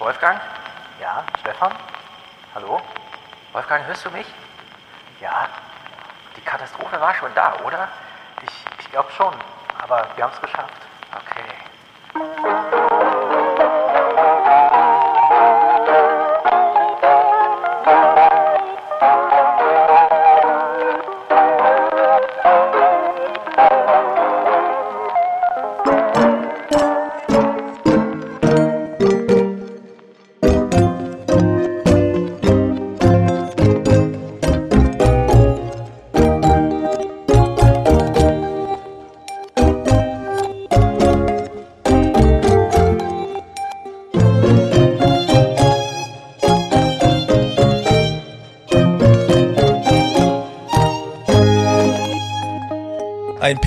Wolfgang? Ja, Stefan? Hallo? Wolfgang, hörst du mich? Ja. Die Katastrophe war schon da, oder? Ich, ich glaube schon, aber wir haben es geschafft. Okay.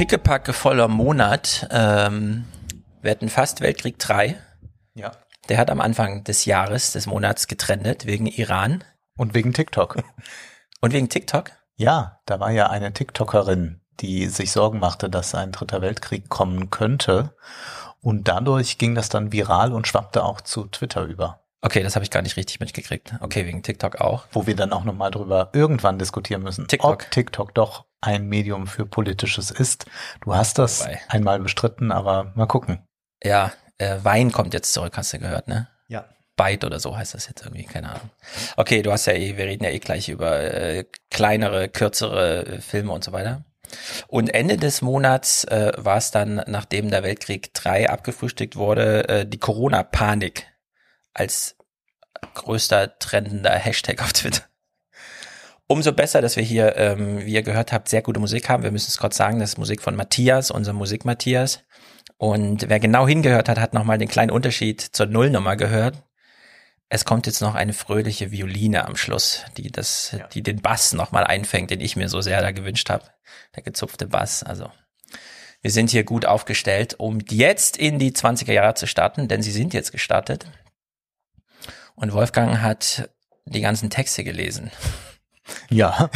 Pickepacke voller Monat. Ähm, wir hatten fast Weltkrieg 3. Ja. Der hat am Anfang des Jahres, des Monats getrennt wegen Iran Und wegen TikTok. und wegen TikTok. Ja, da war ja eine TikTokerin, die sich Sorgen machte, dass ein dritter Weltkrieg kommen könnte. Und dadurch ging das dann viral und schwappte auch zu Twitter über. Okay, das habe ich gar nicht richtig mitgekriegt. Okay, wegen TikTok auch. Wo wir dann auch nochmal drüber irgendwann diskutieren müssen, TikTok. ob TikTok doch ein Medium für Politisches ist. Du hast das Wobei. einmal bestritten, aber mal gucken. Ja, äh, Wein kommt jetzt zurück, hast du gehört, ne? Ja. Byte oder so heißt das jetzt irgendwie, keine Ahnung. Okay, du hast ja eh, wir reden ja eh gleich über äh, kleinere, kürzere äh, Filme und so weiter. Und Ende des Monats äh, war es dann, nachdem der Weltkrieg 3 abgefrühstückt wurde, äh, die Corona-Panik als größter trendender Hashtag auf Twitter. Umso besser, dass wir hier, ähm, wie ihr gehört habt, sehr gute Musik haben. Wir müssen es kurz sagen, das ist Musik von Matthias, unser Musik Matthias. Und wer genau hingehört hat, hat nochmal den kleinen Unterschied zur Nullnummer gehört. Es kommt jetzt noch eine fröhliche Violine am Schluss, die das, Ja. die den Bass nochmal einfängt, den ich mir so sehr da gewünscht habe. Der gezupfte Bass. Also wir sind hier gut aufgestellt, um jetzt in die 20er Jahre zu starten, denn sie sind jetzt gestartet. Und Wolfgang hat die ganzen Texte gelesen. Ja.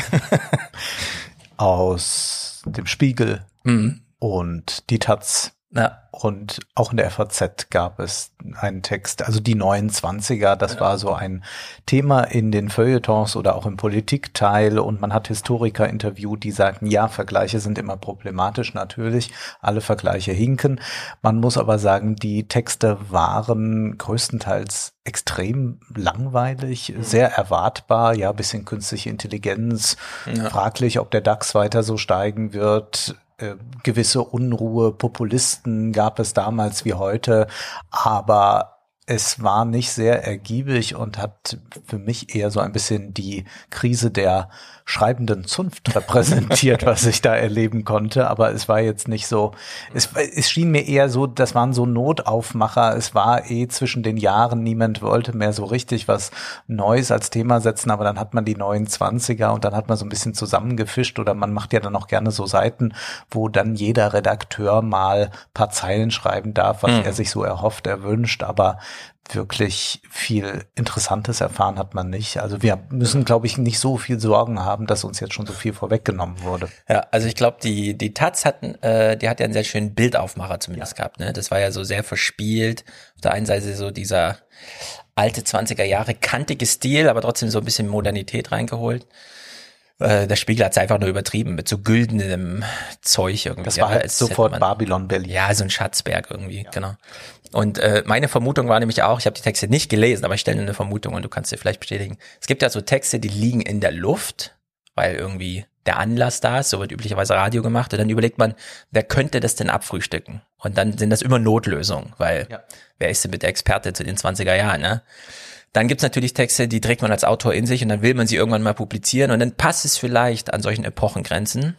Aus dem Spiegel Mhm. und die Taz Ja, Und auch in der FAZ gab es einen Text, also die 29er, das war so ein Thema in den Feuilletons oder auch im Politikteil. Und man hat Historiker interviewt, die sagten, ja, Vergleiche sind immer problematisch, natürlich, alle Vergleiche hinken. Man muss aber sagen, die Texte waren größtenteils extrem langweilig, sehr erwartbar, ja, bisschen künstliche Intelligenz, Ja. fraglich, ob der DAX weiter so steigen wird, äh, gewisse Unruhe, Populisten gab es damals wie heute, aber es war nicht sehr ergiebig und hat für mich eher so ein bisschen die Krise der schreibenden Zunft repräsentiert, was ich da erleben konnte. Aber es war jetzt nicht so, es, es schien mir eher so, das waren so Notaufmacher. Es war eh zwischen den Jahren, niemand wollte mehr so richtig was Neues als Thema setzen, aber dann hat man die neuen Zwanziger und dann hat man so ein bisschen zusammengefischt oder man macht ja dann auch gerne so Seiten, wo dann jeder Redakteur mal paar Zeilen schreiben darf, was Mhm. er sich so erhofft, erwünscht, aber wirklich viel Interessantes erfahren hat man nicht. Also wir müssen, glaube ich, nicht so viel Sorgen haben, dass uns jetzt schon so viel vorweggenommen wurde. Ja, also ich glaube, die, die Taz hatten, äh, die hat ja einen sehr schönen Bildaufmacher zumindest gehabt, ne? Das war ja so sehr verspielt. Auf der einen Seite so dieser alte 20er Jahre kantige Stil, aber trotzdem so ein bisschen Modernität reingeholt. Äh, der Spiegel hat es einfach nur übertrieben mit so güldenem Zeug irgendwie. Das war Ja, halt hätte sofort Babylon Berlin. Ja, so ein Schatzberg irgendwie, genau. Und äh, meine Vermutung war nämlich auch, ich habe die Texte nicht gelesen, aber ich stelle eine Vermutung und du kannst dir vielleicht bestätigen. Es gibt ja so Texte, die liegen in der Luft, weil irgendwie der Anlass da ist, so wird üblicherweise Radio gemacht und dann überlegt man, wer könnte das denn abfrühstücken? Und dann sind das immer Notlösungen, weil Ja. wer ist denn bitte Experte zu den 20er Jahren, ne? Dann gibt's natürlich Texte, die trägt man als Autor in sich und dann will man sie irgendwann mal publizieren und dann passt es vielleicht an solchen Epochengrenzen.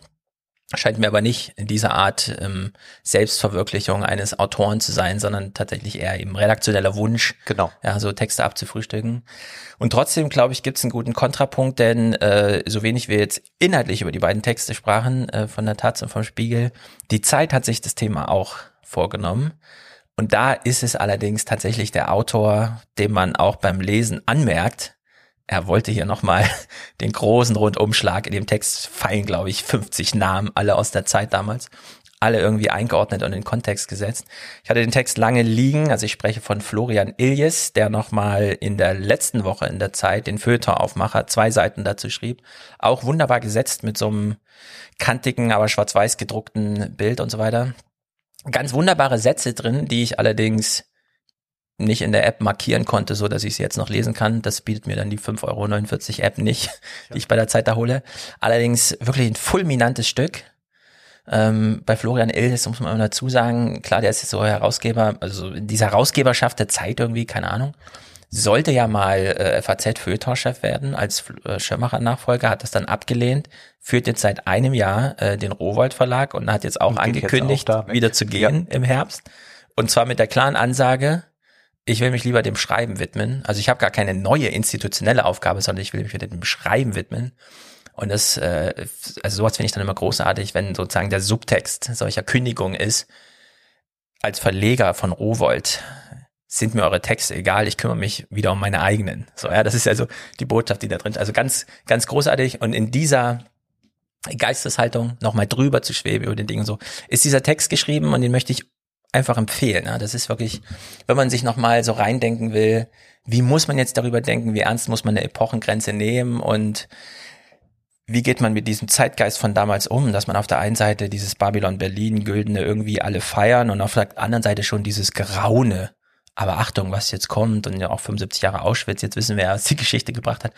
Scheint mir aber nicht in dieser Art ähm, Selbstverwirklichung eines Autoren zu sein, sondern tatsächlich eher eben redaktioneller Wunsch, Genau. ja, so Texte abzufrühstücken. Und trotzdem, glaube ich, gibt es einen guten Kontrapunkt, denn äh, so wenig wir jetzt inhaltlich über die beiden Texte sprachen, äh, von der Taz und vom Spiegel, die Zeit hat sich das Thema auch vorgenommen. Und da ist es allerdings tatsächlich der Autor, dem man auch beim Lesen anmerkt, er wollte hier nochmal den großen Rundumschlag. In dem Text fallen, glaube ich, 50 Namen, alle aus der Zeit damals. alle irgendwie eingeordnet und in Kontext gesetzt. Ich hatte den Text lange liegen, also ich spreche von Florian Iljes, der nochmal in der letzten Woche in der Zeit den Feuilleton-Aufmacher zwei Seiten dazu schrieb. Auch wunderbar gesetzt mit so einem kantigen, aber schwarz-weiß gedruckten Bild und so weiter. Ganz wunderbare Sätze drin, die ich allerdings nicht in der App markieren konnte, so dass ich sie jetzt noch lesen kann. Das bietet mir dann die 5,49 Euro App nicht, die ich bei der Zeit da hole. Allerdings wirklich ein fulminantes Stück. Ähm, bei Florian Ildes muss man dazu sagen, klar, der ist jetzt so Herausgeber, also dieser Herausgeberschaft der Zeit irgendwie, keine Ahnung, sollte ja mal äh, FAZ-Feuilleton-Chef werden als äh, Schirmacher-Nachfolger, hat das dann abgelehnt, führt jetzt seit einem Jahr äh, den Rowold Verlag und hat jetzt auch und angekündigt, jetzt auch wieder zu gehen ja. im Herbst. Und zwar mit der klaren Ansage, ich will mich lieber dem Schreiben widmen. Also ich habe gar keine neue institutionelle Aufgabe, sondern ich will mich wieder dem Schreiben widmen. Und das, äh, also sowas finde ich dann immer großartig, wenn sozusagen der Subtext solcher Kündigung ist. Als Verleger von Rowold sind mir eure Texte egal, ich kümmere mich wieder um meine eigenen. So, ja, das ist also die Botschaft, die da drin ist. Also ganz, ganz großartig. Und in dieser Geisteshaltung nochmal drüber zu schweben über den Dingen so, ist dieser Text geschrieben und den möchte ich einfach empfehlen. Ja. Das ist wirklich, wenn man sich nochmal so reindenken will, wie muss man jetzt darüber denken, wie ernst muss man eine Epochengrenze nehmen und wie geht man mit diesem Zeitgeist von damals um, dass man auf der einen Seite dieses Babylon Berlin Güldene irgendwie alle feiern und auf der anderen Seite schon dieses Graune. Aber Achtung, was jetzt kommt und ja auch 75 Jahre Auschwitz, jetzt wissen wir, was die Geschichte gebracht hat.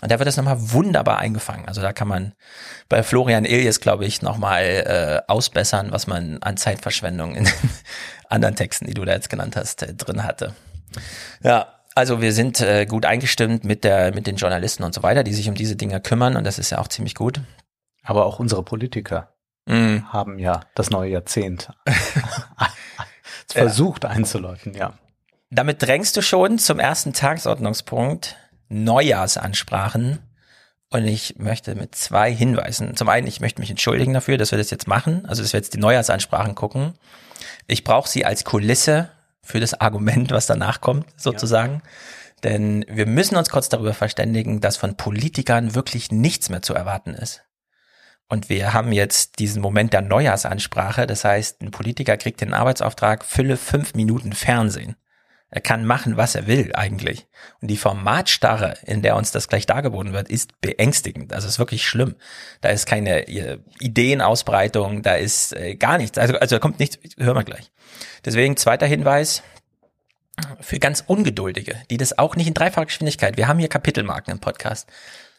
Und da wird das nochmal wunderbar eingefangen. Also da kann man bei Florian Iljes, glaube ich, nochmal äh, ausbessern, was man an Zeitverschwendung in anderen Texten, die du da jetzt genannt hast, äh, drin hatte. Ja, also wir sind äh, gut eingestimmt mit der mit den Journalisten und so weiter, die sich um diese Dinge kümmern und das ist ja auch ziemlich gut. Aber auch unsere Politiker mm. haben ja das neue Jahrzehnt versucht ja. einzuläuten, ja. Damit drängst du schon zum ersten Tagesordnungspunkt Neujahrsansprachen. Und ich möchte mit zwei Hinweisen. Zum einen, ich möchte mich entschuldigen dafür, dass wir das jetzt machen. Also, dass wir jetzt die Neujahrsansprachen gucken. Ich brauche sie als Kulisse für das Argument, was danach kommt, sozusagen. Ja. Denn wir müssen uns kurz darüber verständigen, dass von Politikern wirklich nichts mehr zu erwarten ist. Und wir haben jetzt diesen Moment der Neujahrsansprache. Das heißt, ein Politiker kriegt den Arbeitsauftrag, fülle fünf Minuten Fernsehen. Er kann machen, was er will eigentlich. Und die Formatstarre, in der uns das gleich dargeboten wird, ist beängstigend. Also ist wirklich schlimm. Da ist keine äh, Ideenausbreitung, da ist äh, gar nichts. Also, also da kommt nichts, hören wir gleich. Deswegen zweiter Hinweis für ganz Ungeduldige, die das auch nicht in Dreifachgeschwindigkeit. Wir haben hier Kapitelmarken im Podcast.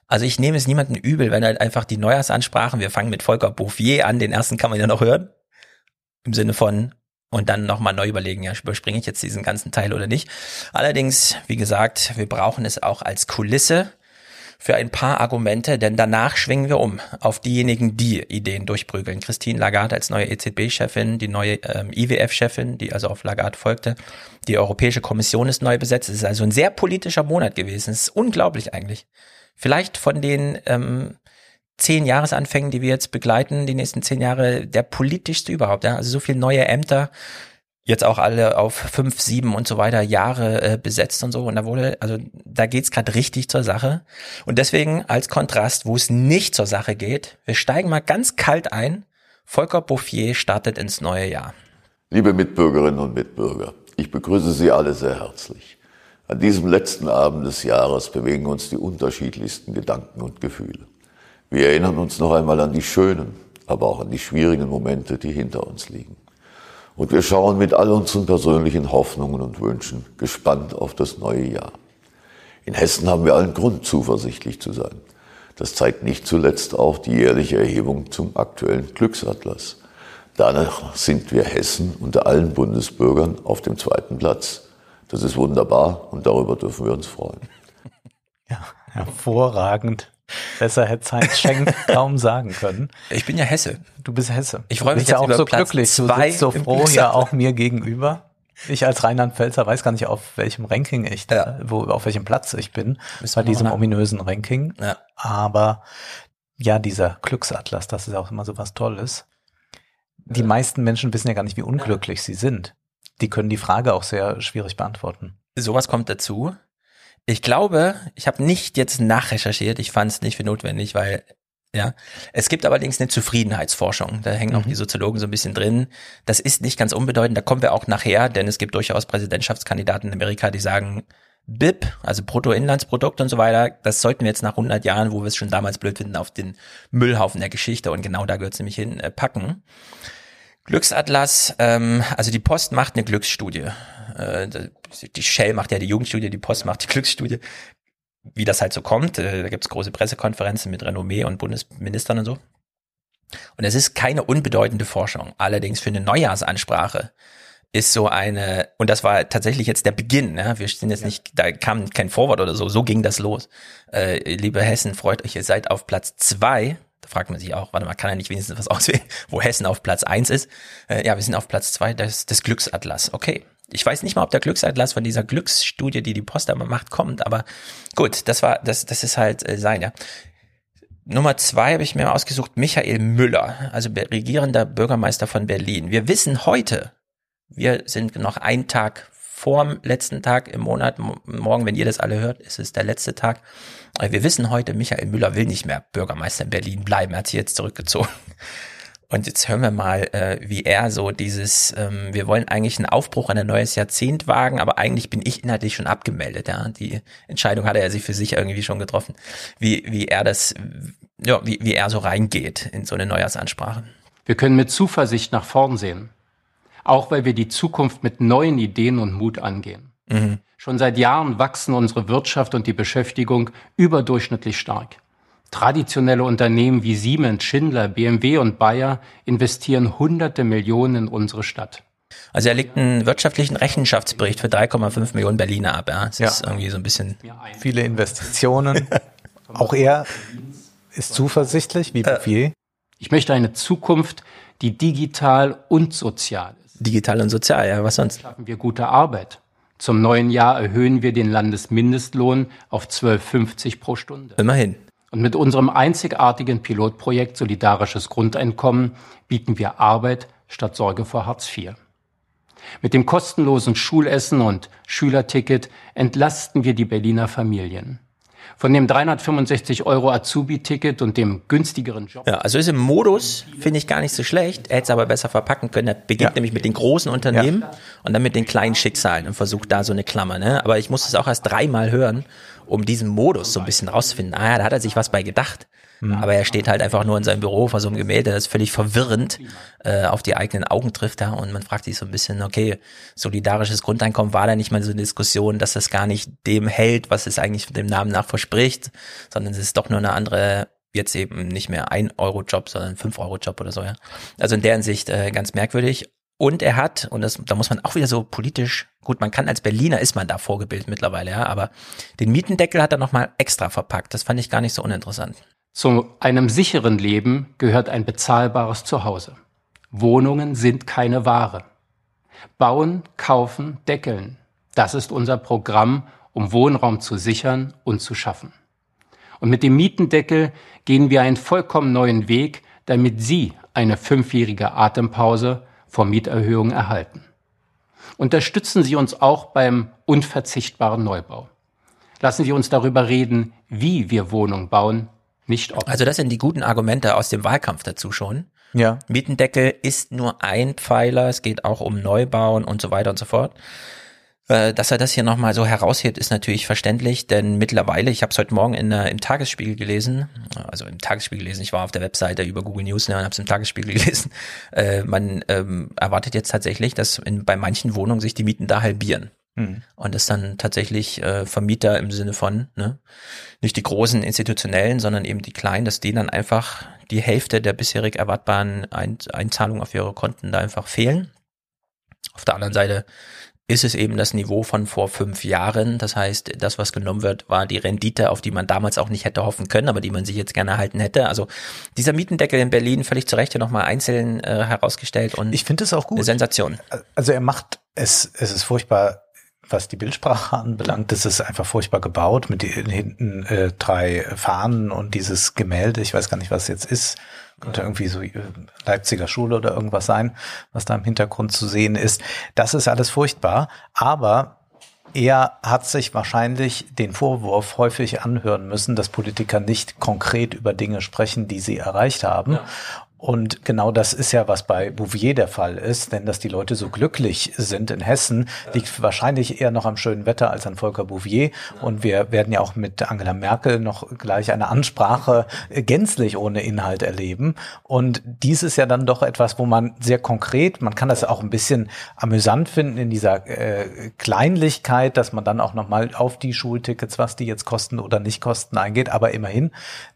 Also ich nehme es niemanden übel, wenn halt einfach die Neujahrsansprachen, wir fangen mit Volker Bouffier an, den ersten kann man ja noch hören. Im Sinne von, und dann nochmal neu überlegen, ja, überspringe ich jetzt diesen ganzen Teil oder nicht. Allerdings, wie gesagt, wir brauchen es auch als Kulisse für ein paar Argumente, denn danach schwingen wir um auf diejenigen, die Ideen durchprügeln. Christine Lagarde als neue EZB-Chefin, die neue ähm, IWF-Chefin, die also auf Lagarde folgte. Die Europäische Kommission ist neu besetzt. Es ist also ein sehr politischer Monat gewesen. Es ist unglaublich eigentlich. Vielleicht von den ähm, zehn Jahresanfängen, die wir jetzt begleiten, die nächsten zehn Jahre, der politischste überhaupt. Ja? Also so viele neue Ämter, jetzt auch alle auf fünf, sieben und so weiter Jahre äh, besetzt und so. Und da wurde, also da geht's gerade richtig zur Sache. Und deswegen als Kontrast, wo es nicht zur Sache geht, wir steigen mal ganz kalt ein. Volker Bouffier startet ins neue Jahr. Liebe Mitbürgerinnen und Mitbürger, ich begrüße Sie alle sehr herzlich. An diesem letzten Abend des Jahres bewegen uns die unterschiedlichsten Gedanken und Gefühle. Wir erinnern uns noch einmal an die schönen, aber auch an die schwierigen Momente, die hinter uns liegen. Und wir schauen mit all unseren persönlichen Hoffnungen und Wünschen gespannt auf das neue Jahr. In Hessen haben wir allen Grund, zuversichtlich zu sein. Das zeigt nicht zuletzt auch die jährliche Erhebung zum aktuellen Glücksatlas. Danach sind wir Hessen unter allen Bundesbürgern auf dem zweiten Platz. Das ist wunderbar und darüber dürfen wir uns freuen. Ja, hervorragend. Besser hätte Heinz Schenk kaum sagen können. Ich bin ja Hesse. Du bist Hesse. Ich freue mich ja auch so Platz glücklich. Du sitzt so froh ja auch mir gegenüber. Ich als Rheinland-Pfälzer weiß gar nicht, auf welchem Ranking ich, ja. wo, auf welchem Platz ich bin Müssen bei diesem ominösen Ranking. Ja. Aber ja, dieser Glücksatlas, das ist auch immer so was Tolles. Die ja. meisten Menschen wissen ja gar nicht, wie unglücklich sie sind. Die können die Frage auch sehr schwierig beantworten. Sowas kommt dazu. Ich glaube, ich habe nicht jetzt nachrecherchiert, ich fand es nicht für notwendig, weil Ja, es gibt allerdings eine Zufriedenheitsforschung. Da hängen auch die Soziologen so ein bisschen drin. Das ist nicht ganz unbedeutend. Da kommen wir auch nachher, denn es gibt durchaus Präsidentschaftskandidaten in Amerika, die sagen, BIP, also Bruttoinlandsprodukt und so weiter, das sollten wir jetzt nach 100 Jahren, wo wir es schon damals blöd finden, auf den Müllhaufen der Geschichte und genau da gehört es nämlich hin, äh, packen. Glücksatlas, ähm, also die Post macht eine Glücksstudie. Äh, die Shell macht ja die Jugendstudie, die Post macht die Glücksstudie wie das halt so kommt. Äh, da gibt's große Pressekonferenzen mit Renommee und Bundesministern und so. Und es ist keine unbedeutende Forschung. Allerdings für eine Neujahrsansprache ist so eine, und das war tatsächlich jetzt der Beginn, ja, wir sind jetzt ja. nicht, da kam kein Vorwort oder so, so ging das los. Äh, liebe Hessen, freut euch, ihr seid auf Platz zwei. Da fragt man sich auch, warte mal, kann er nicht wenigstens was auswählen, wo Hessen auf Platz eins ist? Äh, ja, wir sind auf Platz zwei des, des Glücksatlas. Okay, ich weiß nicht mal, ob der Glücksatlas von dieser Glücksstudie, die die Post immer macht, kommt, aber gut, das war, das, das ist halt äh, sein, ja. Nummer zwei habe ich mir ausgesucht, Michael Müller, also regierender Bürgermeister von Berlin. Wir wissen heute, wir sind noch einen Tag vorm letzten Tag im Monat. Morgen, wenn ihr das alle hört, ist es der letzte Tag. Äh, wir wissen heute, Michael Müller will nicht mehr Bürgermeister in Berlin bleiben. Er hat sich jetzt zurückgezogen. Und jetzt hören wir mal, äh, wie er so dieses, ähm, wir wollen eigentlich einen Aufbruch an ein neues Jahrzehnt wagen, aber eigentlich bin ich inhaltlich schon abgemeldet. Ja, die Entscheidung hat er sich für sich irgendwie schon getroffen, wie wie er das, ja, wie wie er so reingeht in so eine Neujahrsansprache. Wir können mit Zuversicht nach vorn sehen, auch weil wir die Zukunft mit neuen Ideen und Mut angehen. Mhm. Schon seit Jahren wachsen unsere Wirtschaft und die Beschäftigung überdurchschnittlich stark. Traditionelle Unternehmen wie Siemens, Schindler, BMW und Bayer investieren hunderte Millionen in unsere Stadt. Also er legt einen wirtschaftlichen Rechenschaftsbericht für 3,5 Millionen Berliner ab. Ja, das ja. ist irgendwie so ein bisschen viele Investitionen. Auch er ist zuversichtlich, wie Bouffier. Ich möchte eine Zukunft, die digital und sozial ist. Digital und sozial, ja, was sonst? Schaffen wir gute Arbeit. Zum neuen Jahr erhöhen wir den Landesmindestlohn auf 12,50 pro Stunde. Immerhin. Und mit unserem einzigartigen Pilotprojekt Solidarisches Grundeinkommen bieten wir Arbeit statt Sorge vor Hartz IV. Mit dem kostenlosen Schulessen und Schülerticket entlasten wir die Berliner Familien. Von dem 365 Euro Azubi-Ticket und dem günstigeren Job. Ja, also ist im Modus, finde ich gar nicht so schlecht. Er hätte es aber besser verpacken können. Er beginnt ja. nämlich mit den großen Unternehmen ja. und dann mit den kleinen Schicksalen und versucht da so eine Klammer. Ne? Aber ich muss es auch erst dreimal hören, um diesen Modus so ein bisschen rauszufinden. Ah ja, da hat er sich was bei gedacht. Mhm. Aber er steht halt einfach nur in seinem Büro vor so einem Gemälde, das völlig verwirrend äh, auf die eigenen Augen trifft da und man fragt sich so ein bisschen, okay, solidarisches Grundeinkommen war da nicht mal so eine Diskussion, dass das gar nicht dem hält, was es eigentlich dem Namen nach verspricht, sondern es ist doch nur eine andere jetzt eben nicht mehr ein Euro Job, sondern fünf Euro Job oder so, ja. Also in der Hinsicht äh, ganz merkwürdig. Und er hat, und das, da muss man auch wieder so politisch, gut, man kann als Berliner ist man da vorgebildet mittlerweile, ja, aber den Mietendeckel hat er nochmal extra verpackt. Das fand ich gar nicht so uninteressant. Zu einem sicheren Leben gehört ein bezahlbares Zuhause. Wohnungen sind keine Ware. Bauen, kaufen, deckeln. Das ist unser Programm, um Wohnraum zu sichern und zu schaffen. Und mit dem Mietendeckel gehen wir einen vollkommen neuen Weg, damit Sie eine fünfjährige Atempause vor Mieterhöhungen erhalten. Unterstützen Sie uns auch beim unverzichtbaren Neubau. Lassen Sie uns darüber reden, wie wir Wohnungen bauen, nicht ob. Also das sind die guten Argumente aus dem Wahlkampf dazu schon. Ja. Mietendeckel ist nur ein Pfeiler, es geht auch um Neubauen und so weiter und so fort. Äh, dass er das hier nochmal so heraushebt, ist natürlich verständlich, denn mittlerweile, ich habe es heute Morgen in, im Tagesspiegel gelesen, also im Tagesspiegel gelesen, ich war auf der Webseite über Google News ne, und habe es im Tagesspiegel gelesen, äh, man ähm, erwartet jetzt tatsächlich, dass in, bei manchen Wohnungen sich die Mieten da halbieren. Mhm. Und das dann tatsächlich äh, Vermieter im Sinne von, ne, nicht die großen institutionellen, sondern eben die kleinen, dass denen dann einfach die Hälfte der bisherig erwartbaren Ein Einzahlungen auf ihre Konten da einfach fehlen. Auf der anderen Seite ist es eben das Niveau von vor fünf Jahren. Das heißt, das, was genommen wird, war die Rendite, auf die man damals auch nicht hätte hoffen können, aber die man sich jetzt gerne erhalten hätte. Also dieser Mietendeckel in Berlin völlig zu Recht ja nochmal einzeln äh, herausgestellt und ich finde es auch gut. Eine Sensation. Also er macht es, es ist furchtbar was die Bildsprache anbelangt, das ist einfach furchtbar gebaut mit den hinten äh, drei Fahnen und dieses Gemälde, ich weiß gar nicht, was es jetzt ist, könnte irgendwie so äh, Leipziger Schule oder irgendwas sein, was da im Hintergrund zu sehen ist. Das ist alles furchtbar, aber er hat sich wahrscheinlich den Vorwurf häufig anhören müssen, dass Politiker nicht konkret über Dinge sprechen, die sie erreicht haben. Ja. Und genau das ist ja, was bei Bouvier der Fall ist, denn dass die Leute so glücklich sind in Hessen, liegt wahrscheinlich eher noch am schönen Wetter als an Volker Bouvier. Und wir werden ja auch mit Angela Merkel noch gleich eine Ansprache gänzlich ohne Inhalt erleben. Und dies ist ja dann doch etwas, wo man sehr konkret, man kann das auch ein bisschen amüsant finden in dieser äh, Kleinlichkeit, dass man dann auch nochmal auf die Schultickets, was die jetzt kosten oder nicht kosten, eingeht. Aber immerhin,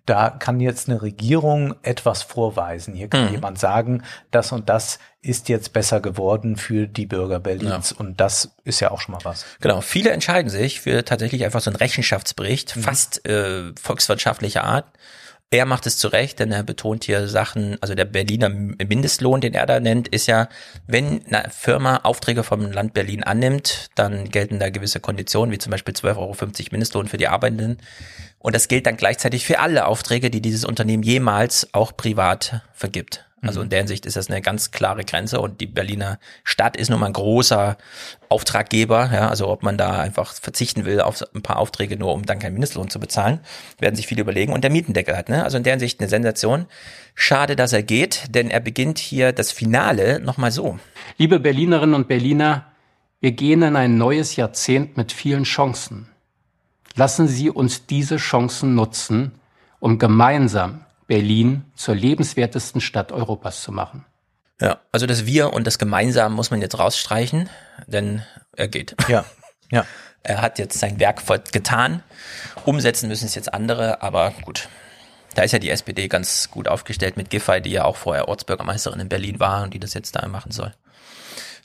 da kann jetzt eine Regierung etwas vorweisen. Hier kann mhm. jemand sagen, das und das ist jetzt besser geworden für die Bürger Berlins. Ja. Und das ist ja auch schon mal was. Genau. Viele entscheiden sich für tatsächlich einfach so einen Rechenschaftsbericht, mhm. fast äh, volkswirtschaftlicher Art. Er macht es zurecht, denn er betont hier Sachen, also der Berliner Mindestlohn, den er da nennt, ist ja, wenn eine Firma Aufträge vom Land Berlin annimmt, dann gelten da gewisse Konditionen, wie zum Beispiel 12,50 Euro Mindestlohn für die Arbeitenden. Und das gilt dann gleichzeitig für alle Aufträge, die dieses Unternehmen jemals auch privat vergibt. Also in mhm. der Hinsicht ist das eine ganz klare Grenze und die Berliner Stadt ist nun mal ein großer Auftraggeber. Ja, also ob man da einfach verzichten will auf ein paar Aufträge nur, um dann keinen Mindestlohn zu bezahlen, werden sich viele überlegen. Und der Mietendeckel hat, ne? Also in der Hinsicht eine Sensation. Schade, dass er geht, denn er beginnt hier das Finale nochmal so. Liebe Berlinerinnen und Berliner, wir gehen in ein neues Jahrzehnt mit vielen Chancen. Lassen Sie uns diese Chancen nutzen, um gemeinsam Berlin zur lebenswertesten Stadt Europas zu machen. Ja, also das Wir und das Gemeinsam muss man jetzt rausstreichen, denn er geht. Ja, ja. Er hat jetzt sein Werk voll getan. Umsetzen müssen es jetzt andere, aber gut. Da ist ja die SPD ganz gut aufgestellt mit Giffey, die ja auch vorher Ortsbürgermeisterin in Berlin war und die das jetzt da machen soll.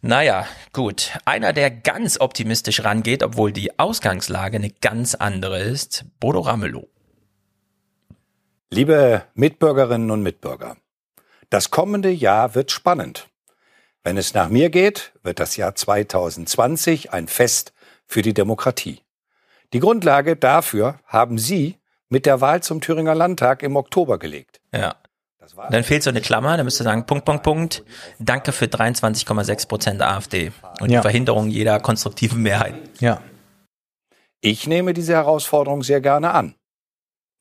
Naja, gut. Einer, der ganz optimistisch rangeht, obwohl die Ausgangslage eine ganz andere ist, Bodo Ramelow. Liebe Mitbürgerinnen und Mitbürger, das kommende Jahr wird spannend. Wenn es nach mir geht, wird das Jahr 2020 ein Fest für die Demokratie. Die Grundlage dafür haben Sie mit der Wahl zum Thüringer Landtag im Oktober gelegt. Ja, dann fehlt so eine Klammer, da müsst ihr sagen, Punkt, Punkt, Punkt, danke für 23,6 Prozent AfD und ja. die Verhinderung jeder konstruktiven Mehrheit. Ja. Ich nehme diese Herausforderung sehr gerne an.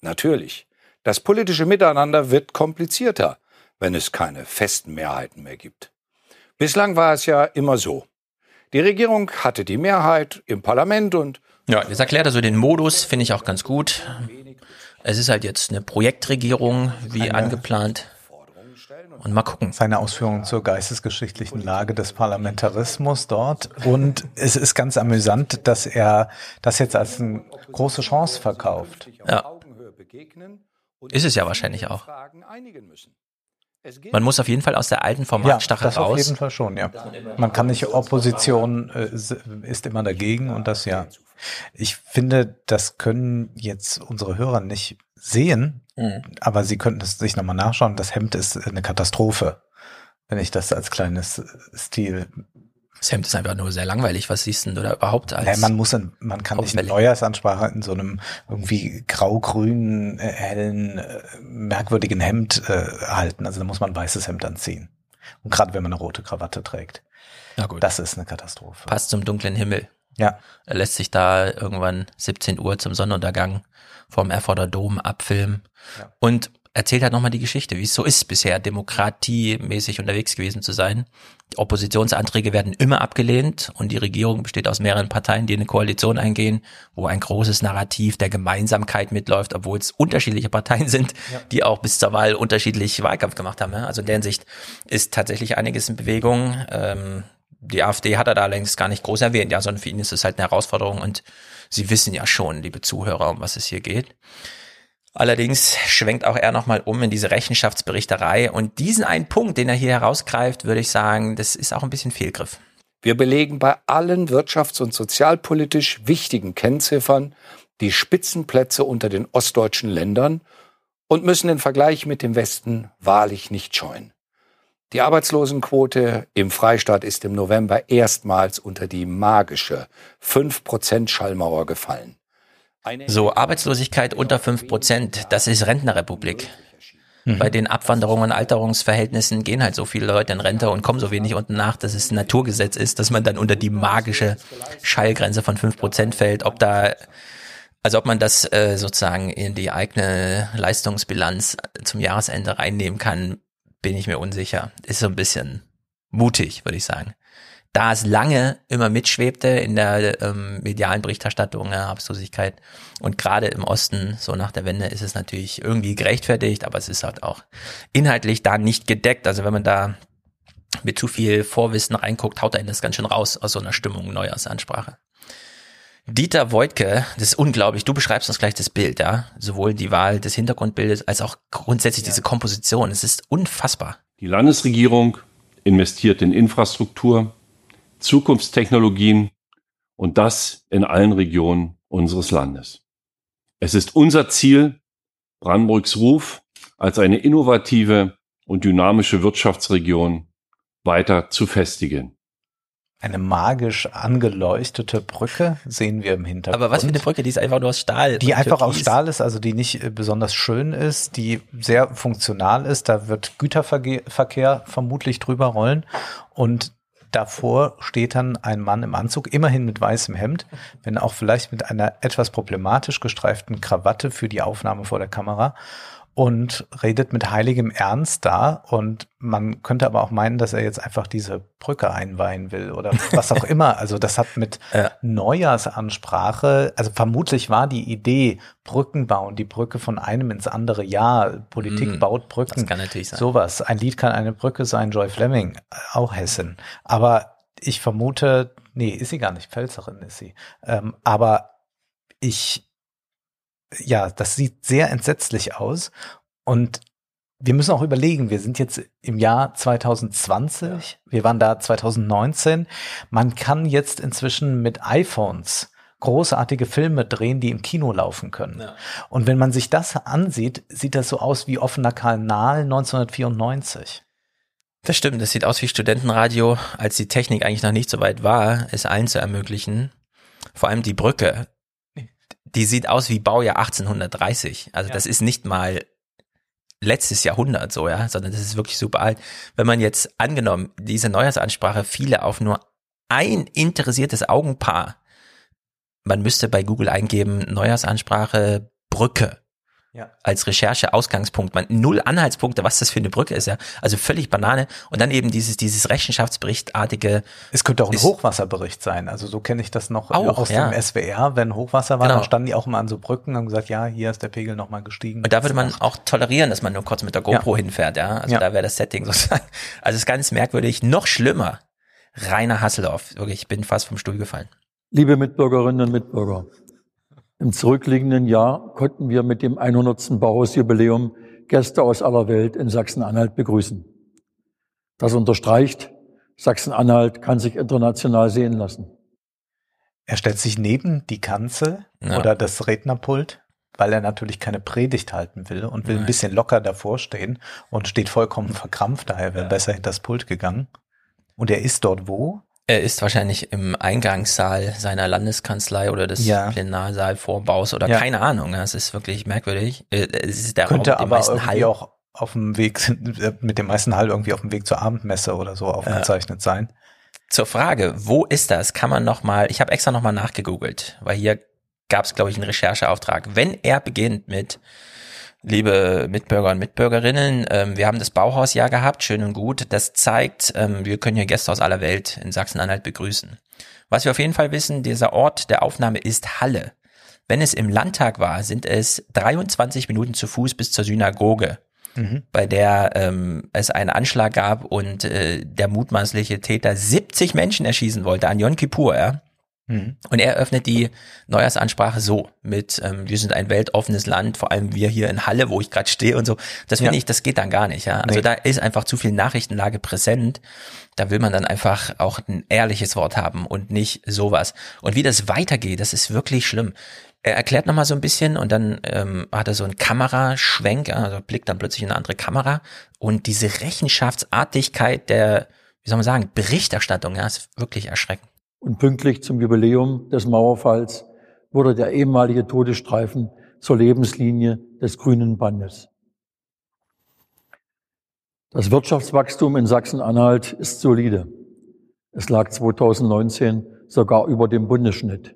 Natürlich. Das politische Miteinander wird komplizierter, wenn es keine festen Mehrheiten mehr gibt. Bislang war es ja immer so. Die Regierung hatte die Mehrheit im Parlament und ja, das erklärt also den Modus, finde ich auch ganz gut. Es ist halt jetzt eine Projektregierung, wie eine angeplant. Und mal gucken. Seine Ausführungen zur geistesgeschichtlichen Lage des Parlamentarismus dort. Und es ist ganz amüsant, dass er das jetzt als eine große Chance verkauft. Ja. Ist es ja wahrscheinlich auch. Man muss auf jeden Fall aus der alten Formatstachel ja, das raus. Auf jeden Fall schon, ja. Man kann nicht Opposition äh, ist immer dagegen und das ja. Ich finde, das können jetzt unsere Hörer nicht sehen, mhm. aber sie könnten es sich nochmal nachschauen. Das Hemd ist eine Katastrophe, wenn ich das als kleines Stil das Hemd ist einfach nur sehr langweilig. Was siehst du denn da überhaupt als? Ja, man muss, in, man kann nicht eine Neujahrsansprache in so einem irgendwie grau-grünen, äh, hellen, äh, merkwürdigen Hemd äh, halten. Also da muss man ein weißes Hemd anziehen. Und gerade wenn man eine rote Krawatte trägt. Na gut. Das ist eine Katastrophe. Passt zum dunklen Himmel. Ja. Er lässt sich da irgendwann 17 Uhr zum Sonnenuntergang vom Erforder Dom abfilmen. Ja. Und erzählt halt nochmal die Geschichte, wie es so ist, bisher demokratiemäßig unterwegs gewesen zu sein. Die Oppositionsanträge werden immer abgelehnt und die Regierung besteht aus mehreren Parteien, die in eine Koalition eingehen, wo ein großes Narrativ der Gemeinsamkeit mitläuft, obwohl es unterschiedliche Parteien sind, ja. die auch bis zur Wahl unterschiedlich Wahlkampf gemacht haben. Also in der Hinsicht ist tatsächlich einiges in Bewegung. Ähm, die AfD hat er da längst gar nicht groß erwähnt, ja, sondern für ihn ist es halt eine Herausforderung und Sie wissen ja schon, liebe Zuhörer, um was es hier geht. Allerdings schwenkt auch er nochmal um in diese Rechenschaftsberichterei und diesen einen Punkt, den er hier herausgreift, würde ich sagen, das ist auch ein bisschen Fehlgriff. Wir belegen bei allen wirtschafts- und sozialpolitisch wichtigen Kennziffern die Spitzenplätze unter den ostdeutschen Ländern und müssen den Vergleich mit dem Westen wahrlich nicht scheuen. Die Arbeitslosenquote im Freistaat ist im November erstmals unter die magische 5% Schallmauer gefallen. So, Arbeitslosigkeit unter 5 Prozent, das ist Rentnerrepublik. Mhm. Bei den Abwanderungen und Alterungsverhältnissen gehen halt so viele Leute in Rente und kommen so wenig unten nach, dass es ein Naturgesetz ist, dass man dann unter die magische Schallgrenze von fünf Prozent fällt. Ob da, also ob man das äh, sozusagen in die eigene Leistungsbilanz zum Jahresende reinnehmen kann, bin ich mir unsicher. Ist so ein bisschen mutig, würde ich sagen da es lange immer mitschwebte in der ähm, medialen Berichterstattung, ja, Arbeitslosigkeit und gerade im Osten, so nach der Wende, ist es natürlich irgendwie gerechtfertigt, aber es ist halt auch inhaltlich da nicht gedeckt. Also wenn man da mit zu viel Vorwissen reinguckt, haut einen das ganz schön raus aus so einer Stimmung Neujahrsansprache. Dieter Woidke, das ist unglaublich. Du beschreibst uns gleich das Bild, ja. Sowohl die Wahl des Hintergrundbildes als auch grundsätzlich ja. diese Komposition. Es ist unfassbar. Die Landesregierung investiert in Infrastruktur, Zukunftstechnologien und das in allen Regionen unseres Landes. Es ist unser Ziel, Brandenburgs Ruf als eine innovative und dynamische Wirtschaftsregion weiter zu festigen. Eine magisch angeleuchtete Brücke sehen wir im Hintergrund. Aber was für eine Brücke, die ist einfach nur aus Stahl. Die einfach aus Stahl ist, also die nicht äh, besonders schön ist, die sehr funktional ist. Da wird Güterverkehr vermutlich drüber rollen. Und Davor steht dann ein Mann im Anzug, immerhin mit weißem Hemd, wenn auch vielleicht mit einer etwas problematisch gestreiften Krawatte für die Aufnahme vor der Kamera und redet mit heiligem Ernst da. Und man könnte aber auch meinen, dass er jetzt einfach diese Brücke einweihen will oder was auch immer. Also das hat mit ja. Neujahrsansprache, also vermutlich war die Idee, Brücken bauen, die Brücke von einem ins andere Jahr, Politik mm, baut Brücken. Das kann natürlich sein. Sowas. Ein Lied kann eine Brücke sein, Joy Fleming, auch Hessen. Aber ich vermute, nee, ist sie gar nicht, Pfälzerin ist sie. Ähm, aber ich ja, das sieht sehr entsetzlich aus. Und wir müssen auch überlegen, wir sind jetzt im Jahr 2020, wir waren da 2019. Man kann jetzt inzwischen mit iPhones großartige Filme drehen, die im Kino laufen können. Ja. Und wenn man sich das ansieht, sieht das so aus wie offener Kanal 1994. Das stimmt, das sieht aus wie Studentenradio, als die Technik eigentlich noch nicht so weit war, es allen zu ermöglichen. Vor allem die Brücke die sieht aus wie Baujahr 1830. Also ja. das ist nicht mal letztes Jahrhundert so, ja, sondern das ist wirklich super alt. Wenn man jetzt angenommen, diese Neujahrsansprache viele auf nur ein interessiertes Augenpaar, man müsste bei Google eingeben, Neujahrsansprache Brücke ja. als Recherche-Ausgangspunkt. Man null Anhaltspunkte, was das für eine Brücke ist, ja. Also völlig Banane. Und dann eben dieses, dieses Rechenschaftsberichtartige. Es könnte auch ein ist, Hochwasserbericht sein. Also so kenne ich das noch auch, aus ja. dem SWR. Wenn Hochwasser war, genau. dann standen die auch immer an so Brücken und haben gesagt, ja, hier ist der Pegel nochmal gestiegen. Und da würde man auch tolerieren, dass man nur kurz mit der GoPro ja. hinfährt, ja. Also da wäre das Setting sozusagen. Also es ist ganz merkwürdig. Noch schlimmer. Rainer Hasselhoff. Wirklich, ich bin fast vom Stuhl gefallen. Liebe Mitbürgerinnen und Mitbürger. Im zurückliegenden Jahr konnten wir mit dem 100. Bauhausjubiläum Gäste aus aller Welt in Sachsen-Anhalt begrüßen. Das unterstreicht, Sachsen-Anhalt kann sich international sehen lassen. Er stellt sich neben die Kanzel ja. oder das Rednerpult, weil er natürlich keine Predigt halten will und will Nein. ein bisschen locker davor stehen und steht vollkommen verkrampft, daher wäre ja. besser hinter das Pult gegangen. Und er ist dort wo? Er ist wahrscheinlich im Eingangssaal seiner Landeskanzlei oder des ja. Plenarsaalvorbaus oder ja. keine Ahnung. Es ist wirklich merkwürdig. Äh, es ist der Könnte Raum, aber irgendwie Hall. auch auf dem Weg, mit dem meisten Hall irgendwie auf dem Weg zur Abendmesse oder so aufgezeichnet ja. sein. Zur Frage, wo ist das? Kann man noch mal, ich habe extra noch mal nachgegoogelt, weil hier gab es, glaube ich, einen Rechercheauftrag. Wenn er beginnt mit liebe Mitbürger und Mitbürgerinnen, ähm, wir haben das Bauhausjahr gehabt, schön und gut. Das zeigt, ähm, wir können hier Gäste aus aller Welt in Sachsen-Anhalt begrüßen. Was wir auf jeden Fall wissen, dieser Ort der Aufnahme ist Halle. Wenn es im Landtag war, sind es 23 Minuten zu Fuß bis zur Synagoge, mhm. bei der ähm, es einen Anschlag gab und äh, der mutmaßliche Täter 70 Menschen erschießen wollte an Yom Kippur, ja. Mhm. Und er öffnet die Neujahrsansprache so mit, ähm, wir sind ein weltoffenes Land, vor allem wir hier in Halle, wo ich gerade stehe und so. Das finde ja. ich, das geht dann gar nicht. Ja? Also nee. da ist einfach zu viel Nachrichtenlage präsent. Da will man dann einfach auch ein ehrliches Wort haben und nicht sowas. Und wie das weitergeht, das ist wirklich schlimm. Er erklärt nochmal so ein bisschen und dann ähm, hat er so einen Kameraschwenk, also blickt dann plötzlich in eine andere Kamera und diese Rechenschaftsartigkeit der, wie soll man sagen, Berichterstattung, ja, ist wirklich erschreckend. Und pünktlich zum Jubiläum des Mauerfalls wurde der ehemalige Todesstreifen zur Lebenslinie des grünen Bandes. Das Wirtschaftswachstum in Sachsen-Anhalt ist solide. Es lag 2019 sogar über dem Bundesschnitt.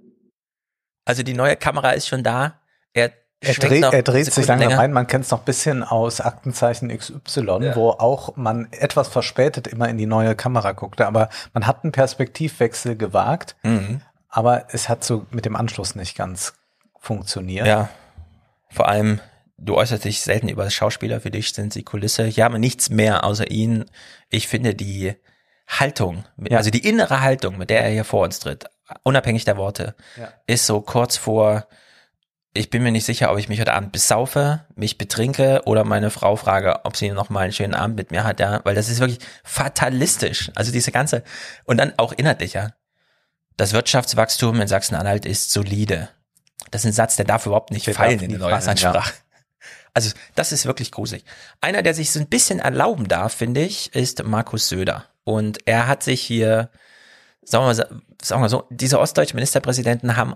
Also die neue Kamera ist schon da. Er, Er, dreht, er dreht sich langsam länger. ein. Man kennt es noch ein bisschen aus Aktenzeichen XY, Ja. wo auch man etwas verspätet immer in die neue Kamera guckte. Aber man hat einen Perspektivwechsel gewagt, Mhm. aber es hat so mit dem Anschluss nicht ganz funktioniert. Ja. Vor allem, du äußerst dich selten über Schauspieler, für dich sind sie Kulisse. Haben wir nichts mehr außer ihn. Ich finde die Haltung, Ja. also die innere Haltung, mit der er hier vor uns tritt, unabhängig der Worte, Ja. ist so kurz vor, ich bin mir nicht sicher, ob ich mich heute Abend besaufe, mich betrinke oder meine Frau frage, ob sie noch mal einen schönen Abend mit mir hat, ja, weil das ist wirklich fatalistisch. Also diese ganze, und dann auch inhaltlicher. Das Wirtschaftswachstum in Sachsen-Anhalt ist solide. Das ist ein Satz, der darf überhaupt nicht Der fallen in der fallen, Neujahrsansprache. Also das ist wirklich gruselig. Einer, der sich so ein bisschen erlauben darf, finde ich, ist Markus Söder. Und er hat sich hier, sagen wir mal, sagen wir mal so, diese ostdeutschen Ministerpräsidenten haben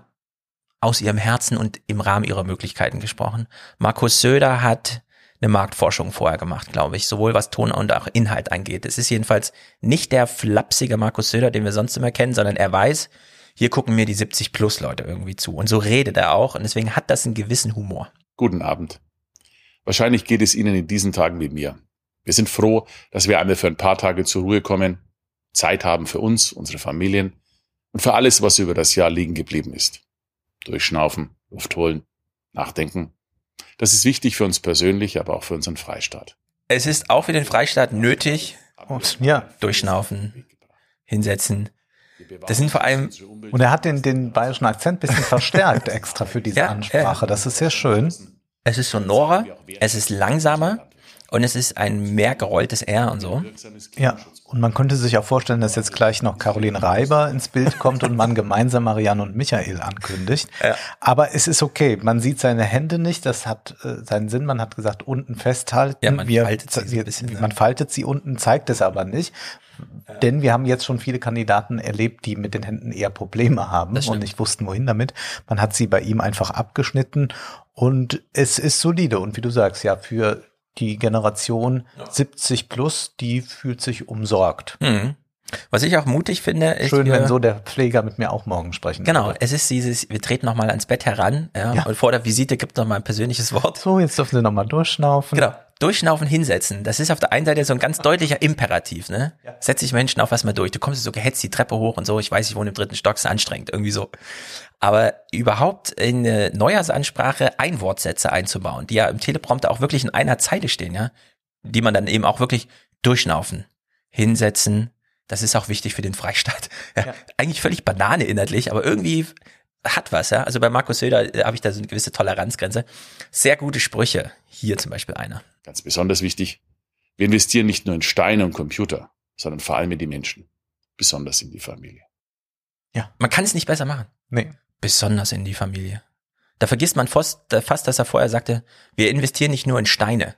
aus ihrem Herzen und im Rahmen ihrer Möglichkeiten gesprochen. Markus Söder hat eine Marktforschung vorher gemacht, glaube ich, sowohl was Ton und auch Inhalt angeht. Es ist jedenfalls nicht der flapsige Markus Söder, den wir sonst immer kennen, sondern er weiß, hier gucken mir die 70 plus Leute irgendwie zu. Und so redet er auch und deswegen hat das einen gewissen Humor. Guten Abend. Wahrscheinlich geht es Ihnen in diesen Tagen wie mir. Wir sind froh, dass wir einmal für ein paar Tage zur Ruhe kommen, Zeit haben für uns, unsere Familien und für alles, was über das Jahr liegen geblieben ist. Durchschnaufen, Luft holen, nachdenken. Das ist wichtig für uns persönlich, aber auch für unseren Freistaat. Es ist auch für den Freistaat nötig, Und, ja, durchschnaufen, hinsetzen. Das sind vor allem, und er hat den, den bayerischen Akzent ein bisschen verstärkt extra für diese Ja, Ansprache. Das ist sehr schön. es ist sonorer, es ist langsamer und es ist ein mehr gerolltes R und so. Ja, und man könnte sich auch vorstellen, dass jetzt gleich noch Caroline Reiber ins Bild kommt und man gemeinsam Marianne und Michael ankündigt. Ja. Aber es ist okay. Man sieht seine Hände nicht. Das hat äh, seinen Sinn. Man hat gesagt, unten festhalten. Ja, man wir, faltet sie wir, bisschen, ne? man faltet sie unten, zeigt es aber nicht. Denn wir haben jetzt schon viele Kandidaten erlebt, die mit den Händen eher Probleme haben und nicht wussten, wohin damit. Man hat sie bei ihm einfach abgeschnitten und es ist solide. Und wie du sagst, ja, für die Generation 70 plus, die fühlt sich umsorgt. Mhm. Was ich auch mutig finde, ist, Schön, wir, wenn so der Pfleger mit mir auch morgen sprechen genau, würde. es ist dieses, wir treten nochmal ans Bett heran, ja, Ja. und vor der Visite gibt noch mal ein persönliches Wort. So, jetzt dürfen Sie nochmal durchschnaufen. Genau. Durchschnaufen, hinsetzen. Das ist auf der einen Seite so ein ganz deutlicher Imperativ, ne? Setz dich Menschen auf was mal durch. Du kommst so gehetzt die Treppe hoch und so. Ich weiß, ich wohne im dritten Stock, ist anstrengend, irgendwie so. Aber überhaupt in eine Neujahrsansprache Einwortsätze einzubauen, die ja im Teleprompter auch wirklich in einer Zeile stehen, ja? Die man dann eben auch wirklich durchschnaufen, hinsetzen. Das ist auch wichtig für den Freistaat. Ja, Ja. Eigentlich völlig Banane inhaltlich, aber irgendwie hat was, ja. Also bei Markus Söder äh, habe ich da so eine gewisse Toleranzgrenze. Sehr gute Sprüche. Hier zum Beispiel einer. Ganz besonders wichtig, wir investieren nicht nur in Steine und Computer, sondern vor allem in die Menschen, besonders in die Familie. Man kann es nicht besser machen. Nee. Besonders in die Familie. Da vergisst man fast, fast, dass er vorher sagte, wir investieren nicht nur in Steine.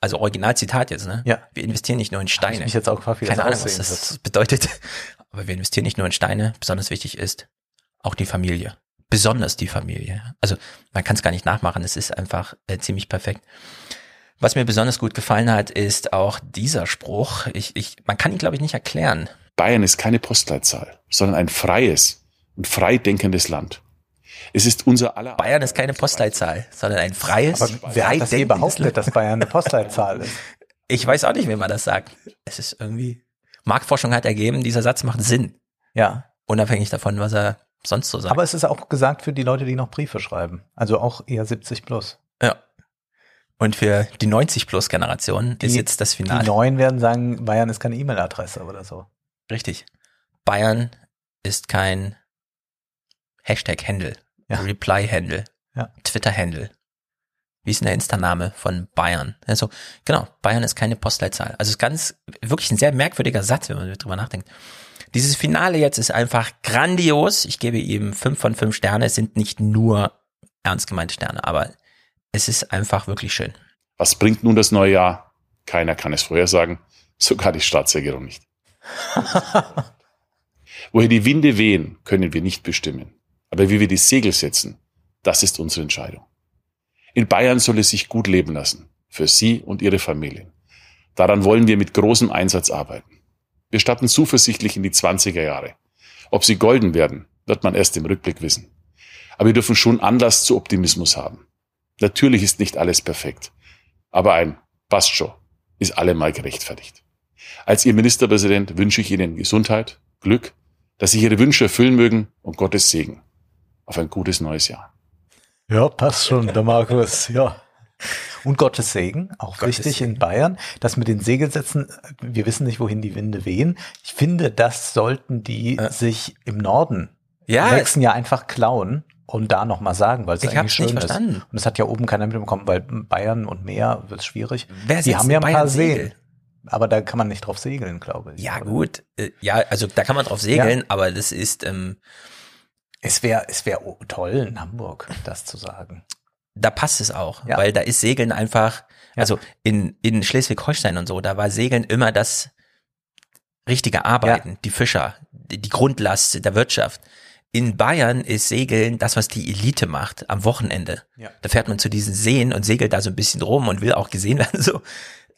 Also Originalzitat jetzt, ne? Ja. Wir investieren nicht nur in Hab ich Steine. mich jetzt auch gefragt, wie Keine das Ahnung, was das wird. bedeutet. Aber wir investieren nicht nur in Steine. Besonders wichtig ist auch die Familie. Besonders die Familie. Also man kann es gar nicht nachmachen. Es ist einfach äh, ziemlich perfekt. Was mir besonders gut gefallen hat, ist auch dieser Spruch. Ich, ich, man kann ihn, glaube ich, nicht erklären. Bayern ist keine Postleitzahl, sondern ein freies und frei denkendes Land. Es ist unser aller Bayern ist keine Postleitzahl, sondern ein freies, Aber wer hat das behauptet, dass Bayern eine Postleitzahl ist? Ich weiß auch nicht, wie man das sagt. Es ist irgendwie, Marktforschung hat ergeben, dieser Satz macht Sinn. Ja. Unabhängig davon, was er sonst so sagt. Aber es ist auch gesagt für die Leute, die noch Briefe schreiben. Also auch eher 70 plus. ja. Und für die 90 plus Generation ist Die- jetzt das Die Finale. Neuen werden sagen, Bayern ist keine E-Mail-Adresse oder so. Richtig. Bayern ist kein Hashtag-Handle, Ja. Reply-Handle, Ja. Twitter-Handle. Wie ist denn der Insta-Name von Bayern? Also, genau, Bayern ist keine Postleitzahl. Also, es ist ganz, wirklich ein sehr merkwürdiger Satz, wenn man drüber nachdenkt. Dieses Finale jetzt ist einfach grandios. Ich gebe ihm fünf von fünf Sterne. Es sind nicht nur ernst gemeinte Sterne, aber es ist einfach wirklich schön. Was bringt nun das neue Jahr? Keiner kann es vorhersagen, sogar die Staatsregierung nicht. Woher die Winde wehen, können wir nicht bestimmen. Aber wie wir die Segel setzen, das ist unsere Entscheidung. In Bayern soll es sich gut leben lassen, für Sie und Ihre Familien. Daran wollen wir mit großem Einsatz arbeiten. Wir starten zuversichtlich in die 20er Jahre. Ob sie golden werden, wird man erst im Rückblick wissen. Aber wir dürfen schon Anlass zu Optimismus haben. Natürlich ist nicht alles perfekt. Aber ein passt schon ist allemal gerechtfertigt. Als Ihr Ministerpräsident wünsche ich Ihnen Gesundheit, Glück, dass sich Ihre Wünsche erfüllen mögen und Gottes Segen. Auf ein gutes neues Jahr. Ja, passt schon, der Markus, ja. Und Gottes Segen, auch Gottes wichtig Segen. in Bayern. Das mit den Segelsätzen, wir wissen nicht, wohin die Winde wehen. Ich finde, das sollten die Äh. sich im Norden Ja. im nächsten Jahr einfach klauen und da nochmal sagen, weil es Ich eigentlich hab's schön nicht ist. verstanden. Und es hat ja oben keiner mitbekommen, weil Bayern und Meer wird schwierig. Wer die haben ja in ein paar Bayern Segel? Seen. Aber da kann man nicht drauf segeln, glaube ich. Ja, oder? gut. Äh, Ja, also da kann man drauf segeln, aber das ist, ähm, Es wäre es wär toll, in Hamburg das zu sagen. da passt es auch, Ja. weil da ist Segeln einfach, also in, in Schleswig-Holstein und so, da war Segeln immer das richtige Arbeiten, die Fischer, die, die Grundlast der Wirtschaft. In Bayern ist Segeln das, was die Elite macht am Wochenende. Ja. Da fährt man zu diesen Seen und segelt da so ein bisschen rum und will auch gesehen werden, so.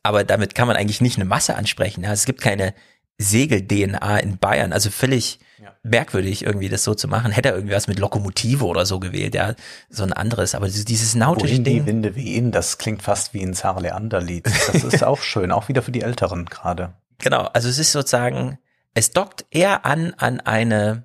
Aber damit kann man eigentlich nicht eine Masse ansprechen. Ja. Es gibt keine Segel-DNA in Bayern. Also völlig Ja. merkwürdig, irgendwie das so zu machen. Hätte er irgendwie was mit Lokomotive oder so gewählt, ja. So ein anderes. Aber dieses- nautische Wohin die Ding. Winde wehen, das klingt fast wie ein Zar Leander-Lied. Das ist auch schön, auch wieder für die Älteren gerade. Genau. Also es ist sozusagen, es dockt eher an, an eine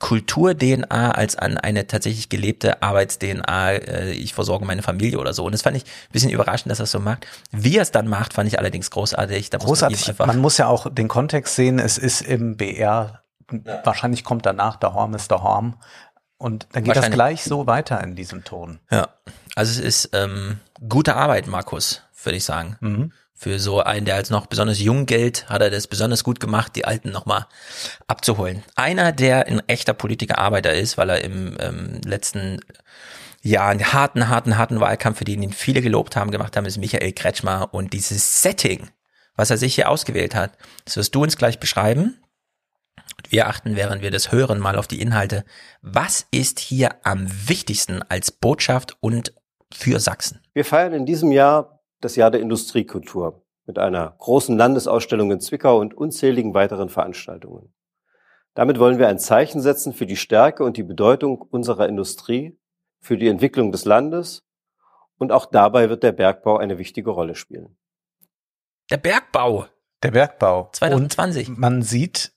Kultur-DNA als an eine tatsächlich gelebte Arbeits-DNA. Äh, ich versorge meine Familie oder so. Und das fand ich ein bisschen überraschend, dass er es so macht. Wie er es dann macht, fand ich allerdings großartig. Da muss man Großartig. Man muss ja auch den Kontext sehen. Es ist im BR, wahrscheinlich kommt danach der Horm ist der Horm. Und dann geht das gleich so weiter in diesem Ton. Ja, also es ist ähm, gute Arbeit, Markus, würde ich sagen. Mhm. Für so einen, der als noch besonders jung gilt, hat er das besonders gut gemacht, die Alten nochmal abzuholen. Einer, der ein echter Politiker Arbeiter ist, weil er im ähm, letzten Jahr einen harten, harten, harten Wahlkampf, für den ihn viele gelobt haben, gemacht haben, ist Michael Kretschmer. Und dieses Setting, was er sich hier ausgewählt hat, das wirst du uns gleich beschreiben. Wir achten, während wir das hören, mal auf die Inhalte. Was ist hier am wichtigsten als Botschaft und für Sachsen? Wir feiern in diesem Jahr das Jahr der Industriekultur mit einer großen Landesausstellung in Zwickau und unzähligen weiteren Veranstaltungen. Damit wollen wir ein Zeichen setzen für die Stärke und die Bedeutung unserer Industrie, für die Entwicklung des Landes und auch dabei wird der Bergbau eine wichtige Rolle spielen. Der Bergbau Der Bergbau. 2020. Und man sieht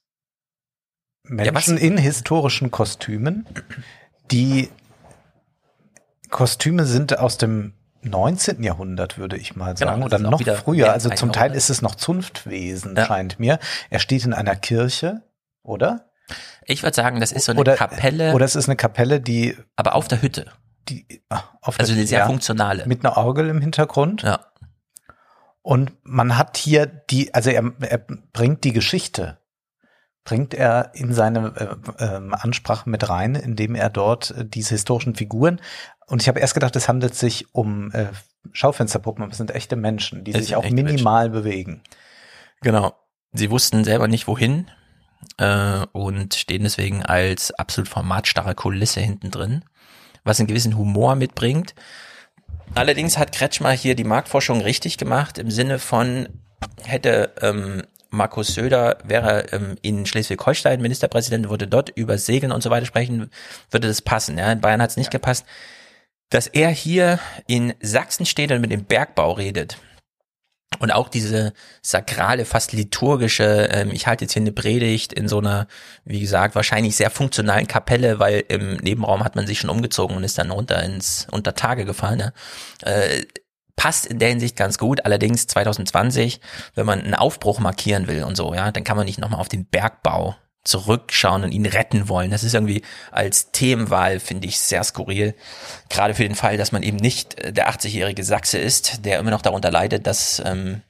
Ja, Menschen in historischen Kostümen. Die Kostüme sind aus dem 19. Jahrhundert, würde ich mal Genau, sagen, das oder noch früher. Also als zum Teil ist es noch Zunftwesen, Ja. scheint mir. Er steht in einer Kirche, oder? Ich würde sagen, das ist so eine oder, Kapelle, Oder es ist eine Kapelle, die, aber auf der Hütte. die ah, auf Also der- eine sehr ja, funktionale. mit einer Orgel im Hintergrund. ja. Und man hat hier die, also er, er bringt die Geschichte, bringt er in seine äh, ähm, Ansprache mit rein, indem er dort äh, diese historischen Figuren, und ich habe erst gedacht, es handelt sich um äh, Schaufensterpuppen, aber es sind echte Menschen, die Es sich auch minimal bewegen. Genau. Sie wussten selber nicht wohin äh, und stehen deswegen als absolut formatstarre Kulisse hinten drin, was einen gewissen Humor mitbringt. Allerdings hat Kretschmer hier die Marktforschung richtig gemacht im Sinne von hätte ähm, Markus Söder wäre ähm, in Schleswig-Holstein Ministerpräsident, würde dort über Segeln und so weiter sprechen, würde das passen. Ja, in Bayern hat es nicht gepasst. Dass er hier in Sachsen steht und mit dem Bergbau redet, und auch diese sakrale, fast liturgische, ähm, ich halte jetzt hier eine Predigt in so einer, wie gesagt, wahrscheinlich sehr funktionalen Kapelle, weil im Nebenraum hat man sich schon umgezogen und ist dann runter ins Untertage gefahren. Ja. Äh, passt in der Hinsicht ganz gut. Allerdings 2020, wenn man einen Aufbruch markieren will und so, ja, dann kann man nicht nochmal auf den Bergbau zurückschauen und ihn retten wollen. Das ist irgendwie als Themenwahl, finde ich, sehr skurril. Gerade für den Fall, dass man eben nicht äh, der 80-jährige Sachse ist, der immer noch darunter leidet, dass ähm,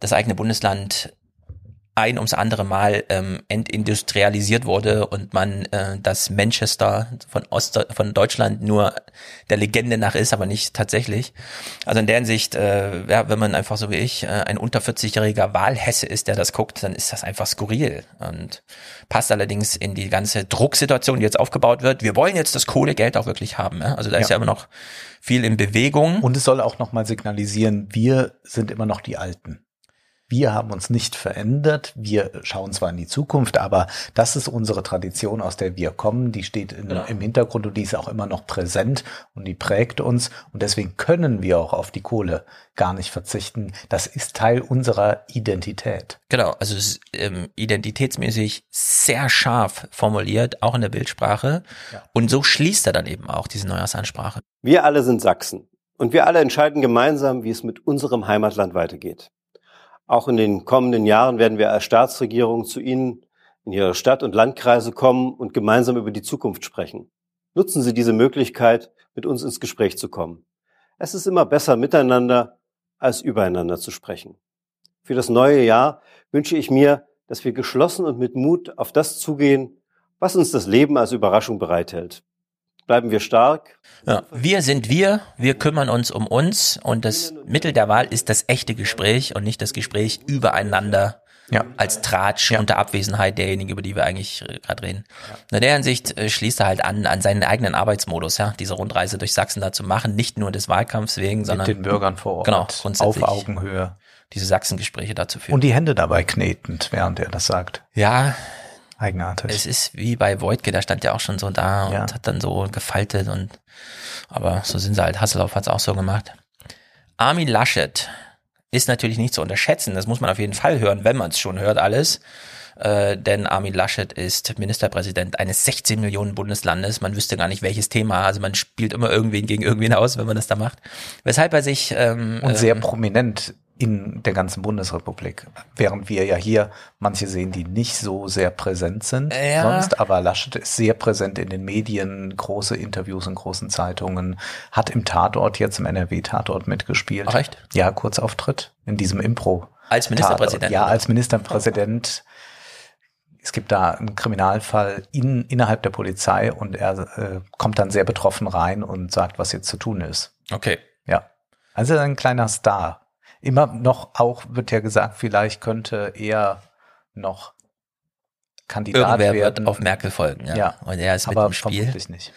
das eigene Bundesland ein ums andere Mal ähm, entindustrialisiert wurde und man äh, das Manchester von Ost von Deutschland nur der Legende nach ist, aber nicht tatsächlich. Also in der Hinsicht, äh, ja, wenn man einfach so wie ich äh, ein unter 40-jähriger Wahlhesse ist, der das guckt, dann ist das einfach skurril und passt allerdings in die ganze Drucksituation, die jetzt aufgebaut wird. Wir wollen jetzt das Kohlegeld auch wirklich haben. Ja? Also da ist Ja. ja immer noch viel in Bewegung. Und es soll auch nochmal signalisieren, wir sind immer noch die Alten. Wir haben uns nicht verändert. Wir schauen zwar in die Zukunft, aber das ist unsere Tradition, aus der wir kommen. Die steht in, Genau. im Hintergrund und die ist auch immer noch präsent und die prägt uns. Und deswegen können wir auch auf die Kohle gar nicht verzichten. Das ist Teil unserer Identität. Genau, also es ist ähm, identitätsmäßig sehr scharf formuliert, auch in der Bildsprache. Und so schließt er dann eben auch diese Neujahrsansprache. Wir alle sind Sachsen und wir alle entscheiden gemeinsam, wie es mit unserem Heimatland weitergeht. Auch in den kommenden Jahren werden wir als Staatsregierung zu Ihnen in Ihre Stadt und Landkreise kommen und gemeinsam über die Zukunft sprechen. Nutzen Sie diese Möglichkeit, mit uns ins Gespräch zu kommen. Es ist immer besser, miteinander als übereinander zu sprechen. Für das neue Jahr wünsche ich mir, dass wir geschlossen und mit Mut auf das zugehen, was uns das Leben als Überraschung bereithält. Bleiben wir stark, Ja. Wir sind wir, wir kümmern uns um uns und das Mittel der Wahl ist das echte Gespräch und nicht das Gespräch übereinander Ja. als Tratsch Ja. unter Abwesenheit derjenigen, über die wir eigentlich äh, gerade reden. In der Hinsicht äh, schließt er halt an, an seinen eigenen Arbeitsmodus, ja, diese Rundreise durch Sachsen da zu machen, nicht nur des Wahlkampfs wegen, Mit sondern den Bürgern vor Ort. Genau, auf grundsätzlich. Augenhöhe. diese Sachsengespräche dazu führen. Und die Hände dabei knetend, während er das sagt. ja, Eigenartig. es ist wie bei Voigtke, der stand ja auch schon so da und Ja. hat dann so gefaltet und aber so sind sie halt. Hasselhoff hat's auch so gemacht. Armin Laschet ist natürlich nicht zu unterschätzen. Das muss man auf jeden Fall hören, wenn man es schon hört alles. Äh, denn Armin Laschet ist Ministerpräsident eines 16 Millionen Bundeslandes. Man wüsste gar nicht, welches Thema. Also man spielt immer irgendwen gegen irgendwen aus, wenn man das da macht. Weshalb er sich ähm, und sehr ähm, prominent in der ganzen Bundesrepublik. Während wir ja hier manche sehen, die nicht so sehr präsent sind Ja. sonst, aber Laschet ist sehr präsent in den Medien, große Interviews in großen Zeitungen, hat im Tatort jetzt im NRW-Tatort mitgespielt. Ach, echt? Ja, Kurzauftritt in diesem Impro. als Ministerpräsident. Tatort. Ja, als Ministerpräsident. Es gibt da einen Kriminalfall in, innerhalb der Polizei und er äh, kommt dann sehr betroffen rein und sagt, was jetzt zu tun ist. okay. Ja. Also ein kleiner Star. Immer noch auch wird ja gesagt, vielleicht könnte er noch Kandidat Irgendwer werden. wird auf Merkel folgen. Ja. Ja, Und er ist mit aber im Spiel. vermutlich nicht.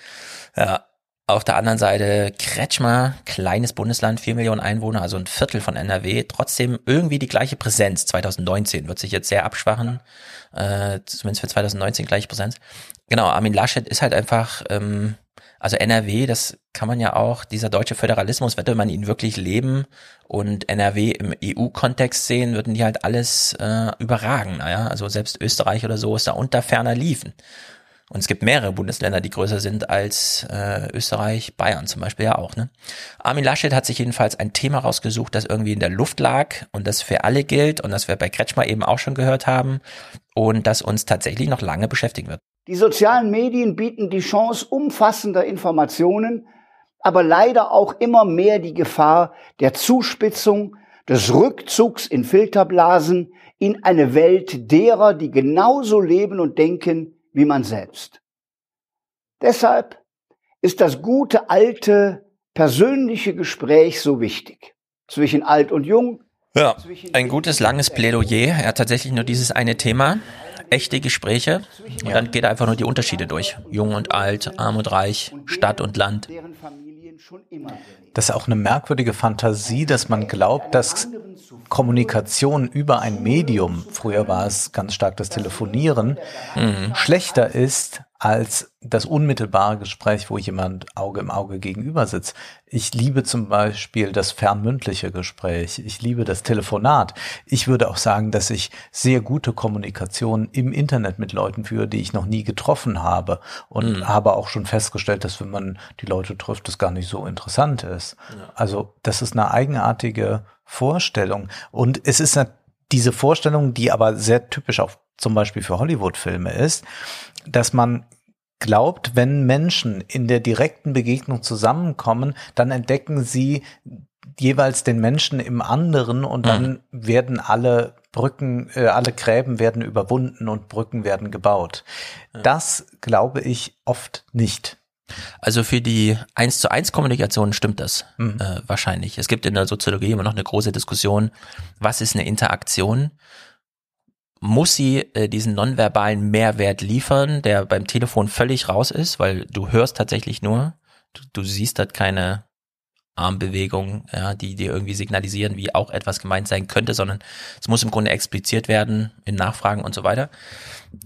Ja. Auf der anderen Seite Kretschmer, kleines Bundesland, vier Millionen Einwohner, also ein Viertel von NRW, trotzdem irgendwie die gleiche Präsenz. 2019 wird sich jetzt sehr abschwachen, äh, zumindest für 2019 gleiche Präsenz. Genau, Armin Laschet ist halt einfach, ähm, also NRW, das kann man ja auch, dieser deutsche Föderalismus, würde man ihn wirklich leben und NRW im EU-Kontext sehen, würden die halt alles äh, überragen. Naja, also selbst Österreich oder so ist da unter ferner liefen. Und es gibt mehrere Bundesländer, die größer sind als äh, Österreich, Bayern zum Beispiel ja auch. Ne? Armin Laschet hat sich jedenfalls ein Thema rausgesucht, das irgendwie in der Luft lag und das für alle gilt und das wir bei Kretschmer eben auch schon gehört haben und das uns tatsächlich noch lange beschäftigen wird. Die sozialen Medien bieten die Chance umfassender Informationen, aber leider auch immer mehr die Gefahr der Zuspitzung, des Rückzugs in Filterblasen in eine Welt derer, die genauso leben und denken wie man selbst. Deshalb ist das gute alte persönliche Gespräch so wichtig. Zwischen alt und jung, Ja, ein gutes langes Plädoyer. Er hat tatsächlich nur dieses eine Thema. Echte Gespräche. Und dann geht er einfach nur die Unterschiede durch. Jung und alt, arm und reich, Stadt und Land. Das ist auch eine merkwürdige Fantasie, dass man glaubt, dass Kommunikation über ein Medium, früher war es ganz stark das Telefonieren, schlechter ist als das unmittelbare Gespräch, wo jemand Auge im Auge gegenüber sitzt. Ich liebe zum Beispiel das fernmündliche Gespräch. Ich liebe das Telefonat. Ich würde auch sagen, dass ich sehr gute Kommunikation im Internet mit Leuten führe, die ich noch nie getroffen habe und habe auch schon festgestellt, dass wenn man die Leute trifft, das gar nicht so interessant ist. Also das ist eine eigenartige Vorstellung und es ist eine, diese Vorstellung, die aber sehr typisch auch zum Beispiel für Hollywood-Filme ist, dass man glaubt, wenn Menschen in der direkten Begegnung zusammenkommen, dann entdecken sie jeweils den Menschen im anderen und dann werden alle Brücken, äh, alle Gräben werden überwunden und Brücken werden gebaut. Das glaube ich oft nicht. Also für die 1 zu 1 Kommunikation stimmt das Mhm. äh, wahrscheinlich. Es gibt in der Soziologie immer noch eine große Diskussion, was ist eine Interaktion? Muss sie äh, diesen nonverbalen Mehrwert liefern, der beim Telefon völlig raus ist, weil du hörst tatsächlich nur, du, du siehst halt keine Armbewegungen, ja, die dir irgendwie signalisieren, wie auch etwas gemeint sein könnte, sondern es muss im Grunde expliziert werden in Nachfragen und so weiter.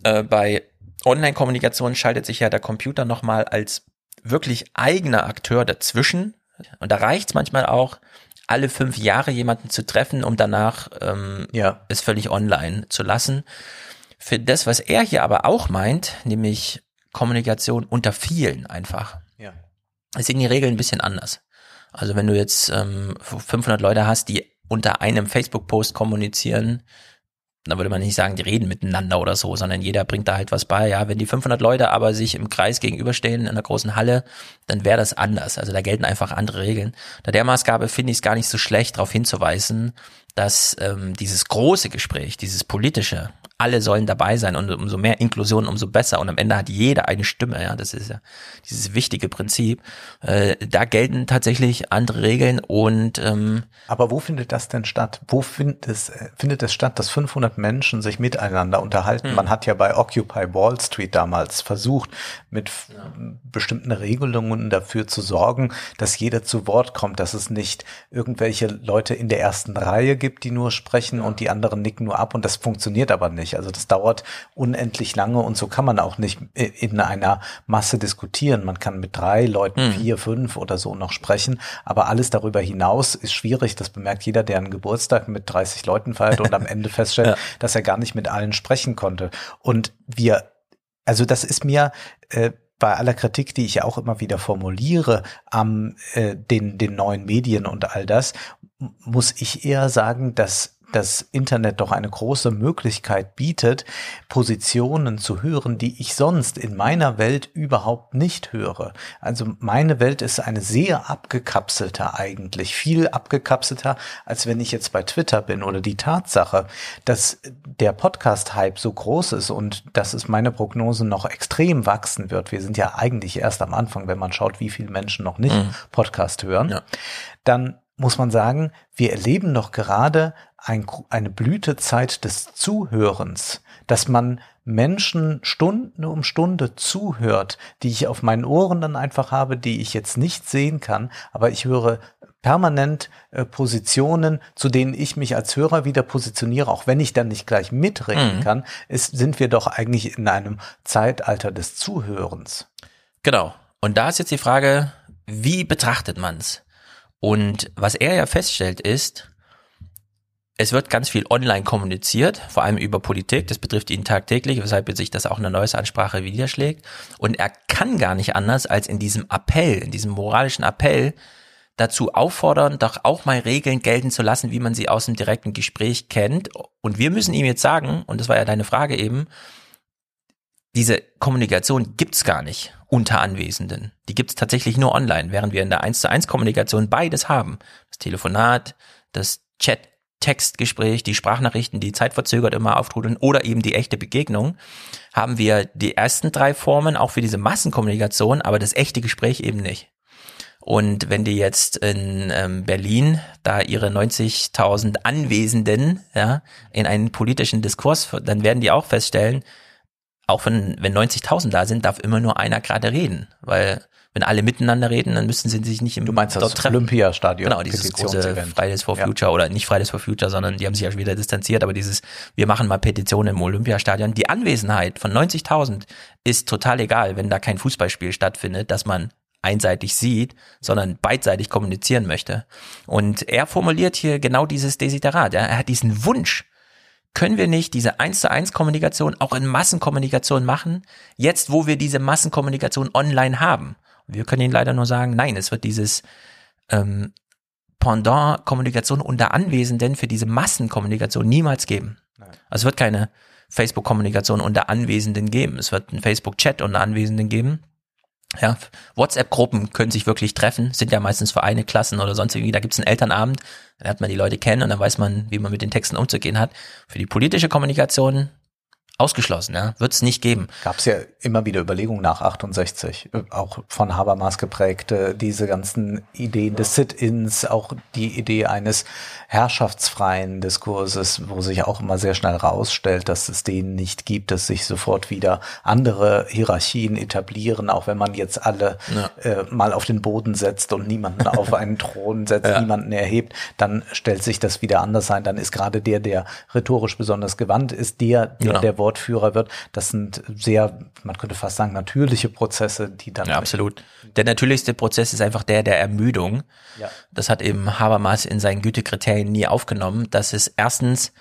Äh, bei Online-Kommunikation schaltet sich ja der Computer nochmal als wirklich eigener Akteur dazwischen. Und da reicht es manchmal auch, alle fünf Jahre jemanden zu treffen, um danach ähm, ja. es völlig online zu lassen. Für das, was er hier aber auch meint, nämlich Kommunikation unter vielen einfach, ja. sind die Regeln ein bisschen anders. Also wenn du jetzt ähm, 500 Leute hast, die unter einem Facebook-Post kommunizieren, da würde man nicht sagen, die reden miteinander oder so, sondern jeder bringt da halt was bei. Ja, wenn die 500 Leute aber sich im Kreis gegenüberstehen in einer großen Halle, dann wäre das anders. Also da gelten einfach andere Regeln. Da der Maßgabe finde ich es gar nicht so schlecht, darauf hinzuweisen, dass ähm, dieses große Gespräch, dieses politische, alle sollen dabei sein und umso mehr Inklusion, umso besser. Und am Ende hat jeder eine Stimme, ja, das ist ja dieses wichtige Prinzip. Äh, da gelten tatsächlich andere Regeln und ähm, Aber wo findet das denn statt? Wo findet es, äh, findet es statt, dass 500 Menschen sich miteinander unterhalten? Hm. Man hat ja bei Occupy Wall Street damals versucht, mit ja. bestimmten Regelungen dafür zu sorgen, dass jeder zu Wort kommt, dass es nicht irgendwelche Leute in der ersten Reihe gibt, die nur sprechen ja. und die anderen nicken nur ab und das funktioniert aber nicht nicht. Also das dauert unendlich lange und so kann man auch nicht in einer Masse diskutieren. Man kann mit drei Leuten, mhm. vier, fünf oder so noch sprechen, aber alles darüber hinaus ist schwierig. Das bemerkt jeder, der einen Geburtstag mit 30 Leuten feiert und am Ende feststellt, ja. dass er gar nicht mit allen sprechen konnte. Und wir, also das ist mir äh, bei aller Kritik, die ich ja auch immer wieder formuliere am äh, den den neuen Medien und all das, muss ich eher sagen, dass das Internet doch eine große Möglichkeit bietet, Positionen zu hören, die ich sonst in meiner Welt überhaupt nicht höre. Also meine Welt ist eine sehr abgekapselte eigentlich, viel abgekapselter, als wenn ich jetzt bei Twitter bin oder die Tatsache, dass der Podcast-Hype so groß ist und dass es meine Prognose noch extrem wachsen wird. Wir sind ja eigentlich erst am Anfang, wenn man schaut, wie viele Menschen noch nicht mhm. Podcast hören. Ja. Dann muss man sagen, wir erleben doch gerade ein, eine Blütezeit des Zuhörens, dass man Menschen Stunde um Stunde zuhört, die ich auf meinen Ohren dann einfach habe, die ich jetzt nicht sehen kann, aber ich höre permanent äh, Positionen, zu denen ich mich als Hörer wieder positioniere, auch wenn ich dann nicht gleich mitreden mhm. kann, ist, sind wir doch eigentlich in einem Zeitalter des Zuhörens. Genau. Und da ist jetzt die Frage, wie betrachtet man's? Und was er ja feststellt ist, es wird ganz viel online kommuniziert, vor allem über Politik. Das betrifft ihn tagtäglich, weshalb sich das auch in der neuesten Ansprache niederschlägt. Und er kann gar nicht anders, als in diesem Appell, in diesem moralischen Appell, dazu auffordern, doch auch mal Regeln gelten zu lassen, wie man sie aus dem direkten Gespräch kennt. Und wir müssen ihm jetzt sagen, und das war ja deine Frage eben, diese Kommunikation gibt's gar nicht unter Anwesenden. Die gibt's tatsächlich nur online, während wir in der 1 zu 1 Kommunikation beides haben. Das Telefonat, das Chat Textgespräch, die Sprachnachrichten, die zeitverzögert immer auftrudeln oder eben die echte Begegnung, haben wir die ersten drei Formen auch für diese Massenkommunikation, aber das echte Gespräch eben nicht. Und wenn die jetzt in ähm, Berlin da ihre 90.000 Anwesenden ja, in einen politischen Diskurs, dann werden die auch feststellen, auch wenn, wenn 90.000 da sind, darf immer nur einer gerade reden, weil wenn alle miteinander reden, dann müssten sie sich nicht im Du meinst dort das treffen. Olympiastadion? Genau, dieses große Fridays for Future ja. oder nicht Fridays for Future, sondern die haben sich ja schon wieder distanziert, aber dieses, wir machen mal Petitionen im Olympiastadion. Die Anwesenheit von 90.000 ist total egal, wenn da kein Fußballspiel stattfindet, dass man einseitig sieht, sondern beidseitig kommunizieren möchte. Und er formuliert hier genau dieses Desiderat. Ja? Er hat diesen Wunsch, können wir nicht diese eins zu eins Kommunikation auch in Massenkommunikation machen, jetzt wo wir diese Massenkommunikation online haben? Wir können Ihnen leider nur sagen, nein, es wird dieses ähm, Pendant-Kommunikation unter Anwesenden für diese Massenkommunikation niemals geben. Also es wird keine Facebook-Kommunikation unter Anwesenden geben. Es wird einen Facebook-Chat unter Anwesenden geben. Ja, WhatsApp-Gruppen können sich wirklich treffen, sind ja meistens Vereine, Klassen oder sonst irgendwie. Da gibt's einen Elternabend, da hat man die Leute kennen und dann weiß man, wie man mit den Texten umzugehen hat. Für die politische Kommunikation ausgeschlossen, ja, wird es nicht geben. Gab es ja immer wieder Überlegungen nach 68, äh, auch von Habermas geprägte, diese ganzen Ideen des Sit-ins, auch die Idee eines herrschaftsfreien Diskurses, wo sich auch immer sehr schnell rausstellt, dass es den nicht gibt, dass sich sofort wieder andere Hierarchien etablieren, auch wenn man jetzt alle Ja. äh, mal auf den Boden setzt und niemanden auf einen Thron setzt, Ja. niemanden erhebt, dann stellt sich das wieder anders ein. Dann ist gerade der, der rhetorisch besonders gewandt ist, der, der Genau. der Wortführer wird. Das sind sehr, man könnte fast sagen, natürliche Prozesse, die dann Ja, absolut. Der natürlichste Prozess ist einfach der der Ermüdung. Ja. Das hat eben Habermas in seinen Gütekriterien nie aufgenommen. Das ist erstens,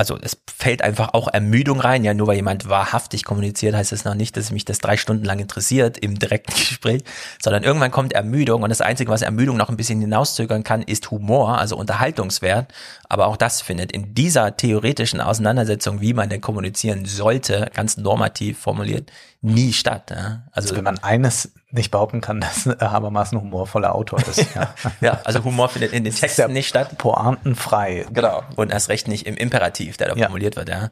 also es fällt einfach auch Ermüdung rein. Ja, nur weil jemand wahrhaftig kommuniziert, heißt es noch nicht, dass mich das drei Stunden lang interessiert im direkten Gespräch, sondern irgendwann kommt Ermüdung und das Einzige, was Ermüdung noch ein bisschen hinauszögern kann, ist Humor, also Unterhaltungswert. Aber auch das findet in dieser theoretischen Auseinandersetzung, wie man denn kommunizieren sollte, ganz normativ formuliert, nie statt. Ja? Also wenn man eines nicht behaupten kann, dass äh, Habermas ein humorvoller Autor ist. Ja, Ja, also Humor findet in den Texten nicht statt. Pointenfrei. Genau. Und erst recht nicht im Imperativ, der da Ja. formuliert wird, ja.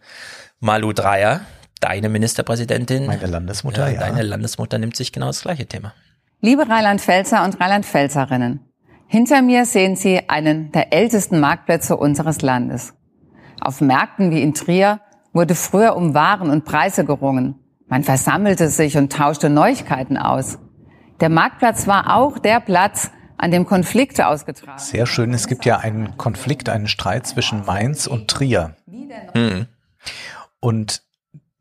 Malu Dreyer, deine Ministerpräsidentin. Meine Landesmutter, ja. Deine Landesmutter nimmt sich genau das gleiche Thema. Liebe Rheinland-Pfälzer und Rheinland-Pfälzerinnen, hinter mir sehen Sie einen der ältesten Marktplätze unseres Landes. Auf Märkten wie in Trier wurde früher um Waren und Preise gerungen. Man versammelte sich und tauschte Neuigkeiten aus. Der Marktplatz war auch der Platz, an dem Konflikte ausgetragen Sehr schön. Es gibt ja einen Konflikt, einen Streit zwischen Mainz und Trier. Hm. Und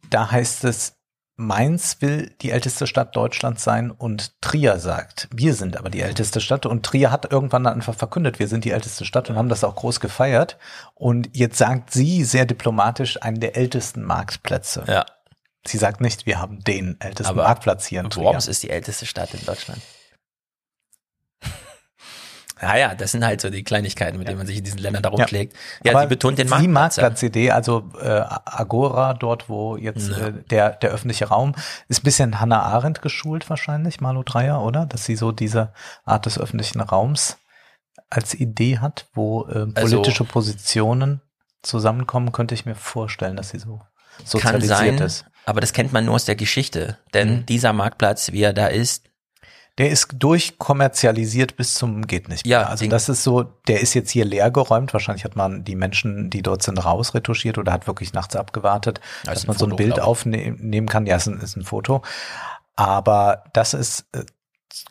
da heißt es, Mainz will die älteste Stadt Deutschlands sein und Trier sagt, wir sind aber die älteste Stadt. Und Trier hat irgendwann dann einfach verkündet, wir sind die älteste Stadt und haben das auch groß gefeiert. Und jetzt sagt sie sehr diplomatisch einen der ältesten Marktplätze. Ja. Sie sagt nicht, wir haben den ältesten Aber Marktplatz hier in Trier. Worms ist die älteste Stadt in Deutschland. Naja, das sind halt so die Kleinigkeiten, mit denen man sich in diesen Ländern da rumschlägt. Ja, Aber sie betont den Die Marktplatz. ja. Marktplatz-Idee, also äh, Agora, dort wo jetzt Ja. äh, der, der öffentliche Raum, ist ein bisschen Hannah Arendt geschult wahrscheinlich, Malu Dreyer, oder? Dass sie so diese Art des öffentlichen Raums als Idee hat, wo äh, Also- politische Positionen zusammenkommen, könnte ich mir vorstellen, dass sie so sozialisiert sein, ist. Aber das kennt man nur aus der Geschichte. Denn Mhm. dieser Marktplatz, wie er da ist, Der ist durchkommerzialisiert bis zum geht nicht mehr. Ja, also das ist so, der ist jetzt hier leer geräumt. Wahrscheinlich hat man die Menschen, die dort sind, rausretuschiert oder hat wirklich nachts abgewartet, ist dass ein man so ein Foto, Bild aufnehmen nehmen kann. Ja, ist ein, ist ein Foto. Aber das ist äh,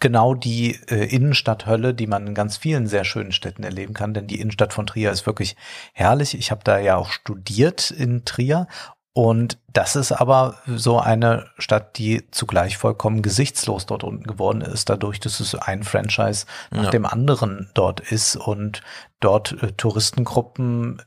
genau die äh, Innenstadthölle, die man in ganz vielen sehr schönen Städten erleben kann. Denn die Innenstadt von Trier ist wirklich herrlich. Ich habe da ja auch studiert in Trier. Und das ist aber so eine Stadt, die zugleich vollkommen gesichtslos dort unten geworden ist, dadurch, dass es ein Franchise nach Ja. dem anderen dort ist und dort äh, Touristengruppen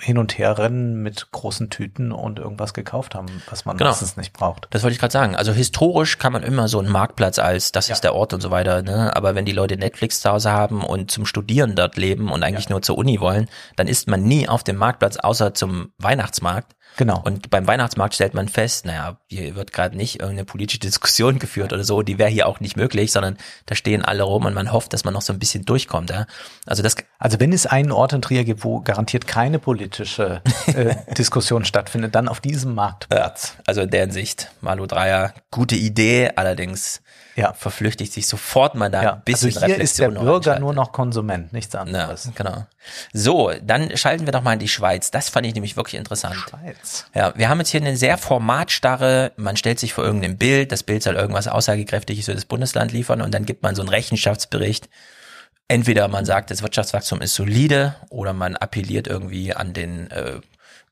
hin und her rennen mit großen Tüten und irgendwas gekauft haben, was man Genau. meistens nicht braucht. Das wollte ich gerade sagen. Also historisch kann man immer so einen Marktplatz als, das ist der Ort und so weiter, ne? Aber wenn die Leute Netflix zu Hause haben und zum Studieren dort leben und eigentlich nur zur Uni wollen, dann ist man nie auf dem Marktplatz außer zum Weihnachtsmarkt. Genau. Und beim Weihnachtsmarkt stellt man fest, naja, hier wird gerade nicht irgendeine politische Diskussion geführt oder so, die wäre hier auch nicht möglich, sondern da stehen alle rum und man hofft, dass man noch so ein bisschen durchkommt. Ja? Also das Also wenn es einen Ort in Trier gibt, wo garantiert keine politische äh, Diskussion stattfindet, dann auf diesem Marktplatz. Also in der Hinsicht, Malu Dreyer, gute Idee, allerdings Ja. verflüchtigt sich sofort mal da Ja, ein bisschen also hier ist der Reflexion Bürger nur noch Konsument, nichts Ja, anderes. genau. So, dann schalten wir doch mal in die Schweiz. Das fand ich nämlich wirklich interessant. Schweiz. Ja, wir haben jetzt hier eine sehr formatstarre, man stellt sich vor irgendeinem Bild, das Bild soll irgendwas aussagekräftiges für das Bundesland liefern und dann gibt man so einen Rechenschaftsbericht. Entweder man sagt, das Wirtschaftswachstum ist solide oder man appelliert irgendwie an den äh,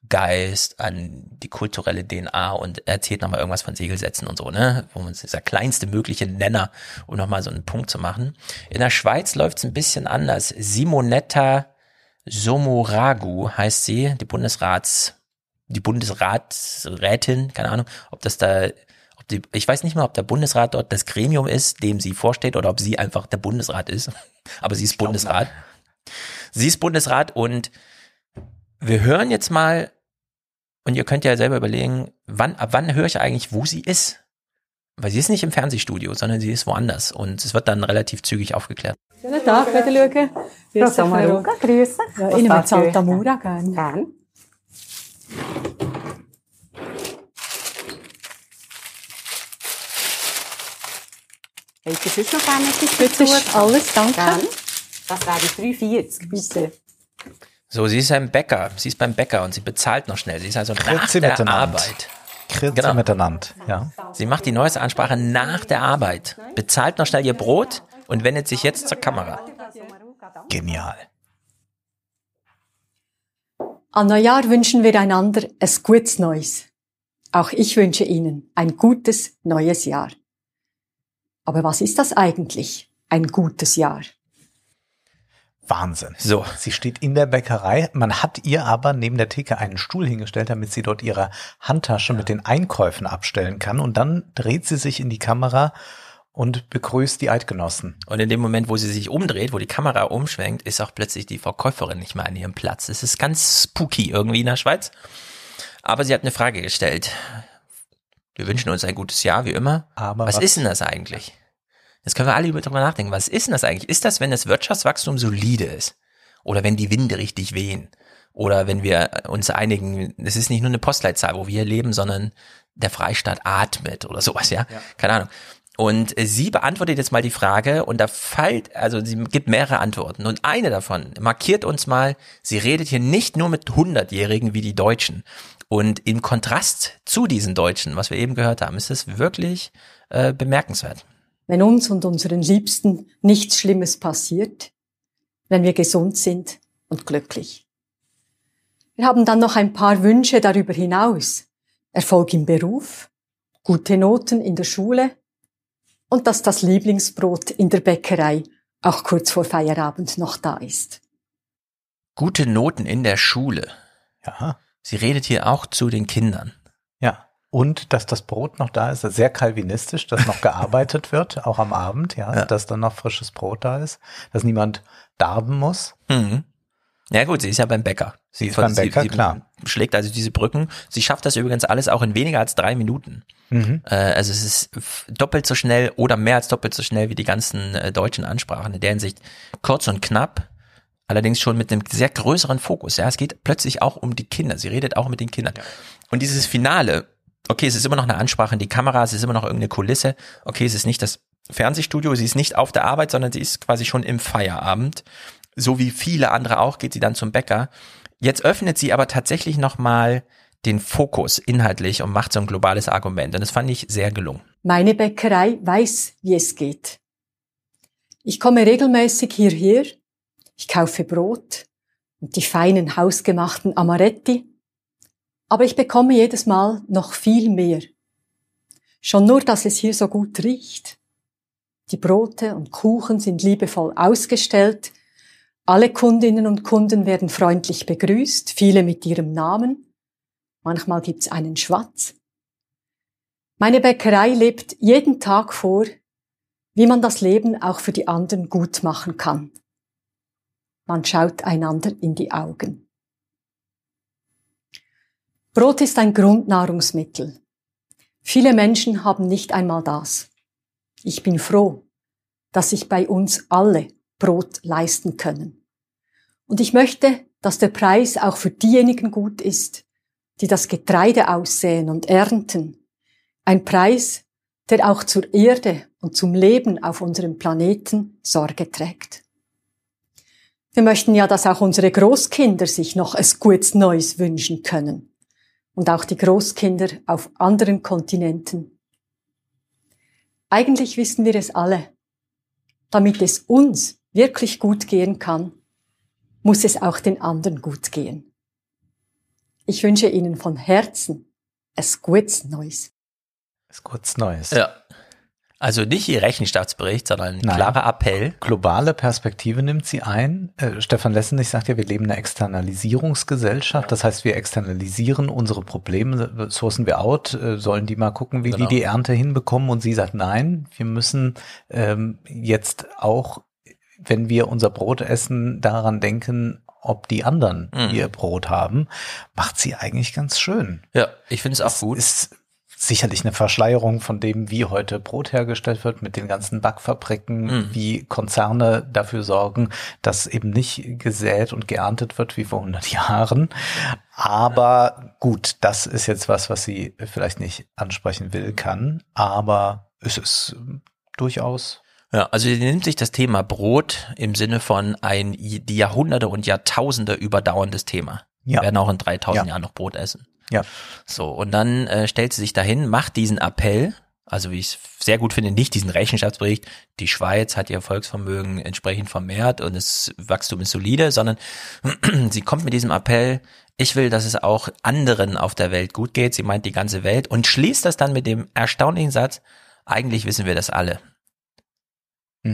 Geist, an die kulturelle DNA und erzählt nochmal irgendwas von Segelsätzen und so, ne? Wo man der kleinste mögliche Nenner, um nochmal so einen Punkt zu machen. In der Schweiz läuft es ein bisschen anders. Simonetta Somoragu heißt sie, die Bundesrats, die Bundesratsrätin, keine Ahnung, ob das da, ob die, ich weiß nicht mal, ob der Bundesrat dort das Gremium ist, dem sie vorsteht, oder ob sie einfach der Bundesrat ist. Aber sie ist Bundesrat. Sie ist Bundesrat und wir hören jetzt mal, und ihr könnt ja selber überlegen, wann, ab wann höre ich eigentlich, wo sie ist? Weil sie ist nicht im Fernsehstudio, sondern sie ist woanders. Und es wird dann relativ zügig aufgeklärt. Schönen Tag, bitte schauen. Grüß dich, Maruka. Grüß dich. nehme jetzt mit Saltamura gern. Gern. Hätte sonst noch gerne etwas Bitte, alles, danke. Gern. Das wäre 3,40, bitte. So, sie ist ein Bäcker. Sie ist beim Bäcker und sie bezahlt noch schnell. Sie ist also nach Grüezi der. Arbeit. Grüezi Genau. miteinander, ja. Sie macht die neueste Ansprache nach der Arbeit, bezahlt noch schnell ihr Brot und wendet sich jetzt zur Kamera. Genial. An Neujahr wünschen wir einander ein gutes Neues. Auch ich wünsche Ihnen ein gutes neues Jahr. Aber was ist das eigentlich, ein gutes Jahr? Wahnsinn. So. Sie steht in der Bäckerei. Man hat ihr aber neben der Theke einen Stuhl hingestellt, damit sie dort ihre Handtasche mit den Einkäufen abstellen kann. Und dann dreht sie sich in die Kamera und begrüßt die Eidgenossen. Und in dem Moment, wo sie sich umdreht, wo die Kamera umschwenkt, ist auch plötzlich die Verkäuferin nicht mehr an ihrem Platz. Es ist ganz spooky irgendwie in der Schweiz. Aber sie hat eine Frage gestellt. Wir wünschen uns ein gutes Jahr, wie immer. Aber was, was- ist denn das eigentlich? Jetzt können wir alle über drüber nachdenken. Was ist denn das eigentlich? Ist das, wenn das Wirtschaftswachstum solide ist? Oder wenn die Winde richtig wehen? Oder wenn wir uns einigen, es ist nicht nur eine Postleitzahl, wo wir hier leben, sondern der Freistaat atmet oder sowas, ja? Keine Ahnung. Und äh, sie beantwortet jetzt mal die Frage und da fällt, also sie gibt mehrere Antworten und eine davon markiert uns mal, sie redet hier nicht nur mit Hundertjährigen wie die Deutschen. Und im Kontrast zu diesen Deutschen, was wir eben gehört haben, ist es wirklich äh, bemerkenswert. Wenn uns und unseren Liebsten nichts Schlimmes passiert, wenn wir gesund sind und glücklich. Wir haben dann noch ein paar Wünsche darüber hinaus. Erfolg im Beruf, gute Noten in der Schule und dass das Lieblingsbrot in der Bäckerei auch kurz vor Feierabend noch da ist. Gute Noten in der Schule. Ja. Sie redet hier auch zu den Kindern. Ja. Und dass das Brot noch da ist, sehr kalvinistisch, dass noch gearbeitet wird, auch am Abend, ja, Ja. dass dann noch frisches Brot da ist, dass niemand darben muss. Mhm. Ja gut, sie ist ja beim Bäcker. Sie ist beim Bäcker, sie klar. Schlägt also diese Brücken. Sie schafft das übrigens alles auch in weniger als drei Minuten. Mhm. Äh, also es ist doppelt so schnell oder mehr als doppelt so schnell wie die ganzen äh, deutschen Ansprachen. In der Hinsicht kurz und knapp, allerdings schon mit einem sehr größeren Fokus. Ja, es geht plötzlich auch um die Kinder. Sie redet auch mit den Kindern. Und dieses Finale, okay, es ist immer noch eine Ansprache in die Kamera, es ist immer noch irgendeine Kulisse. Okay, es ist nicht das Fernsehstudio, sie ist nicht auf der Arbeit, sondern sie ist quasi schon im Feierabend. So wie viele andere auch, geht sie dann zum Bäcker. Jetzt öffnet sie aber tatsächlich nochmal den Fokus inhaltlich und macht so ein globales Argument. Und das fand ich sehr gelungen. Meine Bäckerei weiß, wie es geht. Ich komme regelmäßig hierher, ich kaufe Brot und die feinen hausgemachten Amaretti, aber ich bekomme jedes Mal noch viel mehr. Schon nur, dass es hier so gut riecht. Die Brote und Kuchen sind liebevoll ausgestellt, alle Kundinnen und Kunden werden freundlich begrüßt, viele mit ihrem Namen. Manchmal gibt's einen Schwatz. Meine Bäckerei lebt jeden Tag vor, wie man das Leben auch für die anderen gut machen kann. Man schaut einander in die Augen. Brot ist ein Grundnahrungsmittel. Viele Menschen haben nicht einmal das. Ich bin froh, dass sich bei uns alle Brot leisten können. Und ich möchte, dass der Preis auch für diejenigen gut ist, die das Getreide aussäen und ernten. Ein Preis, der auch zur Erde und zum Leben auf unserem Planeten Sorge trägt. Wir möchten ja, dass auch unsere Großkinder sich noch ein gutes Neues wünschen können. Und auch die Großkinder auf anderen Kontinenten. Eigentlich wissen wir es alle. Damit es uns wirklich gut gehen kann, muss es auch den anderen gut gehen. Ich wünsche Ihnen von Herzen es gutes Neues. Ist kurz Neues. Ja. Also nicht ihr Rechenschaftsbericht, sondern ein Nein. klarer Appell. Globale Perspektive nimmt sie ein. Äh, Stefan Lessenich sagt ja, wir leben in einer Externalisierungsgesellschaft. Das heißt, wir externalisieren unsere Probleme, sourcen wir out, äh, sollen die mal gucken, wie Genau. die die Ernte hinbekommen. Und sie sagt, nein, wir müssen ähm, jetzt auch, wenn wir unser Brot essen, daran denken, ob die anderen Mhm. ihr Brot haben. Macht sie eigentlich ganz schön. Ja, ich finde es auch gut. Ist sicherlich eine Verschleierung von dem, wie heute Brot hergestellt wird, mit den ganzen Backfabriken, Mhm. wie Konzerne dafür sorgen, dass eben nicht gesät und geerntet wird wie vor 100 Jahren. Aber gut, das ist jetzt was, was sie vielleicht nicht ansprechen will, kann. Aber es ist durchaus. Ja, also die nimmt sich das Thema Brot im Sinne von ein die Jahrhunderte und Jahrtausende überdauerndes Thema. Ja. Wir werden auch in 3000 Ja. Jahren noch Brot essen. Ja. So, und dann äh, stellt sie sich dahin, macht diesen Appell, also wie ich es sehr gut finde, nicht diesen Rechenschaftsbericht, die Schweiz hat ihr Volksvermögen entsprechend vermehrt und das Wachstum ist solide, sondern sie kommt mit diesem Appell, ich will, dass es auch anderen auf der Welt gut geht, sie meint die ganze Welt und schließt das dann mit dem erstaunlichen Satz, eigentlich wissen wir das alle.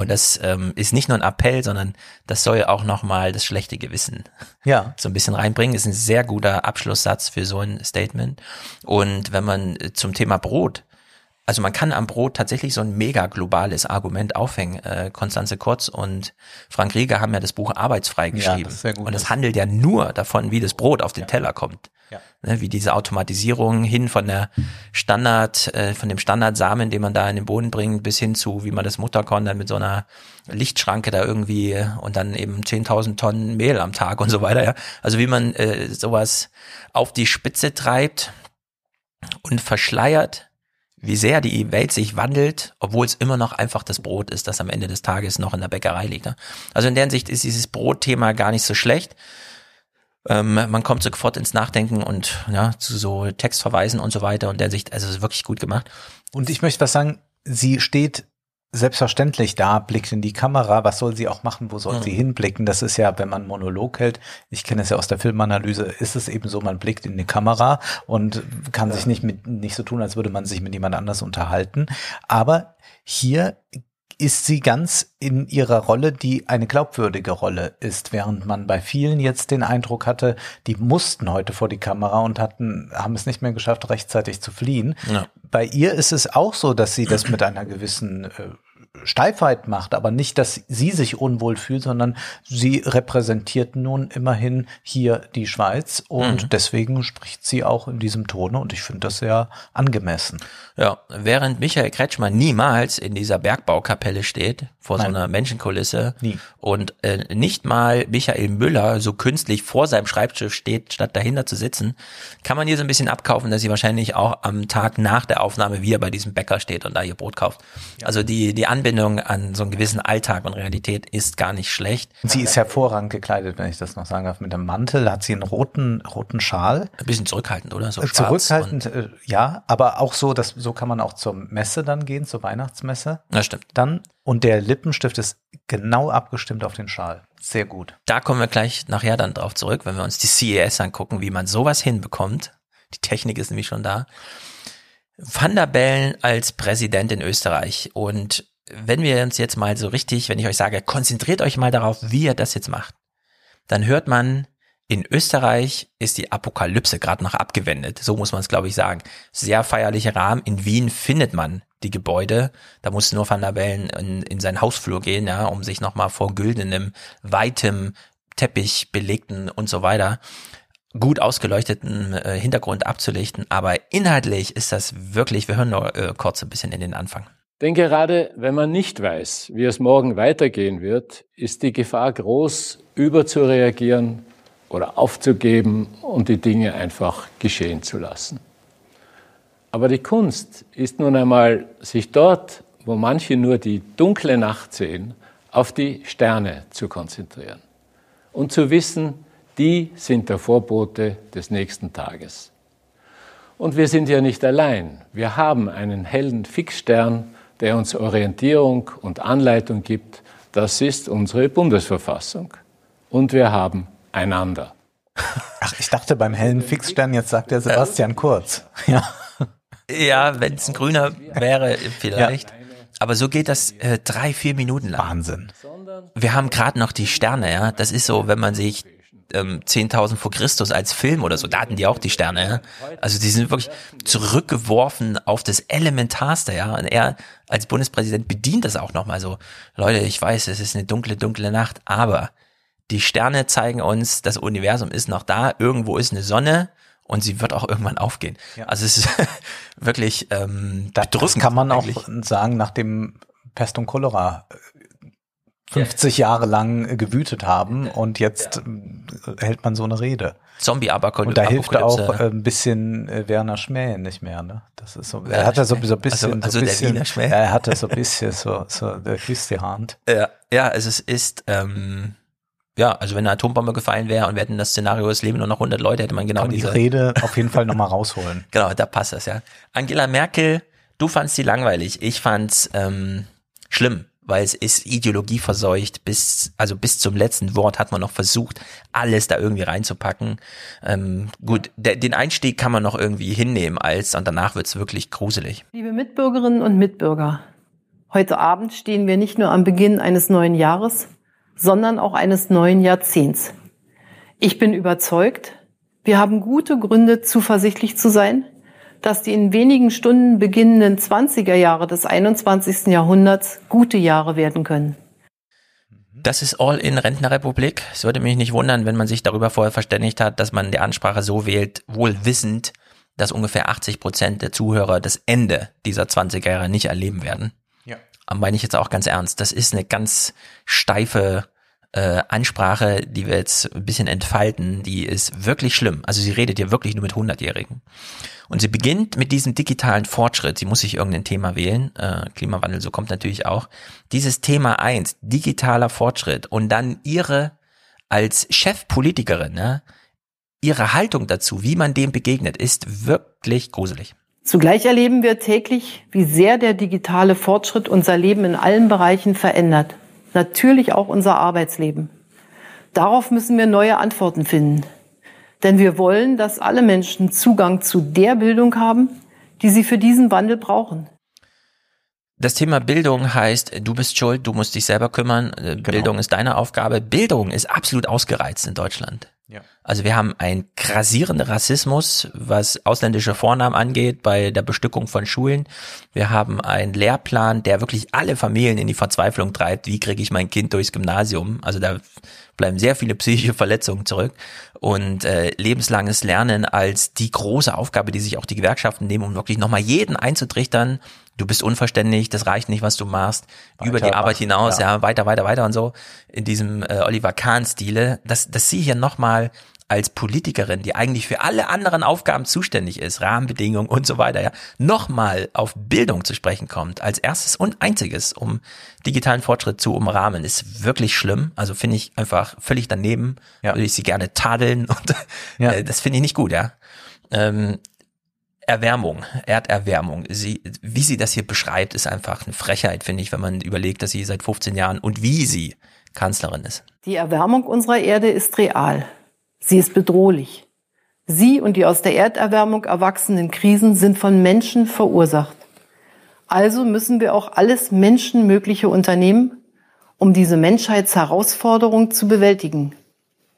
Und das ähm, ist nicht nur ein Appell, sondern das soll auch nochmal das schlechte Gewissen Ja. so ein bisschen reinbringen. Ist ein sehr guter Abschlusssatz für so ein Statement. Und wenn man äh, zum Thema Brot, also man kann am Brot tatsächlich so ein mega globales Argument aufhängen. Äh, Konstanze Kurz und Frank Rieger haben ja das Buch Arbeitsfrei Ja, geschrieben. das sehr gut. und es handelt ja nur davon, wie das Brot auf den Teller kommt. Ja. Ne, wie diese Automatisierung hin von der Standard, äh, von dem Standardsamen, den man da in den Boden bringt, bis hin zu, wie man das Mutterkorn dann mit so einer Lichtschranke da irgendwie äh, und dann eben 10.000 Tonnen Mehl am Tag und so weiter. Ja. Also wie man äh, sowas auf die Spitze treibt und verschleiert, wie sehr die Welt sich wandelt, obwohl es immer noch einfach das Brot ist, das am Ende des Tages noch in der Bäckerei liegt. Ne? Also in der Hinsicht ist dieses Brotthema gar nicht so schlecht. Ähm, man kommt sofort ins Nachdenken und ja, zu so Textverweisen und so weiter und der Sicht, also es ist wirklich gut gemacht. Und ich möchte was sagen, sie steht selbstverständlich da, blickt in die Kamera. Was soll sie auch machen? Wo soll Mhm. sie hinblicken? Das ist ja, wenn man Monolog hält, ich kenne es ja aus der Filmanalyse, ist es eben so, man blickt in die Kamera und kann sich nicht mit, nicht so tun, als würde man sich mit jemand anders unterhalten. Aber hier ist sie ganz in ihrer Rolle, die eine glaubwürdige Rolle ist, während man bei vielen jetzt den Eindruck hatte, die mussten heute vor die Kamera und hatten, haben es nicht mehr geschafft, rechtzeitig zu fliehen. Ja. Bei ihr ist es auch so, dass sie das mit einer gewissen äh, Steifheit macht, aber nicht, dass sie sich unwohl fühlt, sondern sie repräsentiert nun immerhin hier die Schweiz und Mhm. deswegen spricht sie auch in diesem Tone und ich finde das sehr angemessen. Ja, während Michael Kretschmann niemals in dieser Bergbaukapelle steht, vor Nein. so einer Menschenkulisse Nie. und äh, nicht mal Michael Müller so künstlich vor seinem Schreibtisch steht, statt dahinter zu sitzen, kann man hier so ein bisschen abkaufen, dass sie wahrscheinlich auch am Tag nach der Aufnahme wieder bei diesem Bäcker steht und da ihr Brot kauft. Also die, die Anbindung an so einen gewissen Alltag und Realität ist gar nicht schlecht. Sie ist hervorragend gekleidet, wenn ich das noch sagen darf, mit einem Mantel, hat sie einen roten, roten Schal. Ein bisschen zurückhaltend, oder? So Äh, Zurückhaltend, äh, ja, aber auch so, dass so kann man auch zur Messe dann gehen, zur Weihnachtsmesse. Ja, stimmt. Dann und der Lippenstift ist genau abgestimmt auf den Schal. Sehr gut. Da kommen wir gleich nachher dann drauf zurück, wenn wir uns die CES angucken, wie man sowas hinbekommt. Die Technik ist nämlich schon da. Van der Bellen als Präsident in Österreich. Und wenn wir uns jetzt mal so richtig, wenn ich euch sage, konzentriert euch mal darauf, wie er das jetzt macht, dann hört man, in Österreich ist die Apokalypse gerade noch abgewendet. So muss man es, glaube ich, sagen. Sehr feierlicher Rahmen. In Wien findet man die Gebäude. Da muss nur Van der Bellen in, in seinen Hausflur gehen, ja, um sich nochmal vor güldenem, weitem Teppich belegten und so weiter gut ausgeleuchteten äh, Hintergrund abzulichten. Aber inhaltlich ist das wirklich, wir hören nur äh, kurz ein bisschen in den Anfang. Denn gerade wenn man nicht weiß, wie es morgen weitergehen wird, ist die Gefahr groß, überzureagieren oder aufzugeben und die Dinge einfach geschehen zu lassen. Aber die Kunst ist nun einmal, sich dort, wo manche nur die dunkle Nacht sehen, auf die Sterne zu konzentrieren und zu wissen, die sind der Vorbote des nächsten Tages. Und wir sind ja nicht allein. Wir haben einen hellen Fixstern, der uns Orientierung und Anleitung gibt. Das ist unsere Bundesverfassung. Und wir haben einander. Ach, ich dachte beim hellen Fixstern, jetzt sagt der Sebastian Kurz. Ja. Ja, wenn es ein grüner wäre, vielleicht. Aber so geht das äh, drei, vier Minuten lang. Wahnsinn. Wir haben gerade noch die Sterne, ja. Das ist so, wenn man sich ähm, 10.000 vor Christus als Film oder so, da hatten die auch die Sterne, ja. Also die sind wirklich zurückgeworfen auf das Elementarste, ja. Und er als Bundespräsident bedient das auch nochmal so. Leute, ich weiß, es ist eine dunkle, dunkle Nacht, aber die Sterne zeigen uns, das Universum ist noch da, irgendwo ist eine Sonne und sie wird auch irgendwann aufgehen. Also es ist wirklich ähm, Das bedrückend kann man auch eigentlich. sagen, nachdem Pest und Cholera äh, 50 Jahre lang äh, gewütet haben und jetzt äh, hält man so eine Rede. Zombie-Apokalypse. Und da hilft auch äh, ein bisschen äh, Werner Schmäh nicht mehr, ne? Das ist so, er hat ja so, so ein bisschen, Also- also so ein der bisschen, Wiener Schmäh? Ja, er hatte so ein bisschen so, so, der küsst die Hand. Ja, ja, also es ist, ähm, ja, also wenn eine Atombombe gefallen wäre und wir hätten das Szenario, es leben nur noch 100 Leute, hätte man genau Kann die diese, Rede auf jeden Fall nochmal rausholen. genau, da passt das, ja. Angela Merkel, du fandst sie langweilig, ich fand's, ähm, schlimm, weil es ist Ideologie verseucht, bis, also bis zum letzten Wort hat man noch versucht, alles da irgendwie reinzupacken. Ähm, gut, der, den Einstieg kann man noch irgendwie hinnehmen als, und danach wird's wirklich gruselig. Liebe Mitbürgerinnen und Mitbürger, heute Abend stehen wir nicht nur am Beginn eines neuen Jahres, sondern auch eines neuen Jahrzehnts. Ich bin überzeugt, wir haben gute Gründe, zuversichtlich zu sein, dass die in wenigen Stunden beginnenden 20er Jahre des 21. Jahrhunderts gute Jahre werden können. Das ist All-in-Rentnerrepublik. Es würde mich nicht wundern, wenn man sich darüber vorher verständigt hat, dass man die Ansprache so wählt, wohl wissend, dass ungefähr 80 Prozent der Zuhörer das Ende dieser 20er Jahre nicht erleben werden. Ja. Aber meine ich jetzt auch ganz ernst. Das ist eine ganz steife äh, Ansprache, die wir jetzt ein bisschen entfalten. Die ist wirklich schlimm. Also sie redet hier wirklich nur mit 100-Jährigen. Und sie beginnt mit diesem digitalen Fortschritt. Sie muss sich irgendein Thema wählen. Äh, Klimawandel, so kommt natürlich auch. Dieses Thema eins, digitaler Fortschritt. Und dann ihre als Chefpolitikerin, ne, ihre Haltung dazu, wie man dem begegnet, ist wirklich gruselig. Zugleich erleben wir täglich, wie sehr der digitale Fortschritt unser Leben in allen Bereichen verändert. Natürlich auch unser Arbeitsleben. Darauf müssen wir neue Antworten finden. Denn wir wollen, dass alle Menschen Zugang zu der Bildung haben, die sie für diesen Wandel brauchen. Das Thema Bildung heißt, du bist schuld, du musst dich selber kümmern, äh, Bildung ist deine Aufgabe. Bildung ist absolut ausgereizt in Deutschland. Ja. Also wir haben einen grassierenden Rassismus, was ausländische Vornamen angeht, bei der Bestückung von Schulen. Wir haben einen Lehrplan, der wirklich alle Familien in die Verzweiflung treibt. Wie kriege ich mein Kind durchs Gymnasium? Also da bleiben sehr viele psychische Verletzungen zurück. Und äh, lebenslanges Lernen als die große Aufgabe, die sich auch die Gewerkschaften nehmen, um wirklich nochmal jeden einzutrichtern. Du bist unverständlich, das reicht nicht, was du machst. Weiter, über die Arbeit hinaus, ja. ja, weiter, weiter, weiter und so. In diesem äh, Oliver Kahn-Stile, dass, dass sie hier nochmal als Politikerin, die eigentlich für alle anderen Aufgaben zuständig ist, Rahmenbedingungen und so weiter, ja, nochmal auf Bildung zu sprechen kommt, als erstes und einziges, um digitalen Fortschritt zu umrahmen, ist wirklich schlimm. Also finde ich einfach völlig daneben. Ja. Würde ich sie gerne tadeln und Ja. äh, das finde ich nicht gut, ja. Ähm, Erwärmung, Erderwärmung. Sie, wie sie das hier beschreibt, ist einfach eine Frechheit, finde ich, wenn man überlegt, dass sie seit 15 Jahren und wie sie Kanzlerin ist. Die Erwärmung unserer Erde ist real. Sie ist bedrohlich. Sie und die aus der Erderwärmung erwachsenen Krisen sind von Menschen verursacht. Also müssen wir auch alles Menschenmögliche unternehmen, um diese Menschheitsherausforderung zu bewältigen.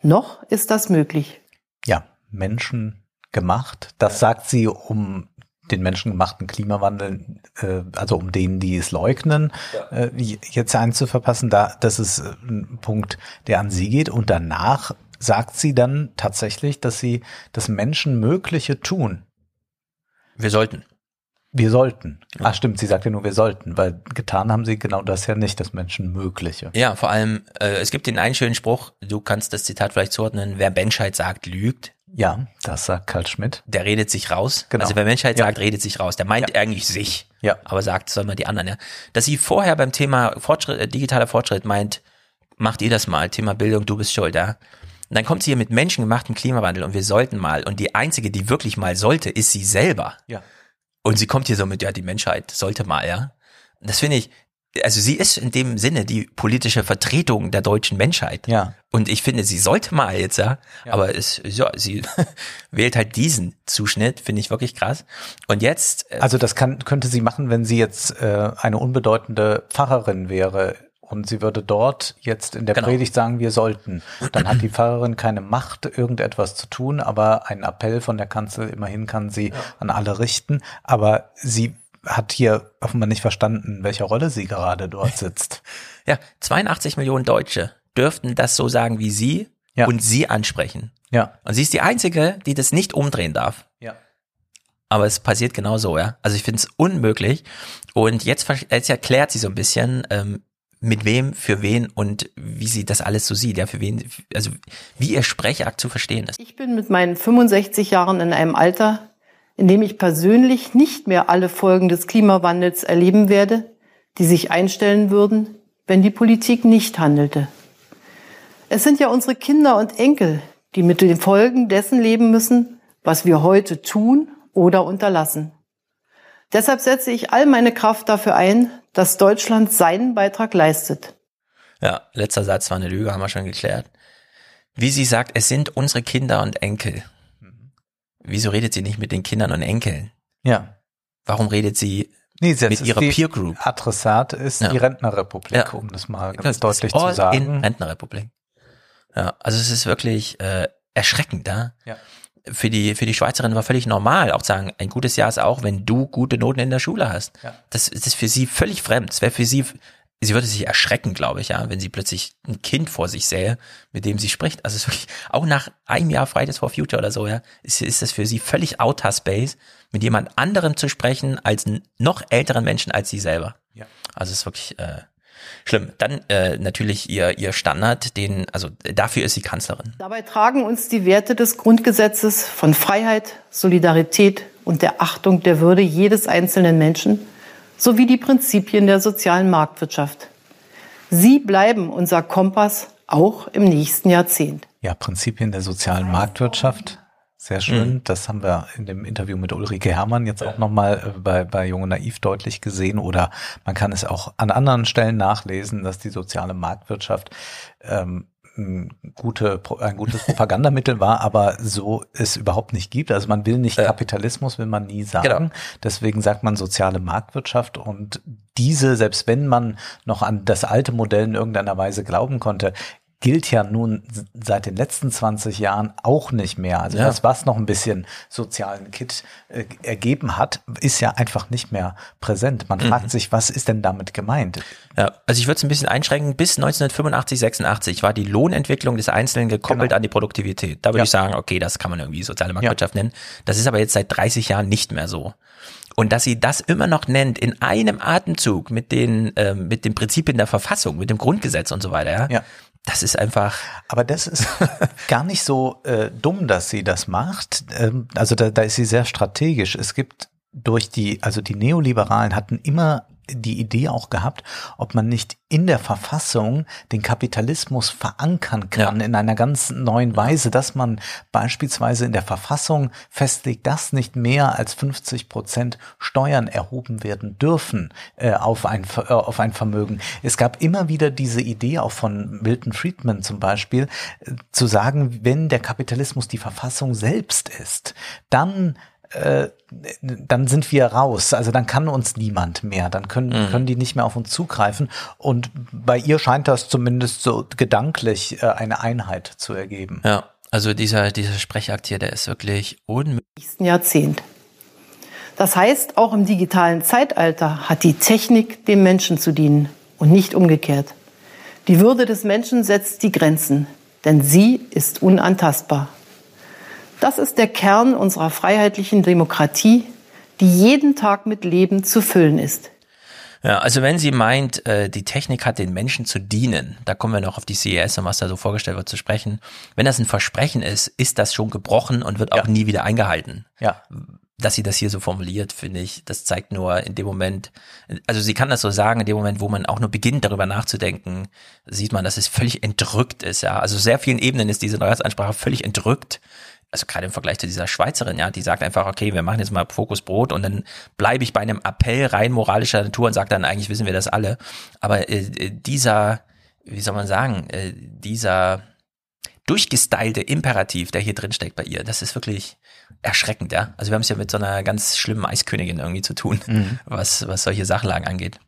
Noch ist das möglich. Ja, Menschen gemacht. Das sagt sie, um den menschengemachten Klimawandel, äh, also um denen, die es leugnen, äh, jetzt einzuverpassen. Da, das ist äh, ein Punkt, der an sie geht. Und danach sagt sie dann tatsächlich, dass sie das Menschenmögliche tun. Wir sollten. Wir sollten. Ah, stimmt, sie sagt ja nur, wir sollten, weil getan haben sie genau das ja nicht, das Menschenmögliche. Ja, vor allem, äh, es gibt den einen schönen Spruch, du kannst das Zitat vielleicht zuordnen, wer Menschheit sagt, lügt. Ja, das sagt Karl Schmidt. Der redet sich raus. Genau. Also wer Menschheit Ja. sagt, redet sich raus. Der meint eigentlich sich. Ja. Aber sagt, soll man die anderen, ja. Dass sie vorher beim Thema Fortschritt, äh, digitaler Fortschritt meint, macht ihr das mal, Thema Bildung, du bist schuld, ja. Und dann kommt sie hier mit menschengemachten Klimawandel und wir sollten mal. Und die einzige, die wirklich mal sollte, ist sie selber. Ja. Und sie kommt hier so mit, ja, die Menschheit sollte mal, ja. Und das finde ich, also sie ist in dem Sinne die politische Vertretung der deutschen Menschheit. Ja. Und ich finde, sie sollte mal jetzt, ja. Aber es, ja, sie wählt halt diesen Zuschnitt, finde ich wirklich krass. Und jetzt, äh, Also das kann, könnte sie machen, wenn sie jetzt äh, eine unbedeutende Pfarrerin wäre und sie würde dort jetzt in der Genau. Predigt sagen, wir sollten. Dann hat die Pfarrerin keine Macht, irgendetwas zu tun, aber ein Appell von der Kanzel, immerhin kann sie an alle richten. Aber sie hat hier offenbar nicht verstanden, welche Rolle sie gerade dort sitzt. ja, 82 Millionen Deutsche dürften das so sagen wie sie Ja. und sie ansprechen. Ja. Und sie ist die Einzige, die das nicht umdrehen darf. Ja. Aber es passiert genau so, ja. Also ich finde es unmöglich. Und jetzt, jetzt erklärt sie so ein bisschen, ähm, mit wem, für wen und wie sie das alles so sieht, ja, für wen, also wie ihr Sprechakt zu verstehen ist. Ich bin mit meinen 65 Jahren in einem Alter, in dem ich persönlich nicht mehr alle Folgen des Klimawandels erleben werde, die sich einstellen würden, wenn die Politik nicht handelte. Es sind ja unsere Kinder und Enkel, die mit den Folgen dessen leben müssen, was wir heute tun oder unterlassen. Deshalb setze ich all meine Kraft dafür ein, dass Deutschland seinen Beitrag leistet. Ja, letzter Satz war eine Lüge, haben wir schon geklärt. Wie sie sagt, es sind unsere Kinder und Enkel. Wieso redet sie nicht mit den Kindern und Enkeln? Ja. Warum redet sie Nee, mit ihrer die Peer Group? Adressat ist Ja. die Rentnerrepublik, Ja. um das mal Das ganz ist deutlich all zu sagen. In Rentnerrepublik. Ja, also es ist wirklich äh, erschreckend, ja. Ja. Für die für die Schweizerin war völlig normal, auch zu sagen, ein gutes Jahr ist auch, wenn du gute Noten in der Schule hast. Ja. Das, das ist für sie völlig fremd. Es wäre für sie, sie würde sich erschrecken, glaube ich, ja, wenn sie plötzlich ein Kind vor sich sähe, mit dem sie spricht. Also es ist wirklich, auch nach einem Jahr Fridays for Future oder so, ja, ist, ist das für sie völlig Outer Space, mit jemand anderem zu sprechen als noch älteren Menschen als sie selber. Ja. Also es ist wirklich äh, schlimm. Dann äh, natürlich ihr ihr Standard, den also dafür ist sie Kanzlerin. Dabei tragen uns die Werte des Grundgesetzes von Freiheit, Solidarität und der Achtung der Würde jedes einzelnen Menschen sowie die Prinzipien der sozialen Marktwirtschaft. Sie bleiben unser Kompass auch im nächsten Jahrzehnt. Ja, Prinzipien der sozialen Marktwirtschaft. Sehr schön. Das haben wir in dem Interview mit Ulrike Herrmann jetzt auch nochmal äh, bei, bei Junge Naiv deutlich gesehen. Oder man kann es auch an anderen Stellen nachlesen, dass die soziale Marktwirtschaft ähm, ein, gute, ein gutes Propagandamittel war, aber so es überhaupt nicht gibt. Also man will nicht Kapitalismus, will man nie sagen. Genau. Deswegen sagt man soziale Marktwirtschaft und diese, selbst wenn man noch an das alte Modell in irgendeiner Weise glauben konnte, gilt ja nun seit den letzten 20 Jahren auch nicht mehr. Also Ja. das, was noch ein bisschen sozialen Kit äh, ergeben hat, ist ja einfach nicht mehr präsent. Man Mhm. fragt sich, was ist denn damit gemeint? Ja, also ich würde es ein bisschen einschränken. Bis 1985, 86 war die Lohnentwicklung des Einzelnen gekoppelt Genau. an die Produktivität. Da würde Ja. ich sagen, okay, das kann man irgendwie soziale Marktwirtschaft nennen. Das ist aber jetzt seit 30 Jahren nicht mehr so. Und dass sie das immer noch nennt in einem Atemzug mit den ähm, mit den Prinzipien der Verfassung, mit dem Grundgesetz und so weiter, ja, Ja. Das ist einfach. Aber das ist gar nicht so äh, dumm, dass sie das macht. Ähm, also da, da ist sie sehr strategisch. Es gibt durch die, also die Neoliberalen hatten immer die Idee auch gehabt, ob man nicht in der Verfassung den Kapitalismus verankern kann in einer ganz neuen Weise, dass man beispielsweise in der Verfassung festlegt, dass nicht mehr als 50 Prozent Steuern erhoben werden dürfen äh, auf, ein, äh, auf ein Vermögen. Es gab immer wieder diese Idee auch von Milton Friedman zum Beispiel, äh, zu sagen, wenn der Kapitalismus die Verfassung selbst ist, dann äh, dann sind wir raus. Also dann kann uns niemand mehr. Dann können, Mhm. können die nicht mehr auf uns zugreifen. Und bei ihr scheint das zumindest so gedanklich äh, eine Einheit zu ergeben. Ja, also dieser dieser Sprechakt hier, der ist wirklich unmöglich. nächsten Jahrzehnt. Das heißt, auch im digitalen Zeitalter hat die Technik dem Menschen zu dienen und nicht umgekehrt. Die Würde des Menschen setzt die Grenzen, denn sie ist unantastbar. Das ist der Kern unserer freiheitlichen Demokratie, die jeden Tag mit Leben zu füllen ist. Ja, also wenn sie meint, äh, die Technik hat den Menschen zu dienen, da kommen wir noch auf die CES und was da so vorgestellt wird zu sprechen. Wenn das ein Versprechen ist, ist das schon gebrochen und wird auch nie wieder eingehalten. Ja. Dass sie das hier so formuliert, finde ich, das zeigt nur in dem Moment, also sie kann das so sagen, in dem Moment, wo man auch nur beginnt, darüber nachzudenken, sieht man, dass es völlig entrückt ist, ja. Also sehr vielen Ebenen ist diese Neujahrsansprache völlig entrückt. Also gerade im Vergleich zu dieser Schweizerin, ja, die sagt einfach, okay, wir machen jetzt mal Fokus Brot und dann bleibe ich bei einem Appell rein moralischer Natur und sage dann, eigentlich wissen wir das alle. Aber äh, äh, dieser, wie soll man sagen, äh, dieser durchgestylte Imperativ, der hier drin steckt bei ihr, das ist wirklich erschreckend, ja. Also wir haben es ja mit so einer ganz schlimmen Eiskönigin irgendwie zu tun, Mhm. was, was solche Sachlagen angeht.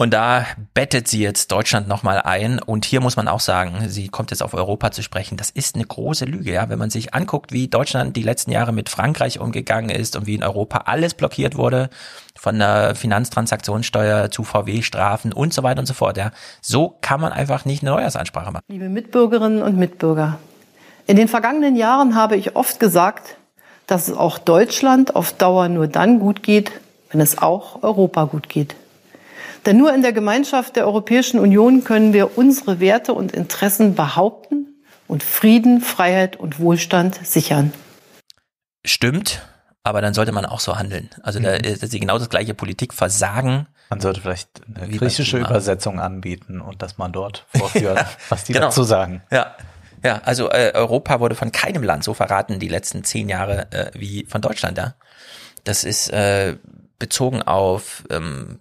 Und da bettet sie jetzt Deutschland nochmal ein. Und hier muss man auch sagen, sie kommt jetzt auf Europa zu sprechen. Das ist eine große Lüge, ja. Wenn man sich anguckt, wie Deutschland die letzten Jahre mit Frankreich umgegangen ist und wie in Europa alles blockiert wurde, von der Finanztransaktionssteuer zu VW-Strafen und so weiter und so fort, ja. So kann man einfach nicht eine Neujahrsansprache machen. Liebe Mitbürgerinnen und Mitbürger, in den vergangenen Jahren habe ich oft gesagt, dass es auch Deutschland auf Dauer nur dann gut geht, wenn es auch Europa gut geht. Denn nur in der Gemeinschaft der Europäischen Union können wir unsere Werte und Interessen behaupten und Frieden, Freiheit und Wohlstand sichern. Stimmt, aber dann sollte man auch so handeln. Also da ist sie genau das gleiche Politikversagen. Man sollte vielleicht eine griechische. Übersetzung anbieten und das mal dort vorführen, was die Genau. dazu sagen. Ja. Ja, also äh, Europa wurde von keinem Land so verraten die letzten zehn Jahre äh, wie von Deutschland, ja. Das ist äh, bezogen auf ähm,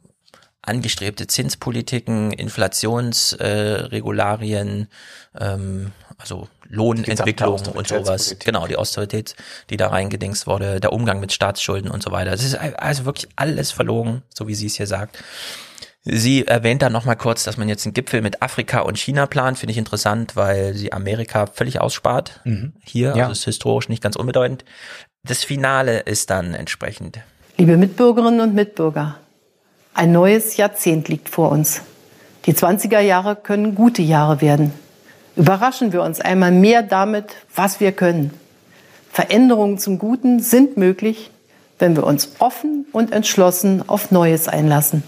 angestrebte Zinspolitiken, Inflationsregularien, äh, ähm, also Lohnentwicklung und sowas. Genau, die Austerität, die da reingedingst wurde, der Umgang mit Staatsschulden und so weiter. Das ist also wirklich alles verlogen, so wie sie es hier sagt. Sie erwähnt dann nochmal kurz, dass man jetzt einen Gipfel mit Afrika und China plant. Finde ich interessant, weil sie Amerika völlig ausspart. Mhm. Hier, Ja. also ist historisch nicht ganz unbedeutend. Das Finale ist dann entsprechend. Liebe Mitbürgerinnen und Mitbürger, ein neues Jahrzehnt liegt vor uns. Die 20er Jahre können gute Jahre werden. Überraschen wir uns einmal mehr damit, was wir können. Veränderungen zum Guten sind möglich, wenn wir uns offen und entschlossen auf Neues einlassen.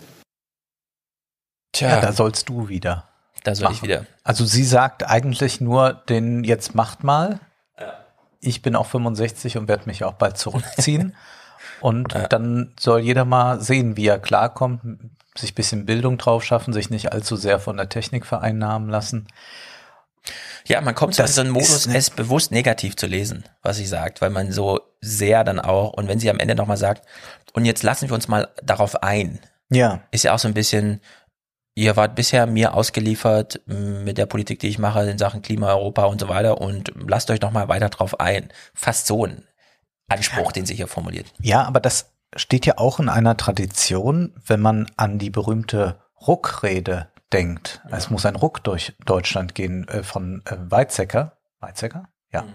Tja, Ja, da sollst du wieder. da soll ich machen. wieder. Also sie sagt eigentlich nur, den jetzt macht mal. Ich bin auch 65 und werde mich auch bald zurückziehen. und dann soll jeder mal sehen, wie er klarkommt, sich ein bisschen Bildung drauf schaffen, sich nicht allzu sehr von der Technik vereinnahmen lassen. Ja, man kommt so in Das so einen Modus, es bewusst negativ zu lesen, was sie sagt, weil man so sehr dann auch, und wenn sie am Ende nochmal sagt, und jetzt lassen wir uns mal darauf ein, Ja. ist ja auch so ein bisschen, ihr wart bisher mir ausgeliefert mit der Politik, die ich mache in Sachen Klima, Europa und so weiter und lasst euch noch mal weiter drauf ein. Fast so ein Anspruch, den sie hier formuliert. Ja, aber das steht ja auch in einer Tradition, wenn man an die berühmte Ruckrede denkt. Es muss ein Ruck durch Deutschland gehen äh, von äh, Weizsäcker. Weizsäcker? Ja.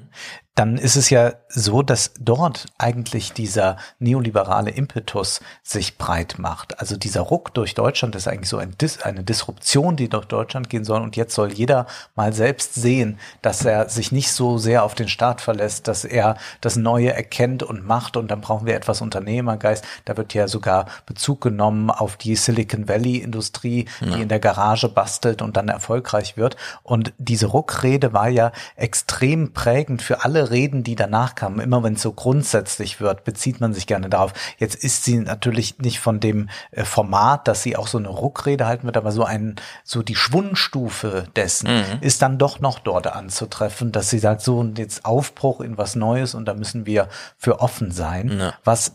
Dann ist es ja so, dass dort eigentlich dieser neoliberale Impetus sich breit macht. Also dieser Ruck durch Deutschland ist eigentlich so ein Dis eine Disruption, die durch Deutschland gehen soll. Und jetzt soll jeder mal selbst sehen, dass er sich nicht so sehr auf den Staat verlässt, dass er das Neue erkennt und macht. Und dann brauchen wir etwas Unternehmergeist. Da wird ja sogar Bezug genommen auf die Silicon Valley Industrie, die in der Garage bastelt und dann erfolgreich wird. Und diese Ruckrede war ja extrem prägend für alle Reden, die danach kamen. Immer wenn es so grundsätzlich wird, bezieht man sich gerne darauf. Jetzt ist sie natürlich nicht von dem äh, Format, dass sie auch so eine Ruckrede halten wird, aber so ein, so die Schwundstufe dessen Mhm. ist dann doch noch dort anzutreffen, dass sie sagt, so und jetzt Aufbruch in was Neues und da müssen wir für offen sein, Ja. was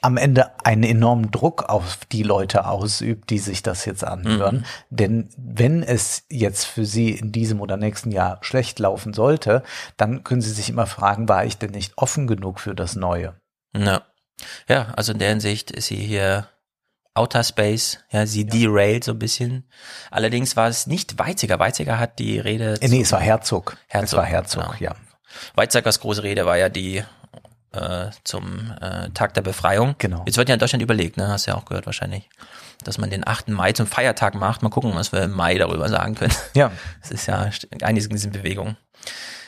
am Ende einen enormen Druck auf die Leute ausübt, die sich das jetzt anhören. Mhm. Denn wenn es jetzt für sie in diesem oder nächsten Jahr schlecht laufen sollte, dann können sie sich immer fragen, war ich denn nicht offen genug für das Neue? Ja. ja, also in der Hinsicht ist sie hier Outer Space, ja, sie derailed so ein bisschen. Allerdings war es nicht Weizsäcker. Weizsäcker hat die Rede. Nee, es war Herzog. Herzog, Es war Herzog, genau. ja. Weizsäckers große Rede war ja die äh, zum äh, Tag der Befreiung. Genau. Jetzt wird ja in Deutschland überlegt, ne? Hast du ja auch gehört wahrscheinlich, dass man den 8. Mai zum Feiertag macht. Mal gucken, was wir im Mai darüber sagen können. Ja. Es ist ja einiges in diesen Bewegungen.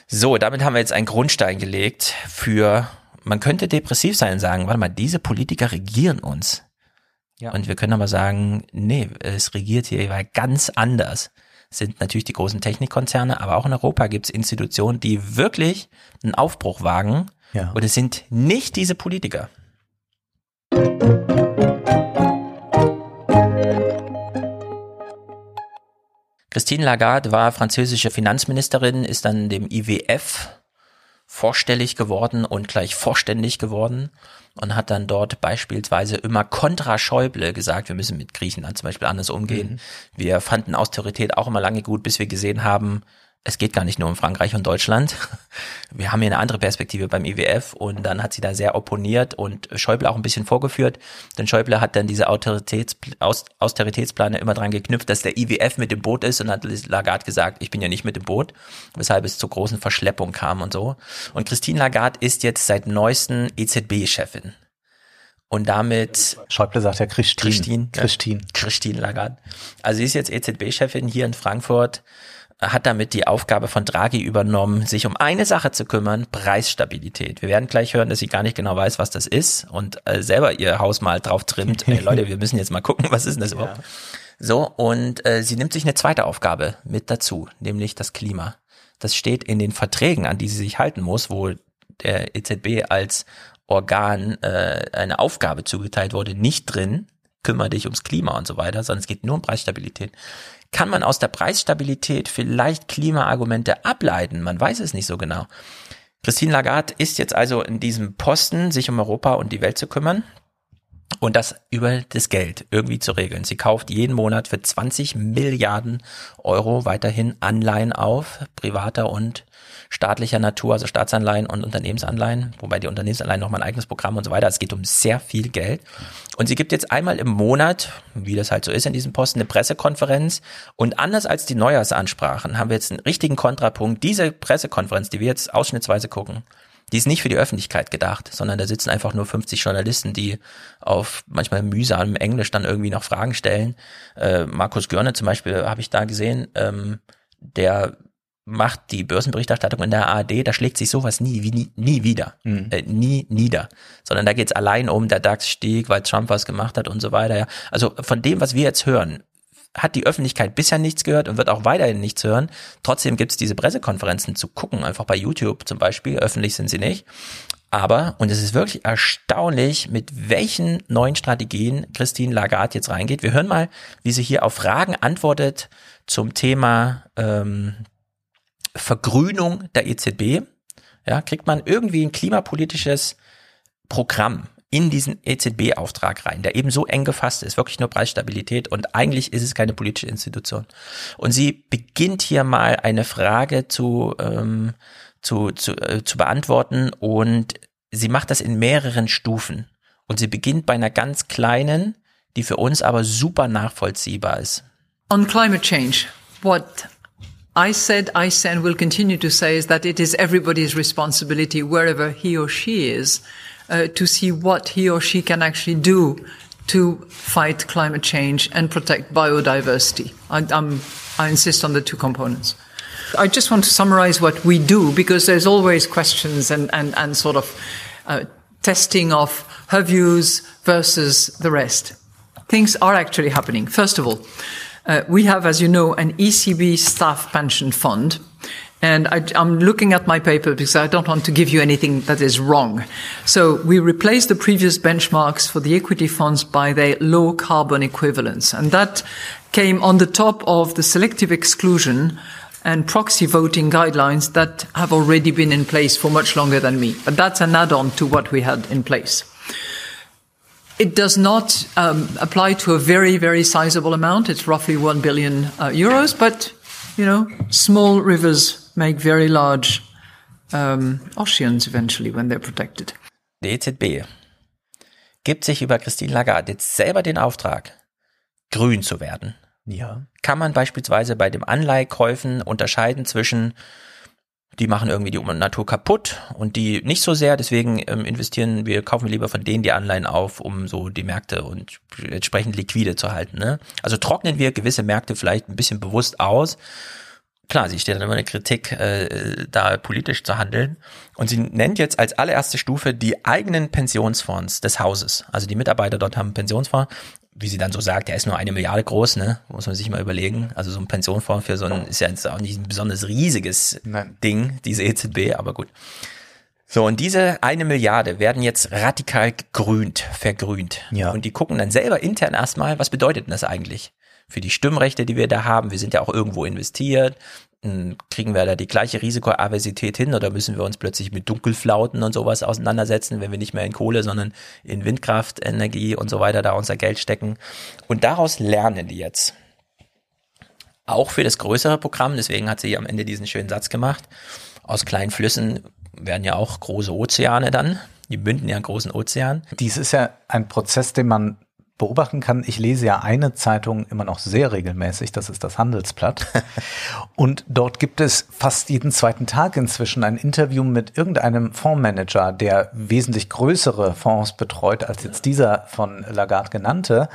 So, damit haben wir jetzt einen Grundstein gelegt für, man könnte depressiv sein und sagen, warte mal, diese Politiker regieren uns. Ja. Und wir können aber sagen, nee, es regiert hier ganz anders. Sind natürlich die großen Technikkonzerne, aber auch in Europa gibt es Institutionen, die wirklich einen Aufbruch wagen. Ja. Und es sind nicht diese Politiker. Christine Lagarde war französische Finanzministerin, ist dann dem IWF vorstellig geworden und gleich vorständig geworden und hat dann dort beispielsweise immer kontra Schäuble gesagt, wir müssen mit Griechenland zum Beispiel anders umgehen. Wir fanden Austerität auch immer lange gut, bis wir gesehen haben, es geht gar nicht nur um Frankreich und Deutschland. Wir haben hier eine andere Perspektive beim IWF und dann hat sie da sehr opponiert und Schäuble auch ein bisschen vorgeführt. Denn Schäuble hat dann diese Autoritäts Aus Austeritätspläne immer dran geknüpft, dass der IWF mit dem Boot ist und hat Lagarde gesagt, ich bin ja nicht mit dem Boot, weshalb es zu großen Verschleppungen kam und so. Und Christine Lagarde ist jetzt seit neuesten EZB-Chefin. Und damit Schäuble sagt ja Christine. Christine, Christine. Ja, Christine Lagarde. Also sie ist jetzt EZB-Chefin hier in Frankfurt hat damit die Aufgabe von Draghi übernommen, sich um eine Sache zu kümmern, Preisstabilität. Wir werden gleich hören, dass sie gar nicht genau weiß, was das ist und äh, selber ihr Haus mal drauf trimmt. Ey, Leute, wir müssen jetzt mal gucken, was ist denn das überhaupt? So, und äh, sie nimmt sich eine zweite Aufgabe mit dazu, nämlich das Klima. Das steht in den Verträgen, an die sie sich halten muss, wo der EZB als Organ äh, eine Aufgabe zugeteilt wurde, nicht drin, kümmere dich ums Klima und so weiter, sondern es geht nur um Preisstabilität. Kann man aus der Preisstabilität vielleicht Klimaargumente ableiten? Man weiß es nicht so genau. Christine Lagarde ist jetzt also in diesem Posten, sich um Europa und die Welt zu kümmern und das über das Geld irgendwie zu regeln. Sie kauft jeden Monat für 20 Milliarden Euro weiterhin Anleihen auf, privater und staatlicher Natur, also Staatsanleihen und Unternehmensanleihen, wobei die Unternehmensanleihen nochmal ein eigenes Programm und so weiter. Es geht um sehr viel Geld. Und sie gibt jetzt einmal im Monat, wie das halt so ist in diesem Posten, eine Pressekonferenz. Und anders als die Neujahrsansprachen haben wir jetzt einen richtigen Kontrapunkt. Diese Pressekonferenz, die wir jetzt ausschnittsweise gucken, die ist nicht für die Öffentlichkeit gedacht, sondern da sitzen einfach nur 50 Journalisten, die auf manchmal mühsamem Englisch dann irgendwie noch Fragen stellen. Äh, Markus Görne zum Beispiel habe ich da gesehen, ähm, der macht die Börsenberichterstattung in der ARD, da schlägt sich sowas nie, wie, nie, nie wieder, mhm. äh, nie nieder, sondern da geht es allein um, der DAX stieg, weil Trump was gemacht hat und so weiter. Ja. Also von dem, was wir jetzt hören, hat die Öffentlichkeit bisher nichts gehört und wird auch weiterhin nichts hören. Trotzdem gibt es diese Pressekonferenzen zu gucken, einfach bei YouTube zum Beispiel, öffentlich sind sie nicht. Aber, und es ist wirklich erstaunlich, mit welchen neuen Strategien Christine Lagarde jetzt reingeht. Wir hören mal, wie sie hier auf Fragen antwortet zum Thema ähm, Vergrünung der EZB. Ja, kriegt man irgendwie ein klimapolitisches Programm in diesen EZB-Auftrag rein, der eben so eng gefasst ist, wirklich nur Preisstabilität und eigentlich ist es keine politische Institution. Und sie beginnt hier mal eine Frage zu, ähm, zu, zu, äh, zu beantworten und sie macht das in mehreren Stufen. Und sie beginnt bei einer ganz kleinen, die für uns aber super nachvollziehbar ist. On climate change, what I said, I say, and will continue to say is that it is everybody's responsibility wherever he or she is uh, to see what he or she can actually do to fight climate change and protect biodiversity. I, I insist on the two components. I just want to summarize what we do because there's always questions and, and, and sort of uh, testing of her views versus the rest. Things are actually happening. First of all, uh, we have, as you know, an ECB staff pension fund and I, am looking at my paper because I don't want to give you anything that is wrong. So we replaced the previous benchmarks for the equity funds by the low carbon equivalents. And that came on the top of the selective exclusion and proxy voting guidelines that have already been in place for much longer than me. But that's an add-on to what we had in place. It does not um, apply to a very, very sizable amount. It's roughly 1 billion uh, euros, but, you know, small rivers make very large um, oceans eventually when they're protected. Die EZB gibt sich über Christine Lagarde jetzt selber den Auftrag, grün zu werden. Ja. Kann man beispielsweise bei dem Anleihkäufen unterscheiden zwischen die machen irgendwie die Natur kaputt und die nicht so sehr, deswegen ähm, investieren wir, kaufen wir lieber von denen die Anleihen auf, um so die Märkte und entsprechend liquide zu halten. Ne? Also trocknen wir gewisse Märkte vielleicht ein bisschen bewusst aus klar, sie steht dann immer eine Kritik, äh, da politisch zu handeln. Und sie nennt jetzt als allererste Stufe die eigenen Pensionsfonds des Hauses. Also die Mitarbeiter dort haben einen Pensionsfonds. Wie sie dann so sagt, der ist nur eine Milliarde groß, ne? Muss man sich mal überlegen. Also so ein Pensionsfonds für so ein, ist ja jetzt auch nicht ein besonders riesiges Nein. Ding, diese EZB, aber gut. So, und diese eine Milliarde werden jetzt radikal gegrünt, vergrünt. Ja. Und die gucken dann selber intern erstmal, was bedeutet denn das eigentlich? Für die Stimmrechte, die wir da haben. Wir sind ja auch irgendwo investiert. Hm, kriegen wir da die gleiche Risikoaversität hin oder müssen wir uns plötzlich mit Dunkelflauten und sowas auseinandersetzen, wenn wir nicht mehr in Kohle, sondern in Windkraftenergie und so weiter da unser Geld stecken? Und daraus lernen die jetzt. Auch für das größere Programm, deswegen hat sie am Ende diesen schönen Satz gemacht. Aus kleinen Flüssen werden ja auch große Ozeane dann. Die münden ja einen großen Ozean. Dies ist ja ein Prozess, den man beobachten kann, ich lese ja eine Zeitung immer noch sehr regelmäßig, das ist das Handelsblatt. Und dort gibt es fast jeden zweiten Tag inzwischen ein Interview mit irgendeinem Fondsmanager, der wesentlich größere Fonds betreut als jetzt dieser von Lagarde genannte.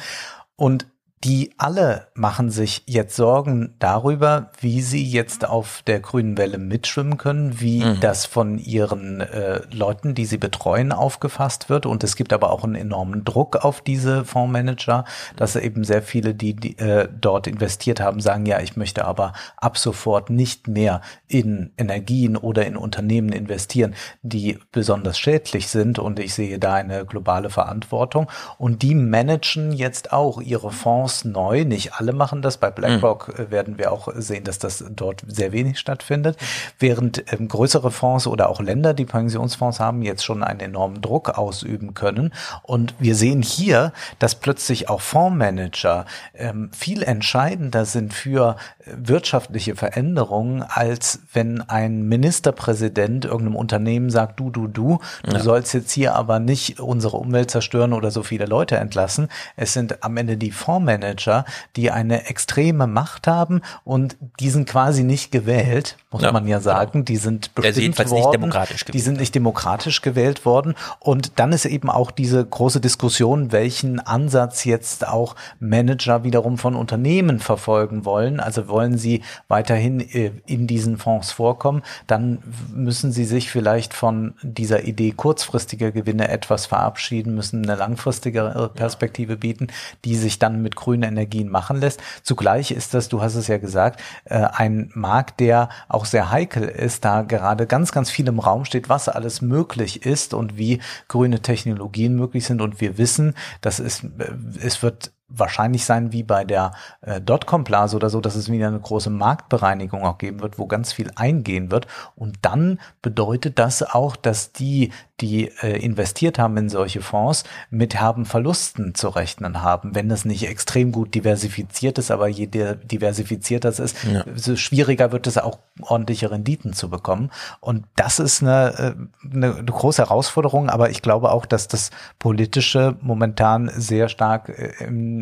Und die alle machen sich jetzt Sorgen darüber, wie sie jetzt auf der grünen Welle mitschwimmen können, wie Mhm. das von ihren äh, Leuten, die sie betreuen, aufgefasst wird. Und es gibt aber auch einen enormen Druck auf diese Fondsmanager, dass eben sehr viele, die, die äh, dort investiert haben, sagen, ja, ich möchte aber ab sofort nicht mehr in Energien oder in Unternehmen investieren, die besonders schädlich sind. Und ich sehe da eine globale Verantwortung. Und die managen jetzt auch ihre Fonds neu. Nicht alle machen das. Bei BlackRock äh, werden wir auch sehen, dass das dort sehr wenig stattfindet. Während ähm, größere Fonds oder auch Länder, die Pensionsfonds haben, jetzt schon einen enormen Druck ausüben können. Und wir sehen hier, dass plötzlich auch Fondsmanager ähm, viel entscheidender sind für wirtschaftliche Veränderungen, als wenn ein Ministerpräsident irgendeinem Unternehmen sagt, du, du, du, du Ja. sollst jetzt hier aber nicht unsere Umwelt zerstören oder so viele Leute entlassen. Es sind am Ende die Fondsmanager, die eine extreme Macht haben und die sind quasi nicht gewählt, muss Ja, man ja sagen. Die sind bestimmt jedenfalls worden. nicht demokratisch Die sind nicht demokratisch gewählt worden. Und dann ist eben auch diese große Diskussion, welchen Ansatz jetzt auch Manager wiederum von Unternehmen verfolgen wollen. Also wollen sie weiterhin äh, in diesen Fonds vorkommen, dann müssen sie sich vielleicht von dieser Idee kurzfristiger Gewinne etwas verabschieden, müssen eine langfristigere Perspektive bieten, die sich dann mit grünen Energien machen lässt. Zugleich ist das, du hast es ja gesagt, äh, ein Markt, der auch sehr heikel ist, da gerade ganz, ganz viel im Raum steht, was alles möglich ist und wie grüne Technologien möglich sind. Und wir wissen, dass es, äh, es wird wahrscheinlich sein wie bei der äh, Dotcom-Blase oder so, dass es wieder eine große Marktbereinigung auch geben wird, wo ganz viel eingehen wird. Und dann bedeutet das auch, dass die, die äh, investiert haben in solche Fonds, mit herben Verlusten zu rechnen haben, wenn das nicht extrem gut diversifiziert ist, aber je diversifizierter es ist, Ja. so schwieriger wird es auch ordentliche Renditen zu bekommen. Und das ist eine, äh, eine, eine große Herausforderung, aber ich glaube auch, dass das Politische momentan sehr stark äh, im,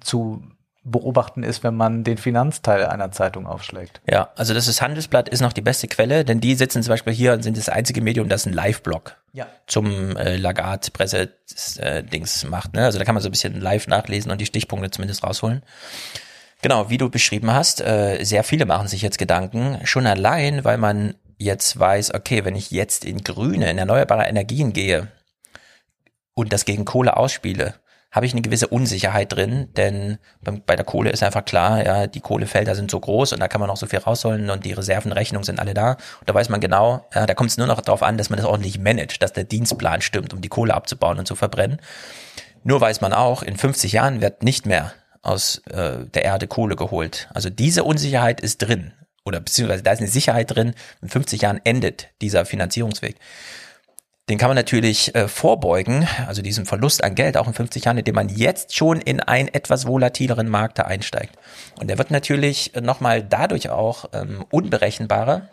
zu beobachten ist, wenn man den Finanzteil einer Zeitung aufschlägt. Ja, also das ist Handelsblatt ist noch die beste Quelle, denn die sitzen zum Beispiel hier und sind das einzige Medium, das einen Live-Blog Ja. zum äh, Lagarde-Presse-Dings macht. Ne? Also da kann man so ein bisschen live nachlesen und die Stichpunkte zumindest rausholen. Genau, wie du beschrieben hast, äh, sehr viele machen sich jetzt Gedanken, schon allein, weil man jetzt weiß, okay, wenn ich jetzt in grüne, in erneuerbare Energien gehe und das gegen Kohle ausspiele, habe ich eine gewisse Unsicherheit drin, denn bei der Kohle ist einfach klar, ja, die Kohlefelder sind so groß und da kann man noch so viel rausholen und die Reservenrechnungen sind alle da. Und da weiß man genau, ja, da kommt es nur noch darauf an, dass man das ordentlich managt, dass der Dienstplan stimmt, um die Kohle abzubauen und zu verbrennen. Nur weiß man auch, in 50 Jahren wird nicht mehr aus äh, der Erde Kohle geholt. Also diese Unsicherheit ist drin. Oder beziehungsweise da ist eine Sicherheit drin, in 50 Jahren endet dieser Finanzierungsweg. Den kann man natürlich äh, vorbeugen, also diesen Verlust an Geld auch in 50 Jahren, indem man jetzt schon in einen etwas volatileren Markt da einsteigt. Und der wird natürlich nochmal dadurch auch ähm, unberechenbarer,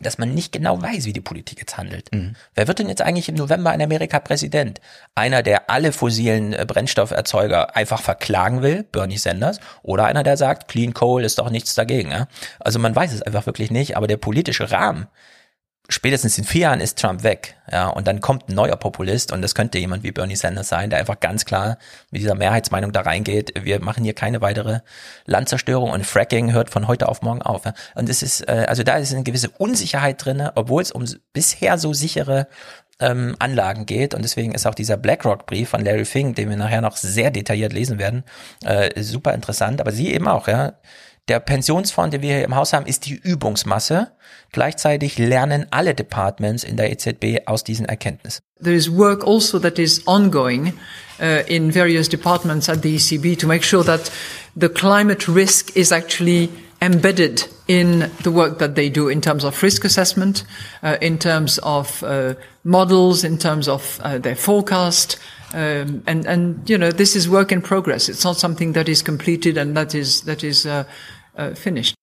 dass man nicht genau weiß, wie die Politik jetzt handelt. Wer wird denn jetzt eigentlich im November in Amerika Präsident? Einer, der alle fossilen äh, Brennstofferzeuger einfach verklagen will, Bernie Sanders, oder einer, der sagt, Clean Coal ist doch nichts dagegen. Ja? Also man weiß es einfach wirklich nicht, aber der politische Rahmen, spätestens in vier Jahren ist Trump weg, ja, und dann kommt ein neuer Populist und das könnte jemand wie Bernie Sanders sein, der einfach ganz klar mit dieser Mehrheitsmeinung da reingeht, wir machen hier keine weitere Landzerstörung und Fracking hört von heute auf morgen auf. Ja. Und es ist, äh, also da ist eine gewisse Unsicherheit drinne, obwohl es um bisher so sichere ähm, Anlagen geht und deswegen ist auch dieser BlackRock-Brief von Larry Fink, den wir nachher noch sehr detailliert lesen werden, äh, super interessant, aber sie eben auch, ja. Der Pensionsfonds, den wir hier im Haus haben, ist die Übungsmasse. Gleichzeitig lernen alle Departments in der EZB aus diesen Erkenntnissen. There is work also that is ongoing uh, in various departments at the ECB to make sure that the climate risk is actually embedded in the work that they do in terms of risk assessment, uh, in terms of uh, models, in terms of uh, their forecast. Um, and, and, you know, this is work in progress. It's not something that is completed and that is, that is uh, finished.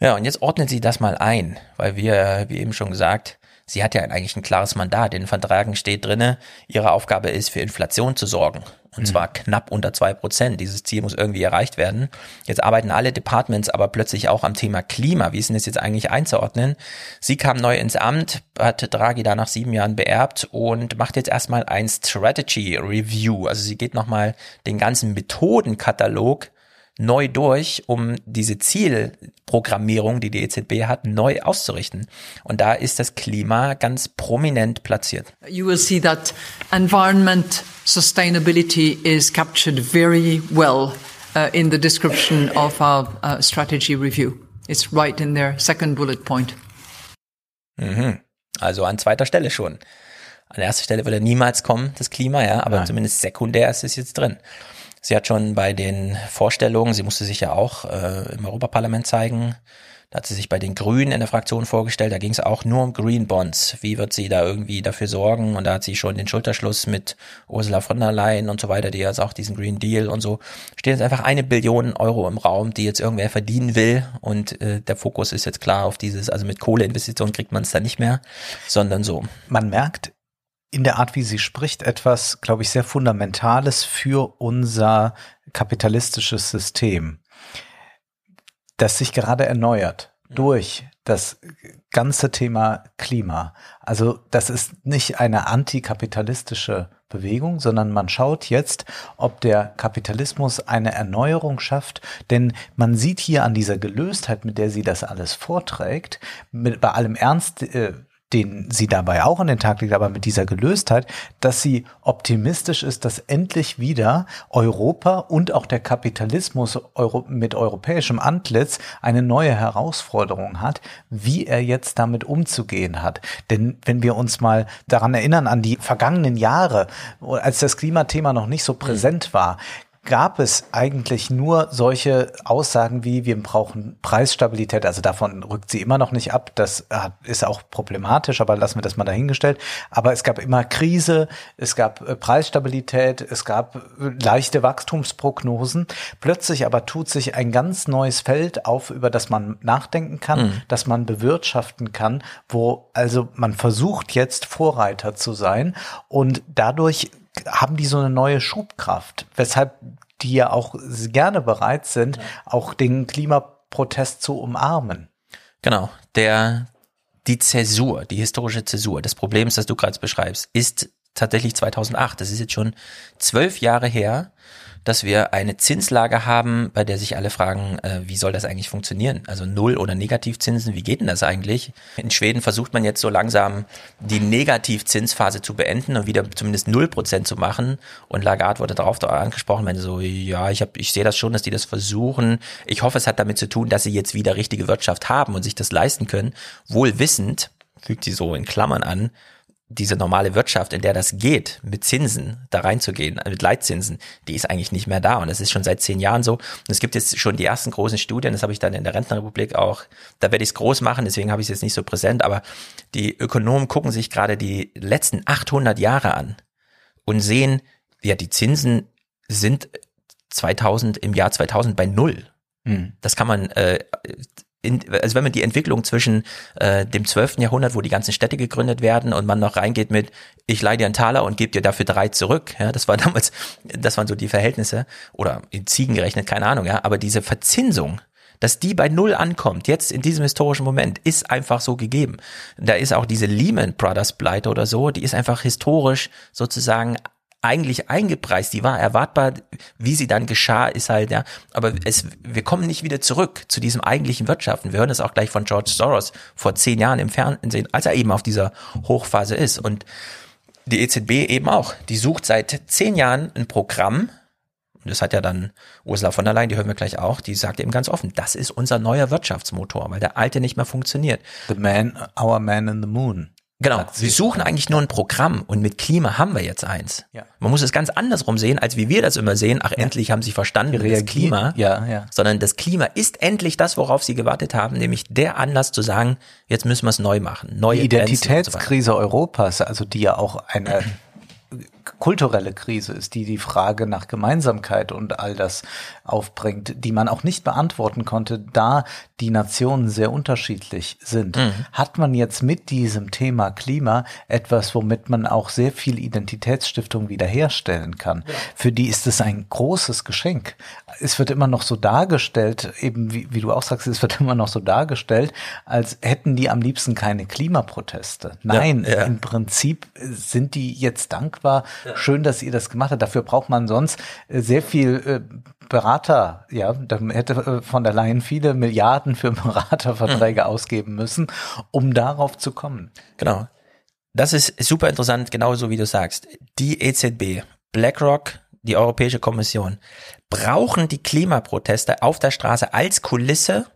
Ja, und jetzt ordnen Sie das mal ein, weil wir, wie eben schon gesagt, sie hat ja eigentlich ein klares Mandat. In den Verträgen steht drinne, ihre Aufgabe ist, für Inflation zu sorgen. Und Mhm. zwar knapp unter zwei Prozent. Dieses Ziel muss irgendwie erreicht werden. Jetzt arbeiten alle Departments aber plötzlich auch am Thema Klima. Wie ist denn das jetzt eigentlich einzuordnen? Sie kam neu ins Amt, hat Draghi da nach sieben Jahren beerbt und macht jetzt erstmal ein Strategy Review. Also sie geht nochmal den ganzen Methodenkatalog neu durch, um diese Zielprogrammierung, die die EZB hat, neu auszurichten. Und da ist das Klima ganz prominent platziert. You will see that environment sustainability is captured very well uh, in the description of our uh, strategy review. It's right in their second bullet point. Mhm. Also an zweiter Stelle schon. An erster Stelle wird er niemals kommen, das Klima, ja, aber zumindest sekundär ist es jetzt drin. Sie hat schon bei den Vorstellungen, sie musste sich ja auch äh, im Europaparlament zeigen, da hat sie sich bei den Grünen in der Fraktion vorgestellt, da ging es auch nur um Green Bonds. Wie wird sie da irgendwie dafür sorgen? Und da hat sie schon den Schulterschluss mit Ursula von der Leyen und so weiter, die jetzt auch diesen Green Deal und so. Steht jetzt einfach eine Billion Euro im Raum, die jetzt irgendwer verdienen will. Und äh, der Fokus ist jetzt klar auf dieses, also mit Kohleinvestitionen kriegt man es da nicht mehr, sondern so. Man merkt in der Art, wie sie spricht, etwas, glaube ich, sehr Fundamentales für unser kapitalistisches System, das sich gerade erneuert durch das ganze Thema Klima. Also das ist nicht eine antikapitalistische Bewegung, sondern man schaut jetzt, ob der Kapitalismus eine Erneuerung schafft, denn man sieht hier an dieser Gelöstheit, mit der sie das alles vorträgt, mit, bei allem Ernst, äh, den sie dabei auch an den Tag legt, aber mit dieser Gelöstheit, dass sie optimistisch ist, dass endlich wieder Europa und auch der Kapitalismus Euro mit europäischem Antlitz eine neue Herausforderung hat, wie er jetzt damit umzugehen hat. Denn wenn wir uns mal daran erinnern, an die vergangenen Jahre, als das Klimathema noch nicht so präsent war, gab es eigentlich nur solche Aussagen wie, wir brauchen Preisstabilität. Also davon rückt sie immer noch nicht ab. Das äh, ist auch problematisch, aber lassen wir das mal dahingestellt. Aber es gab immer Krise, es gab äh, Preisstabilität, es gab äh, leichte Wachstumsprognosen. Plötzlich aber tut sich ein ganz neues Feld auf, über das man nachdenken kann, Mhm. das man bewirtschaften kann, wo also man versucht jetzt Vorreiter zu sein und dadurch haben die so eine neue Schubkraft, weshalb die ja auch gerne bereit sind, auch den Klimaprotest zu umarmen. Genau, der die Zäsur, die historische Zäsur des Problems, das du gerade beschreibst, ist tatsächlich 2008. Das ist jetzt schon zwölf Jahre her, dass wir eine Zinslage haben, bei der sich alle fragen, äh, wie soll das eigentlich funktionieren? Also Null- oder Negativzinsen, wie geht denn das eigentlich? In Schweden versucht man jetzt so langsam die Negativzinsphase zu beenden und wieder zumindest null Prozent zu machen. Und Lagarde wurde darauf angesprochen, wenn so, ja, ich habe, ich sehe das schon, dass die das versuchen. Ich hoffe, es hat damit zu tun, dass sie jetzt wieder richtige Wirtschaft haben und sich das leisten können, wohl wissend, fügt sie so in Klammern an, diese normale Wirtschaft, in der das geht, mit Zinsen da reinzugehen, mit Leitzinsen, die ist eigentlich nicht mehr da. Und das ist schon seit zehn Jahren so. Und es gibt jetzt schon die ersten großen Studien, das habe ich dann in der Rentenrepublik auch, da werde ich es groß machen, deswegen habe ich es jetzt nicht so präsent, aber die Ökonomen gucken sich gerade die letzten 800 Jahre an und sehen, ja, die Zinsen sind 2000, im Jahr 2000 bei Null. Hm. Das kann man, äh, in, also wenn man die Entwicklung zwischen äh, dem 12. Jahrhundert, wo die ganzen Städte gegründet werden und man noch reingeht mit, ich leih dir einen Taler und gebe dir dafür drei zurück, ja, das war damals, das waren so die Verhältnisse, oder in Ziegen gerechnet, keine Ahnung, ja, aber diese Verzinsung, dass die bei Null ankommt, jetzt in diesem historischen Moment, ist einfach so gegeben. Da ist auch diese Lehman Brothers Pleite oder so, die ist einfach historisch sozusagen eigentlich eingepreist, die war erwartbar, wie sie dann geschah, ist halt, ja, aber es, wir kommen nicht wieder zurück zu diesem eigentlichen Wirtschaften. Wir hören das auch gleich von George Soros vor zehn Jahren im Fernsehen, als er eben auf dieser Hochphase ist. Und die EZB eben auch, die sucht seit zehn Jahren ein Programm, das hat ja dann Ursula von der Leyen, die hören wir gleich auch, die sagt eben ganz offen, das ist unser neuer Wirtschaftsmotor, weil der alte nicht mehr funktioniert. The man, our man in the moon. Genau, wir suchen eigentlich nur ein Programm und mit Klima haben wir jetzt eins. Ja. Man muss es ganz andersrum sehen, als wie wir das immer sehen. Ach, endlich haben sie verstanden, das. Klima. Ja, ja. Sondern das Klima ist endlich das, worauf sie gewartet haben, nämlich der Anlass zu sagen, jetzt müssen wir es neu machen. Neue Die und so. Identitätskrise Europas, also die ja auch eine kulturelle Krise ist, die die Frage nach Gemeinsamkeit und all das aufbringt, die man auch nicht beantworten konnte, da die Nationen sehr unterschiedlich sind. Mhm. Hat man jetzt mit diesem Thema Klima etwas, womit man auch sehr viel Identitätsstiftung wiederherstellen kann? Für die ist es ein großes Geschenk. Es wird immer noch so dargestellt, eben wie, wie du auch sagst, es wird immer noch so dargestellt, als hätten die am liebsten keine Klimaproteste. Nein, Ja, ja. im Prinzip sind die jetzt dankbar. Schön, dass ihr das gemacht habt. Dafür braucht man sonst äh, sehr viel äh, Berater, ja, da hätte äh, von der Leyen viele Milliarden für Beraterverträge Mhm. ausgeben müssen, um darauf zu kommen. Genau. Das ist super interessant, genauso wie du sagst. Die EZB, BlackRock, die Europäische Kommission brauchen die Klimaproteste auf der Straße als Kulisse,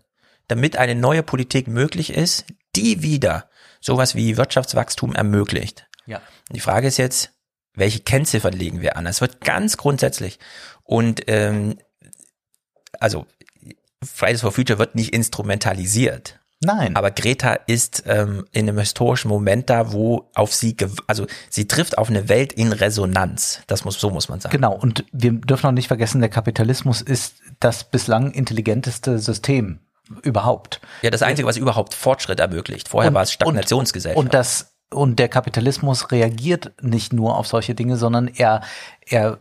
damit eine neue Politik möglich ist, die wieder sowas wie Wirtschaftswachstum ermöglicht. Ja. Die Frage ist jetzt, welche Kennziffern legen wir an? Es wird ganz grundsätzlich und ähm, also Fridays for Future wird nicht instrumentalisiert. Nein. Aber Greta ist ähm, in einem historischen Moment da, wo auf sie, also sie trifft auf eine Welt in Resonanz. Das muss, so muss man sagen. Genau, und wir dürfen auch nicht vergessen, der Kapitalismus ist das bislang intelligenteste System überhaupt. Ja, das Einzige, was überhaupt Fortschritt ermöglicht. Vorher Und- war es Stagnationsgesellschaft. Und das und der Kapitalismus reagiert nicht nur auf solche Dinge, sondern er er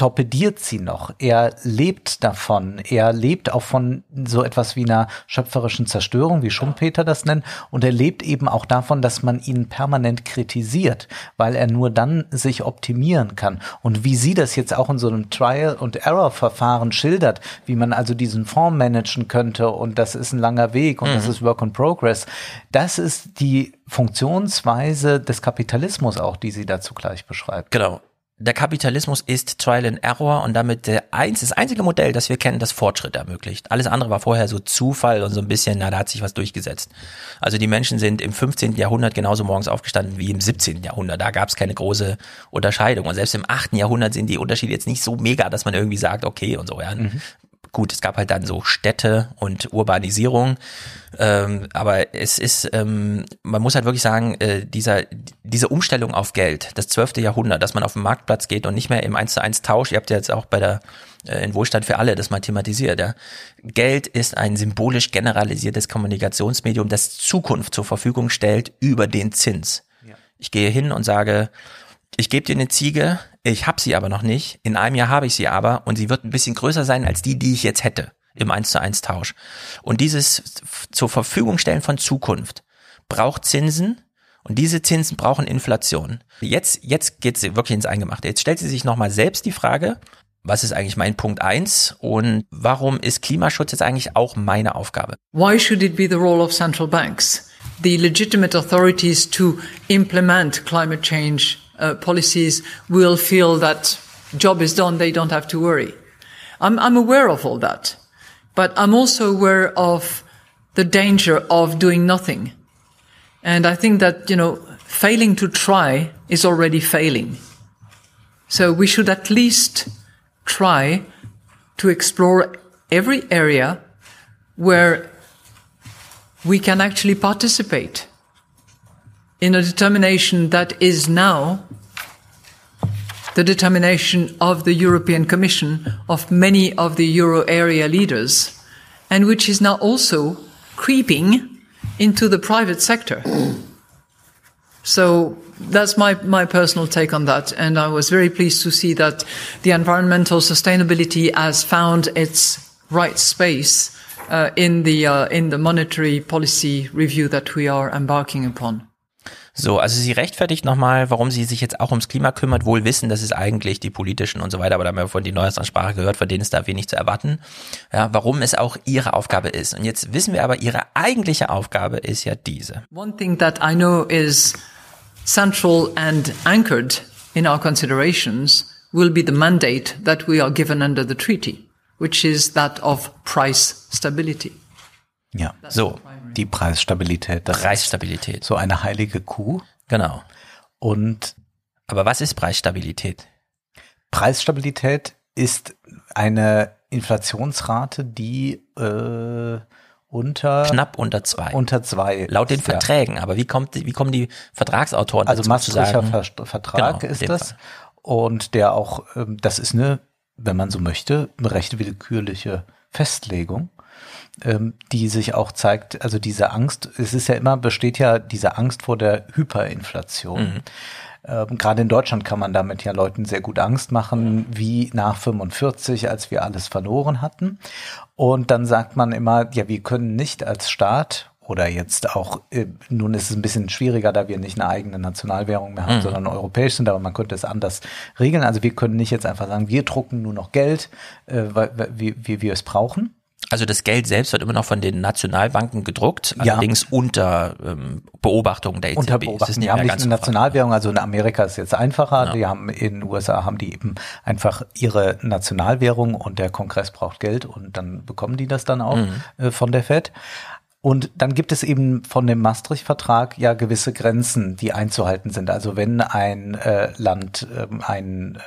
torpediert sie noch. Er lebt davon. Er lebt auch von so etwas wie einer schöpferischen Zerstörung, wie Schumpeter das nennt. Und er lebt eben auch davon, dass man ihn permanent kritisiert, weil er nur dann sich optimieren kann. Und wie sie das jetzt auch in so einem Trial- und Error-Verfahren schildert, wie man also diesen Fonds managen könnte und das ist ein langer Weg und das Mhm. ist Work in Progress. Das ist die Funktionsweise des Kapitalismus auch, die sie dazu gleich beschreibt. Genau. Der Kapitalismus ist Trial and Error und damit der eins, das einzige Modell, das wir kennen, das Fortschritt ermöglicht. Alles andere war vorher so Zufall und so ein bisschen, na, da hat sich was durchgesetzt. Also die Menschen sind im 15. Jahrhundert genauso morgens aufgestanden wie im 17. Jahrhundert. Da gab es keine große Unterscheidung. Und selbst im 8. Jahrhundert sind die Unterschiede jetzt nicht so mega, dass man irgendwie sagt, okay und so, ja. Gut, es gab halt dann so Städte und Urbanisierung, ähm, aber es ist, ähm, man muss halt wirklich sagen, äh, dieser, diese Umstellung auf Geld, das 12. Jahrhundert, dass man auf den Marktplatz geht und nicht mehr im 1 zu 1 Tausch, ihr habt ja jetzt auch bei der äh, in Wohlstand für alle das mal thematisiert, ja. Geld ist ein symbolisch generalisiertes Kommunikationsmedium, das Zukunft zur Verfügung stellt über den Zins. Ich gehe hin und sage, ich gebe dir eine Ziege, ich habe sie aber noch nicht. In einem Jahr habe ich sie aber und sie wird ein bisschen größer sein als die, die ich jetzt hätte im 1 zu 1 Tausch. Und dieses zur Verfügung stellen von Zukunft braucht Zinsen und diese Zinsen brauchen Inflation. Jetzt, jetzt geht sie wirklich ins Eingemachte. Jetzt stellt sie sich nochmal selbst die Frage, was ist eigentlich mein Punkt eins und warum ist Klimaschutz jetzt eigentlich auch meine Aufgabe? Why should it be the role of central banks? The legitimate authorities to implement climate change uh, policies will feel that job is done, they don't have to worry. I'm, I'm aware of all that, but I'm also aware of the danger of doing nothing. And I think that, you know, failing to try is already failing. So we should at least try to explore every area where we can actually participate in a determination that is now the determination of the European Commission, of many of the euro area leaders, and which is now also creeping into the private sector. So that's my, my personal take on that. And I was very pleased to see that the environmental sustainability has found its right space uh, in the uh, in the monetary policy review that we are embarking upon. So, also sie rechtfertigt nochmal, warum sie sich jetzt auch ums Klima kümmert, wohl wissen, dass es eigentlich die politischen und so weiter, aber da haben wir von die Neuestansprache gehört, von denen ist da wenig zu erwarten. Ja, warum es auch ihre Aufgabe ist. Und jetzt wissen wir aber, ihre eigentliche Aufgabe ist ja diese. One thing that I know is central and anchored in our considerations will be the mandate that we are given under the treaty, which is that of price stability. Ja, so. Die Preisstabilität. Das Preisstabilität. So eine heilige Kuh. Genau. Und. Aber was ist Preisstabilität? Preisstabilität ist eine Inflationsrate, die äh, unter knapp unter zwei. Unter zwei. Laut den ja. Verträgen. Aber wie kommt, wie kommen die Vertragsautoren Also dazu Maastrichter? Ver- Vertrag Genau, ist das. Fall. Und der auch, ähm, das ist eine, wenn man so möchte, eine recht willkürliche Festlegung, ähm, die sich auch zeigt, also diese Angst, es ist ja immer, besteht ja diese Angst vor der Hyperinflation. Mhm. Ähm, Gerade in Deutschland kann man damit ja Leuten sehr gut Angst machen, wie nach 45, als wir alles verloren hatten. Und dann sagt man immer, ja, wir können nicht als Staat oder jetzt auch, äh, nun ist es ein bisschen schwieriger, da wir nicht eine eigene Nationalwährung mehr haben, Mhm. sondern europäisch sind, aber man könnte es anders regeln. Also wir können nicht jetzt einfach sagen, wir drucken nur noch Geld, äh, weil, wie, wie wir es brauchen. Also das Geld selbst wird immer noch von den Nationalbanken gedruckt, Ja. allerdings unter ähm, Beobachtung der EZB. unter ist Beobachtung. Die haben nicht eine. Nationalwährung, also in Amerika ist es jetzt einfacher. Ja. Die haben in den USA haben die eben einfach ihre Nationalwährung und der Kongress braucht Geld und dann bekommen die das dann auch Mhm. äh, von der Fed. Und dann gibt es eben von dem Maastricht-Vertrag ja gewisse Grenzen, die einzuhalten sind. Also wenn ein äh, Land ähm, ein,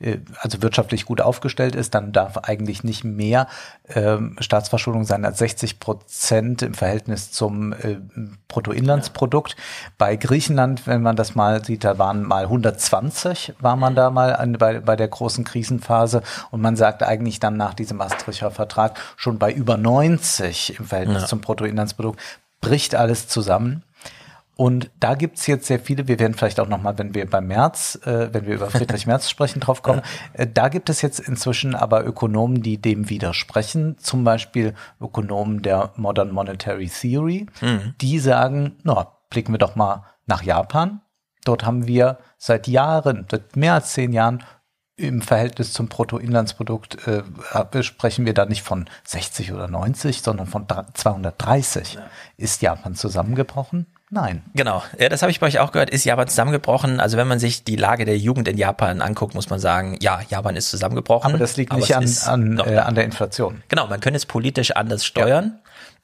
äh, äh, also wirtschaftlich gut aufgestellt ist, dann darf eigentlich nicht mehr ähm, Staatsverschuldung sein als 60 Prozent im Verhältnis zum äh, Bruttoinlandsprodukt. Bei Griechenland, wenn man das mal sieht, da waren mal 120, war man da mal an, bei, bei der großen Krisenphase. Und man sagt eigentlich dann nach diesem Maastrichter Vertrag schon bei über 90 im Verhältnis Ja. zum Bruttoinlandsprodukt, bricht alles zusammen. Und da gibt's jetzt sehr viele, wir werden vielleicht auch nochmal, wenn wir beim März, äh, wenn wir über Friedrich Merz sprechen, drauf kommen, äh, da gibt es jetzt inzwischen aber Ökonomen, die dem widersprechen, zum Beispiel Ökonomen der Modern Monetary Theory, Mhm. die sagen, na, blicken wir doch mal nach Japan. Dort haben wir seit Jahren, seit mehr als zehn Jahren im Verhältnis zum Bruttoinlandsprodukt äh, äh, sprechen wir da nicht von 60 oder 90, sondern von dra- 230. Ist Japan zusammengebrochen? Nein. Genau, ja, das habe ich bei euch auch gehört, ist Japan zusammengebrochen. Also wenn man sich die Lage der Jugend in Japan anguckt, muss man sagen, ja, Japan ist zusammengebrochen. Aber das liegt aber nicht an, an, äh, an der Inflation. Genau, man könnte es politisch anders steuern.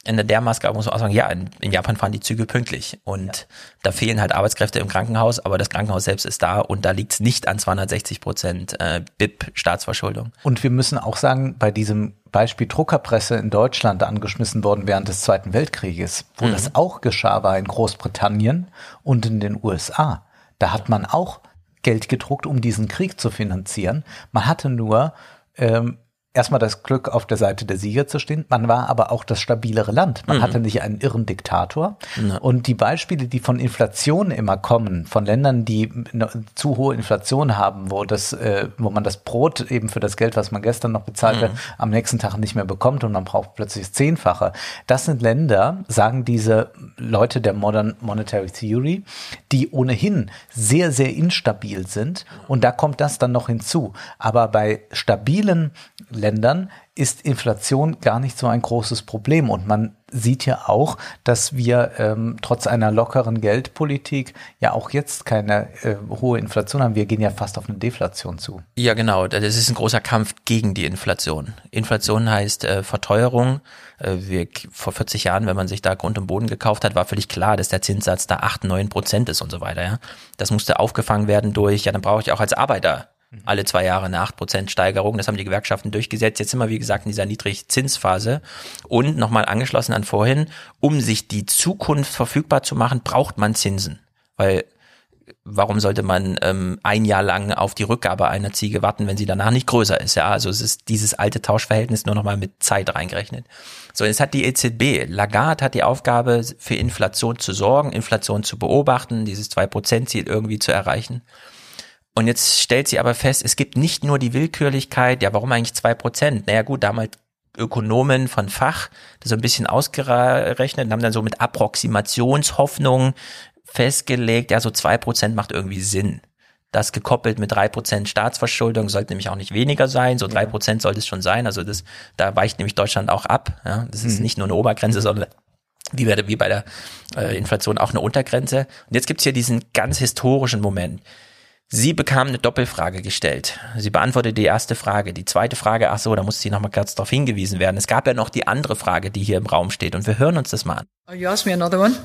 In der Maske muss man auch sagen, ja, in, in Japan fahren die Züge pünktlich und da fehlen halt Arbeitskräfte im Krankenhaus, aber das Krankenhaus selbst ist da und da liegt es nicht an 260 Prozent äh, BIP Staatsverschuldung. Und wir müssen auch sagen, bei diesem Beispiel Druckerpresse in Deutschland angeschmissen worden während des Zweiten Weltkrieges, wo Mhm. das auch geschah, war in Großbritannien und in den USA. Da hat man auch Geld gedruckt, um diesen Krieg zu finanzieren. Man hatte nur ähm, erstmal das Glück, auf der Seite der Sieger zu stehen. Man war aber auch das stabilere Land. Man Mhm. hatte nicht einen irren Diktator. Ja. Und die Beispiele, die von Inflation immer kommen, von Ländern, die eine zu hohe Inflation haben, wo das, äh, wo man das Brot eben für das Geld, was man gestern noch bezahlt hat, Mhm. am nächsten Tag nicht mehr bekommt und man braucht plötzlich das Zehnfache. Das sind Länder, sagen diese Leute der Modern Monetary Theory, die ohnehin sehr, sehr instabil sind. Und da kommt das dann noch hinzu. Aber bei stabilen Ländern ist Inflation gar nicht so ein großes Problem. Und man sieht ja auch, dass wir ähm, trotz einer lockeren Geldpolitik ja auch jetzt keine äh, hohe Inflation haben. Wir gehen ja fast auf eine Deflation zu. Ja, genau. Das ist ein großer Kampf gegen die Inflation. Inflation heißt äh, Verteuerung. Äh, wir, vor 40 Jahren, wenn man sich da Grund und Boden gekauft hat, war völlig klar, dass der Zinssatz da 8, 9 Prozent ist und so weiter. Ja? Das musste aufgefangen werden durch, ja, dann brauche ich auch als Arbeiter alle zwei Jahre eine 8% Steigerung. Das haben die Gewerkschaften durchgesetzt. Jetzt sind wir, wie gesagt, in dieser Niedrigzinsphase. Und nochmal angeschlossen an vorhin, um sich die Zukunft verfügbar zu machen, braucht man Zinsen. Weil warum sollte man ähm, ein Jahr lang auf die Rückgabe einer Ziege warten, wenn sie danach nicht größer ist? Ja, also es ist dieses alte Tauschverhältnis nur nochmal mit Zeit reingerechnet. So, jetzt hat die EZB, Lagarde hat die Aufgabe, für Inflation zu sorgen, Inflation zu beobachten, dieses 2%-Ziel irgendwie zu erreichen. Und jetzt stellt sie aber fest, es gibt nicht nur die Willkürlichkeit, ja, warum eigentlich 2%? Naja gut, da haben halt Ökonomen von Fach das so ein bisschen ausgerechnet und haben dann so mit Approximationshoffnung festgelegt, ja, so zwei Prozent macht irgendwie Sinn. Das gekoppelt mit drei Prozent Staatsverschuldung sollte nämlich auch nicht weniger sein, so drei Prozent sollte es schon sein. Also das, da weicht nämlich Deutschland auch ab. Ja, das ist Mhm. nicht nur eine Obergrenze, sondern wie bei der, wie bei der äh, Inflation auch eine Untergrenze. Und jetzt gibt's hier diesen ganz historischen Moment. Sie bekam eine Doppelfrage gestellt. Sie beantwortete die erste Frage. Die zweite Frage, ach so, da muss sie nochmal kurz darauf hingewiesen werden. Es gab ja noch die andere Frage, die hier im Raum steht. Und wir hören uns das mal an. Oh, you asked me another one?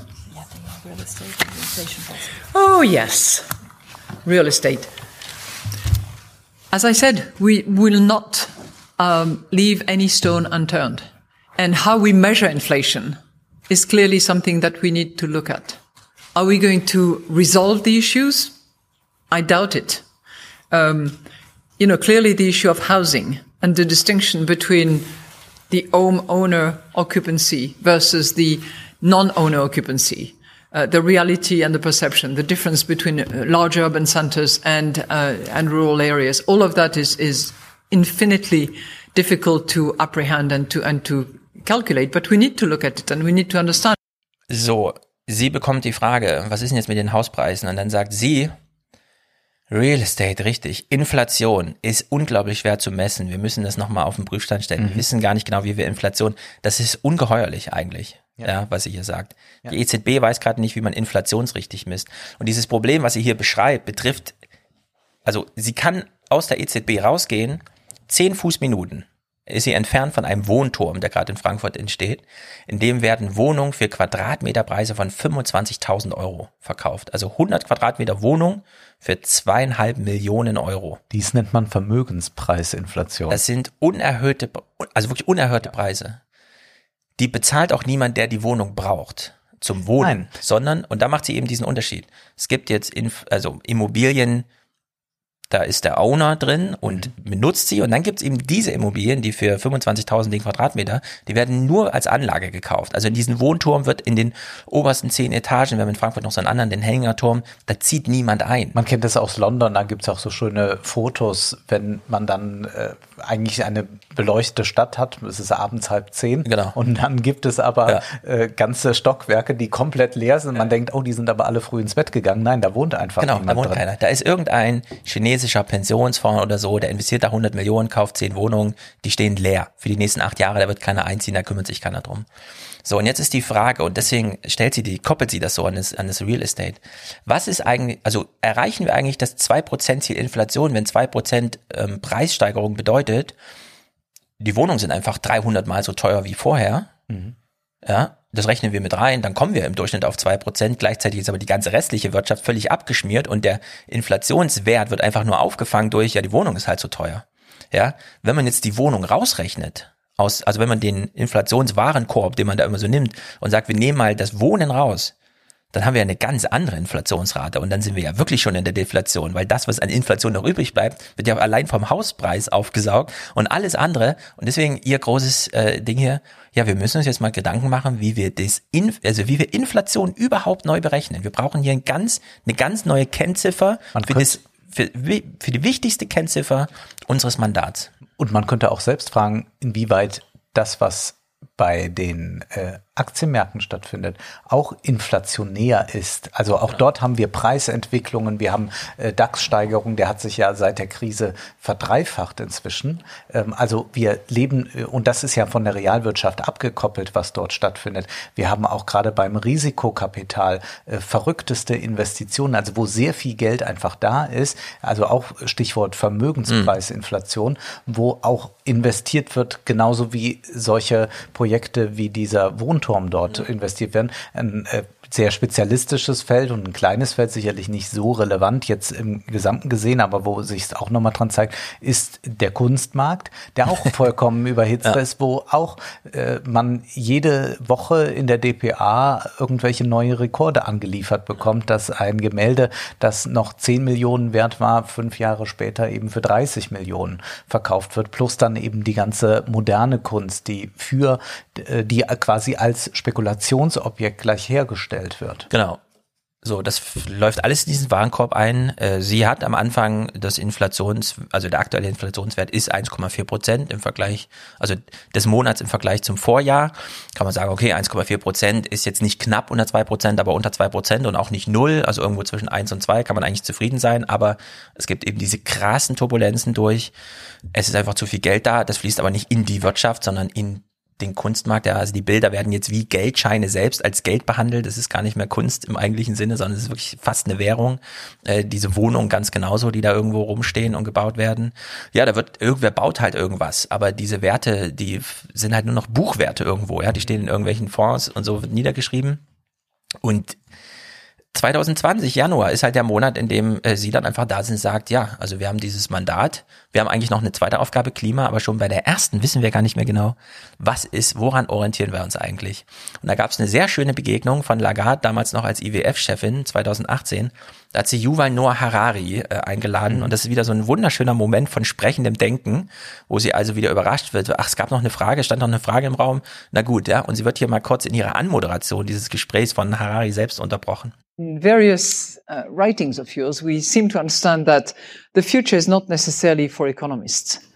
Oh, yes. Real estate. As I said, we will not um, leave any stone unturned. and how we measure inflation is clearly something that we need to look at. Are we going to resolve the issues? I doubt it. Um, you know, clearly the issue of housing and the distinction between the home owner occupancy versus the non-owner occupancy. Uh, the reality and the perception, the difference between uh, large urban centers and uh, and rural areas, all of that is is infinitely difficult to apprehend and to and to calculate. But we need to look at it and we need to understand. So, sie bekommt die Frage, was ist denn jetzt mit den Hauspreisen? Und dann sagt sie, Real Estate, richtig. Inflation ist unglaublich schwer zu messen. Wir müssen das nochmal auf den Prüfstand stellen. Wir Mhm. wissen gar nicht genau, wie wir Inflation, das ist ungeheuerlich eigentlich, ja, was sie hier sagt. Ja. Die EZB weiß gerade nicht, wie man inflationsrichtig misst. Und dieses Problem, was sie hier beschreibt, betrifft, also sie kann aus der EZB rausgehen, zehn Fußminuten ist sie entfernt von einem Wohnturm, der gerade in Frankfurt entsteht. In dem werden Wohnungen für Quadratmeterpreise von 25.000 Euro verkauft. Also 100 Quadratmeter Wohnung für zweieinhalb Millionen Euro. Dies nennt man Vermögenspreisinflation. Das sind unerhöhte, also wirklich unerhörte Preise. Die bezahlt auch niemand, der die Wohnung braucht zum Wohnen, Nein. sondern, und da macht sie eben diesen Unterschied. Es gibt jetzt, Inf also Immobilien, da ist der Owner drin und benutzt sie und dann gibt's eben diese Immobilien, die für 25.000 den Quadratmeter, die werden nur als Anlage gekauft. Also in diesen Wohnturm wird in den obersten zehn Etagen, wir haben in Frankfurt noch so einen anderen, den Hängerturm, da zieht niemand ein. Man kennt das aus London, da gibt's auch so schöne Fotos, wenn man dann äh, eigentlich eine beleuchtete Stadt hat, es ist abends halb zehn Genau. und dann gibt es aber Ja. äh, ganze Stockwerke, die komplett leer sind. Man denkt, oh, die sind aber alle früh ins Bett gegangen. Nein, da wohnt einfach Genau, da niemand wohnt drin. keiner. Da ist irgendein chinesischer Pensionsfonds oder so, der investiert da 100 Millionen, kauft 10 Wohnungen, die stehen leer. Für die nächsten acht Jahre, da wird keiner einziehen, da kümmert sich keiner drum. So, und jetzt ist die Frage, und deswegen stellt sie die, koppelt sie das so an das, an das Real Estate. Was ist eigentlich, also erreichen wir eigentlich das 2% Ziel Inflation, wenn 2% ähm, Preissteigerung bedeutet, die Wohnungen sind einfach 300 mal so teuer wie vorher. Ja, das rechnen wir mit rein, dann kommen wir im Durchschnitt auf zwei Prozent. Gleichzeitig ist aber die ganze restliche Wirtschaft völlig abgeschmiert und der Inflationswert wird einfach nur aufgefangen durch, ja, die Wohnung ist halt so teuer. Ja, wenn man jetzt die Wohnung rausrechnet, aus, also wenn man den Inflationswarenkorb, den man da immer so nimmt und sagt, wir nehmen mal das Wohnen raus, dann haben wir eine ganz andere Inflationsrate und dann sind wir ja wirklich schon in der Deflation, weil das, was an Inflation noch übrig bleibt, wird ja allein vom Hauspreis aufgesaugt und alles andere und deswegen ihr großes äh, Ding hier, ja, wir müssen uns jetzt mal Gedanken machen, wie wir das, also wie wir Inflation überhaupt neu berechnen. Wir brauchen hier ein ganz, eine ganz neue Kennziffer für, das, für, für die wichtigste Kennziffer unseres Mandats. Und man könnte auch selbst fragen, inwieweit das, was bei den äh, Aktienmärkten stattfindet, auch inflationär ist. Also auch dort haben wir Preisentwicklungen, wir haben äh, DAX-Steigerungen, der hat sich ja seit der Krise verdreifacht inzwischen. Ähm, also wir leben, äh, und das ist ja von der Realwirtschaft abgekoppelt, was dort stattfindet. Wir haben auch gerade beim Risikokapital äh, verrückteste Investitionen, also wo sehr viel Geld einfach da ist, also auch Stichwort Vermögenspreisinflation, wo auch investiert wird, genauso wie solche Projekte wie dieser Wohnturm dort investiert werden. Ein äh, sehr spezialistisches Feld und ein kleines Feld, sicherlich nicht so relevant jetzt im Gesamten gesehen, aber wo sich es auch nochmal dran zeigt, ist der Kunstmarkt, der auch vollkommen überhitzt Ja. ist, wo auch äh, man jede Woche in der DPA irgendwelche neue Rekorde angeliefert bekommt, dass ein Gemälde, das noch 10 Millionen wert war, fünf Jahre später eben für 30 Millionen verkauft wird, plus dann eben die ganze moderne Kunst, die für, äh, die quasi als Spekulationsobjekt gleich hergestellt wird. Genau. So, das läuft alles in diesen Warenkorb ein. Äh, Sie hat am Anfang das Inflations, also der aktuelle Inflationswert ist 1,4 Prozent im Vergleich, also des Monats im Vergleich zum Vorjahr. Kann man sagen, okay, 1,4 Prozent ist jetzt nicht knapp unter 2 Prozent, aber unter 2 Prozent und auch nicht null, also irgendwo zwischen 1 und 2 kann man eigentlich zufrieden sein, aber es gibt eben diese krassen Turbulenzen durch. Es ist einfach zu viel Geld da, das fließt aber nicht in die Wirtschaft, sondern in den Kunstmarkt, ja, also die Bilder werden jetzt wie Geldscheine selbst als Geld behandelt. Das ist gar nicht mehr Kunst im eigentlichen Sinne, sondern es ist wirklich fast eine Währung. Äh, diese Wohnungen ganz genauso, die da irgendwo rumstehen und gebaut werden. Ja, da wird irgendwer baut halt irgendwas, aber diese Werte, die sind halt nur noch Buchwerte irgendwo, ja, die stehen in irgendwelchen Fonds und so wird niedergeschrieben. Und 2020, Januar, ist halt der Monat, in dem äh, sie dann einfach da sind und sagt, ja, also wir haben dieses Mandat, wir haben eigentlich noch eine zweite Aufgabe, Klima, aber schon bei der ersten wissen wir gar nicht mehr genau, was ist, woran orientieren wir uns eigentlich. Und da gab es eine sehr schöne Begegnung von Lagarde, damals noch als IWF-Chefin, 2018, da hat sie Yuval Noah Harari äh, eingeladen Mhm. und das ist wieder so ein wunderschöner Moment von sprechendem Denken, wo sie also wieder überrascht wird. Ach, es gab noch eine Frage, stand noch eine Frage im Raum. Na gut, ja, und sie wird hier mal kurz in ihrer Anmoderation dieses Gesprächs von Harari selbst unterbrochen. In various uh, writings of yours, we seem to understand that the future is not necessarily for economists.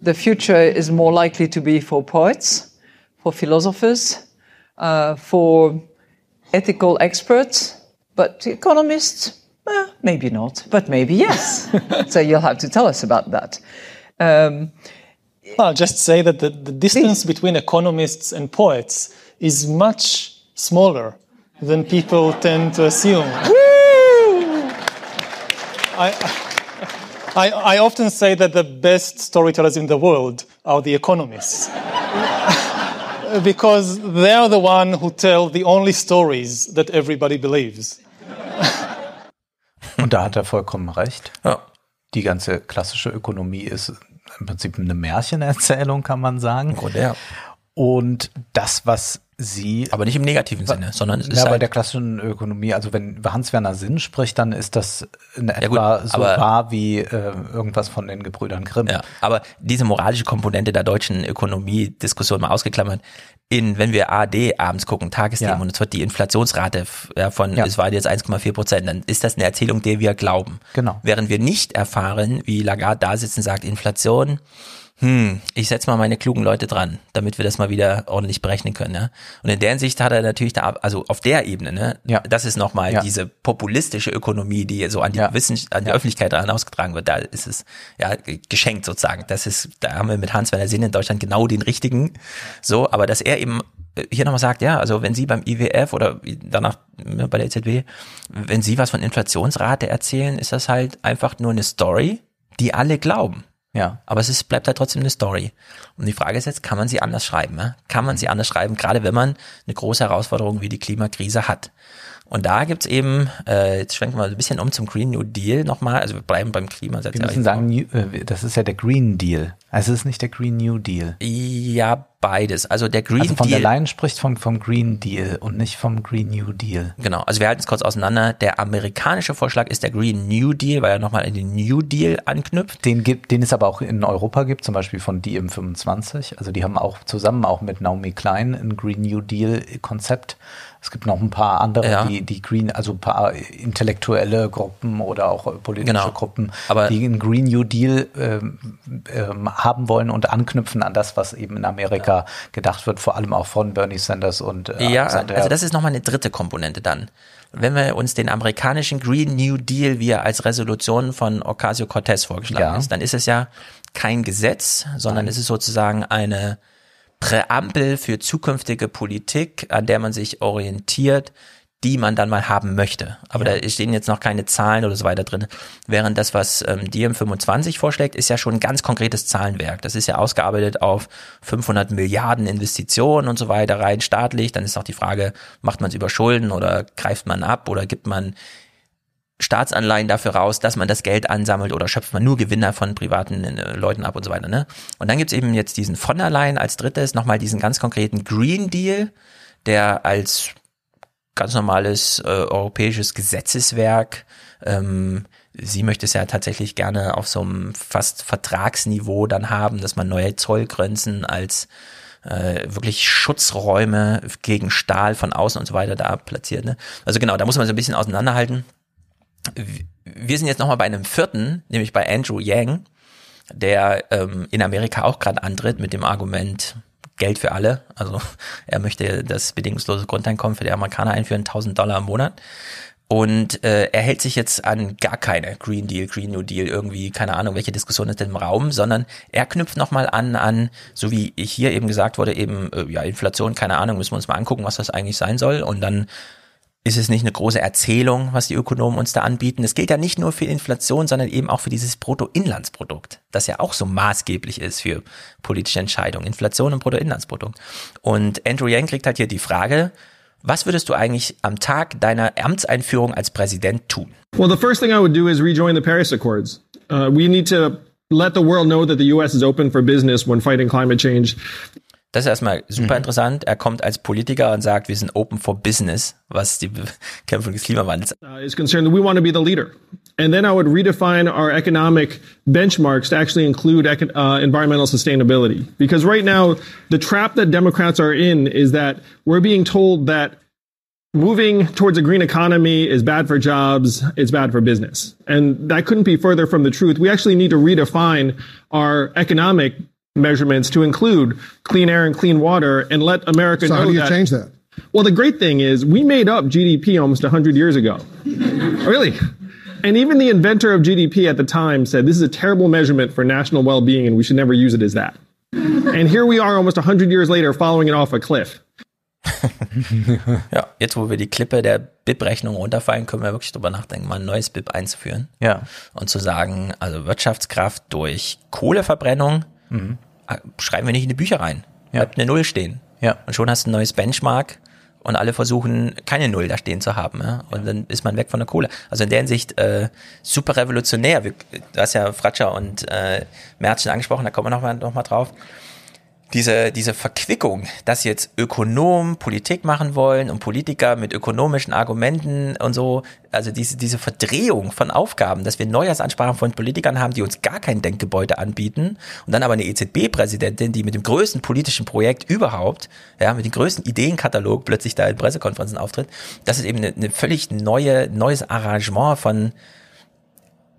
The future is more likely to be for poets, for philosophers, uh, for ethical experts, but economists, maybe not, but maybe yes. so you'll have to tell us about that. Um, I'll just say that the, the distance between economists and poets is much smaller than people tend to assume. I, I, I often say that the best storytellers in the world are the economists. because they are the one who tell the only stories that everybody believes. Und da hat er vollkommen recht. Ja. Die ganze klassische Ökonomie ist im Prinzip eine Märchenerzählung, kann man sagen. Ja. Und das, was sie. Aber nicht im negativen Sinne, sondern es ist ja, bei halt- der klassischen Ökonomie, also wenn Hans-Werner Sinn spricht, dann ist das in gut, etwa so aber- wahr wie äh, irgendwas von den Gebrüdern Grimm. Ja, aber diese moralische Komponente der deutschen Ökonomie-Diskussion mal ausgeklammert, in, wenn wir ARD abends gucken, Tagesthemen Ja. und es wird die Inflationsrate ja, von, Ja. es war jetzt 1,4 Prozent, dann ist das eine Erzählung, der wir glauben. Genau. Während wir nicht erfahren, wie Lagarde da sitzt und sagt, Inflation, hm, ich setze mal meine klugen Leute dran, damit wir das mal wieder ordentlich berechnen können. Ja? Und in der Hinsicht hat er natürlich da, also auf der Ebene, ne, Ja. das ist nochmal Ja. diese populistische Ökonomie, die so an die Wissenschaft, an die Öffentlichkeit daran ausgetragen wird. Da ist es ja geschenkt sozusagen. Das ist, da haben wir mit Hans Werner Sinn in Deutschland genau den richtigen. So, aber dass er eben hier nochmal sagt, ja, also wenn Sie beim IWF oder danach ne, bei der EZB, wenn Sie was von Inflationsrate erzählen, ist das halt einfach nur eine Story, die alle glauben. Ja. Aber es ist, bleibt halt trotzdem eine Story. Und die Frage ist jetzt, kann man sie anders schreiben? Kann man sie anders schreiben, gerade wenn man eine große Herausforderung wie die Klimakrise hat? Und da gibt's eben, äh, jetzt schwenken wir mal ein bisschen um zum Green New Deal nochmal, also wir bleiben beim Klima. Wir müssen sagen, New- äh, das ist ja der Green Deal. Also es ist nicht der Green New Deal. Ja, beides. Also der Green also von Deal. der Leyen spricht vom, vom Green Deal und nicht vom Green New Deal. Genau, also wir halten es kurz auseinander. Der amerikanische Vorschlag ist der Green New Deal, weil er nochmal in den New Deal anknüpft. Den gibt, den es aber auch in Europa gibt, zum Beispiel von DM25. Also die haben auch zusammen auch mit Naomi Klein ein Green New Deal Konzept. Es gibt noch ein paar andere, Ja. die, die Green, also ein paar intellektuelle Gruppen oder auch politische Genau. Gruppen, Aber- die einen Green New Deal ähm, ähm, haben wollen und anknüpfen an das, was eben in Amerika gedacht wird, vor allem auch von Bernie Sanders und äh, Ja, Alexander- also das ist nochmal eine dritte Komponente dann. Wenn wir uns den amerikanischen Green New Deal, wie er als Resolution von Ocasio-Cortez vorgeschlagen Ja. ist, dann ist es ja kein Gesetz, sondern es ist sozusagen eine Präambel für zukünftige Politik, an der man sich orientiert, die man dann mal haben möchte. Aber da stehen jetzt noch keine Zahlen oder so weiter drin. Während das, was ähm, DiEM25 vorschlägt, ist ja schon ein ganz konkretes Zahlenwerk. Das ist ja ausgearbeitet auf 500 Milliarden Investitionen und so weiter rein staatlich. Dann ist auch die Frage, macht man es über Schulden oder greift man ab oder gibt man Staatsanleihen dafür raus, dass man das Geld ansammelt oder schöpft man nur Gewinner von privaten äh, Leuten ab und so weiter. Ne? Und dann gibt's eben jetzt diesen von der Leyen als drittes nochmal diesen ganz konkreten Green Deal, der als ganz normales äh, europäisches Gesetzeswerk, ähm, sie möchte es ja tatsächlich gerne auf so einem fast Vertragsniveau dann haben, dass man neue Zollgrenzen als äh, wirklich Schutzräume gegen Stahl von außen und so weiter da platziert. Ne? Also genau, da muss man so ein bisschen auseinanderhalten wir sind jetzt nochmal bei einem vierten, nämlich bei Andrew Yang, der ähm, in Amerika auch gerade antritt mit dem Argument Geld für alle. Also er möchte das bedingungslose Grundeinkommen für die Amerikaner einführen, 1000 Dollar im Monat. Und äh, er hält sich jetzt an gar keine Green Deal, Green New Deal, irgendwie, keine Ahnung, welche Diskussion ist denn im Raum, sondern er knüpft nochmal an, an, so wie hier eben gesagt wurde, eben, äh, ja, Inflation, keine Ahnung, müssen wir uns mal angucken, was das eigentlich sein soll. Und dann ist es nicht eine große Erzählung, was die Ökonomen uns da anbieten. Es gilt ja nicht nur für Inflation, sondern eben auch für dieses Bruttoinlandsprodukt, das ja auch so maßgeblich ist für politische Entscheidungen. Inflation und Bruttoinlandsprodukt. Und Andrew Yang kriegt halt hier die Frage, Was würdest du eigentlich am Tag deiner Amtseinführung als Präsident tun? Well, the first thing I would do is rejoin the Paris Accords. Uh, we need to let the world know that the U.S. is open for business when fighting climate change. Das ist erstmal super interessant. Er kommt als Politiker und sagt, wir sind open for business, was die Bekämpfung des Klimawandels uh, is concerned that we want to be the leader. And then I would redefine our economic benchmarks to actually include uh, environmental sustainability. Because right now, the trap that Democrats are in is that we're being told that moving towards a green economy is bad for jobs, it's bad for business. And that couldn't be further from the truth. We actually need to redefine our economic measurements to include clean air and clean water and let America So know how do you that- change that? well, the great thing is we made up GDP almost 100 years ago. really? And even the inventor of GDP at the time said this is a terrible measurement for national well-being and we should never use it as that. And here we are almost 100 years later following it off a cliff. Ja, jetzt wo wir die Klippe der BIP-Rechnung runterfallen, können wir wirklich drüber nachdenken, mal ein neues BIP einzuführen. Ja. Und zu sagen, also Wirtschaftskraft durch Kohleverbrennung Mhm. äh, schreiben wir nicht in die Bücher rein. Bleibt eine Null stehen. Ja. Und schon hast du ein neues Benchmark und alle versuchen, keine Null da stehen zu haben. Ja? Und dann ist man weg von der Kohle. Also in der Hinsicht äh, super revolutionär. Wir, du hast ja Fratscher und äh, Merz schon angesprochen, da kommen wir nochmal noch mal drauf diese, diese Verquickung, dass jetzt Ökonomen Politik machen wollen und Politiker mit ökonomischen Argumenten und so, also diese, diese Verdrehung von Aufgaben, dass wir Neujahrsansprachen von Politikern haben, die uns gar kein Denkgebäude anbieten und dann aber eine EZB-Präsidentin, die mit dem größten politischen Projekt überhaupt, ja, mit dem größten Ideenkatalog plötzlich da in Pressekonferenzen auftritt, das ist eben eine, eine völlig neue, neues Arrangement von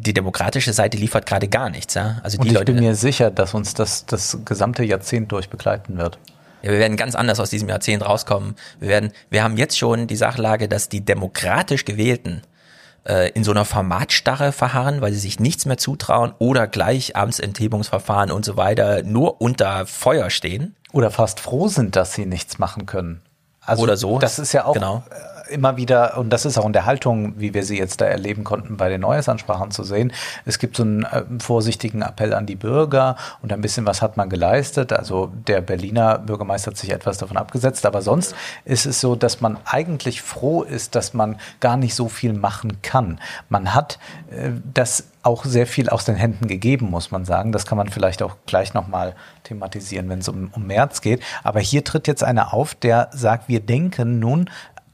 die demokratische Seite liefert gerade gar nichts, ja. Also Und die ich Leute, bin mir sicher, dass uns das das gesamte Jahrzehnt durch begleiten wird. Ja, wir werden ganz anders aus diesem Jahrzehnt rauskommen. Wir werden, wir haben jetzt schon die Sachlage, dass die demokratisch gewählten äh, in so einer Formatstarre verharren, weil sie sich nichts mehr zutrauen oder gleich Amtsenthebungsverfahren und so weiter nur unter Feuer stehen. Oder fast froh sind, dass sie nichts machen können. Also Oder so. Das ist ja auch Genau. Immer wieder, und das ist auch in der Haltung, wie wir sie jetzt da erleben konnten, bei den Neuesansprachen zu sehen. Es gibt so einen äh, vorsichtigen Appell an die Bürger und ein bisschen was hat man geleistet. Also der Berliner Bürgermeister hat sich etwas davon abgesetzt, aber sonst ist es so, dass man eigentlich froh ist, dass man gar nicht so viel machen kann. Man hat äh, das auch sehr viel aus den Händen gegeben, muss man sagen. Das kann man vielleicht auch gleich nochmal thematisieren, wenn es um, um März geht. Aber hier tritt jetzt einer auf, der sagt, wir denken nun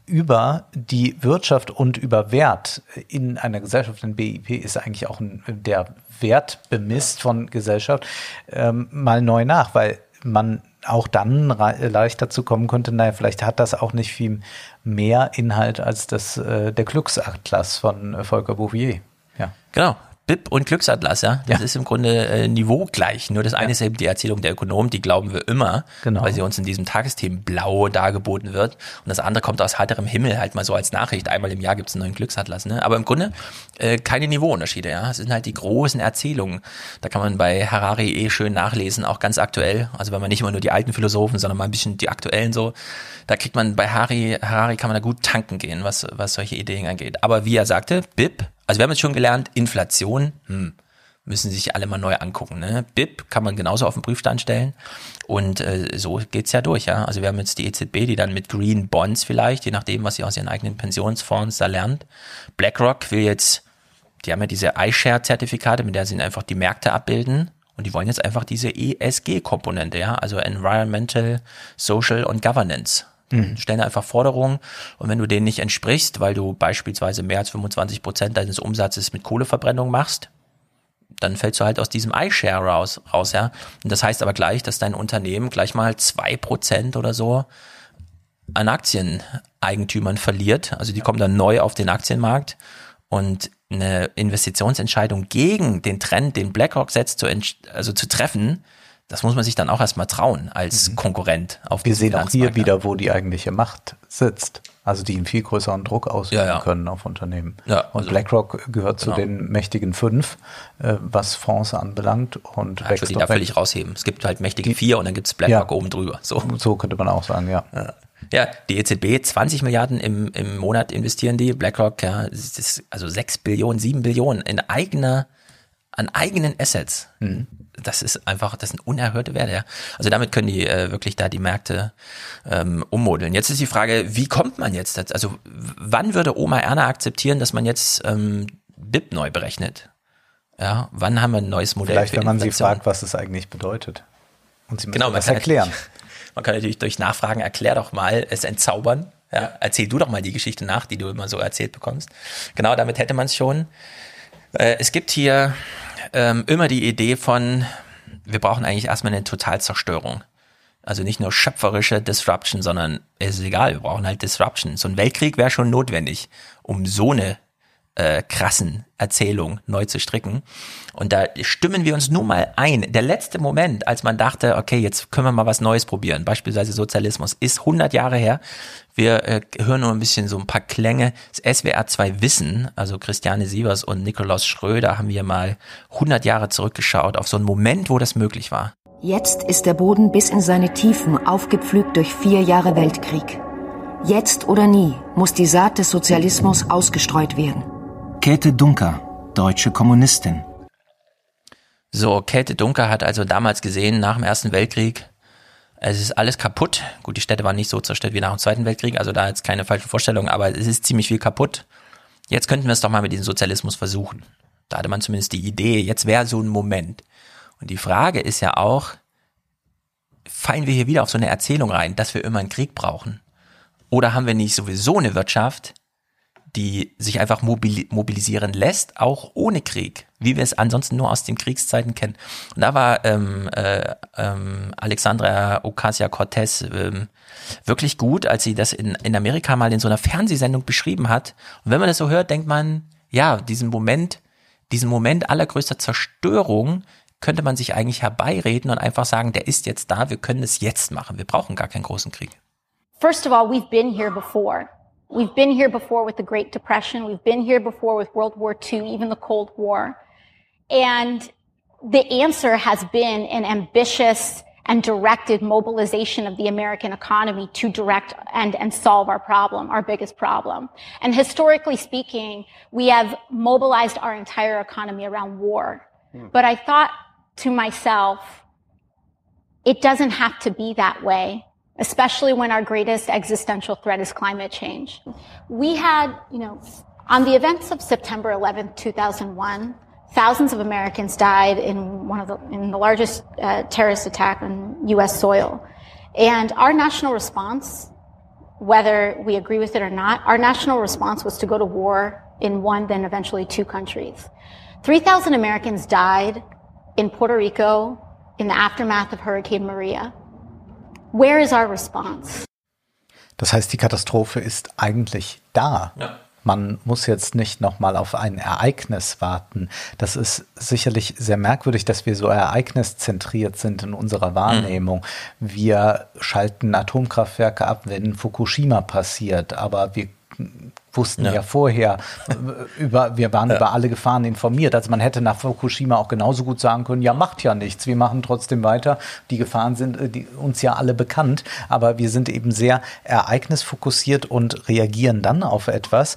über die Wirtschaft und über Wert in einer Gesellschaft. Ein BIP ist eigentlich auch ein, der Wert bemisst von Gesellschaft ähm, mal neu nach, weil man auch dann leicht dazu kommen könnte, naja, vielleicht hat das auch nicht viel mehr Inhalt als das, äh, der Glücksatlas von äh, Volker Bouvier. Ja. Genau. BIP und Glücksatlas, ja. Das ist im Grunde äh, niveaugleich. Nur das eine ist eben die Erzählung der Ökonomen, die glauben wir immer, Genau. weil sie uns in diesem Tagesthemen blau dargeboten wird. Und das andere kommt aus heiterem Himmel halt mal so als Nachricht. Einmal im Jahr gibt es einen neuen Glücksatlas. Ne? Aber im Grunde äh, keine Niveauunterschiede, ja. Es sind halt die großen Erzählungen. Da kann man bei Harari eh schön nachlesen, auch ganz aktuell. Also wenn man nicht immer nur die alten Philosophen, sondern mal ein bisschen die aktuellen so. Da kriegt man bei Harari, Harari kann man da gut tanken gehen, was, was solche Ideen angeht. Aber wie er sagte, BIP, also wir haben jetzt schon gelernt, Inflation, hm, müssen sich alle mal neu angucken. Ne? BIP kann man genauso auf den Prüfstand stellen und äh, so geht's ja durch. Ja? Also wir haben jetzt die EZB, die dann mit Green Bonds vielleicht, je nachdem, was sie aus ihren eigenen Pensionsfonds da lernt. BlackRock will jetzt, die haben ja diese iShare-Zertifikate, mit der sie einfach die Märkte abbilden. Und die wollen jetzt einfach diese ESG-Komponente, ja, also Environmental, Social und Governance. Mhm. Stellen einfach Forderungen und wenn du denen nicht entsprichst, weil du beispielsweise mehr als 25 Prozent deines Umsatzes mit Kohleverbrennung machst, dann fällst du halt aus diesem iShare raus, raus, ja. Und das heißt aber gleich, dass dein Unternehmen gleich mal zwei Prozent oder so an Aktieneigentümern verliert. Also die kommen dann neu auf den Aktienmarkt und eine Investitionsentscheidung gegen den Trend, den BlackRock setzt, zu, also zu treffen, das muss man sich dann auch erstmal trauen als Konkurrent auf Mhm. Wir sehen auch hier wieder, wo die eigentliche Macht sitzt. Also die einen viel größeren Druck ausüben Ja, ja. können auf Unternehmen. Ja, und also- BlackRock gehört zu Genau. den mächtigen fünf, äh, was Fonds anbelangt. Und Ja, ich würde die da völlig rausheben. Es gibt halt mächtige vier und dann gibt's BlackRock Ja. oben drüber. So. So könnte man auch sagen, ja. Ja, die EZB 20 Milliarden im, im Monat investieren die, BlackRock, ja, also 6 Billionen, 7 Billionen in eigener, an eigenen Assets. Mhm. Das ist einfach, das sind unerhörte Werte. Ja. Also damit können die äh, wirklich da die Märkte ähm, ummodeln. Jetzt ist die Frage, wie kommt man jetzt? dazu? Also wann würde Oma Erna akzeptieren, dass man jetzt ähm, BIP neu berechnet? Ja, wann haben wir ein neues Modell? Vielleicht, wenn man sie fragt, was es eigentlich bedeutet. Und sie müssen Genau, man das erklären. Man kann natürlich durch Nachfragen, erklär doch mal, es entzaubern. Ja, erzähl du doch mal die Geschichte nach, die du immer so erzählt bekommst. Genau, damit hätte man es schon. Äh, es gibt hier ähm, immer die Idee von, wir brauchen eigentlich erstmal eine Totalzerstörung. Also nicht nur schöpferische Disruption, sondern es ist egal, wir brauchen halt Disruption. So ein Weltkrieg wäre schon notwendig, um so eine äh, krassen Erzählung neu zu stricken. Und da stimmen wir uns nun mal ein. Der letzte Moment, als man dachte, okay, jetzt können wir mal was Neues probieren, beispielsweise Sozialismus, ist 100 Jahre her. Wir äh, hören nur ein bisschen so ein paar Klänge. Das SWR 2 Wissen, also Christiane Sievers und Nikolaus Schröder, haben wir mal 100 Jahre zurückgeschaut auf so einen Moment, wo das möglich war. Jetzt ist der Boden bis in seine Tiefen aufgepflügt durch vier Jahre Weltkrieg. Jetzt oder nie muss die Saat des Sozialismus ausgestreut werden. Käthe Dunker, deutsche Kommunistin. So, Käthe Dunker hat also damals gesehen, nach dem Ersten Weltkrieg, es ist alles kaputt. Gut, die Städte waren nicht so zerstört wie nach dem Zweiten Weltkrieg, also da jetzt keine falschen Vorstellungen, aber es ist ziemlich viel kaputt. Jetzt könnten wir es doch mal mit diesem Sozialismus versuchen. Da hatte man zumindest die Idee, jetzt wäre so ein Moment. Und die Frage ist ja auch, fallen wir hier wieder auf so eine Erzählung rein, dass wir immer einen Krieg brauchen? Oder haben wir nicht sowieso eine Wirtschaft, die sich einfach mobili mobilisieren lässt, auch ohne Krieg, wie wir es ansonsten nur aus den Kriegszeiten kennen. Und da war ähm, äh, ähm, Alexandra Ocasio-Cortez ähm, wirklich gut, als sie das in, in Amerika mal in so einer Fernsehsendung beschrieben hat. Und wenn man das so hört, denkt man, ja, diesen Moment, diesen Moment allergrößter Zerstörung könnte man sich eigentlich herbeireden und einfach sagen, der ist jetzt da, wir können es jetzt machen, wir brauchen gar keinen großen Krieg. First of all, we've been here before. We've been here before with the Great Depression. We've been here before with World War II, even the Cold War. And the answer has been an ambitious and directed mobilization of the American economy to direct and, and solve our problem, our biggest problem. And historically speaking, we have mobilized our entire economy around war. Hmm. But I thought to myself, it doesn't have to be that way, especially when our greatest existential threat is climate change. We had, you know, on the events of September 11th, 2001, thousands of Americans died in one of the, in the largest uh, terrorist attack on U.S. soil. And our national response, whether we agree with it or not, our national response was to go to war in one, then eventually two countries. 3,000 Americans died in Puerto Rico in the aftermath of Hurricane Maria. Where is our response? Das heißt, die Katastrophe ist eigentlich da. Ja. Man muss jetzt nicht nochmal auf ein Ereignis warten. Das ist sicherlich sehr merkwürdig, dass wir so ereigniszentriert sind in unserer Wahrnehmung. Wir schalten Atomkraftwerke ab, wenn Fukushima passiert, aber wir wussten ja, Ja. vorher äh, über, wir waren Ja. über alle Gefahren informiert. Also man hätte nach Fukushima auch genauso gut sagen können, ja, macht ja nichts, wir machen trotzdem weiter. Die Gefahren sind äh, die, uns ja alle bekannt, aber wir sind eben sehr ereignisfokussiert und reagieren dann auf etwas.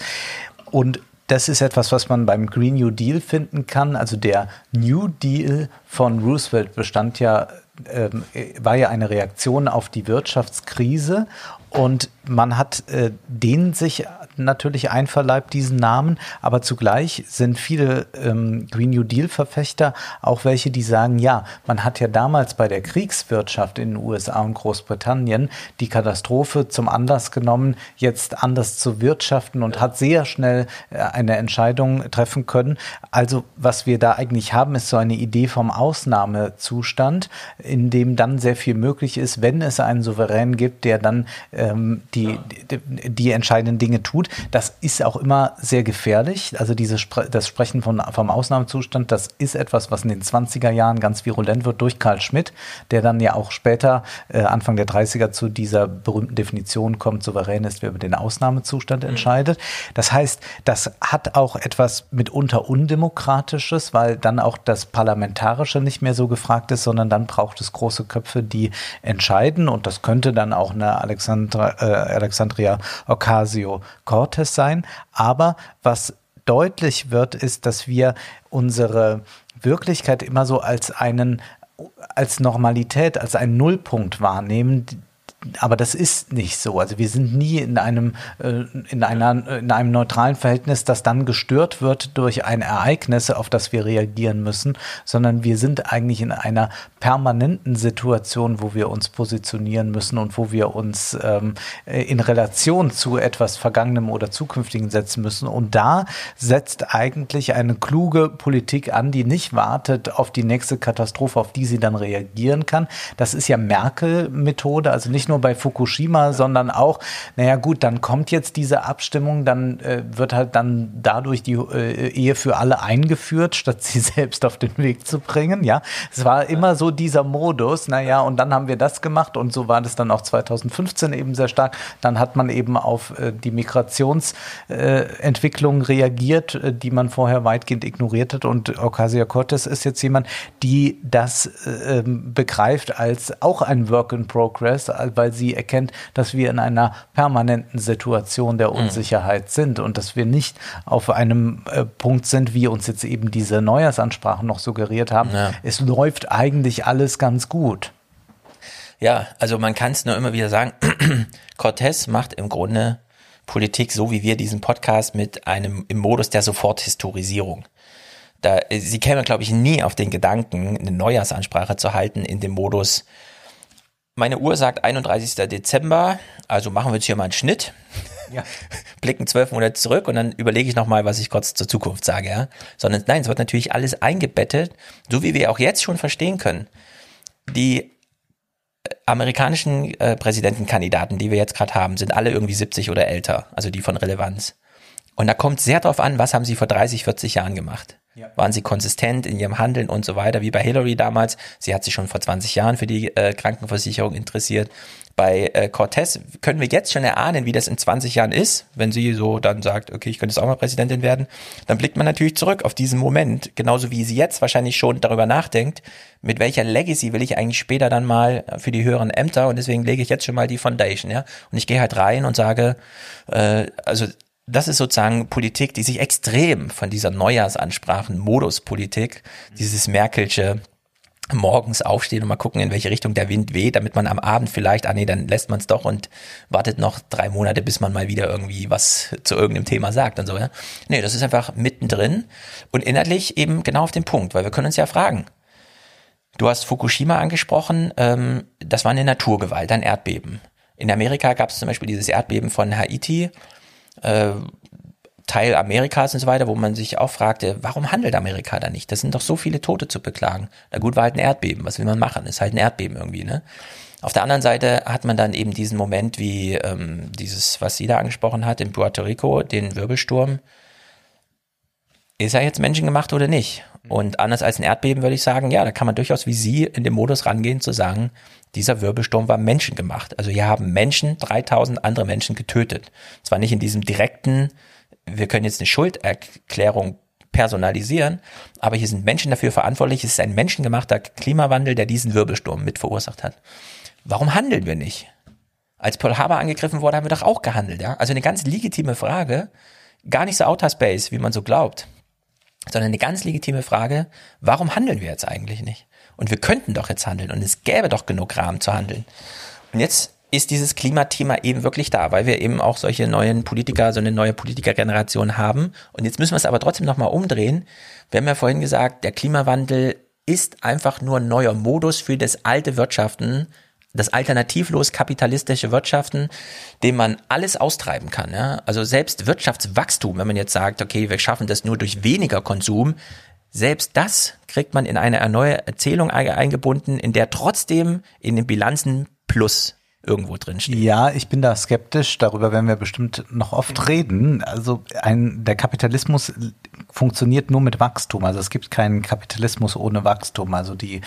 Und das ist etwas, was man beim Green New Deal finden kann. Also der New Deal von Roosevelt bestand ja, ähm, war ja eine Reaktion auf die Wirtschaftskrise und man hat äh, den sich natürlich einverleibt, diesen Namen, aber zugleich sind viele ähm, Green New Deal-Verfechter auch welche, die sagen, ja, man hat ja damals bei der Kriegswirtschaft in den USA und Großbritannien die Katastrophe zum Anlass genommen, jetzt anders zu wirtschaften und hat sehr schnell äh, eine Entscheidung treffen können. Also was wir da eigentlich haben, ist so eine Idee vom Ausnahmezustand, in dem dann sehr viel möglich ist, wenn es einen Souverän gibt, der dann ähm, die, die, die entscheidenden Dinge tut. Das ist auch immer sehr gefährlich. Also diese Spre das Sprechen von, vom Ausnahmezustand, das ist etwas, was in den 20er Jahren ganz virulent wird durch Karl Schmidt, der dann ja auch später, äh, Anfang der 30er, zu dieser berühmten Definition kommt, souverän ist, wer über den Ausnahmezustand entscheidet. Das heißt, das hat auch etwas mitunter Undemokratisches, weil dann auch das Parlamentarische nicht mehr so gefragt ist, sondern dann braucht es große Köpfe, die entscheiden. Und das könnte dann auch eine Alexandra, äh, Alexandria Ocasio-Cortez sein. Aber was deutlich wird, ist, dass wir unsere Wirklichkeit immer so als einen als Normalität, als einen Nullpunkt wahrnehmen, aber das ist nicht so. Also wir sind nie in einem, äh, in, einer, in einem neutralen Verhältnis, das dann gestört wird durch ein Ereignis, auf das wir reagieren müssen, sondern wir sind eigentlich in einer permanenten Situation, wo wir uns positionieren müssen und wo wir uns ähm, in Relation zu etwas Vergangenem oder Zukünftigen setzen müssen. Und da setzt eigentlich eine kluge Politik an, die nicht wartet auf die nächste Katastrophe, auf die sie dann reagieren kann. Das ist ja Merkel-Methode, also nicht nur bei Fukushima, sondern auch, naja gut, dann kommt jetzt diese Abstimmung, dann äh, wird halt dann dadurch die äh, Ehe für alle eingeführt, statt sie selbst auf den Weg zu bringen. Ja, es war immer so dieser Modus, naja, und dann haben wir das gemacht und so war das dann auch 2015 eben sehr stark. Dann hat man eben auf äh, die Migrationsentwicklung äh, reagiert, äh, die man vorher weitgehend ignoriert hat und Ocasio-Cortez ist jetzt jemand, die das äh, ähm, begreift als auch ein Work in Progress, weil sie erkennt, dass wir in einer permanenten Situation der mhm. Unsicherheit sind und dass wir nicht auf einem äh, Punkt sind, wie uns jetzt eben diese Neujahrsansprachen noch suggeriert haben. Ja. Es läuft eigentlich alles ganz gut. Ja, also man kann es nur immer wieder sagen, Cortez macht im Grunde Politik so, wie wir diesen Podcast mit einem im Modus der Soforthistorisierung. Da, sie käme, glaube ich, nie auf den Gedanken, eine Neujahrsansprache zu halten in dem Modus, meine Uhr sagt 31. Dezember, also machen wir jetzt hier mal einen Schnitt. Ja. Blicken zwölf Monate zurück und dann überlege ich nochmal, was ich kurz zur Zukunft sage, ja. Sondern nein, es wird natürlich alles eingebettet, so wie wir auch jetzt schon verstehen können. Die äh, amerikanischen äh, Präsidentenkandidaten, die wir jetzt gerade haben, sind alle irgendwie 70 oder älter, also die von Relevanz. Und da kommt sehr drauf an, was haben sie vor 30, 40 Jahren gemacht. Ja. Waren sie konsistent in ihrem Handeln und so weiter, wie bei Hillary damals. Sie hat sich schon vor 20 Jahren für die äh, Krankenversicherung interessiert. Bei äh, Cortez können wir jetzt schon erahnen, wie das in 20 Jahren ist, wenn sie so dann sagt, okay, ich könnte jetzt auch mal Präsidentin werden. Dann blickt man natürlich zurück auf diesen Moment, genauso wie sie jetzt wahrscheinlich schon darüber nachdenkt, mit welcher Legacy will ich eigentlich später dann mal für die höheren Ämter und deswegen lege ich jetzt schon mal die Foundation, ja. Und ich gehe halt rein und sage, äh, also das ist sozusagen Politik, die sich extrem von dieser Neujahrsansprachen, Moduspolitik, dieses Merkelsche morgens aufstehen und mal gucken, in welche Richtung der Wind weht, damit man am Abend vielleicht, ah nee, dann lässt man es doch und wartet noch drei Monate, bis man mal wieder irgendwie was zu irgendeinem Thema sagt und so, ja. Nee, das ist einfach mittendrin und inhaltlich eben genau auf den Punkt, weil wir können uns ja fragen. Du hast Fukushima angesprochen, ähm, das war eine Naturgewalt, ein Erdbeben. In Amerika gab es zum Beispiel dieses Erdbeben von Haiti, äh, Teil Amerikas und so weiter, wo man sich auch fragte, warum handelt Amerika da nicht? Das sind doch so viele Tote zu beklagen. Na gut, war halt ein Erdbeben. Was will man machen? Ist halt ein Erdbeben irgendwie, ne? Auf der anderen Seite hat man dann eben diesen Moment wie ähm, dieses, was sie da angesprochen hat, in Puerto Rico, den Wirbelsturm. Ist er jetzt menschengemacht oder nicht? Und anders als ein Erdbeben würde ich sagen, ja, da kann man durchaus wie Sie in dem Modus rangehen zu sagen, dieser Wirbelsturm war menschengemacht. Also hier haben Menschen 3000 andere Menschen getötet. Zwar nicht in diesem direkten, wir können jetzt eine Schulderklärung personalisieren, aber hier sind Menschen dafür verantwortlich. Es ist ein menschengemachter Klimawandel, der diesen Wirbelsturm mit verursacht hat. Warum handeln wir nicht? Als Pearl Harbor angegriffen wurde, haben wir doch auch gehandelt, ja? Also eine ganz legitime Frage, gar nicht so Outer Space, wie man so glaubt, sondern eine ganz legitime Frage, warum handeln wir jetzt eigentlich nicht? Und wir könnten doch jetzt handeln und es gäbe doch genug Rahmen zu handeln. Und jetzt ist dieses Klimathema eben wirklich da, weil wir eben auch solche neuen Politiker, so eine neue Politikergeneration haben. Und jetzt müssen wir es aber trotzdem nochmal umdrehen. Wir haben ja vorhin gesagt, der Klimawandel ist einfach nur ein neuer Modus für das alte Wirtschaften, das alternativlos kapitalistische Wirtschaften, dem man alles austreiben kann. Ja? Also selbst Wirtschaftswachstum, wenn man jetzt sagt, okay, wir schaffen das nur durch weniger Konsum, selbst das kriegt man in eine neue Erzählung eingebunden, in der trotzdem in den Bilanzen Plus irgendwo drin steht. Ja, ich bin da skeptisch. Darüber werden wir bestimmt noch oft reden. Also ein, der Kapitalismus funktioniert nur mit Wachstum. Also es gibt keinen Kapitalismus ohne Wachstum. Also die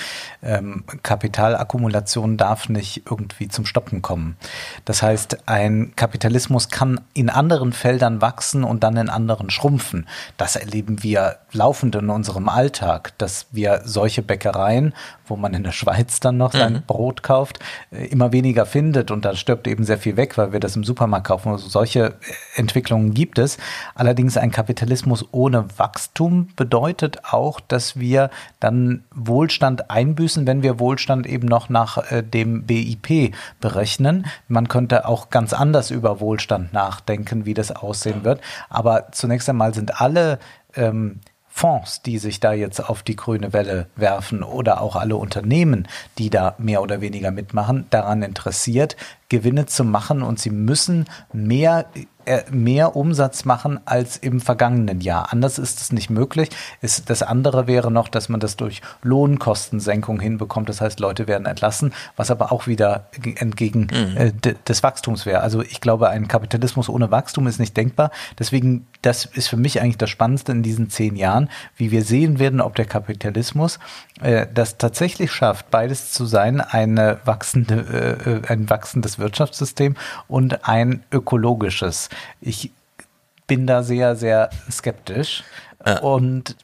ähm, Kapitalakkumulation darf nicht irgendwie zum Stoppen kommen. Das heißt, ein Kapitalismus kann in anderen Feldern wachsen und dann in anderen schrumpfen. Das erleben wir laufend in unserem Alltag, dass wir solche Bäckereien, wo man in der Schweiz dann noch sein mhm. Brot kauft, äh, immer weniger findet und da stirbt eben sehr viel weg, weil wir das im Supermarkt kaufen. Also solche Entwicklungen gibt es. Allerdings ein Kapitalismus ohne ohne Wachstum bedeutet auch, dass wir dann Wohlstand einbüßen, wenn wir Wohlstand eben noch nach äh, dem BIP berechnen. Man könnte auch ganz anders über Wohlstand nachdenken, wie das aussehen wird. Aber zunächst einmal sind alle ähm, Fonds, die sich da jetzt auf die grüne Welle werfen oder auch alle Unternehmen, die da mehr oder weniger mitmachen, daran interessiert, Gewinne zu machen und sie müssen mehr mehr Umsatz machen als im vergangenen Jahr. Anders ist es nicht möglich. Ist, das andere wäre noch, dass man das durch Lohnkostensenkung hinbekommt. Das heißt, Leute werden entlassen, was aber auch wieder entgegen mhm. äh, des Wachstums wäre. Also ich glaube, ein Kapitalismus ohne Wachstum ist nicht denkbar. Deswegen, das ist für mich eigentlich das Spannendste in diesen zehn Jahren, wie wir sehen werden, ob der Kapitalismus äh, das tatsächlich schafft, beides zu sein, eine wachsende, äh, äh ein wachsendes Wirtschaftssystem und ein ökologisches. Ich bin da sehr, sehr skeptisch äh. und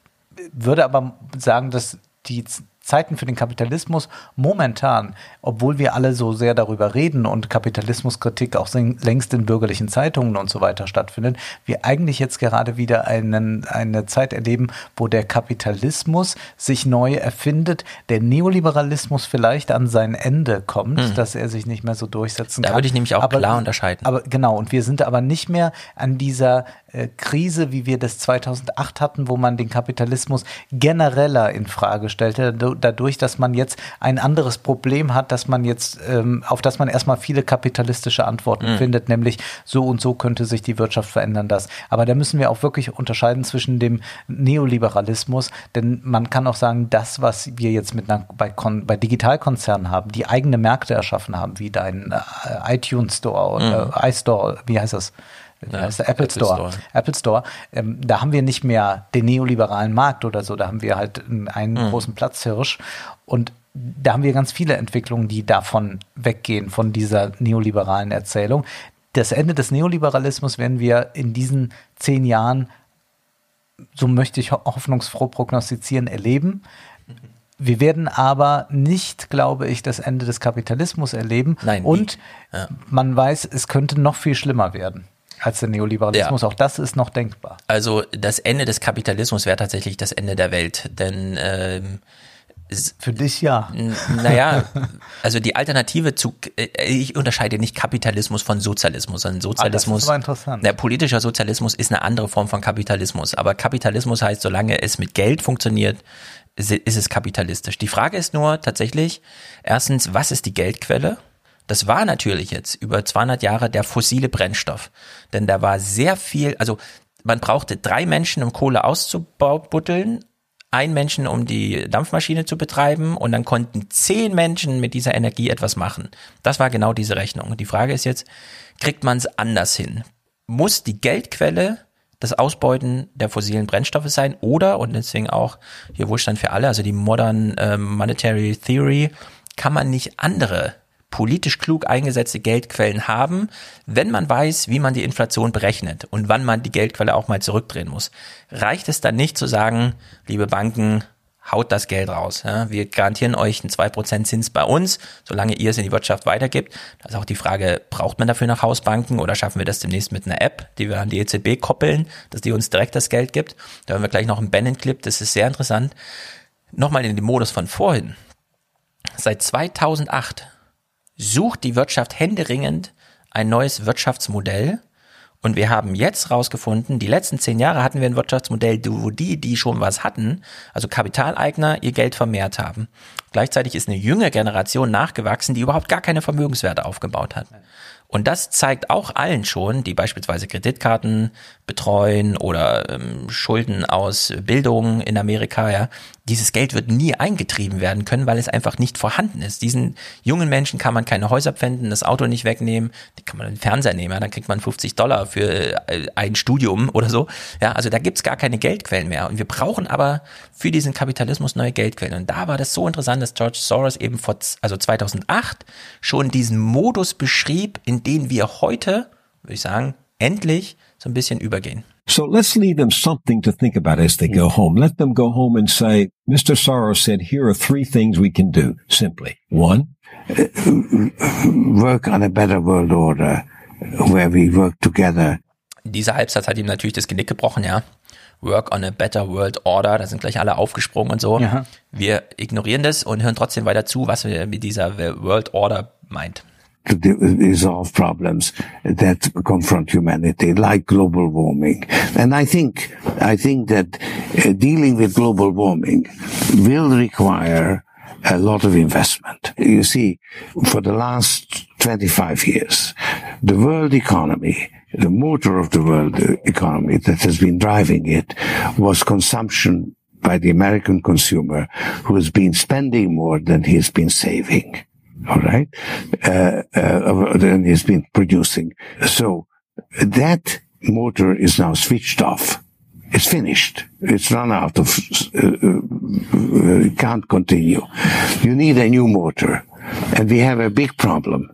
würde aber sagen, dass die Zeiten für den Kapitalismus momentan, obwohl wir alle so sehr darüber reden und Kapitalismuskritik auch längst in bürgerlichen Zeitungen und so weiter stattfindet, wir eigentlich jetzt gerade wieder einen, eine Zeit erleben, wo der Kapitalismus sich neu erfindet, der Neoliberalismus vielleicht an sein Ende kommt, mhm. dass er sich nicht mehr so durchsetzen da kann. Da würde ich nämlich auch aber, klar unterscheiden. Aber genau, und wir sind aber nicht mehr an dieser äh, Krise, wie wir das 2008 hatten, wo man den Kapitalismus genereller in Frage stellte, dadurch, dass man jetzt ein anderes Problem hat, dass man jetzt, ähm, auf das man erstmal viele kapitalistische Antworten mhm. findet, nämlich so und so könnte sich die Wirtschaft verändern, das. Aber da müssen wir auch wirklich unterscheiden zwischen dem Neoliberalismus, denn man kann auch sagen, das, was wir jetzt mit einer, bei, Kon, bei Digitalkonzernen haben, die eigene Märkte erschaffen haben, wie dein äh, iTunes Store oder mhm. iStore, wie heißt das? Wie heißt der Apple, Apple Store. Store. Apple Store. Ähm, da haben wir nicht mehr den neoliberalen Markt oder so, da haben wir halt einen mhm. großen Platzhirsch und da haben wir ganz viele Entwicklungen, die davon weggehen, von dieser neoliberalen Erzählung. Das Ende des Neoliberalismus werden wir in diesen zehn Jahren, so möchte ich hoffnungsfroh prognostizieren, erleben. Wir werden aber nicht, glaube ich, das Ende des Kapitalismus erleben. Nein, und ja. man weiß, es könnte noch viel schlimmer werden als der Neoliberalismus. Ja. Auch das ist noch denkbar. Also das Ende des Kapitalismus wäre tatsächlich das Ende der Welt, denn ähm, für dich ja. Naja, also die Alternative zu, äh, ich unterscheide nicht Kapitalismus von Sozialismus, sondern Sozialismus. Ah, das ist interessant. Der politischer Sozialismus ist eine andere Form von Kapitalismus. Aber Kapitalismus heißt, solange es mit Geld funktioniert, ist es kapitalistisch. Die Frage ist nur tatsächlich, erstens, was ist die Geldquelle? Das war natürlich jetzt über 200 Jahre der fossile Brennstoff. Denn da war sehr viel, also man brauchte drei Menschen, um Kohle auszubuddeln, ein Menschen, um die Dampfmaschine zu betreiben und dann konnten zehn Menschen mit dieser Energie etwas machen. Das war genau diese Rechnung. Und die Frage ist jetzt, kriegt man es anders hin? Muss die Geldquelle das Ausbeuten der fossilen Brennstoffe sein oder, und deswegen auch hier Wohlstand für alle, also die Modern äh, Monetary Theory, kann man nicht andere politisch klug eingesetzte Geldquellen haben, wenn man weiß, wie man die Inflation berechnet und wann man die Geldquelle auch mal zurückdrehen muss. Reicht es dann nicht zu sagen, liebe Banken, haut das Geld raus. Ja, wir garantieren euch einen 2% Zins bei uns, solange ihr es in die Wirtschaft weitergibt. Da ist auch die Frage, braucht man dafür nach Hausbanken oder schaffen wir das demnächst mit einer App, die wir an die EZB koppeln, dass die uns direkt das Geld gibt. Da haben wir gleich noch einen Bannon-Clip, das ist sehr interessant. Nochmal in den Modus von vorhin. Seit 2008 sucht die Wirtschaft händeringend ein neues Wirtschaftsmodell. Und wir haben jetzt rausgefunden, die letzten zehn Jahre hatten wir ein Wirtschaftsmodell, wo die, die schon was hatten, also Kapitaleigner, ihr Geld vermehrt haben. Gleichzeitig ist eine junge Generation nachgewachsen, die überhaupt gar keine Vermögenswerte aufgebaut hat. Und das zeigt auch allen schon, die beispielsweise Kreditkarten betreuen oder ähm, Schulden aus Bildung in Amerika, ja, dieses Geld wird nie eingetrieben werden können, weil es einfach nicht vorhanden ist. Diesen jungen Menschen kann man keine Häuser pfänden, das Auto nicht wegnehmen, die kann man den Fernseher nehmen, ja, dann kriegt man 50 Dollar für äh, ein Studium oder so. Ja, also da gibt's gar keine Geldquellen mehr. Und wir brauchen aber für diesen Kapitalismus neue Geldquellen. Und da war das so interessant, dass George Soros eben vor, also 2008 schon diesen Modus beschrieb, in den wir heute, würde ich sagen, endlich so ein bisschen übergehen. So let's leave them something to think about as they go home. Let them go home and say, Mr. Soros said, here are three things we can do. Simply. One, work on a better world order where we work together. Dieser Halbsatz hat ihm natürlich das Genick gebrochen, ja. Work on a Better World Order, da sind gleich alle aufgesprungen und so. Ja. Wir ignorieren das und hören trotzdem weiter zu, was wir mit dieser World Order meint. To de- resolve problems that confront humanity, like global warming. And I think, I think that uh, dealing with global warming will require a lot of investment. You see, for the last 25 years, the world economy, the motor of the world economy that has been driving it was consumption by the American consumer who has been spending more than he's been saving all right, uh, uh, than he's been producing. So that motor is now switched off. It's finished. It's run out of, uh, uh, can't continue. You need a new motor. And we have a big problem.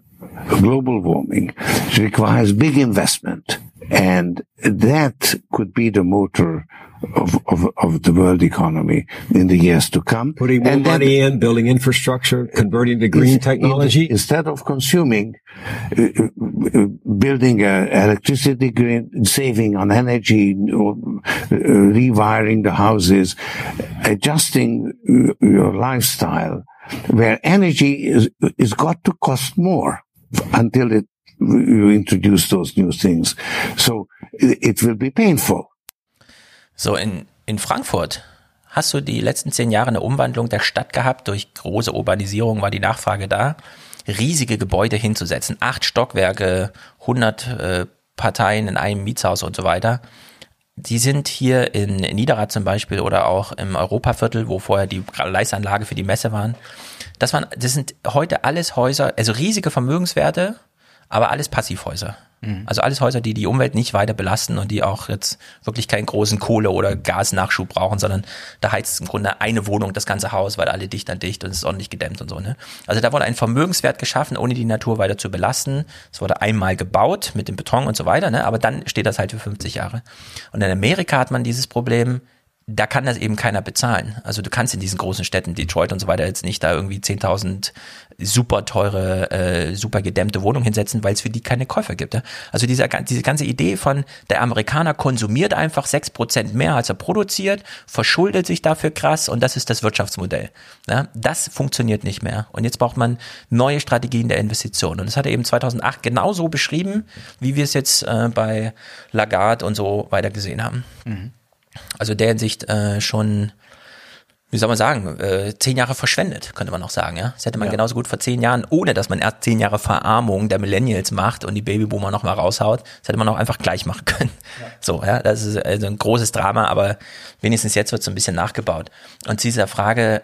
Global warming It requires big investment. And that could be the motor of, of, of the world economy in the years to come. Putting more And then- money in, building infrastructure, converting to green Ins- technology. in- Instead of consuming, uh, uh, building a electricity grid, saving on energy, or, uh, rewiring the houses, adjusting uh, your lifestyle, where energy is is got to cost more until it you introduce those new things. So it, will be painful. So, in, in Frankfurt hast du die letzten zehn Jahre eine Umwandlung der Stadt gehabt. Durch große Urbanisierung war die Nachfrage da, riesige Gebäude hinzusetzen. Acht Stockwerke, 100 äh, Parteien in einem Mietshaus und so weiter. Die sind hier in Niederrad zum Beispiel oder auch im Europaviertel, wo vorher die Leisanlage für die Messe waren. Das waren, das sind heute alles Häuser, also riesige Vermögenswerte, aber alles Passivhäuser. Also alles Häuser, die die Umwelt nicht weiter belasten und die auch jetzt wirklich keinen großen Kohle- oder Gasnachschub brauchen, sondern da heizt im Grunde eine Wohnung das ganze Haus, weil alle dicht an dicht und es ist ordentlich gedämmt und so. Ne? Also da wurde ein Vermögenswert geschaffen, ohne die Natur weiter zu belasten. Es wurde einmal gebaut mit dem Beton und so weiter, ne? aber dann steht das halt für 50 Jahre. Und in Amerika hat man dieses Problem, da kann das eben keiner bezahlen. Also du kannst in diesen großen Städten, Detroit und so weiter, jetzt nicht da irgendwie 10.000 super teure, äh, super gedämmte Wohnungen hinsetzen, weil es für die keine Käufer gibt. Ja? Also diese, diese ganze Idee von, der Amerikaner konsumiert einfach 6% mehr, als er produziert, verschuldet sich dafür krass und das ist das Wirtschaftsmodell. Ja? Das funktioniert nicht mehr. Und jetzt braucht man neue Strategien der Investition. Und das hat er eben 2008 genauso beschrieben, wie wir es jetzt äh, bei Lagarde und so weiter gesehen haben. Also der Hinsicht äh, schon, wie soll man sagen, äh, zehn Jahre verschwendet, könnte man auch sagen. Ja, das hätte man Ja. genauso gut vor zehn Jahren, ohne dass man erst zehn Jahre Verarmung der Millennials macht und die Babyboomer noch mal raushaut, das hätte man auch einfach gleich machen können. So, ja, das ist also ein großes Drama, aber wenigstens jetzt wird so ein bisschen nachgebaut. Und zu dieser Frage,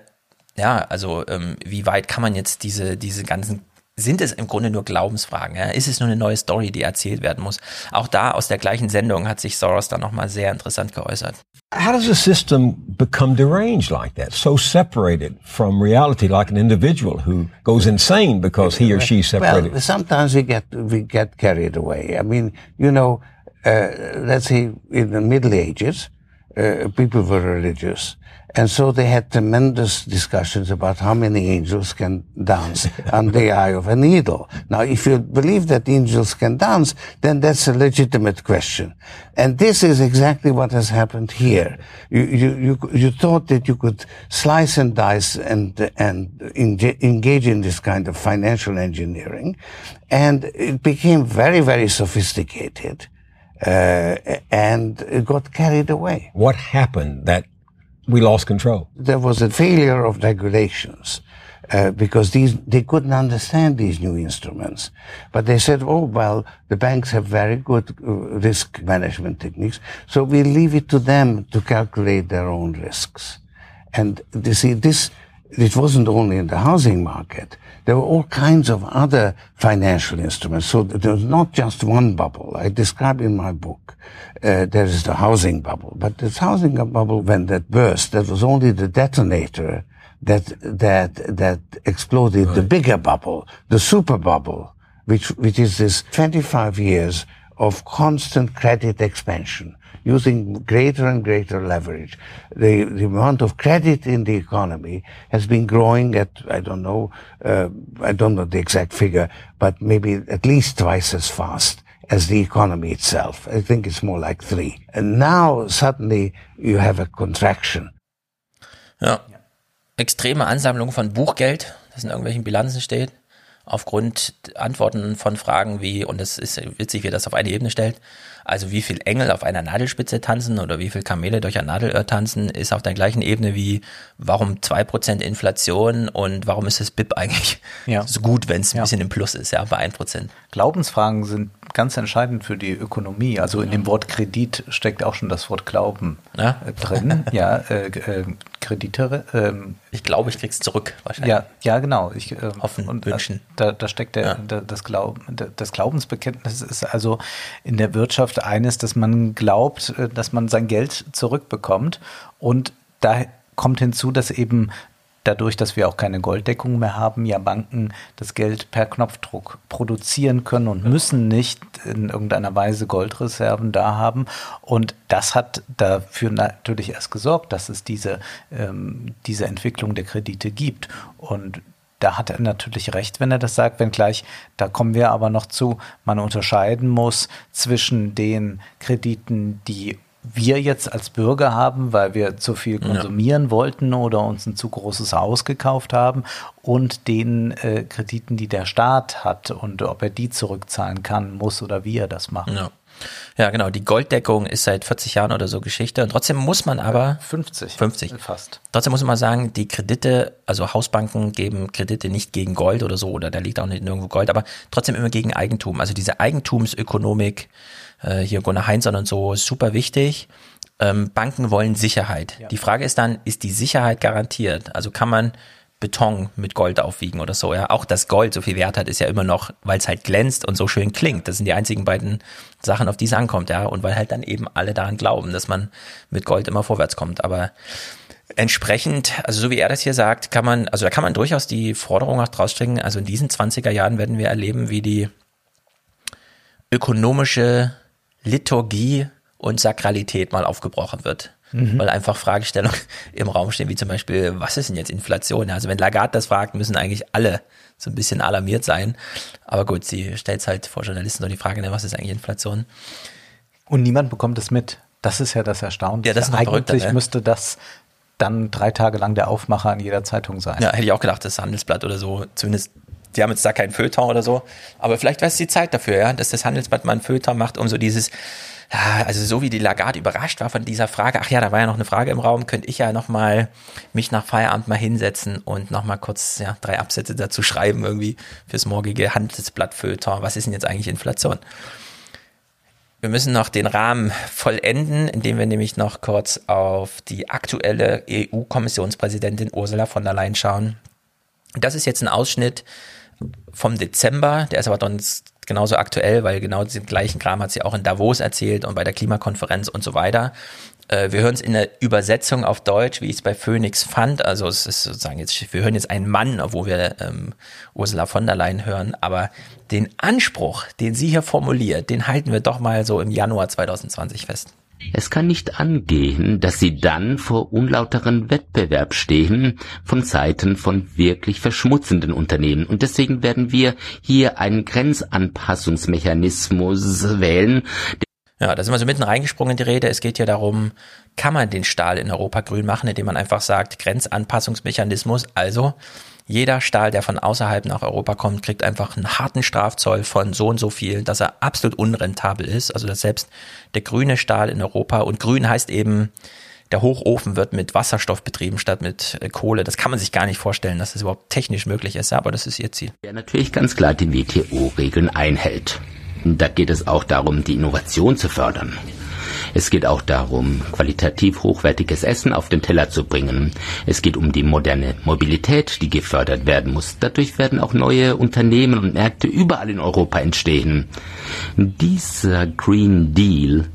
ja, also ähm, wie weit kann man jetzt diese diese ganzen sind es im Grunde nur Glaubensfragen? Ja? Ist es nur eine neue Story, die erzählt werden muss? Auch da aus der gleichen Sendung hat sich Soros dann nochmal sehr interessant geäußert. How does a system become deranged like that? So separated from reality, like an individual who goes insane because he or she separated. Well, sometimes we get we get carried away. I mean, you know, uh, let's say in the Middle Ages, uh, people were religious, and so they had tremendous discussions about how many angels can dance on the eye of a needle. Now, if you believe that angels can dance, then that's a legitimate question, and this is exactly what has happened here. You you you, you thought that you could slice and dice and and enga- engage in this kind of financial engineering, and it became very very sophisticated, uh, and it got carried away. What happened that we lost control? There was a failure of regulations. Uh, because these they couldn't understand these new instruments, but they said, "Oh well, the banks have very good uh, risk management techniques, so we leave it to them to calculate their own risks." And you see, this it wasn't only in the housing market. There were all kinds of other financial instruments. So there was not just one bubble. I describe in my book. Uh, there is the housing bubble, but this housing bubble, when that burst, that was only the detonator that that that exploded the bigger bubble, the super bubble, which which is this 25 years of constant credit expansion using greater and greater leverage. The, the amount of credit in the economy has been growing at, I don't know, uh, I don't know the exact figure, but maybe at least twice as fast as the economy itself. I think it's more like three. And now suddenly you have a contraction. Ja. Extreme Ansammlung von Buchgeld, das in irgendwelchen Bilanzen steht, aufgrund Antworten von Fragen wie, und es ist witzig, wie das auf eine Ebene stellt, also wie viel Engel auf einer Nadelspitze tanzen oder wie viel Kamele durch ein Nadelöhr tanzen, ist auf der gleichen Ebene wie warum zwei Prozent Inflation und warum ist das BIP eigentlich Ja. so gut, wenn es ein Ja. bisschen im Plus ist, ja, bei 1%. Glaubensfragen sind ganz entscheidend für die Ökonomie. Also in dem Wort Kredit steckt auch schon das Wort Glauben Ja. äh, drin. Ja, äh, äh, Kredite. Ähm, ich glaube, ich krieg's zurück wahrscheinlich. Ja, ja, genau. Ich, ähm, Hoffen, und wünschen. Da, da steckt der, der, das, Glauben, das Glaubensbekenntnis ist also in der Wirtschaft eines, dass man glaubt, äh, dass man sein Geld zurückbekommt. Und da kommt hinzu, dass eben dadurch, dass wir auch keine Golddeckung mehr haben, ja Banken das Geld per Knopfdruck produzieren können und müssen nicht in irgendeiner Weise Goldreserven da haben. Und das hat dafür natürlich erst gesorgt, dass es diese, ähm, diese Entwicklung der Kredite gibt. Und da hat er natürlich recht, wenn er das sagt, wenngleich, da kommen wir aber noch zu, man unterscheiden muss zwischen den Krediten, die wir jetzt als Bürger haben, weil wir zu viel Ja. konsumieren wollten oder uns ein zu großes Haus gekauft haben und den äh, Krediten, die der Staat hat und ob er die zurückzahlen kann, muss oder wie er das macht. Ja. Ja, genau. Die Golddeckung ist seit 40 Jahren oder so Geschichte. Und trotzdem muss man aber. 50. 50. Fast. Trotzdem muss man sagen, die Kredite, also Hausbanken geben Kredite nicht gegen Gold oder so, oder da liegt auch nicht nirgendwo Gold, aber trotzdem immer gegen Eigentum. Also diese Eigentumsökonomik, äh, hier Gunnar Heinzson und so, super wichtig. Ähm, Banken wollen Sicherheit. Die Frage ist dann, ist die Sicherheit garantiert? Also kann man Beton mit Gold aufwiegen oder so, ja. Auch das Gold so viel Wert hat, ist ja immer noch, weil es halt glänzt und so schön klingt. Das sind die einzigen beiden Sachen, auf die es ankommt, ja. Und weil halt dann eben alle daran glauben, dass man mit Gold immer vorwärts kommt. Aber entsprechend, also so wie er das hier sagt, kann man, also da kann man durchaus die Forderung auch draus stricken. Also in diesen 20er Jahren werden wir erleben, wie die ökonomische Liturgie und Sakralität mal aufgebrochen wird. Mhm. Weil einfach Fragestellungen im Raum stehen, wie zum Beispiel, was ist denn jetzt Inflation? Also wenn Lagarde das fragt, müssen eigentlich alle so ein bisschen alarmiert sein. Aber gut, sie stellt es halt vor Journalisten so die Frage, ne, was ist eigentlich Inflation? Und niemand bekommt es mit. Das ist ja das Erstaunliche. Ja, das ist Eigentlich ne? müsste das dann drei Tage lang der Aufmacher an jeder Zeitung sein. Ja, hätte ich auch gedacht, das Handelsblatt oder so, zumindest, die haben jetzt da kein Feuilleton oder so, aber vielleicht wäre es die Zeit dafür, ja, dass das Handelsblatt mal ein Feuilleton macht, um so dieses, also so wie die Lagarde überrascht war von dieser Frage, ach ja, da war ja noch eine Frage im Raum, könnte ich ja noch mal mich nach Feierabend mal hinsetzen und noch mal kurz ja, drei Absätze dazu schreiben irgendwie fürs morgige Handelsblatt Feuilleton. Was ist denn jetzt eigentlich Inflation? Wir müssen noch den Rahmen vollenden, indem wir nämlich noch kurz auf die aktuelle EU-Kommissionspräsidentin Ursula von der Leyen schauen. Das ist jetzt ein Ausschnitt vom Dezember, der ist aber sonst genauso aktuell, weil genau diesen gleichen Kram hat sie auch in Davos erzählt und bei der Klimakonferenz und so weiter. Äh, Wir hören es in der Übersetzung auf Deutsch, wie ich es bei Phoenix fand. Also es ist sozusagen jetzt, wir hören jetzt einen Mann, obwohl wir ähm, Ursula von der Leyen hören, aber den Anspruch, den sie hier formuliert, den halten wir doch mal so im Januar 2020 fest. Es kann nicht angehen, dass sie dann vor unlauteren Wettbewerb stehen von Seiten von wirklich verschmutzenden Unternehmen. Und deswegen werden wir hier einen Grenzanpassungsmechanismus wählen. Ja, da sind wir so mitten reingesprungen in die Rede. Es geht ja darum, kann man den Stahl in Europa grün machen, indem man einfach sagt, Grenzanpassungsmechanismus. Also jeder Stahl, der von außerhalb nach Europa kommt, kriegt einfach einen harten Strafzoll von so und so viel, dass er absolut unrentabel ist. Also dass selbst der grüne Stahl in Europa und grün heißt eben, der Hochofen wird mit Wasserstoff betrieben statt mit äh, Kohle. Das kann man sich gar nicht vorstellen, dass das überhaupt technisch möglich ist, aber das ist ihr Ziel. Der natürlich ganz klar die WTO-Regeln einhält. Da geht es auch darum, die Innovation zu fördern. Es geht auch darum, qualitativ hochwertiges Essen auf den Teller zu bringen. Es geht um die moderne Mobilität, die gefördert werden muss. Dadurch werden auch neue Unternehmen und Märkte überall in Europa entstehen. Dieser Green Deal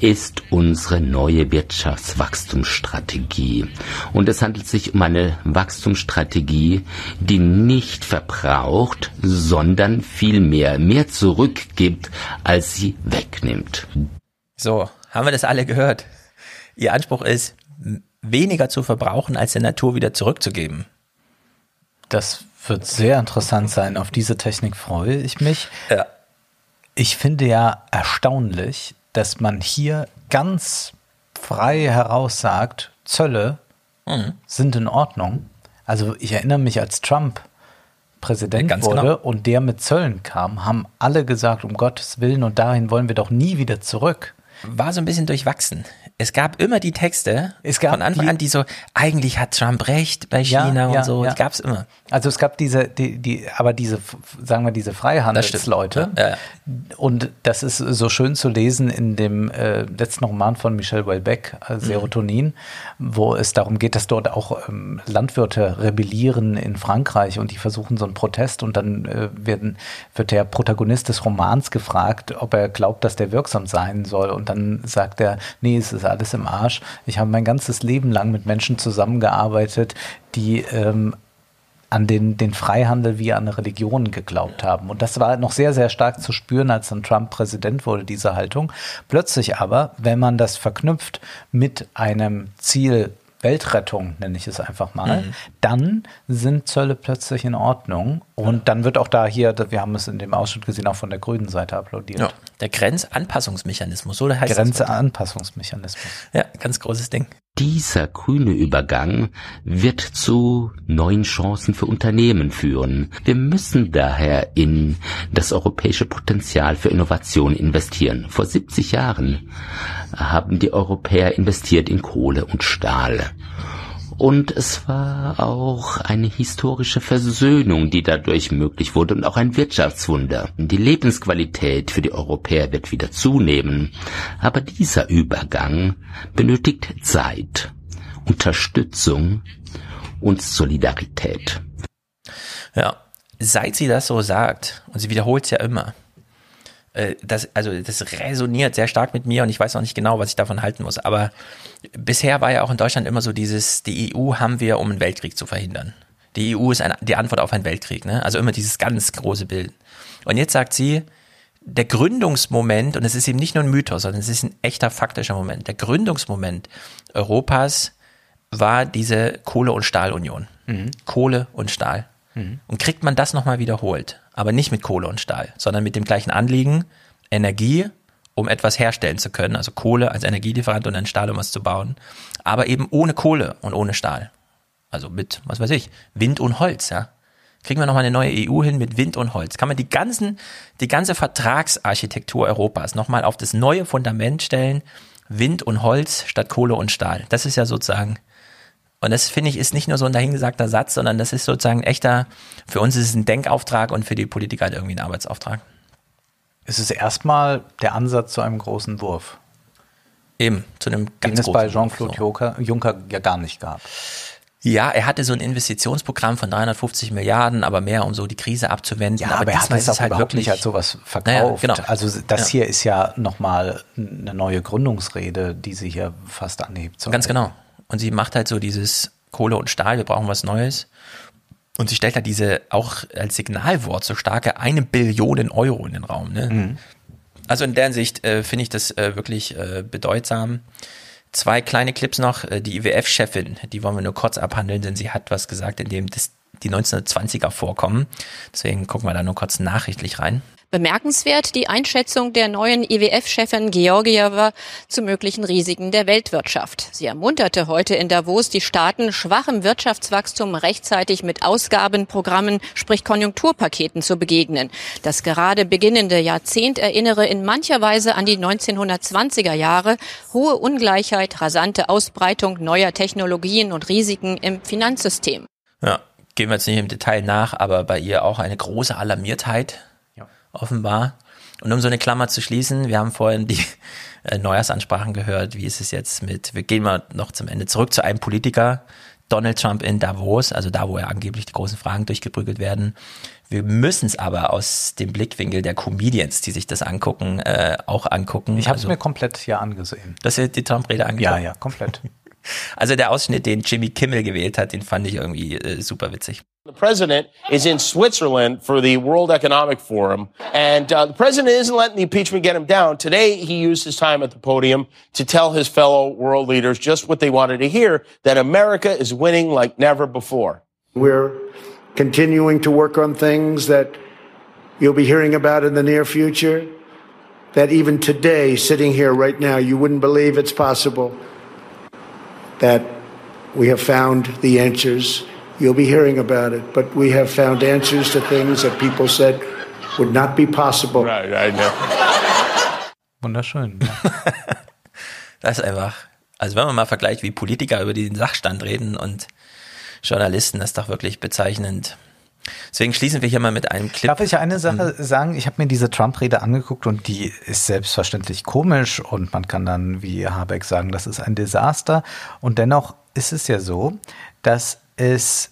ist unsere neue Wirtschaftswachstumsstrategie. Und es handelt sich um eine Wachstumsstrategie, die nicht verbraucht, sondern vielmehr mehr zurückgibt, als sie wegnimmt. So, haben wir das alle gehört? Ihr Anspruch ist, weniger zu verbrauchen, als der Natur wieder zurückzugeben. Das wird sehr interessant sein. Auf diese Technik freue ich mich. Ja. Ich finde ja erstaunlich, dass man hier ganz frei heraus sagt, Zölle Mhm. sind in Ordnung. Also ich erinnere mich, als Trump Präsident ganz wurde genau. und der mit Zöllen kam, haben alle gesagt, um Gottes Willen und dahin wollen wir doch nie wieder zurück. War so ein bisschen durchwachsen. Es gab immer die Texte Es gab von Anfang die- an, die so, eigentlich hat Trump recht bei China und so. Die gab's immer. Also es gab diese, die, die, aber diese, sagen wir, diese Freihandelsleute. Ja, ja. Und das ist so schön zu lesen in dem äh, letzten Roman von Michel Mhm. äh, Serotonin, wo es darum geht, dass dort auch ähm, Landwirte rebellieren in Frankreich und die versuchen so einen Protest und dann äh, werden, wird der Protagonist des Romans gefragt, ob er glaubt, dass der wirksam sein soll. Und dann sagt er, nee, es ist alles im Arsch. Ich habe mein ganzes Leben lang mit Menschen zusammengearbeitet, die ähm, an den, den Freihandel wie an eine Religion geglaubt haben. Und das war noch sehr, sehr stark zu spüren, als dann Trump Präsident wurde, diese Haltung. Plötzlich aber, wenn man das verknüpft mit einem Ziel Weltrettung, nenne ich es einfach mal, Mhm. dann sind Zölle plötzlich in Ordnung. Und dann wird auch da hier, wir haben es in dem Ausschnitt gesehen, auch von der grünen Seite applaudiert. Ja. Der Grenzanpassungsmechanismus, so heißt das. Grenzeanpassungsmechanismus. Ja, ganz großes Ding. Dieser grüne Übergang wird zu neuen Chancen für Unternehmen führen. Wir müssen daher in das europäische Potenzial für Innovation investieren. Vor 70 Jahren haben die Europäer investiert in Kohle und Stahl. Und es war auch eine historische Versöhnung, die dadurch möglich wurde und auch ein Wirtschaftswunder. Die Lebensqualität für die Europäer wird wieder zunehmen. Aber dieser Übergang benötigt Zeit, Unterstützung und Solidarität. Ja, seit sie das so sagt, und sie wiederholt es ja immer, äh, das, also das resoniert sehr stark mit mir und ich weiß noch nicht genau, was ich davon halten muss. Aber bisher war ja auch in Deutschland immer so dieses, die EU haben wir, um einen Weltkrieg zu verhindern. Die EU ist eine, die Antwort auf einen Weltkrieg, ne? Also immer dieses ganz große Bild. Und jetzt sagt sie, der Gründungsmoment, und es ist eben nicht nur ein Mythos, sondern es ist ein echter faktischer Moment, der Gründungsmoment Europas war diese Kohle- und Stahlunion. Mhm. Kohle und Stahl. Mhm. Und kriegt man das nochmal wiederholt, aber nicht mit Kohle und Stahl, sondern mit dem gleichen Anliegen, Energie, um etwas herstellen zu können, also Kohle als Energielieferant und dann Stahl, um was zu bauen, aber eben ohne Kohle und ohne Stahl. Also mit, was weiß ich, Wind und Holz, ja. Kriegen wir nochmal eine neue EU hin mit Wind und Holz? Kann man die ganzen, die ganze Vertragsarchitektur Europas nochmal auf das neue Fundament stellen? Wind und Holz statt Kohle und Stahl. Das ist ja sozusagen und das finde ich ist nicht nur so ein dahingesagter Satz, sondern das ist sozusagen ein echter, für uns ist es ein Denkauftrag und für die Politiker halt irgendwie ein Arbeitsauftrag. Es ist erstmal der Ansatz zu einem großen Wurf. Eben, zu einem Den ganz es bei großen Jean-Claude. Juncker, Juncker ja gar nicht gab. Ja, er hatte so ein Investitionsprogramm von 350 Milliarden, aber mehr, um so die Krise abzuwenden. Ja, aber, er hat es auch überhaupt nicht als sowas verkauft. Naja, genau. Also das Ja. hier ist ja nochmal eine neue Gründungsrede, die sie hier fast anhebt. Ganz genau. Und sie macht halt so dieses Kohle und Stahl, wir brauchen was Neues. Und sie stellt halt diese auch als Signalwort so starke eine Billion Euro in den Raum. Ne? Mhm. Also in der Hinsicht äh, finde ich das äh, wirklich äh, bedeutsam. Zwei kleine Clips noch. Äh, die IWF-Chefin, die wollen wir nur kurz abhandeln, denn sie hat was gesagt, in dem das, die 1920er vorkommen. Deswegen gucken wir da nur kurz nachrichtlich rein. Bemerkenswert die Einschätzung der neuen IWF-Chefin Georgieva zu möglichen Risiken der Weltwirtschaft. Sie ermunterte heute in Davos die Staaten, schwachem Wirtschaftswachstum rechtzeitig mit Ausgabenprogrammen, sprich Konjunkturpaketen zu begegnen. Das gerade beginnende Jahrzehnt erinnere in mancher Weise an die 1920er Jahre, hohe Ungleichheit, rasante Ausbreitung neuer Technologien und Risiken im Finanzsystem. Ja, gehen wir jetzt nicht im Detail nach, aber bei ihr auch eine große Alarmiertheit, offenbar. Und um so eine Klammer zu schließen, wir haben vorhin die äh, Neujahrsansprachen gehört. Wie ist es jetzt mit, wir gehen mal noch zum Ende zurück zu einem Politiker, Donald Trump in Davos, also da, wo ja angeblich die großen Fragen durchgeprügelt werden. Wir müssen es aber aus dem Blickwinkel der Comedians, die sich das angucken, äh, auch angucken. Ich habe es also, mir komplett hier angesehen. dass ihr die Trump-Rede angeguckt Ja, ja, komplett. Also der Ausschnitt, den Jimmy Kimmel gewählt hat, den fand ich irgendwie äh, super witzig. The president is in Switzerland for the World Economic Forum, and uh, the president isn't letting the impeachment get him down. Today, he used his time at the podium to tell his fellow world leaders just what they wanted to hear that America is winning like never before. We're continuing to work on things that you'll be hearing about in the near future. that even today, sitting here right now, you wouldn't believe it's possible that we have found the answers. You'll be hearing about it, but we have found answers to things that people said would not be possible. Right, I know. Wunderschön. Das ist einfach, also wenn man mal vergleicht, wie Politiker über den Sachstand reden und Journalisten, das ist doch wirklich bezeichnend. Deswegen schließen wir hier mal mit einem Clip. Darf ich eine Sache sagen? Ich habe mir diese Trump-Rede angeguckt und die ist selbstverständlich komisch und man kann dann wie Habeck sagen, das ist ein Desaster. Und dennoch ist es ja so, dass es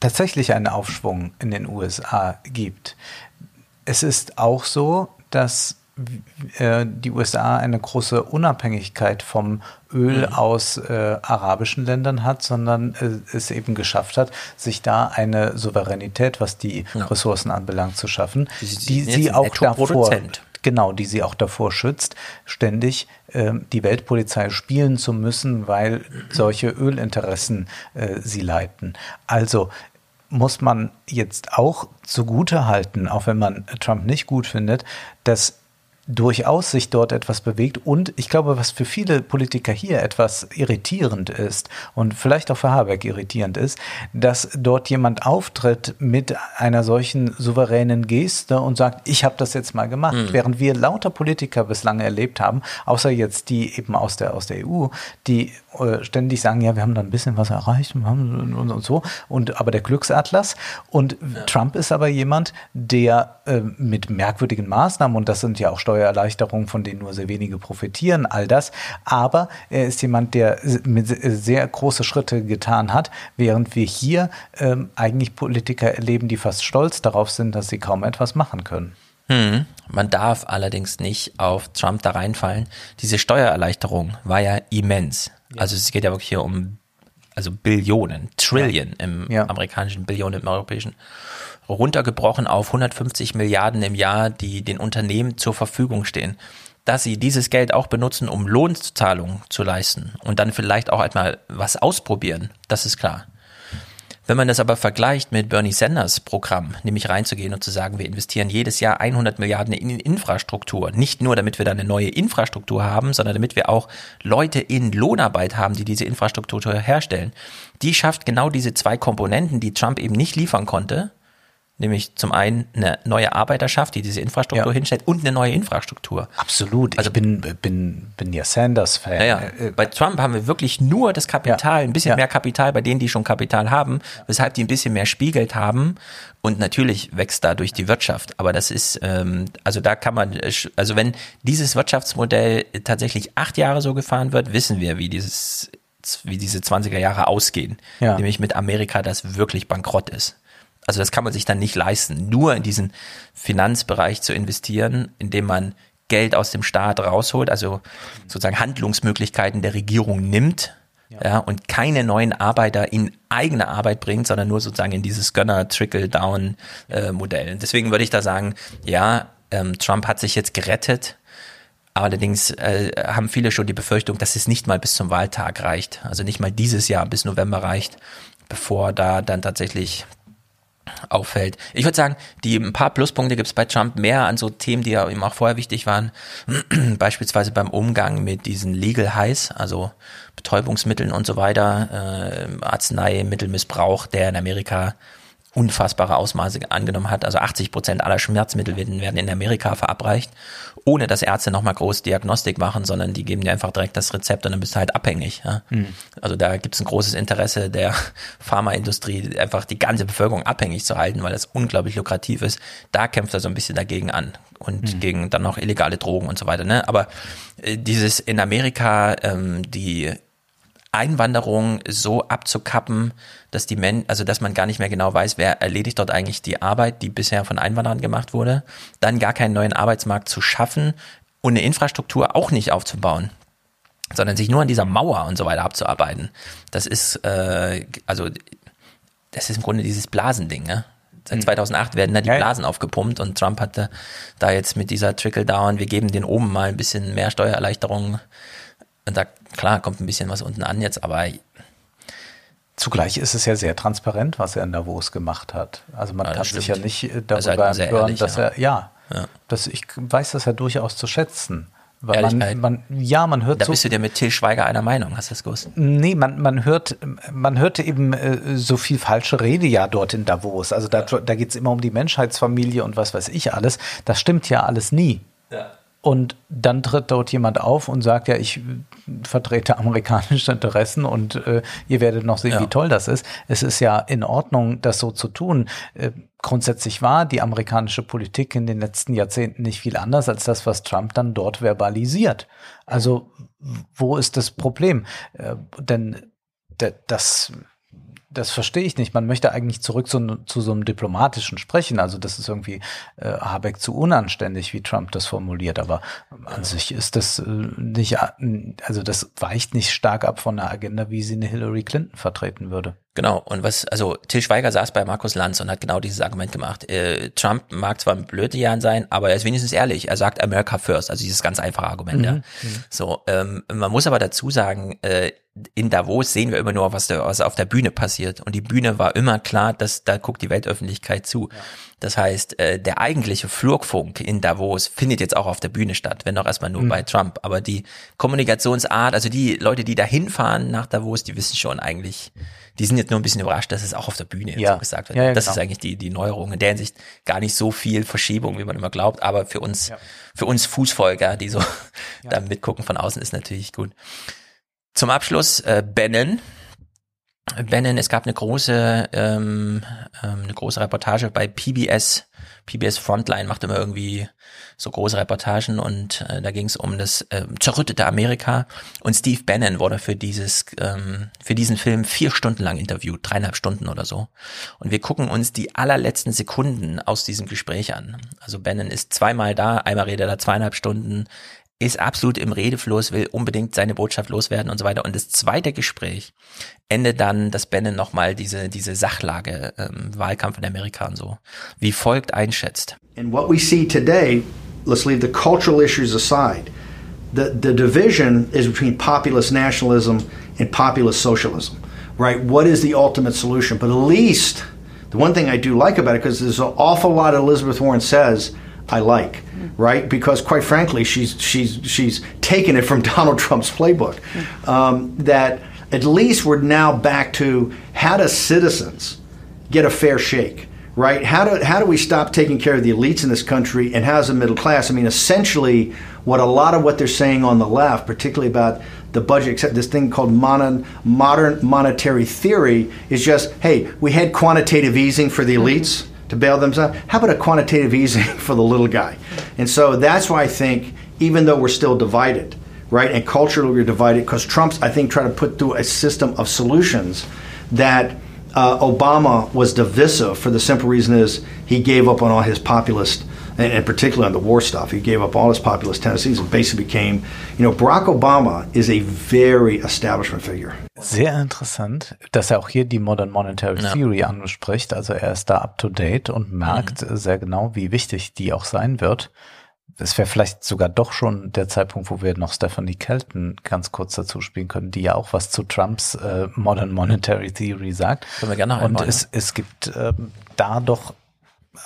tatsächlich einen Aufschwung in den USA gibt. Es ist auch so, dass äh, die USA eine große Unabhängigkeit vom Öl Mhm. aus äh, arabischen Ländern hat, sondern äh, es eben geschafft hat, sich da eine Souveränität, was die Ressourcen anbelangt, zu schaffen, Die- die sie auch davor. Genau, die sie auch davor schützt, ständig ähm, die Weltpolizei spielen zu müssen, weil solche Ölinteressen äh, sie leiten. Also muss man jetzt auch zugute halten, auch wenn man Trump nicht gut findet, dass durchaus sich dort etwas bewegt und ich glaube, was für viele Politiker hier etwas irritierend ist und vielleicht auch für Habeck irritierend ist, dass dort jemand auftritt mit einer solchen souveränen Geste und sagt, ich habe das jetzt mal gemacht, Mhm. während wir lauter Politiker bislang erlebt haben, außer jetzt die eben aus der aus der EU, die ständig sagen, ja, wir haben da ein bisschen was erreicht und, und, und so und aber der Glücksatlas und Trump ist aber jemand, der äh, mit merkwürdigen Maßnahmen und das sind ja auch Steuererleichterungen, von denen nur sehr wenige profitieren, all das, aber er ist jemand, der sehr große Schritte getan hat, während wir hier ähm, eigentlich Politiker erleben, die fast stolz darauf sind, dass sie kaum etwas machen können. Hm. Man darf allerdings nicht auf Trump da reinfallen. Diese Steuererleichterung war ja immens. Also es geht ja wirklich hier um also Billionen, Trillion im amerikanischen, Billionen im europäischen, runtergebrochen auf 150 Milliarden im Jahr, die den Unternehmen zur Verfügung stehen. Dass sie dieses Geld auch benutzen, um Lohnzahlungen zu leisten und dann vielleicht auch einmal was ausprobieren, das ist klar. Wenn man das aber vergleicht mit Bernie Sanders Programm, nämlich reinzugehen und zu sagen, wir investieren jedes Jahr 100 Milliarden in Infrastruktur, nicht nur damit wir dann eine neue Infrastruktur haben, sondern damit wir auch Leute in Lohnarbeit haben, die diese Infrastruktur herstellen, die schafft genau diese zwei Komponenten, die Trump eben nicht liefern konnte, nämlich zum einen eine neue Arbeiterschaft, die diese Infrastruktur hinstellt und eine neue Infrastruktur. Absolut. Also bin, bin, bin ja Sanders-Fan. Äh, Naja, bei Trump haben wir wirklich nur das Kapital, ein bisschen mehr Kapital bei denen, die schon Kapital haben, weshalb die ein bisschen mehr spiegelt haben. Und natürlich wächst dadurch die Wirtschaft. Aber das ist, ähm, also da kann man, äh, also wenn dieses Wirtschaftsmodell tatsächlich acht Jahre so gefahren wird, wissen wir, wie dieses, wie diese 20er Jahre ausgehen. Ja. Nämlich mit Amerika, das wirklich bankrott ist. Also das kann man sich dann nicht leisten, nur in diesen Finanzbereich zu investieren, indem man Geld aus dem Staat rausholt, also sozusagen Handlungsmöglichkeiten der Regierung nimmt, ja. und keine neuen Arbeiter in eigene Arbeit bringt, sondern nur sozusagen in dieses Gönner-Trickle-Down-Modell. Deswegen würde ich da sagen, ja, ähm, Trump hat sich jetzt gerettet, Allerdings äh, haben viele schon die Befürchtung, dass es nicht mal bis zum Wahltag reicht, also nicht mal dieses Jahr bis November reicht, bevor da dann tatsächlich auffällt. Ich würde sagen, die ein paar Pluspunkte gibt es bei Trump mehr an so Themen, die ja ihm auch vorher wichtig waren, beispielsweise beim Umgang mit diesen Legal Highs, also Betäubungsmitteln und so weiter, äh, Arzneimittelmissbrauch, der in Amerika unfassbare Ausmaße angenommen hat. Also 80 Prozent aller Schmerzmittel werden, in Amerika verabreicht, ohne dass Ärzte nochmal groß Diagnostik machen, sondern die geben dir einfach direkt das Rezept und dann bist du halt abhängig. Ja? Mhm. Also da gibt es ein großes Interesse der Pharmaindustrie, einfach die ganze Bevölkerung abhängig zu halten, weil das unglaublich lukrativ ist. Da kämpft er so ein bisschen dagegen an und Mhm. gegen dann noch illegale Drogen und so weiter. Ne? Aber äh, dieses in Amerika, ähm, die Einwanderung so abzukappen, dass die Men also dass man gar nicht mehr genau weiß, wer erledigt dort eigentlich die Arbeit, die bisher von Einwanderern gemacht wurde, dann gar keinen neuen Arbeitsmarkt zu schaffen und eine Infrastruktur auch nicht aufzubauen, sondern sich nur an dieser Mauer und so weiter abzuarbeiten. Das ist äh, also das ist im Grunde dieses Blasending, ne? Seit 2008 werden da die Blasen aufgepumpt und Trump hatte da jetzt mit dieser Trickle-Down, wir geben den oben mal ein bisschen mehr Steuererleichterungen. Und da, klar, kommt ein bisschen was unten an jetzt, aber Zugleich ist es ja sehr transparent, was er in Davos gemacht hat. Also man Ja, kann das sich ja stimmt. nicht äh, Er ist halt darüber empören, ehrlich, dass ja. er, ja, Ja. Das, ich weiß das ja durchaus zu schätzen. Weil Ehrlichkeit. man, man, ja, man hört Da so bist du dir mit Till Schweiger einer Meinung, hast du das gewusst? Nee, man, man hört, man hörte eben äh, so viel falsche Rede ja dort in Davos. Also da, da geht's immer um die Menschheitsfamilie und was weiß ich alles. Das stimmt ja alles nie. Ja. Und dann tritt dort jemand auf und sagt, ja, ich vertrete amerikanische Interessen und äh, ihr werdet noch sehen, Ja. wie toll das ist. Es ist ja in Ordnung, das so zu tun. Äh, grundsätzlich war die amerikanische Politik in den letzten Jahrzehnten nicht viel anders als das, was Trump dann dort verbalisiert. Also wo ist das Problem? Äh, denn das das verstehe ich nicht. Man möchte eigentlich zurück zu, zu so einem diplomatischen Sprechen. Also das ist irgendwie äh, Habeck zu unanständig, wie Trump das formuliert. Aber an sich ist das äh, nicht, a- also das weicht nicht stark ab von der Agenda, wie sie eine Hillary Clinton vertreten würde. Genau, und was, also Till Schweiger saß bei Markus Lanz und hat genau dieses Argument gemacht. Äh, Trump mag zwar ein Blödjan sein, aber er ist wenigstens ehrlich. Er sagt America first, also dieses ganz einfache Argument. Mhm. Ja. Mhm. So, ähm, man muss aber dazu sagen, äh, in Davos sehen wir immer nur, was, da, was auf der Bühne passiert. Und die Bühne war immer klar, dass da guckt die Weltöffentlichkeit zu. Das heißt, äh, der eigentliche Flurfunk in Davos findet jetzt auch auf der Bühne statt, wenn auch erstmal nur Mhm. bei Trump. Aber die Kommunikationsart, also die Leute, die da hinfahren nach Davos, die wissen schon eigentlich, die sind jetzt nur ein bisschen überrascht, dass es auch auf der Bühne Ja. so gesagt wird. Ja, ja, das genau. ist eigentlich die, die Neuerung. In der Hinsicht gar nicht so viel Verschiebung, wie man immer glaubt, aber für uns, für uns Fußfolger, die so da mitgucken von außen, ist natürlich gut. Zum Abschluss äh, Bannon. Bannon, es gab eine große, ähm, ähm, eine große Reportage bei PBS. PBS Frontline macht immer irgendwie so große Reportagen und äh, da ging es um das ähm, zerrüttete Amerika und Steve Bannon wurde für dieses ähm, für diesen Film vier Stunden lang interviewt, dreieinhalb Stunden oder so. Und wir gucken uns die allerletzten Sekunden aus diesem Gespräch an. Also Bannon ist zweimal da, einmal redet er zweieinhalb Stunden, ist absolut im Redefluss, will unbedingt seine Botschaft loswerden und so weiter. Und das zweite Gespräch endet dann, dass Bannon nochmal diese, diese Sachlage, ähm, Wahlkampf in Amerika und so, wie folgt einschätzt. And what we see today, let's leave the cultural issues aside. The, the division is between populist nationalism and populist socialism, right? What is the ultimate solution? But at least the one thing I do like about it, because there's an awful lot Elizabeth Warren says I like, right? Because quite frankly, she's, she's, she's taken it from Donald Trump's playbook. Um, that at least we're now back to how do citizens get a fair shake, right? How do, how do we stop taking care of the elites in this country and how's the middle class? I mean, essentially, what a lot of what they're saying on the left, particularly about the budget, except this thing called modern, modern monetary theory, is just hey, we had quantitative easing for the elites to bail them out. How about a quantitative easing for the little guy? And so that's why I think, even though we're still divided, right, and culturally we're divided, because Trump's, I think, trying to put through a system of solutions that uh, Obama was divisive for the simple reason is he gave up on all his populist, and, and particularly on the war stuff, he gave up all his populist tendencies and basically became, you know, Barack Obama is a very establishment figure. Sehr interessant, dass er auch hier die Modern Monetary Ja. Theory anspricht. Also er ist da up to date und merkt äh, sehr genau, wie wichtig die auch sein wird. Es wäre vielleicht sogar doch schon der Zeitpunkt, wo wir noch Stephanie Kelton ganz kurz dazu spielen können, die ja auch was zu Trumps äh, Modern Monetary Theory sagt. Können wir gerne noch Und einbauen, es, es gibt ähm, da doch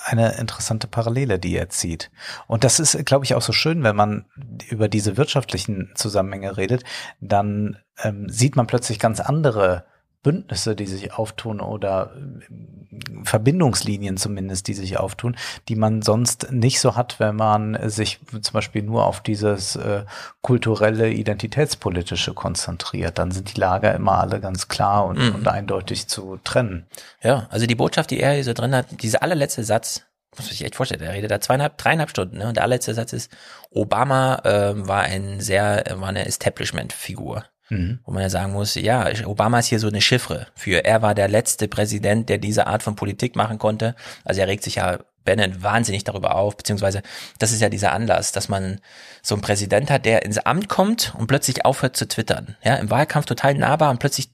eine interessante Parallele, die er zieht. Und das ist, glaube ich, auch so schön, wenn man über diese wirtschaftlichen Zusammenhänge redet, dann ähm, sieht man plötzlich ganz andere Bündnisse, die sich auftun oder ähm, Verbindungslinien zumindest, die sich auftun, die man sonst nicht so hat, wenn man sich zum Beispiel nur auf dieses äh, kulturelle, identitätspolitische konzentriert. Dann sind die Lager immer alle ganz klar und, Mhm. und eindeutig zu trennen. Ja, also die Botschaft, die er hier so drin hat, dieser allerletzte Satz, muss man sich echt vorstellen, er redet da zweieinhalb, dreieinhalb Stunden, ne? Und der allerletzte Satz ist, Obama ähm, war ein sehr, war eine Establishment-Figur. Mhm. Wo man ja sagen muss, ja, Obama ist hier so eine Chiffre für, er war der letzte Präsident, der diese Art von Politik machen konnte. Also er regt sich ja Bannon wahnsinnig darüber auf, beziehungsweise das ist ja dieser Anlass, dass man so einen Präsident hat, der ins Amt kommt und plötzlich aufhört zu twittern. Ja, im Wahlkampf total nahbar und plötzlich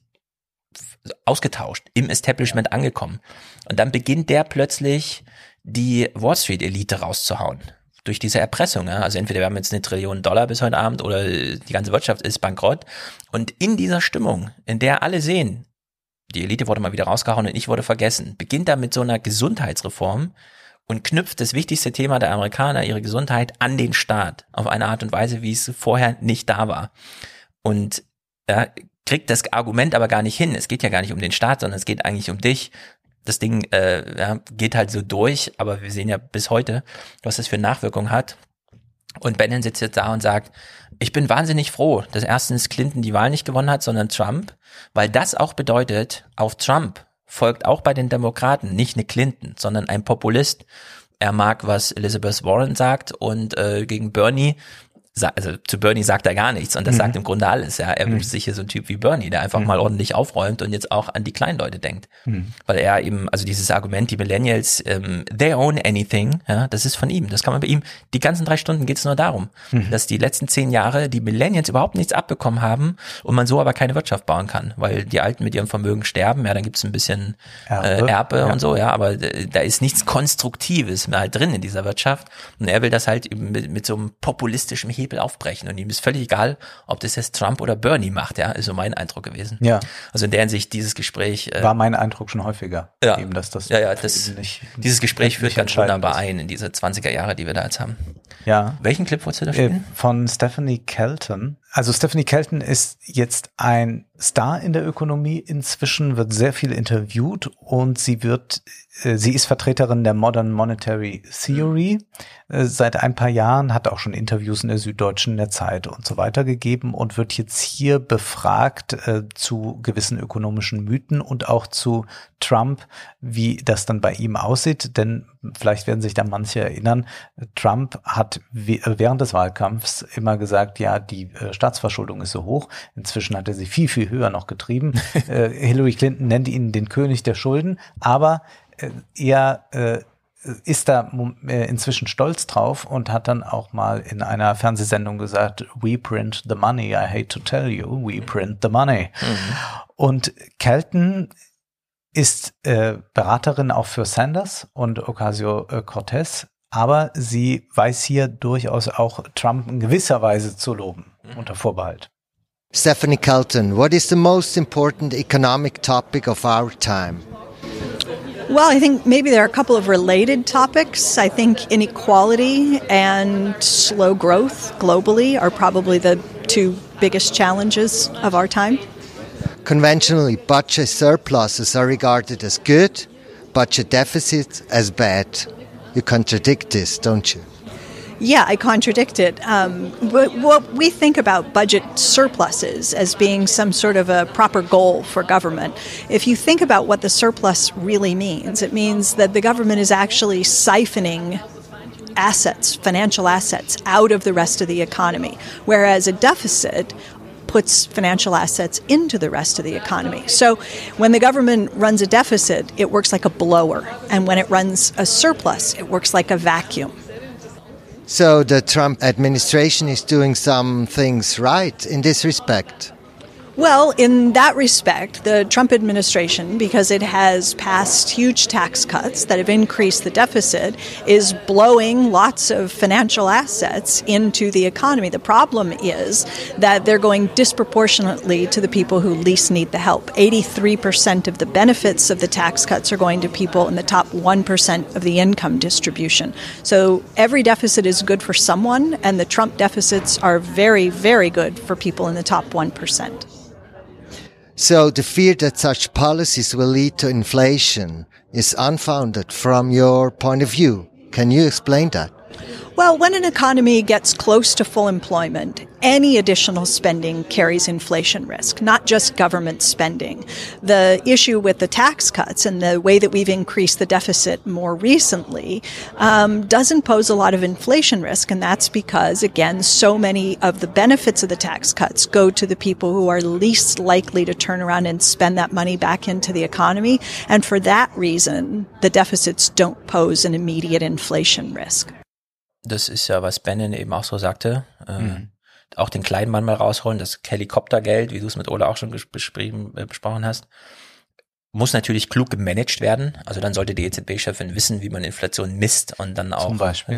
ausgetauscht, im Establishment angekommen. Und dann beginnt der plötzlich die Wall Street Elite rauszuhauen. Durch diese Erpressung. Ja? Also entweder wir haben jetzt eine Trillion Dollar bis heute Abend oder die ganze Wirtschaft ist bankrott. Und in dieser Stimmung, in der alle sehen, die Elite wurde mal wieder rausgehauen und ich wurde vergessen, beginnt er mit so einer Gesundheitsreform und knüpft das wichtigste Thema der Amerikaner, ihre Gesundheit, an den Staat auf eine Art und Weise, wie es vorher nicht da war. Und ja, kriegt das Argument aber gar nicht hin. Es geht ja gar nicht um den Staat, sondern es geht eigentlich um dich. Das Ding äh, ja, geht halt so durch, aber wir sehen ja bis heute, was das für Nachwirkungen hat. Und Bannon sitzt jetzt da und sagt, ich bin wahnsinnig froh, dass erstens Clinton die Wahl nicht gewonnen hat, sondern Trump, weil das auch bedeutet, auf Trump folgt auch bei den Demokraten nicht eine Clinton, sondern ein Populist. Er mag, was Elizabeth Warren sagt und äh, gegen Bernie also zu Bernie sagt er gar nichts und das mhm. sagt im Grunde alles. Ja, er mhm. wünscht sich hier so einen Typ wie Bernie, der einfach mhm. mal ordentlich aufräumt und jetzt auch an die kleinen Leute denkt, mhm. weil er eben, also dieses Argument, die Millennials, ähm, they own anything, ja, das ist von ihm. Das kann man bei ihm. Die ganzen drei Stunden geht es nur darum, mhm. dass die letzten zehn Jahre die Millennials überhaupt nichts abbekommen haben und man so aber keine Wirtschaft bauen kann, weil die Alten mit ihrem Vermögen sterben. Ja, dann gibt's ein bisschen Erbe, äh, Erbe ja. und so, ja, aber äh, da ist nichts Konstruktives mehr halt drin in dieser Wirtschaft und er will das halt mit, mit so einem populistischen Hebel Hebel aufbrechen. Und ihm ist völlig egal, ob das jetzt Trump oder Bernie macht, ja, ist so mein Eindruck gewesen. Ja. Also in der Hinsicht, dieses Gespräch. Äh, War mein Eindruck schon häufiger. Ja. Eben, dass das ja, ja, das, nicht, dieses Gespräch führt ganz wunderbar ein in diese 20er Jahre, die wir da jetzt haben. Ja. Welchen Clip wolltest du da äh, spielen? Von Stephanie Kelton. Also Stephanie Kelton ist jetzt ein Star in der Ökonomie. Inzwischen wird sehr viel interviewt und sie wird, äh, sie ist Vertreterin der Modern Monetary Theory äh, seit ein paar Jahren, hat auch schon Interviews in der Süddeutschen, in der Zeit und so weiter gegeben und wird jetzt hier befragt äh, zu gewissen ökonomischen Mythen und auch zu Trump, wie das dann bei ihm aussieht. Denn vielleicht werden sich da manche erinnern, Trump hat während des Wahlkampfs immer gesagt, ja, die Staatsverschuldung ist so hoch. Inzwischen hat er sie viel, viel höher noch getrieben. äh, Hillary Clinton nennt ihn den König der Schulden, aber äh, er äh, ist da äh, inzwischen stolz drauf und hat dann auch mal in einer Fernsehsendung gesagt, we print the money, I hate to tell you, we print the money. Mhm. Und Kelton ist äh, Beraterin auch für Sanders und Ocasio-Cortez, äh, aber sie weiß hier durchaus auch Trump in gewisser Weise zu loben, mhm. unter Vorbehalt. Stephanie Kelton, what is the most important economic topic of our time? Well, I think maybe there are a couple of related topics. I think inequality and slow growth globally are probably the two biggest challenges of our time. Conventionally, budget surpluses are regarded as good, budget deficits as bad. You contradict this, don't you? Yeah, I contradict it. Um, what we think about budget surpluses as being some sort of a proper goal for government. If you think about what the surplus really means, it means that the government is actually siphoning assets, financial assets, out of the rest of the economy, whereas a deficit puts financial assets into the rest of the economy. So when the government runs a deficit, it works like a blower, and when it runs a surplus, it works like a vacuum. So the Trump administration is doing some things right in this respect. Well, in that respect, the Trump administration, because it has passed huge tax cuts that have increased the deficit, is blowing lots of financial assets into the economy. The problem is that they're going disproportionately to the people who least need the help. 83% of the benefits of the tax cuts are going to people in the top 1% of the income distribution. So every deficit is good for someone, and the Trump deficits are very, very good for people in the top 1%. So the fear that such policies will lead to inflation is unfounded from your point of view. Can you explain that? Well, when an economy gets close to full employment, any additional spending carries inflation risk, not just government spending. The issue with the tax cuts and the way that we've increased the deficit more recently um, doesn't pose a lot of inflation risk, and that's because, again, so many of the benefits of the tax cuts go to the people who are least likely to turn around and spend that money back into the economy. And for that reason, the deficits don't pose an immediate inflation risk. Das ist ja, was Bannon eben auch so sagte. Äh, mhm. Auch den kleinen Mann mal rausholen, das Helikoptergeld, wie du es mit Ola auch schon beschrieben, äh, besprochen hast. Muss natürlich klug gemanagt werden. Also dann sollte die EZB-Chefin wissen, wie man Inflation misst und dann auch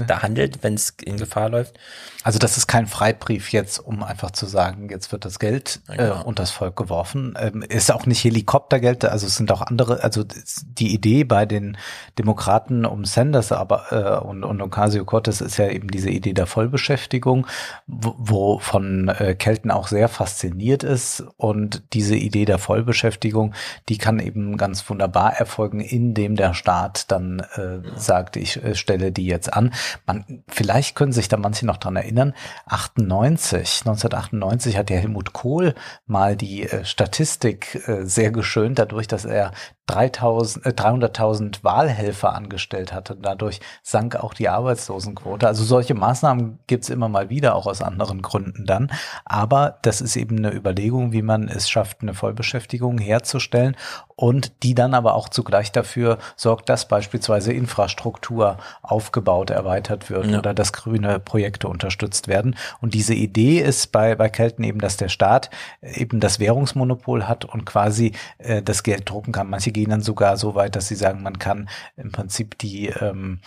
da handelt, wenn es in Gefahr läuft. Also das ist kein Freibrief jetzt, um einfach zu sagen, jetzt wird das Geld äh, Genau. unter das Volk geworfen. Ähm, ist auch nicht Helikoptergeld, also es sind auch andere, also die Idee bei den Demokraten um Sanders aber äh, und, und Ocasio-Cortez ist ja eben diese Idee der Vollbeschäftigung, wo, wo von äh, Kelten auch sehr fasziniert ist und diese Idee der Vollbeschäftigung, die kann eben ganz wunderbar erfolgen, indem der Staat dann äh, sagt, ich äh, stelle die jetzt an. Man, vielleicht können sich da manche noch dran erinnern, 98, 1998 hat ja Helmut Kohl mal die äh, Statistik äh, sehr geschönt, dadurch, dass er 3000, äh, 300.000 Wahlhelfer angestellt hatte. Dadurch sank auch die Arbeitslosenquote. Also solche Maßnahmen gibt's immer mal wieder, auch aus anderen Gründen dann. Aber das ist eben eine Überlegung, wie man es schafft, eine Vollbeschäftigung herzustellen und die dann aber auch zugleich dafür sorgt, dass beispielsweise Infrastruktur aufgebaut, erweitert wird Ja. oder dass grüne Projekte unterstützt werden. Und diese Idee ist bei, bei Kelten eben, dass der Staat eben das Währungsmonopol hat und quasi äh, das Geld drucken kann. Manche gehen dann sogar so weit, dass sie sagen, man kann im Prinzip die ähm,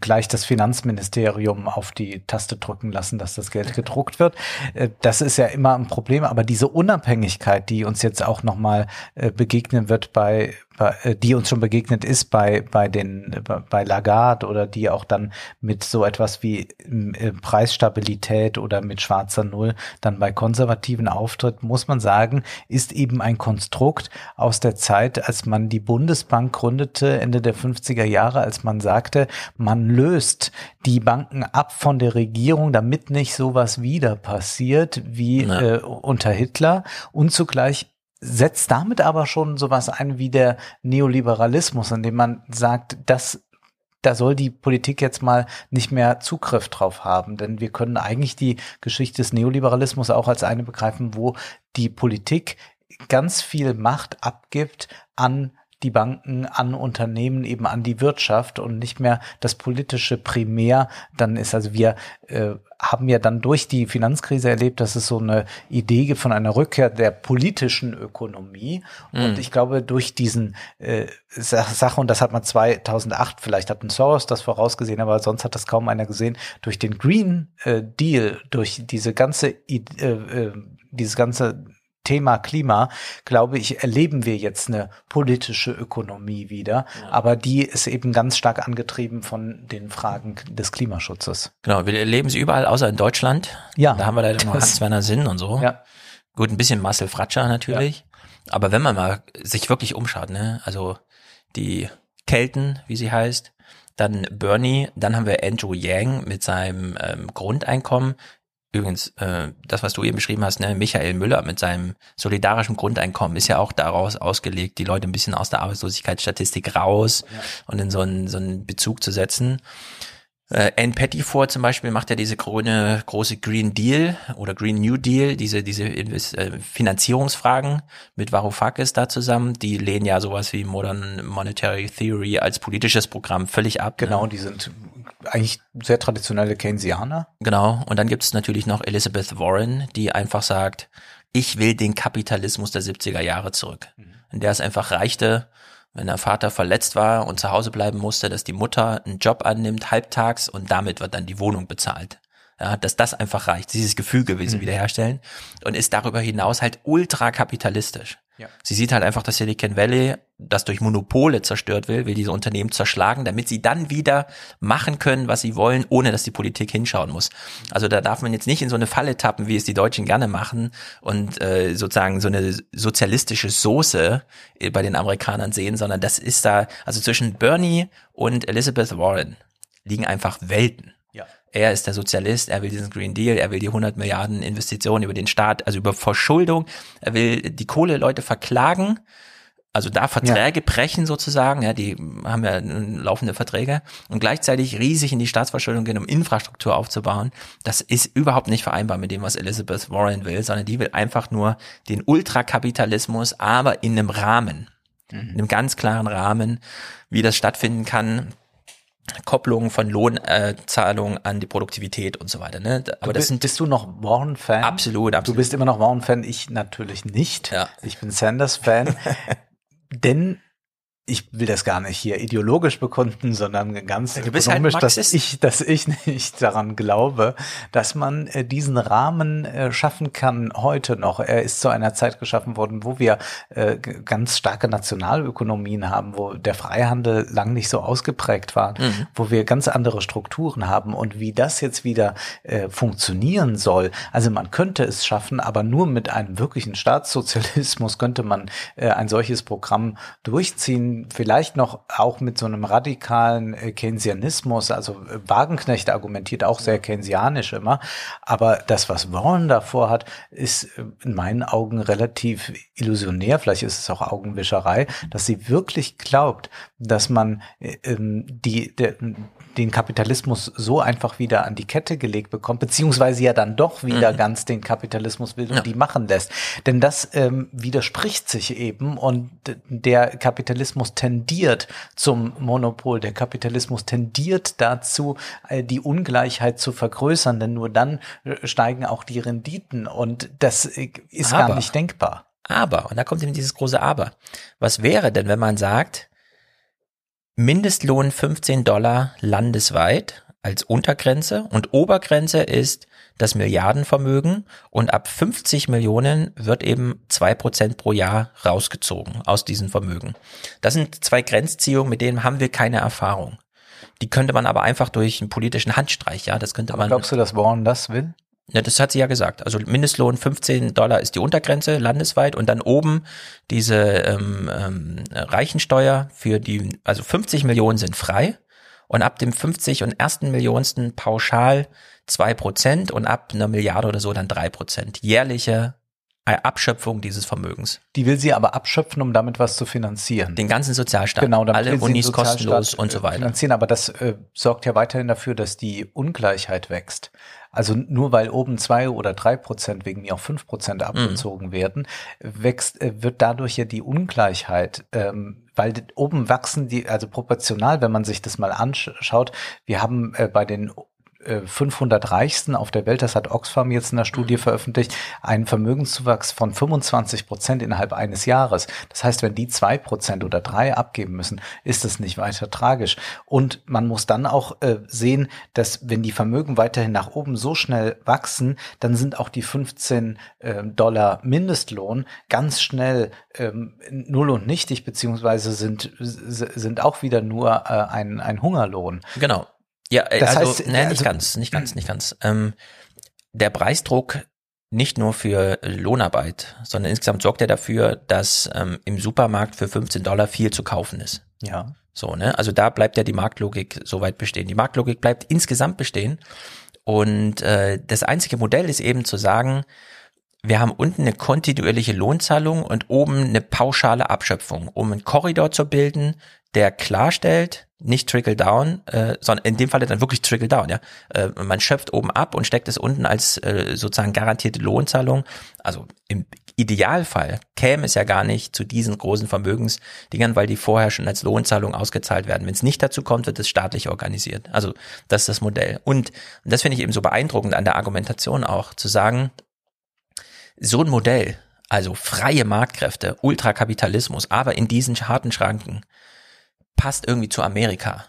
gleich das Finanzministerium auf die Taste drücken lassen, dass das Geld gedruckt wird. Äh, das ist ja immer ein Problem, aber diese Unabhängigkeit, die uns jetzt auch nochmal äh, begegnen wird bei die uns schon begegnet ist bei bei den bei- Lagarde oder die auch dann mit so etwas wie äh, Preisstabilität oder mit schwarzer Null dann bei konservativen auftritt, muss man sagen, ist eben ein Konstrukt aus der Zeit, als man die Bundesbank gründete Ende der 50er Jahre, als man sagte, man löst die Banken ab von der Regierung, damit nicht sowas wieder passiert wie Ja. äh, unter Hitler und zugleich setzt damit aber schon sowas ein wie der Neoliberalismus, indem man sagt, dass da soll die Politik jetzt mal nicht mehr Zugriff drauf haben, denn wir können eigentlich die Geschichte des Neoliberalismus auch als eine begreifen, wo die Politik ganz viel Macht abgibt an die Banken, an Unternehmen, eben an die Wirtschaft und nicht mehr das politische Primär dann ist. Also wir äh, haben ja dann durch die Finanzkrise erlebt, dass es so eine Idee gibt von einer Rückkehr der politischen Ökonomie. Und Mhm. ich glaube, durch diesen äh, Sa- Sache, und das hat man 2008, vielleicht hat ein Soros das vorausgesehen, aber sonst hat das kaum einer gesehen, durch den Green äh, Deal, durch diese ganze, äh, äh, dieses ganze Thema Klima, glaube ich, erleben wir jetzt eine politische Ökonomie wieder. Aber die ist eben ganz stark angetrieben von den Fragen des Klimaschutzes. Genau, wir erleben sie überall, außer in Deutschland. Ja. Da haben wir leider Das- Hans-Werner Sinn und so. Ja. Gut, ein bisschen Marcel Fratscher natürlich. Aber wenn man mal sich wirklich umschaut, ne, also die Kelten, wie sie heißt, dann Bernie, dann haben wir Andrew Yang mit seinem ähm, Grundeinkommen. Übrigens, äh, das, was du eben beschrieben hast, ne, Michael Müller mit seinem solidarischen Grundeinkommen ist ja auch daraus ausgelegt, die Leute ein bisschen aus der Arbeitslosigkeitsstatistik raus und in so einen, so einen Bezug zu setzen. Äh, Ann Pettiford zum Beispiel macht ja diese grüne, große Green Deal oder Green New Deal, diese, diese äh, Finanzierungsfragen mit Varoufakis da zusammen. Die lehnen ja sowas wie Modern Monetary Theory als politisches Programm völlig ab. Genau, ne? die sind eigentlich sehr traditionelle Keynesianer. Genau. Und dann gibt es natürlich noch Elizabeth Warren, die einfach sagt, ich will den Kapitalismus der 70er Jahre zurück. In der es einfach reichte, wenn der Vater verletzt war und zu Hause bleiben musste, dass die Mutter einen Job annimmt, halbtags, und damit wird dann die Wohnung bezahlt. Ja, dass das einfach reicht, dieses will sie Mhm. wiederherstellen und ist darüber hinaus halt ultra kapitalistisch. Ja. Sie sieht halt einfach das Silicon Valley, das durch Monopole zerstört will, will diese Unternehmen zerschlagen, damit sie dann wieder machen können, was sie wollen, ohne dass die Politik hinschauen muss. Also da darf man jetzt nicht in so eine Falle tappen, wie es die Deutschen gerne machen und äh, sozusagen so eine sozialistische Soße äh, bei den Amerikanern sehen, sondern das ist da, also zwischen Bernie und Elizabeth Warren liegen einfach Welten. Ja. Er ist der Sozialist, er will diesen Green Deal, er will die 100 Milliarden Investitionen über den Staat, also über Verschuldung, er will die Kohleleute verklagen, also da Verträge brechen sozusagen, ja, die haben ja laufende Verträge und gleichzeitig riesig in die Staatsverschuldung gehen, um Infrastruktur aufzubauen. Das ist überhaupt nicht vereinbar mit dem, was Elizabeth Warren will, sondern die will einfach nur den Ultrakapitalismus, aber in einem Rahmen, in einem ganz klaren Rahmen, wie das stattfinden kann, Kopplung von Lohnzahlungen äh, an die Produktivität und so weiter. Ne? Aber du das bist, sind bist du noch Warren-Fan? Absolut, absolut. Du bist immer noch Warren-Fan, ich natürlich nicht. Ja. Ich bin Sanders-Fan. denn ich will das gar nicht hier ideologisch bekunden, sondern ganz du halt ökonomisch, dass Marxist. ich, dass ich nicht daran glaube, dass man äh, diesen Rahmen äh, schaffen kann heute noch. Er ist zu einer Zeit geschaffen worden, wo wir äh, ganz starke Nationalökonomien haben, wo der Freihandel lang nicht so ausgeprägt war, Mhm. wo wir ganz andere Strukturen haben und wie das jetzt wieder äh, funktionieren soll. Also man könnte es schaffen, aber nur mit einem wirklichen Staatssozialismus könnte man äh, ein solches Programm durchziehen. Vielleicht noch auch mit so einem radikalen äh, Keynesianismus. Also äh, Wagenknecht argumentiert auch sehr keynesianisch immer. Aber das, was Warren davor hat, ist äh, in meinen Augen relativ illusionär. Vielleicht ist es auch Augenwischerei, dass sie wirklich glaubt, dass man äh, ähm, die, der, den Kapitalismus so einfach wieder an die Kette gelegt bekommt, beziehungsweise ja dann doch wieder Mhm. ganz den Kapitalismus will und Ja. die machen lässt. Denn das ähm, widerspricht sich eben und der Kapitalismus tendiert zum Monopol. Der Kapitalismus tendiert dazu, äh, die Ungleichheit zu vergrößern, denn nur dann äh, steigen auch die Renditen und das äh, ist gar Aber- nicht denkbar. Aber, und da kommt eben dieses große Aber. Was wäre denn, wenn man sagt, Mindestlohn 15 Dollar landesweit als Untergrenze und Obergrenze ist das Milliardenvermögen und ab 50 Millionen wird eben zwei Prozent pro Jahr rausgezogen aus diesen Vermögen. Das sind zwei Grenzziehungen, mit denen haben wir keine Erfahrung. Die könnte man aber einfach durch einen politischen Handstreich, ja, das könnte man. Glaubst du, dass Warren das will? Ja, das hat sie ja gesagt. Also Mindestlohn 15 Dollar ist die Untergrenze landesweit und dann oben diese ähm, ähm, Reichensteuer für die, also 50 Millionen sind frei und ab dem 50 und ersten Millionsten pauschal zwei Prozent und ab einer Milliarde oder so dann drei Prozent. Jährliche äh, Abschöpfung dieses Vermögens. Die will sie aber abschöpfen, um damit was zu finanzieren. Den ganzen Sozialstaat. Genau, damit alle Unis kostenlos und so äh, weiter. Finanzieren, aber das äh, sorgt ja weiterhin dafür, dass die Ungleichheit wächst. Also nur weil oben zwei oder drei Prozent, wegen mir auch fünf Prozent abgezogen Mhm. werden, wächst, äh, wird dadurch ja die Ungleichheit, ähm, weil oben wachsen die, also proportional, wenn man sich das mal anschaut, wir haben äh, bei den 500 Reichsten auf der Welt, das hat Oxfam jetzt in der Studie veröffentlicht, einen Vermögenszuwachs von 25 Prozent innerhalb eines Jahres. Das heißt, wenn die zwei Prozent oder drei abgeben müssen, ist das nicht weiter tragisch. Und man muss dann auch äh, sehen, dass wenn die Vermögen weiterhin nach oben so schnell wachsen, dann sind auch die 15 äh, Dollar Mindestlohn ganz schnell ähm, null und nichtig, beziehungsweise sind, sind auch wieder nur äh, ein, ein Hungerlohn. Genau. Ja, äh, Das also, heißt, nee, nicht also- ganz, nicht ganz, nicht ganz. Ähm, der Preisdruck nicht nur für Lohnarbeit, sondern insgesamt sorgt er dafür, dass ähm, im Supermarkt für 15 Dollar viel zu kaufen ist. Ja. So, ne? Also da bleibt ja die Marktlogik soweit bestehen. Die Marktlogik bleibt insgesamt bestehen. Und äh, das einzige Modell ist eben zu sagen, wir haben unten eine kontinuierliche Lohnzahlung und oben eine pauschale Abschöpfung, um einen Korridor zu bilden, der klarstellt, nicht trickle down, äh, sondern in dem Falle dann wirklich trickle down, ja. Äh, man schöpft oben ab und steckt es unten als äh, sozusagen garantierte Lohnzahlung. Also im Idealfall käme es ja gar nicht zu diesen großen Vermögensdingern, weil die vorher schon als Lohnzahlung ausgezahlt werden. Wenn es nicht dazu kommt, wird es staatlich organisiert. Also das ist das Modell. Und das finde ich eben so beeindruckend an der Argumentation auch, zu sagen, so ein Modell, also freie Marktkräfte, Ultrakapitalismus, aber in diesen harten Schranken, passt irgendwie zu Amerika.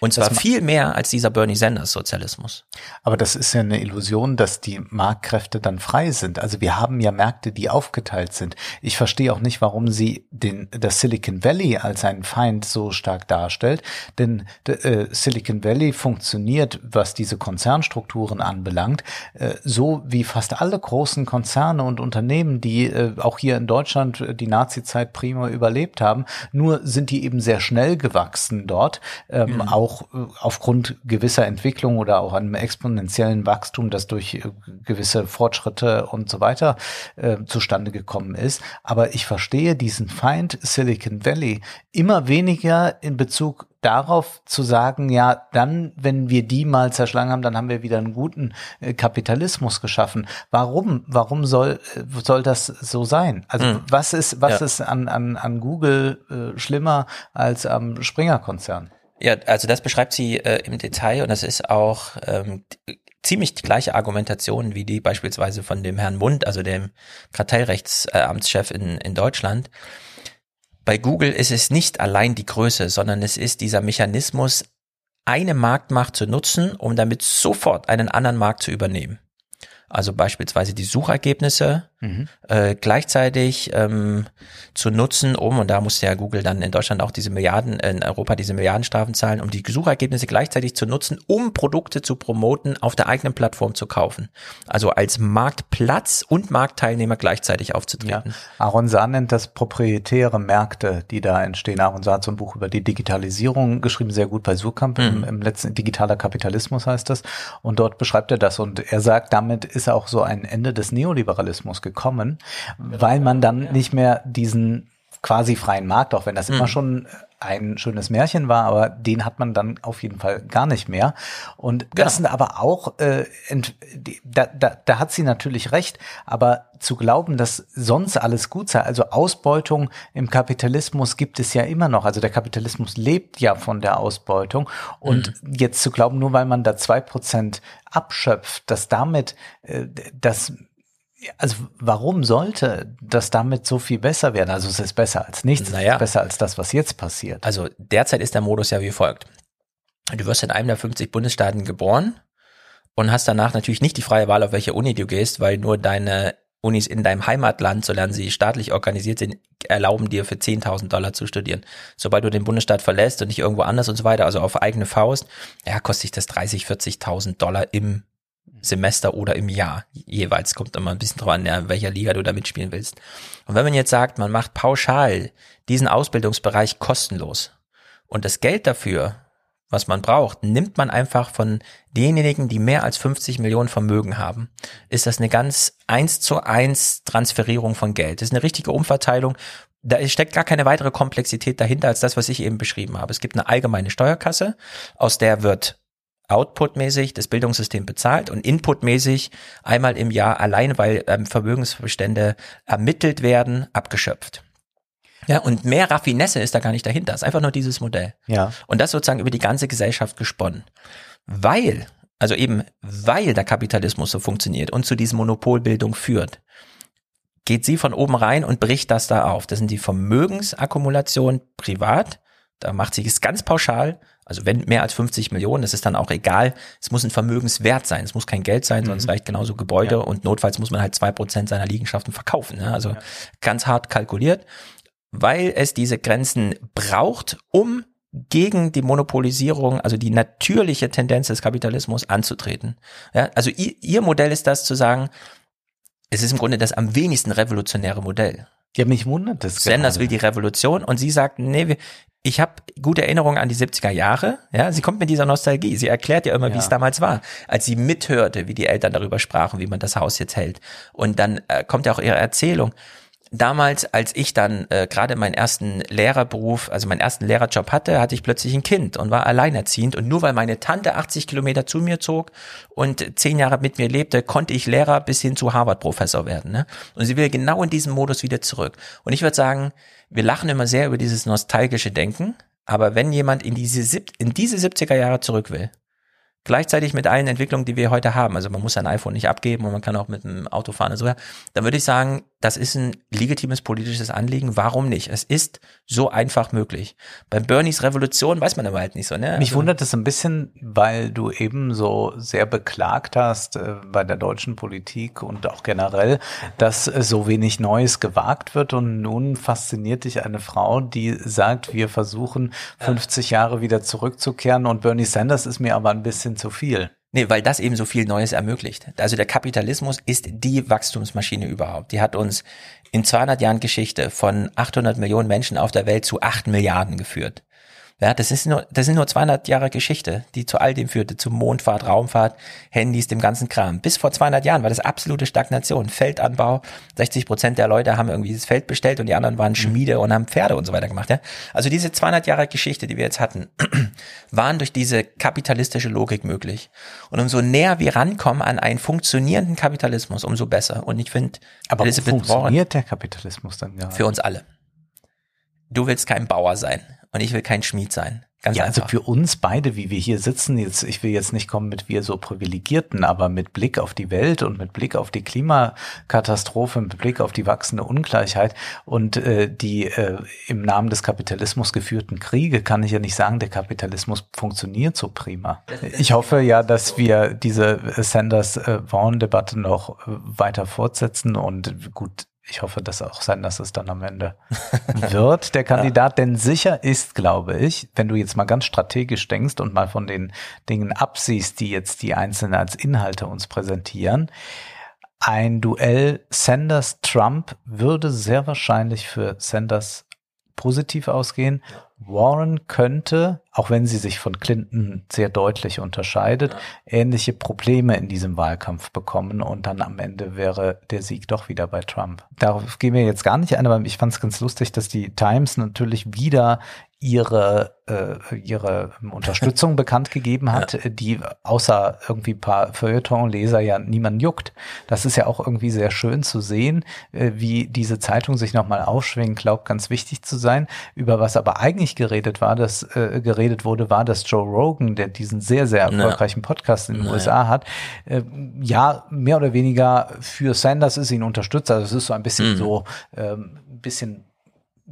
Und zwar viel mehr als dieser Bernie Sanders Sozialismus. Aber das ist ja eine Illusion, dass die Marktkräfte dann frei sind. Also wir haben ja Märkte, die aufgeteilt sind. Ich verstehe auch nicht, warum sie den, das Silicon Valley als einen Feind so stark darstellt. Denn äh, Silicon Valley funktioniert, was diese Konzernstrukturen anbelangt, äh, so wie fast alle großen Konzerne und Unternehmen, die äh, auch hier in Deutschland äh, die Nazi-Zeit prima überlebt haben. Nur sind die eben sehr schnell gewachsen dort, ähm, Mhm. auch äh, aufgrund gewisser Entwicklung oder auch einem exponentiellen Wachstum, das durch äh, gewisse Fortschritte und so weiter äh, zustande gekommen ist. Aber ich verstehe diesen Feind Silicon Valley immer weniger in Bezug darauf zu sagen, ja, dann, wenn wir die mal zerschlagen haben, dann haben wir wieder einen guten äh, Kapitalismus geschaffen. Warum? Warum soll soll das so sein? Also Mhm. was ist was Ja. ist an an an Google äh, schlimmer als am Springer Konzern? Ja, also das beschreibt sie äh, im Detail und das ist auch ähm, ziemlich die gleiche Argumentation wie die beispielsweise von dem Herrn Mund, also dem Kartellrechtsamtschef in, in Deutschland. Bei Google ist es nicht allein die Größe, sondern es ist dieser Mechanismus, eine Marktmacht zu nutzen, um damit sofort einen anderen Markt zu übernehmen. Also beispielsweise die Suchergebnisse Mhm. äh, gleichzeitig ähm, zu nutzen, um, und da musste ja Google dann in Deutschland auch diese Milliarden, in Europa diese Milliardenstrafen zahlen, um die Suchergebnisse gleichzeitig zu nutzen, um Produkte zu promoten, auf der eigenen Plattform zu kaufen. Also als Marktplatz und Marktteilnehmer gleichzeitig aufzutreten. Aaron Saar nennt das proprietäre Märkte, die da entstehen. Aaron Saar hat so ein Buch über die Digitalisierung geschrieben, sehr gut bei Surkamp, im, im letzten digitaler Kapitalismus heißt das. Und dort beschreibt er das. Und er sagt, damit ist auch so ein Ende des Neoliberalismus gekommen, weil man dann nicht mehr diesen quasi freien Markt, auch wenn das immer Mhm. schon ein schönes Märchen war, aber den hat man dann auf jeden Fall gar nicht mehr. Und das sind aber auch, äh, da, da, da hat sie natürlich recht, aber zu glauben, dass sonst alles gut sei, also Ausbeutung im Kapitalismus gibt es ja immer noch. Also der Kapitalismus lebt ja von der Ausbeutung. Und jetzt zu glauben, nur weil man da zwei Prozent abschöpft, dass damit äh, das also warum sollte das damit so viel besser werden? Also es ist besser als nichts, es ist besser als das, was jetzt passiert. Also derzeit ist der Modus ja wie folgt. Du wirst in einem der 50 Bundesstaaten geboren und hast danach natürlich nicht die freie Wahl, auf welche Uni du gehst, weil nur deine Unis in deinem Heimatland, solange sie staatlich organisiert sind, erlauben dir für 10.000 Dollar zu studieren. Sobald du den Bundesstaat verlässt und nicht irgendwo anders und so weiter, also auf eigene Faust, ja, kostet sich das 30, 40.000 Dollar im Semester oder im Jahr jeweils. Kommt immer ein bisschen drauf an, in welcher Liga du da mitspielen willst. Und wenn man jetzt sagt, man macht pauschal diesen Ausbildungsbereich kostenlos und das Geld dafür, was man braucht, nimmt man einfach von denjenigen, die mehr als 50 Millionen Vermögen haben, ist das eine ganz eins zu eins Transferierung von Geld. Das ist eine richtige Umverteilung. Da steckt gar keine weitere Komplexität dahinter als das, was ich eben beschrieben habe. Es gibt eine allgemeine Steuerkasse, aus der wird outputmäßig das Bildungssystem bezahlt und inputmäßig einmal im Jahr allein, weil ähm, Vermögensbestände ermittelt werden, abgeschöpft. Ja, und mehr Raffinesse ist da gar nicht dahinter. Es ist einfach nur dieses Modell. Ja. Und das sozusagen über die ganze Gesellschaft gesponnen. Weil, also eben, weil der Kapitalismus so funktioniert und zu dieser Monopolbildung führt, geht sie von oben rein und bricht das da auf. Das sind die Vermögensakkumulation privat. Da macht sie es ganz pauschal. Also wenn mehr als 50 Millionen, das ist dann auch egal. Es muss ein Vermögenswert sein. Es muss kein Geld sein, sonst Mhm. reicht genauso Gebäude und notfalls muss man halt zwei Prozent seiner Liegenschaften verkaufen. Ne? Also ganz hart kalkuliert, weil es diese Grenzen braucht, um gegen die Monopolisierung, also die natürliche Tendenz des Kapitalismus anzutreten. Ja, also ihr, ihr Modell ist das zu sagen, es ist im Grunde das am wenigsten revolutionäre Modell. Ja, mich wundert das. Sanders gerade. will die Revolution und sie sagt, nee, ich habe gute Erinnerungen an die 70er Jahre. Ja, sie kommt mit dieser Nostalgie. Sie erklärt ja immer, wie Ja. es damals war, als sie mithörte, wie die Eltern darüber sprachen, wie man das Haus jetzt hält. Und dann äh, kommt ja auch ihre Erzählung. Damals, als ich dann äh, gerade meinen ersten Lehrerberuf, also meinen ersten Lehrerjob hatte, hatte ich plötzlich ein Kind und war alleinerziehend. Und nur weil meine Tante 80 Kilometer zu mir zog und zehn Jahre mit mir lebte, konnte ich Lehrer bis hin zu Harvard-Professor werden. Ne? Und sie will genau in diesem Modus wieder zurück. Und ich würde sagen, wir lachen immer sehr über dieses nostalgische Denken, aber wenn jemand in diese, in diese 70er Jahre zurück will, gleichzeitig mit allen Entwicklungen, die wir heute haben, also man muss sein iPhone nicht abgeben und man kann auch mit dem Auto fahren und so, dann würde ich sagen, das ist ein legitimes politisches Anliegen. Warum nicht? Es ist so einfach möglich. Bei Bernies Revolution weiß man aber halt nicht so, ne? Mich Also- wundert es ein bisschen, weil du eben so sehr beklagt hast äh, bei der deutschen Politik und auch generell, dass äh, so wenig Neues gewagt wird. Und nun fasziniert dich eine Frau, die sagt, wir versuchen 50 Jahre wieder zurückzukehren. Und Bernie Sanders ist mir aber ein bisschen zu viel. Nee, weil das eben so viel Neues ermöglicht. Also der Kapitalismus ist die Wachstumsmaschine überhaupt. Die hat uns in 200 Jahren Geschichte von 800 Millionen Menschen auf der Welt zu 8 Milliarden geführt. Ja, das ist nur, das sind nur 200 Jahre Geschichte, die zu all dem führte, zu Mondfahrt, Raumfahrt, Handys, dem ganzen Kram. Bis vor 200 Jahren war das absolute Stagnation. Feldanbau, 60 Prozent der Leute haben irgendwie das Feld bestellt und die anderen waren Schmiede und haben Pferde und so weiter gemacht. Ja? Also diese 200 Jahre Geschichte, die wir jetzt hatten, waren durch diese kapitalistische Logik möglich. Und umso näher wir rankommen an einen funktionierenden Kapitalismus, umso besser. Und ich finde, Aber Elizabeth Warren funktioniert der Kapitalismus dann ja? für uns alle. Du willst kein Bauer sein. Und ich will kein Schmied sein. Ganz ja, einfach. also für uns beide, wie wir hier sitzen, jetzt, ich will jetzt nicht kommen mit wir so Privilegierten, aber mit Blick auf die Welt und mit Blick auf die Klimakatastrophe, mit Blick auf die wachsende Ungleichheit und äh, die äh, im Namen des Kapitalismus geführten Kriege, kann ich ja nicht sagen, der Kapitalismus funktioniert so prima. Ich hoffe ja, dass wir diese Sanders-Vaughan-Debatte noch weiter fortsetzen und gut, ich hoffe, dass auch Sanders es dann am Ende wird, der Kandidat. Denn sicher ist, glaube ich, wenn du jetzt mal ganz strategisch denkst und mal von den Dingen absiehst, die jetzt die Einzelnen als Inhalte uns präsentieren, ein Duell Sanders-Trump würde sehr wahrscheinlich für Sanders positiv ausgehen. Warren könnte, auch wenn sie sich von Clinton sehr deutlich unterscheidet, ähnliche Probleme in diesem Wahlkampf bekommen und dann am Ende wäre der Sieg doch wieder bei Trump. Darauf gehen wir jetzt gar nicht ein, aber ich fand es ganz lustig, dass die Times natürlich wieder ihre äh, ihre Unterstützung bekannt gegeben hat, ja. die außer irgendwie ein paar Feuilleton-Leser ja niemand juckt. Das ist ja auch irgendwie sehr schön zu sehen, äh, wie diese Zeitung sich nochmal aufschwingen, glaubt ganz wichtig zu sein. Über was aber eigentlich geredet war, dass äh, geredet wurde, war, dass Joe Rogan, der diesen sehr, sehr erfolgreichen Podcast in den USA hat, äh, ja, mehr oder weniger für Sanders ist ihn unterstützt. Also es ist so ein bisschen mhm. so, ähm, ein bisschen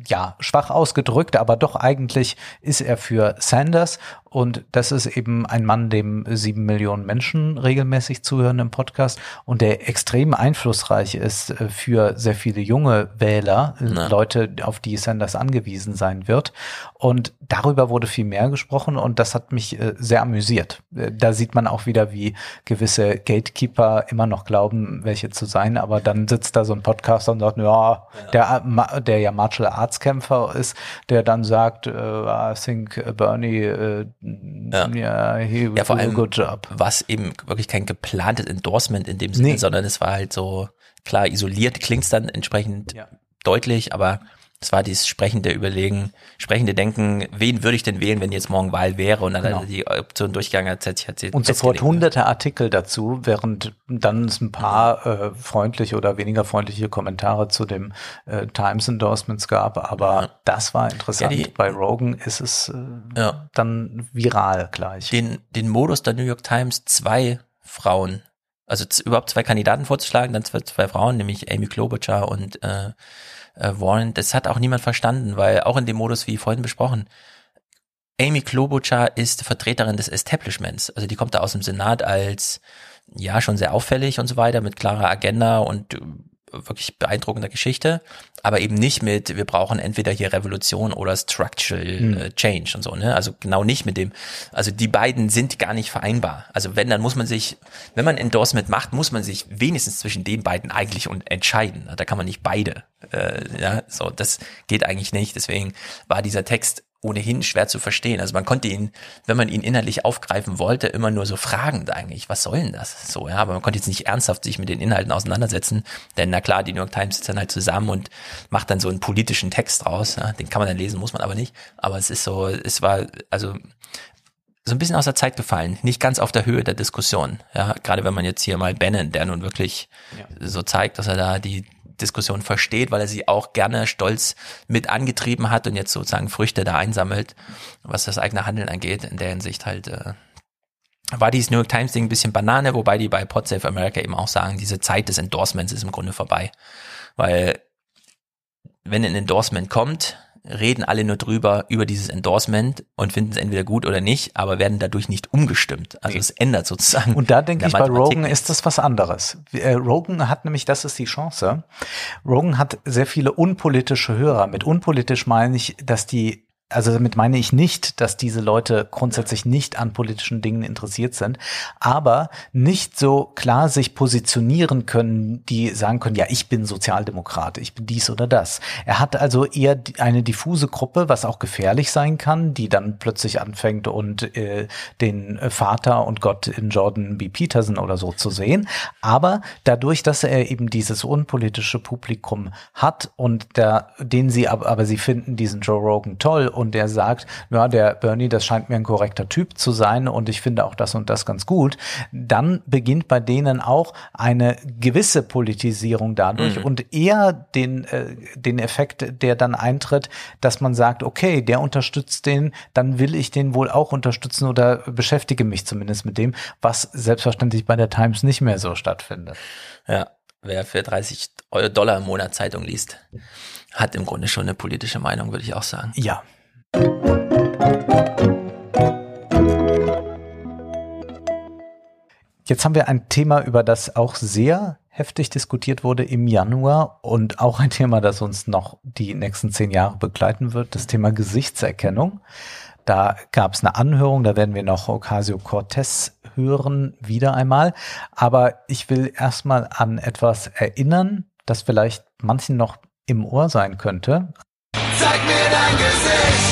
ja, schwach ausgedrückt, aber doch eigentlich ist er für Sanders und das ist eben ein Mann, dem sieben Millionen Menschen regelmäßig zuhören im Podcast und der extrem einflussreich ist äh, für sehr viele junge Wähler, äh, Na. Leute, auf die Sanders angewiesen sein wird. Und darüber wurde viel mehr gesprochen und das hat mich äh, sehr amüsiert. Da sieht man auch wieder, wie gewisse Gatekeeper immer noch glauben, welche zu sein, aber dann sitzt da so ein Podcaster und sagt, ja, der, der ja Martial Arts Kämpfer ist, der dann sagt, I think Bernie ja, ja, ja vor allem, was eben wirklich kein geplantes Endorsement in dem Sinne, nee. sondern es war halt so, klar, isoliert klingt es dann entsprechend ja. deutlich, aber es war dieses sprechende Überlegen, sprechende Denken, wen würde ich denn wählen, wenn jetzt morgen Wahl wäre? Und dann genau. hat die Option durchgegangen, hat sich hat sie Und sofort hunderte Artikel dazu, während dann es ein paar äh, freundliche oder weniger freundliche Kommentare zu dem äh, Times Endorsements gab. Aber ja. das war interessant. Ja, die, Bei Rogan ist es äh, ja. dann viral gleich. Den, den Modus der New York Times, zwei Frauen also überhaupt zwei Kandidaten vorzuschlagen, dann zwei, zwei Frauen, nämlich Amy Klobuchar und äh, äh, Warren, das hat auch niemand verstanden, weil auch in dem Modus, wie vorhin besprochen, Amy Klobuchar ist Vertreterin des Establishments. Also die kommt da aus dem Senat als, ja, schon sehr auffällig und so weiter, mit klarer Agenda und wirklich beeindruckender Geschichte, aber eben nicht mit, wir brauchen entweder hier Revolution oder Structural mhm. äh, Change und so, ne? Also genau nicht mit dem, also die beiden sind gar nicht vereinbar. Also wenn, dann muss man sich, wenn man Endorsement macht, muss man sich wenigstens zwischen den beiden eigentlich entscheiden. Da kann man nicht beide, äh, ja, so, das geht eigentlich nicht. Deswegen war dieser Text ohnehin schwer zu verstehen. Also man konnte ihn, wenn man ihn inhaltlich aufgreifen wollte, immer nur so fragend eigentlich, was soll denn das? So, ja, aber man konnte jetzt nicht ernsthaft sich mit den Inhalten auseinandersetzen, denn na klar, die New York Times sitzt dann halt zusammen und macht dann so einen politischen Text raus, ja, den kann man dann lesen, muss man aber nicht, aber es ist so, es war, also so ein bisschen aus der Zeit gefallen, nicht ganz auf der Höhe der Diskussion. Ja, gerade wenn man jetzt hier mal Bannon, der nun wirklich ja. so zeigt, dass er da die Diskussion versteht, weil er sie auch gerne stolz mit angetrieben hat und jetzt sozusagen Früchte da einsammelt, was das eigene Handeln angeht. In der Hinsicht halt äh, war dieses New York Times Ding ein bisschen Banane, wobei die bei Pod Safe America eben auch sagen, diese Zeit des Endorsements ist im Grunde vorbei. Weil wenn ein Endorsement kommt, reden alle nur drüber, über dieses Endorsement und finden es entweder gut oder nicht, aber werden dadurch nicht umgestimmt. Also nee. es ändert sozusagen. Und da denke ich, bei Rogan ist das was anderes. Äh, Rogan hat nämlich, das ist die Chance, Rogan hat sehr viele unpolitische Hörer. Mit unpolitisch meine ich, dass die also damit meine ich nicht, dass diese Leute grundsätzlich nicht an politischen Dingen interessiert sind, aber nicht so klar sich positionieren können, die sagen können, ja, ich bin Sozialdemokrat, ich bin dies oder das. Er hat also eher eine diffuse Gruppe, was auch gefährlich sein kann, die dann plötzlich anfängt und äh, den Vater und Gott in Jordan B. Peterson oder so zu sehen. Aber dadurch, dass er eben dieses unpolitische Publikum hat und da, den sie aber, aber sie finden diesen Joe Rogan toll und und der sagt, ja, der Bernie, das scheint mir ein korrekter Typ zu sein und ich finde auch das und das ganz gut, dann beginnt bei denen auch eine gewisse Politisierung dadurch Mhm. und eher den, äh, den Effekt, der dann eintritt, dass man sagt, okay, der unterstützt den, dann will ich den wohl auch unterstützen oder beschäftige mich zumindest mit dem, was selbstverständlich bei der Times nicht mehr so stattfindet. Ja, wer für 30 Euro Dollar im Monat Zeitung liest, hat im Grunde schon eine politische Meinung, würde ich auch sagen. Ja. Jetzt haben wir ein Thema, über das auch sehr heftig diskutiert wurde im Januar und auch ein Thema, das uns noch die nächsten zehn Jahre begleiten wird, das Thema Gesichtserkennung. Da gab es eine Anhörung, da werden wir noch Ocasio-Cortez hören, wieder einmal. Aber ich will erstmal an etwas erinnern, das vielleicht manchen noch im Ohr sein könnte. Zeig mir dein Gesicht,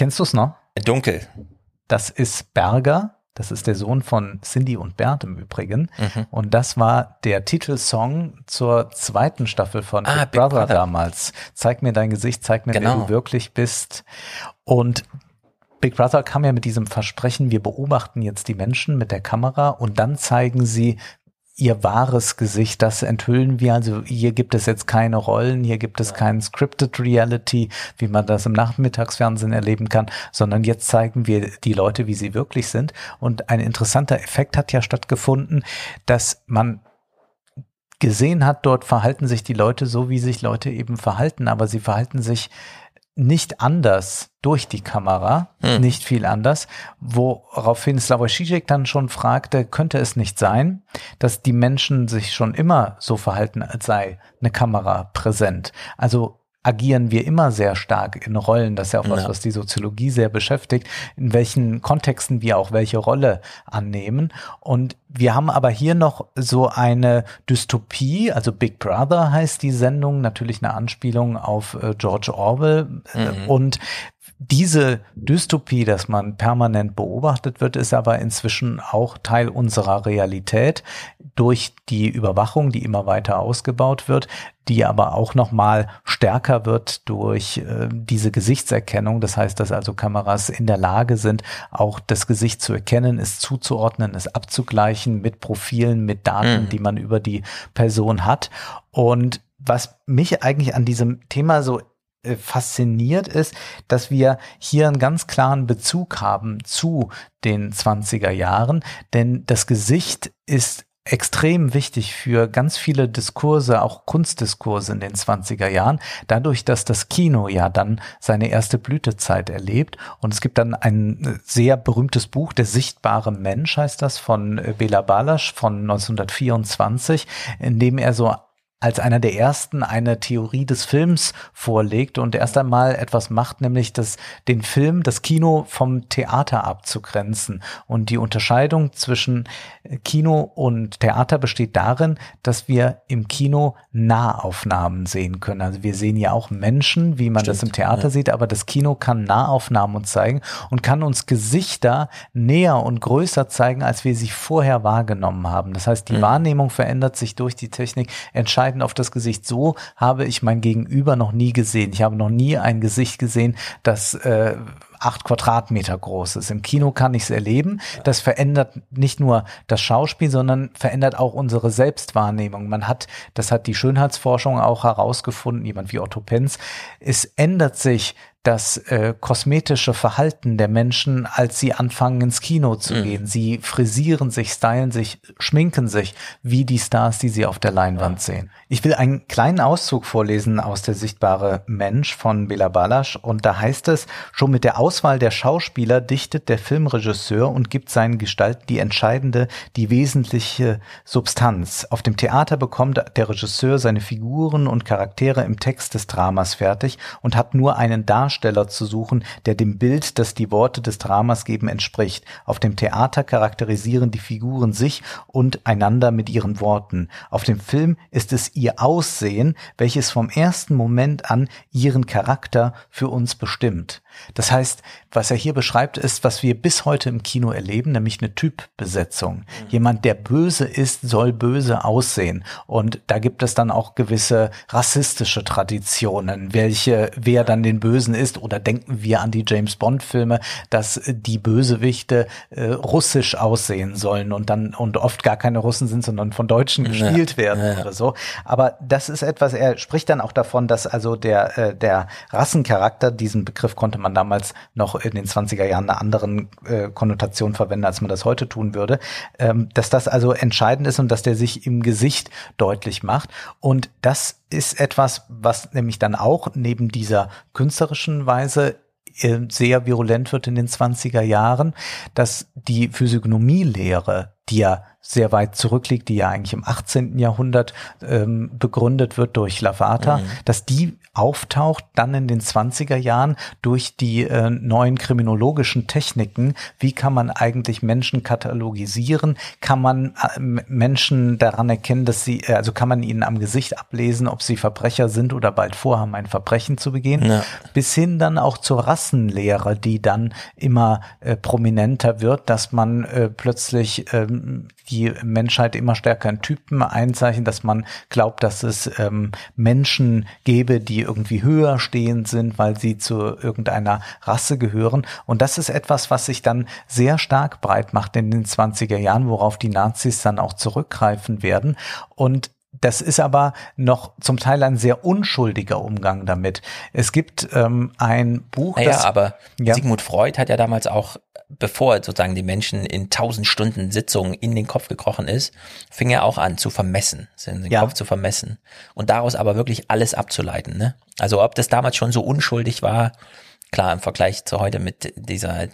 Kennst du es noch? Dunkel. Das ist Berger. Das ist der Sohn von Cindy und Bert im Übrigen. Mhm. Und das war der Titelsong zur zweiten Staffel von Ah, Big, Big Brother, Brother. damals. Zeig mir dein Gesicht, zeig mir, wer Genau. du wirklich bist. Und Big Brother kam ja mit diesem Versprechen, wir beobachten jetzt die Menschen mit der Kamera und dann zeigen sie ihr wahres Gesicht, das enthüllen wir. Also hier gibt es jetzt keine Rollen, hier gibt es kein Scripted Reality, wie man das im Nachmittagsfernsehen erleben kann, sondern jetzt zeigen wir die Leute, wie sie wirklich sind. Und ein interessanter Effekt hat ja stattgefunden, dass man gesehen hat, dort verhalten sich die Leute so, wie sich Leute eben verhalten, aber sie verhalten sich nicht anders durch die Kamera, Hm. nicht viel anders, woraufhin Slavoj Žižek dann schon fragte, könnte es nicht sein, dass die Menschen sich schon immer so verhalten, als sei eine Kamera präsent. Also agieren wir immer sehr stark in Rollen, das ist ja auch was, Ja. was die Soziologie sehr beschäftigt, in welchen Kontexten wir auch welche Rolle annehmen. Und wir haben aber hier noch so eine Dystopie, also Big Brother heißt die Sendung, natürlich eine Anspielung auf äh, George Orwell. Äh, Mhm. Und diese Dystopie, dass man permanent beobachtet wird, ist aber inzwischen auch Teil unserer Realität durch die Überwachung, die immer weiter ausgebaut wird, die aber auch noch mal stärker wird durch äh, diese Gesichtserkennung. Das heißt, dass also Kameras in der Lage sind, auch das Gesicht zu erkennen, es zuzuordnen, es abzugleichen mit Profilen, mit Daten, Mhm. die man über die Person hat. Und was mich eigentlich an diesem Thema so äh, fasziniert ist, dass wir hier einen ganz klaren Bezug haben zu den 20er Jahren, denn das Gesicht ist extrem wichtig für ganz viele Diskurse, auch Kunstdiskurse in den 20er Jahren, dadurch, dass das Kino ja dann seine erste Blütezeit erlebt. Und es gibt dann ein äh, sehr berühmtes Buch, Der sichtbare Mensch heißt das, von äh, Bela Balasch von 1924, in dem er so als einer der ersten eine Theorie des Films vorlegt und erst einmal etwas macht, nämlich das, den Film, das Kino vom Theater abzugrenzen. Und die Unterscheidung zwischen Kino und Theater besteht darin, dass wir im Kino Nahaufnahmen sehen können. Also wir sehen ja auch Menschen, wie man das im Theater ja. sieht, aber das Kino kann Nahaufnahmen uns zeigen und kann uns Gesichter näher und größer zeigen, als wir sie vorher wahrgenommen haben. Das heißt, die Mhm. Wahrnehmung verändert sich durch die Technik entscheidend auf das Gesicht. So habe ich mein Gegenüber noch nie gesehen. Ich habe noch nie ein Gesicht gesehen, das äh, acht Quadratmeter groß ist. Im Kino kann ich es erleben. Das verändert nicht nur das Schauspiel, sondern verändert auch unsere Selbstwahrnehmung. Man hat, das hat die Schönheitsforschung auch herausgefunden, jemand wie Otto Penz, es ändert sich das äh, kosmetische Verhalten der Menschen, als sie anfangen ins Kino zu Mhm. gehen. Sie frisieren sich, stylen sich, schminken sich wie die Stars, die sie auf der Leinwand sehen. Ich will einen kleinen Auszug vorlesen aus der sichtbare Mensch von Bela Balasch und da heißt es, schon mit der Auswahl der Schauspieler dichtet der Filmregisseur und gibt seinen Gestalten die entscheidende, die wesentliche Substanz. Auf dem Theater bekommt der Regisseur seine Figuren und Charaktere im Text des Dramas fertig und hat nur einen Darsteller zu suchen, der dem Bild, das die Worte des Dramas geben, entspricht. Auf dem Theater charakterisieren die Figuren sich und einander mit ihren Worten. Auf dem Film ist es ihr Aussehen, welches vom ersten Moment an ihren Charakter für uns bestimmt. Das heißt, was er hier beschreibt, ist, was wir bis heute im Kino erleben, nämlich eine Typbesetzung. Jemand, der böse ist, soll böse aussehen. Und da gibt es dann auch gewisse rassistische Traditionen, welche, wer dann den Bösen ist. Oder denken wir an die James Bond Filme, dass die Bösewichte äh, russisch aussehen sollen und dann und oft gar keine Russen sind, sondern von Deutschen gespielt werden Ja, ja. oder so. Aber das ist etwas, er spricht dann auch davon, dass also der, äh, der Rassencharakter, diesen Begriff konnte man damals noch in den 20er Jahren eine anderen äh, Konnotation verwenden, als man das heute tun würde, ähm, dass das also entscheidend ist und dass der sich im Gesicht deutlich macht. Und das ist etwas, was nämlich dann auch neben dieser künstlerischen Weise äh, sehr virulent wird in den 20er Jahren, dass die Physiognomielehre, die ja sehr weit zurückliegt, die ja eigentlich im 18. Jahrhundert ähm, begründet wird durch Lavater, Mhm. dass die auftaucht dann in den 20er Jahren durch die äh, neuen kriminologischen Techniken. Wie kann man eigentlich Menschen katalogisieren? Kann man äh, Menschen daran erkennen, dass sie, äh, also kann man ihnen am Gesicht ablesen, ob sie Verbrecher sind oder bald vorhaben, ein Verbrechen zu begehen? Ja. bis hin dann auch zur Rassenlehre, die dann immer äh, prominenter wird, dass man äh, plötzlich ähm, die Menschheit immer stärker in Typen einzeichnet, dass man glaubt, dass es ähm, Menschen gäbe, die irgendwie höher stehend sind, weil sie zu irgendeiner Rasse gehören. Und das ist etwas, was sich dann sehr stark breit macht in den 20er Jahren, worauf die Nazis dann auch zurückgreifen werden. Und das ist aber noch zum Teil ein sehr unschuldiger Umgang damit. Es gibt ähm, ein Buch, Naja, das aber Ja. Sigmund Freud hat ja damals auch, bevor sozusagen die Menschen in tausend Stunden Sitzungen in den Kopf gekrochen ist, fing er auch an zu vermessen, den Ja. Kopf zu vermessen und daraus aber wirklich alles abzuleiten. Ne? Also ob das damals schon so unschuldig war, klar im Vergleich zu heute mit dieser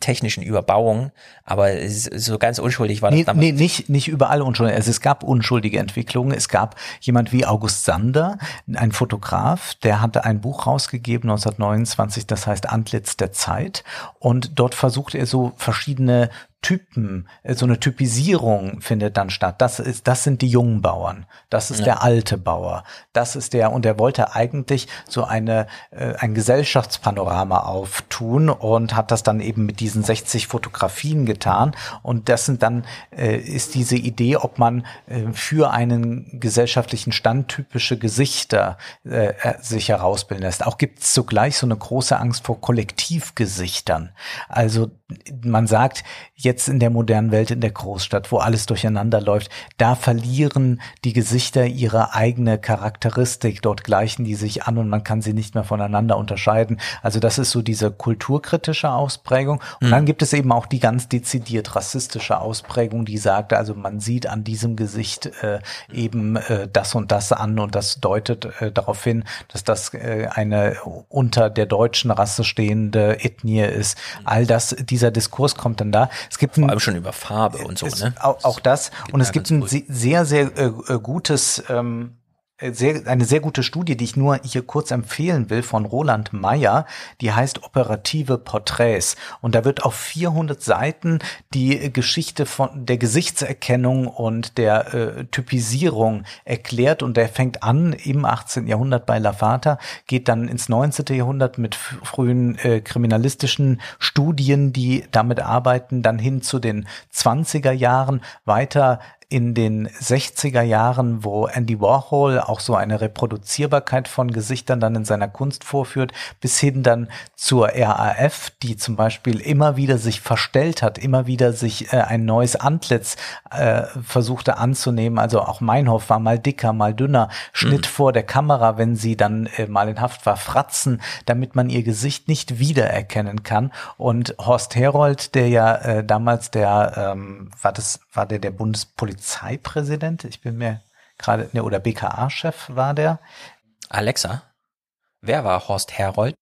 technischen Überbauung, aber so ganz unschuldig war das Nee, damals. nee, nicht, nicht überall unschuldig. Also es gab unschuldige Entwicklungen. Es gab jemand wie August Sander, ein Fotograf, der hatte ein Buch rausgegeben 1929, das heißt Antlitz der Zeit. Und dort versucht er so verschiedene Typen, äh, so eine Typisierung findet dann statt. Das ist, das sind die jungen Bauern. Das ist Ja. der alte Bauer. Das ist der, und er wollte eigentlich so eine, äh, ein Gesellschaftspanorama auftun und hat das dann eben mit diesen 60 Fotografien getan. Und das sind dann, äh, ist diese Idee, ob man äh, für einen gesellschaftlichen Stand typische Gesichter äh, äh, sich herausbilden lässt. Auch gibt es zugleich so eine große Angst vor Kollektivgesichtern. Also man sagt, jetzt in der modernen Welt, in der Großstadt, wo alles durcheinander läuft, da verlieren die Gesichter ihre eigene Charakteristik. Dort gleichen die sich an und man kann sie nicht mehr voneinander unterscheiden. Also das ist so diese kulturkritische Ausprägung. Und Mhm. dann gibt es eben auch die ganz dezidiert rassistische Ausprägung, die sagt, also man sieht an diesem Gesicht äh, eben äh, das und das an und das deutet äh, darauf hin, dass das äh, eine unter der deutschen Rasse stehende Ethnie ist. All das, dieser Diskurs kommt dann da. Es gibt Vor allem schon über Farbe und so, ne? auch, auch das. Und es gibt ein se- sehr, sehr äh, äh, gutes, ähm, äh, sehr, eine sehr gute Studie, die ich nur hier kurz empfehlen will, von Roland Meyer, die heißt Operative Porträts. Und da wird auf 400 Seiten die Geschichte von der Gesichtserkennung und der äh, Typisierung erklärt. Und der fängt an im 18. Jahrhundert bei Lafata, geht dann ins 19. Jahrhundert mit frühen äh, kriminalistischen Studien, die damit arbeiten, dann hin zu den 20er Jahren, weiter in den 60er Jahren, wo Andy Warhol auch so eine Reproduzierbarkeit von Gesichtern dann in seiner Kunst vorführt, bis hin dann zur RAF, die zum Beispiel immer wieder sich verstellt hat, immer wieder sich äh, ein neues Antlitz äh, versuchte anzunehmen. Also auch Meinhof war mal dicker, mal dünner, Schnitt vor der Kamera, wenn sie dann äh, mal in Haft war, Fratzen, damit man ihr Gesicht nicht wiedererkennen kann. Und Horst Herold, der ja äh, damals der, ähm, war das, war der der Bundespolizeipräsident? Ich bin mir gerade, ne, oder BKA-Chef war der. Alexa, wer war Horst Herold?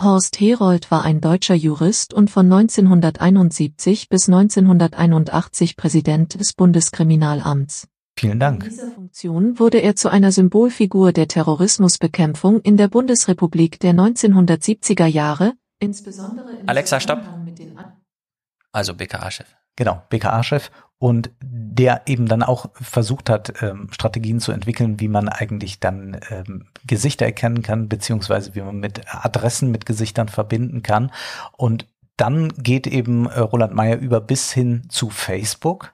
Horst Herold war ein deutscher Jurist und von 1971 bis 1981 Präsident des Bundeskriminalamts. Vielen Dank. In dieser Funktion wurde er zu einer Symbolfigur der Terrorismusbekämpfung in der Bundesrepublik der 1970er Jahre, insbesondere in Alexa, stopp. Also BKA-Chef. Genau, BKA-Chef. Und der eben dann auch versucht hat, ähm, Strategien zu entwickeln, wie man eigentlich dann ähm, Gesichter erkennen kann, beziehungsweise wie man mit Adressen mit Gesichtern verbinden kann. Und dann geht eben äh, Roland Meyer über bis hin zu Facebook,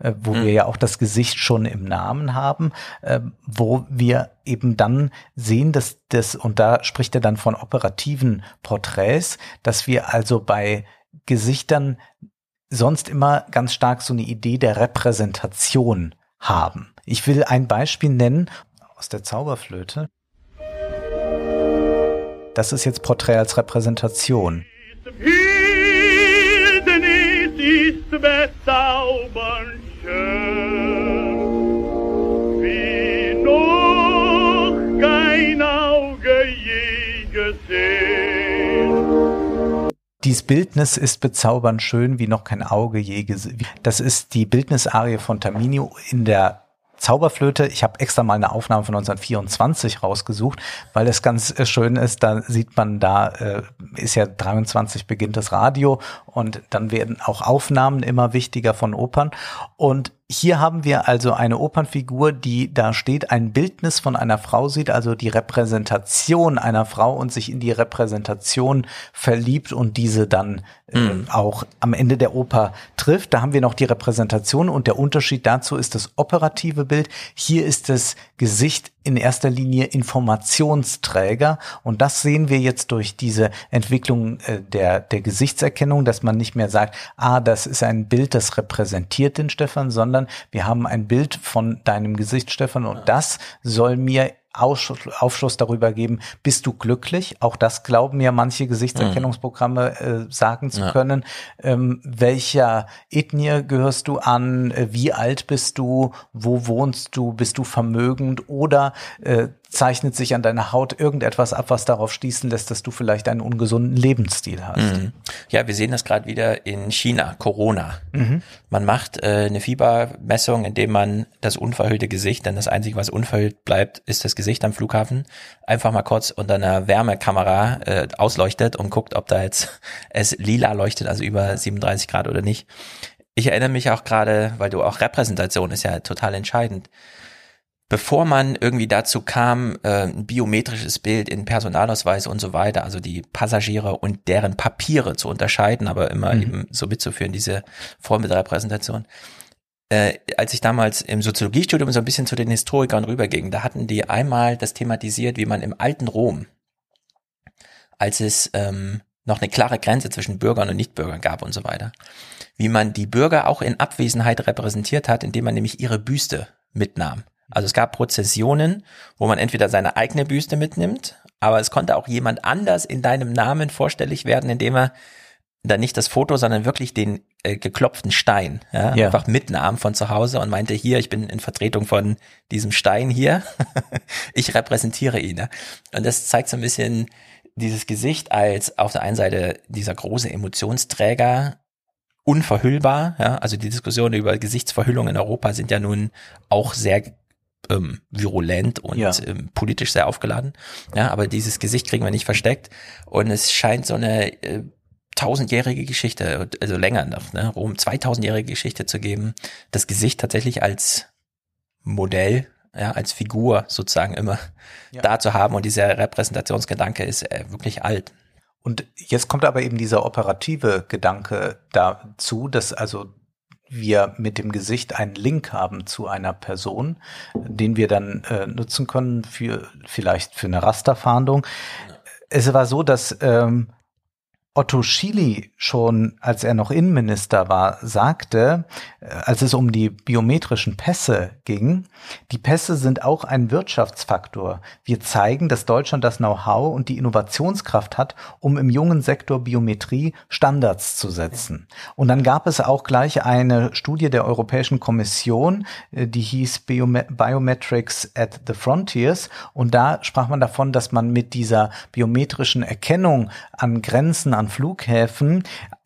äh, wo Mhm. wir ja auch das Gesicht schon im Namen haben, äh, wo wir eben dann sehen, dass das, und da spricht er dann von operativen Porträts, dass wir also bei Gesichtern sonst immer ganz stark so eine Idee der Repräsentation haben. Ich will ein Beispiel nennen aus der Zauberflöte. Das ist jetzt Porträt als Repräsentation. Ist bezaubernd schön, Dies Bildnis ist bezaubernd schön, wie noch kein Auge je gesehen. Das ist die Bildnisarie von Tamino in der Zauberflöte. Ich habe extra mal eine Aufnahme von 1924 rausgesucht, weil es ganz äh, schön ist. Da sieht man, da äh, ist ja 23 beginnt das Radio und dann werden auch Aufnahmen immer wichtiger von Opern. Und hier haben wir also eine Opernfigur, die da steht, ein Bildnis von einer Frau sieht, also die Repräsentation einer Frau und sich in die Repräsentation verliebt und diese dann äh, auch am Ende der Oper trifft. Da haben wir noch die Repräsentation und der Unterschied dazu ist das operative Bild. Hier ist das Gesicht in erster Linie Informationsträger. Und das sehen wir jetzt durch diese Entwicklung äh, der, der Gesichtserkennung, dass man nicht mehr sagt, ah, das ist ein Bild, das repräsentiert den Stefan, sondern wir haben ein Bild von deinem Gesicht, Stefan, und das soll mir Aufschluss, Aufschluss darüber geben, bist du glücklich? Auch das glauben ja manche Gesichtserkennungsprogramme äh, sagen zu Ja. können. Ähm, welcher Ethnie gehörst du an? Äh, Wie alt bist du? Wo wohnst du? Bist du vermögend? Oder äh, zeichnet sich an deiner Haut irgendetwas ab, was darauf schließen lässt, dass du vielleicht einen ungesunden Lebensstil hast? Mhm. Ja, wir sehen das gerade wieder in China, Corona. Mhm. Man macht äh, eine Fiebermessung, indem man das unverhüllte Gesicht, denn das Einzige, was unverhüllt bleibt, ist das Gesicht am Flughafen, einfach mal kurz unter einer Wärmekamera äh, ausleuchtet und guckt, ob da jetzt es lila leuchtet, also über 37 Grad oder nicht. Ich erinnere mich auch gerade, weil du auch Repräsentation ist ja total entscheidend. Bevor man irgendwie dazu kam, äh, ein biometrisches Bild in Personalausweis und so weiter, also die Passagiere und deren Papiere zu unterscheiden, aber immer Mhm. eben so mitzuführen, diese Form mit Repräsentation. Äh, als ich damals im Soziologiestudium so ein bisschen zu den Historikern rüberging, da hatten die einmal das thematisiert, wie man im alten Rom, als es ähm, noch eine klare Grenze zwischen Bürgern und Nichtbürgern gab und so weiter, wie man die Bürger auch in Abwesenheit repräsentiert hat, indem man nämlich ihre Büste mitnahm. Also es gab Prozessionen, wo man entweder seine eigene Büste mitnimmt, aber es konnte auch jemand anders in deinem Namen vorstellig werden, indem er dann nicht das Foto, sondern wirklich den äh, geklopften Stein ja, Ja. einfach mitnahm von zu Hause und meinte, hier, ich bin in Vertretung von diesem Stein hier, ich repräsentiere ihn. Ja. Und das zeigt so ein bisschen dieses Gesicht als auf der einen Seite dieser große Emotionsträger, unverhüllbar, ja, also die Diskussionen über Gesichtsverhüllung in Europa sind ja nun auch sehr ähm, virulent und Ja. ähm, politisch sehr aufgeladen. Ja, aber dieses Gesicht kriegen wir nicht versteckt und es scheint so eine äh, tausendjährige Geschichte, also länger noch, ne, Rom 2000-jährige Geschichte zu geben, das Gesicht tatsächlich als Modell, ja, als Figur sozusagen immer da zu haben und dieser Repräsentationsgedanke ist äh, wirklich alt. Und jetzt kommt aber eben dieser operative Gedanke dazu, dass also wir mit dem Gesicht einen Link haben zu einer Person, den wir dann äh, nutzen können für vielleicht für eine Rasterfahndung. Es war so, dass ähm, Otto Schily schon, als er noch Innenminister war, sagte, äh, als es um die biometrischen Pässe ging, die Pässe sind auch ein Wirtschaftsfaktor. Wir zeigen, dass Deutschland das Know-how und die Innovationskraft hat, um im jungen Sektor Biometrie Standards zu setzen. Und dann gab es auch gleich eine Studie der Europäischen Kommission, äh, die hieß Biome Biometrics at the Frontiers. Und da sprach man davon, dass man mit dieser biometrischen Erkennung an Grenzen, an Flughäfen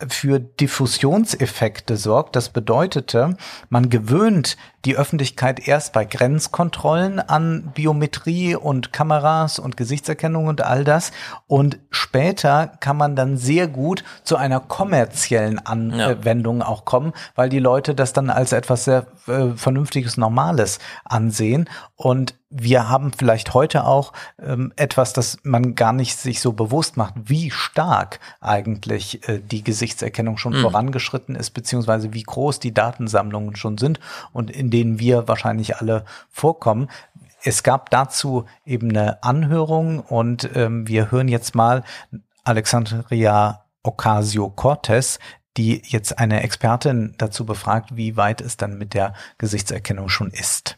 für Diffusionseffekte sorgt. Das bedeutete, man gewöhnt die Öffentlichkeit erst bei Grenzkontrollen an Biometrie und Kameras und Gesichtserkennung und all das. Und später kann man dann sehr gut zu einer kommerziellen Anwendung auch kommen, weil die Leute das dann als etwas sehr äh, vernünftiges, normales ansehen. Und wir haben vielleicht heute auch ähm, etwas, das man gar nicht sich so bewusst macht, wie stark eigentlich äh, die Gesichtserkennung schon Mhm. vorangeschritten ist, beziehungsweise wie groß die Datensammlungen schon sind und in denen wir wahrscheinlich alle vorkommen. Es gab dazu eben eine Anhörung und ähm, wir hören jetzt mal Alexandria Ocasio-Cortez, die jetzt eine Expertin dazu befragt, wie weit es dann mit der Gesichtserkennung schon ist.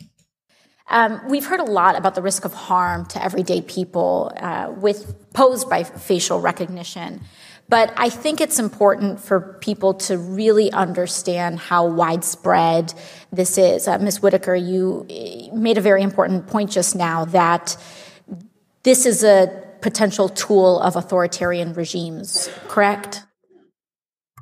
Um, we've heard a lot about the risk of harm to everyday people uh, with posed by facial recognition. But I think it's important for people to really understand how widespread this is. Uh, Ms. Whitaker, you uh, made a very important point just now that this is a potential tool of authoritarian regimes, correct?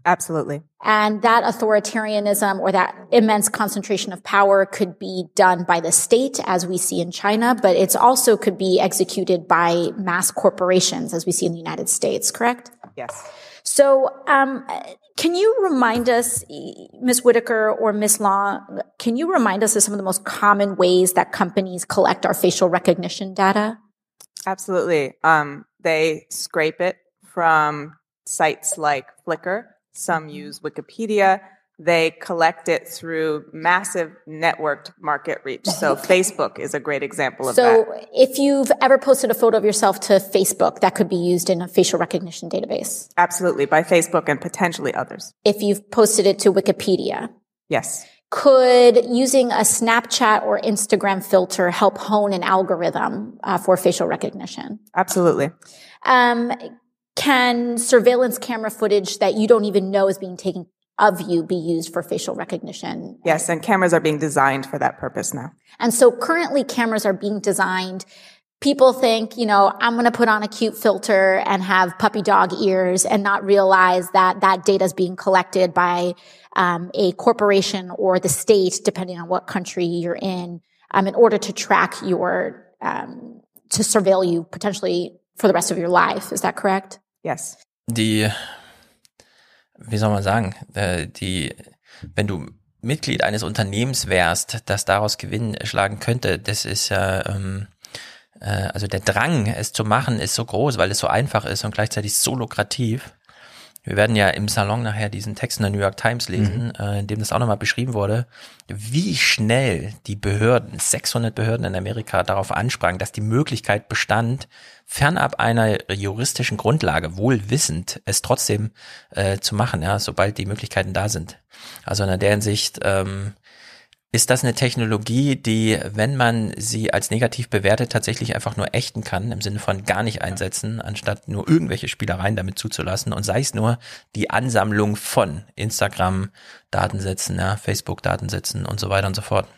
Absolutely. And that authoritarianism or that immense concentration of power could be done by the state, as we see in China, but it's also could be executed by mass corporations, as we see in the United States, correct? Yes. So, um, can you remind us, Ms. Whitaker or Ms. Law, can you remind us of some of the most common ways that companies collect our facial recognition data? Absolutely. Um, they scrape it from sites like Flickr. Some use Wikipedia. They collect it through massive networked market reach. So Facebook is a great example of So, that. So if you've ever posted a photo of yourself to Facebook, that could be used in a facial recognition database. Absolutely. By Facebook and potentially others. If you've posted it to Wikipedia, Yes. could using a Snapchat or Instagram filter help hone an algorithm uh, for facial recognition? Absolutely. Um, can surveillance camera footage that you don't even know is being taken of you be used for facial recognition? Yes. And cameras are being designed for that purpose now. And so currently cameras are being designed. People think, you know, I'm going to put on a cute filter and have puppy dog ears and not realize that that data is being collected by um, a corporation or the state, depending on what country you're in, um, in order to track your, um, to surveil you potentially for the rest of your life. Is that correct? Yes. die, wie soll man sagen, äh, die, wenn du Mitglied eines Unternehmens wärst, das daraus Gewinn schlagen könnte, das ist ja, ähm, äh, also der Drang, es zu machen, ist so groß, weil es so einfach ist und gleichzeitig so lukrativ. Wir werden ja im Salon nachher diesen Text in der New York Times lesen, äh, in dem das auch nochmal beschrieben wurde, wie schnell die Behörden, 600 Behörden in Amerika darauf ansprangen, dass die Möglichkeit bestand, fernab einer juristischen Grundlage, wohl wissend, es trotzdem äh, zu machen, ja, sobald die Möglichkeiten da sind. Also in der Hinsicht ähm, ist das eine Technologie, die, wenn man sie als negativ bewertet, tatsächlich einfach nur ächten kann, im Sinne von gar nicht einsetzen, anstatt nur irgendwelche Spielereien damit zuzulassen und sei es nur die Ansammlung von Instagram-Datensätzen, ja, Facebook-Datensätzen und so weiter und so fort.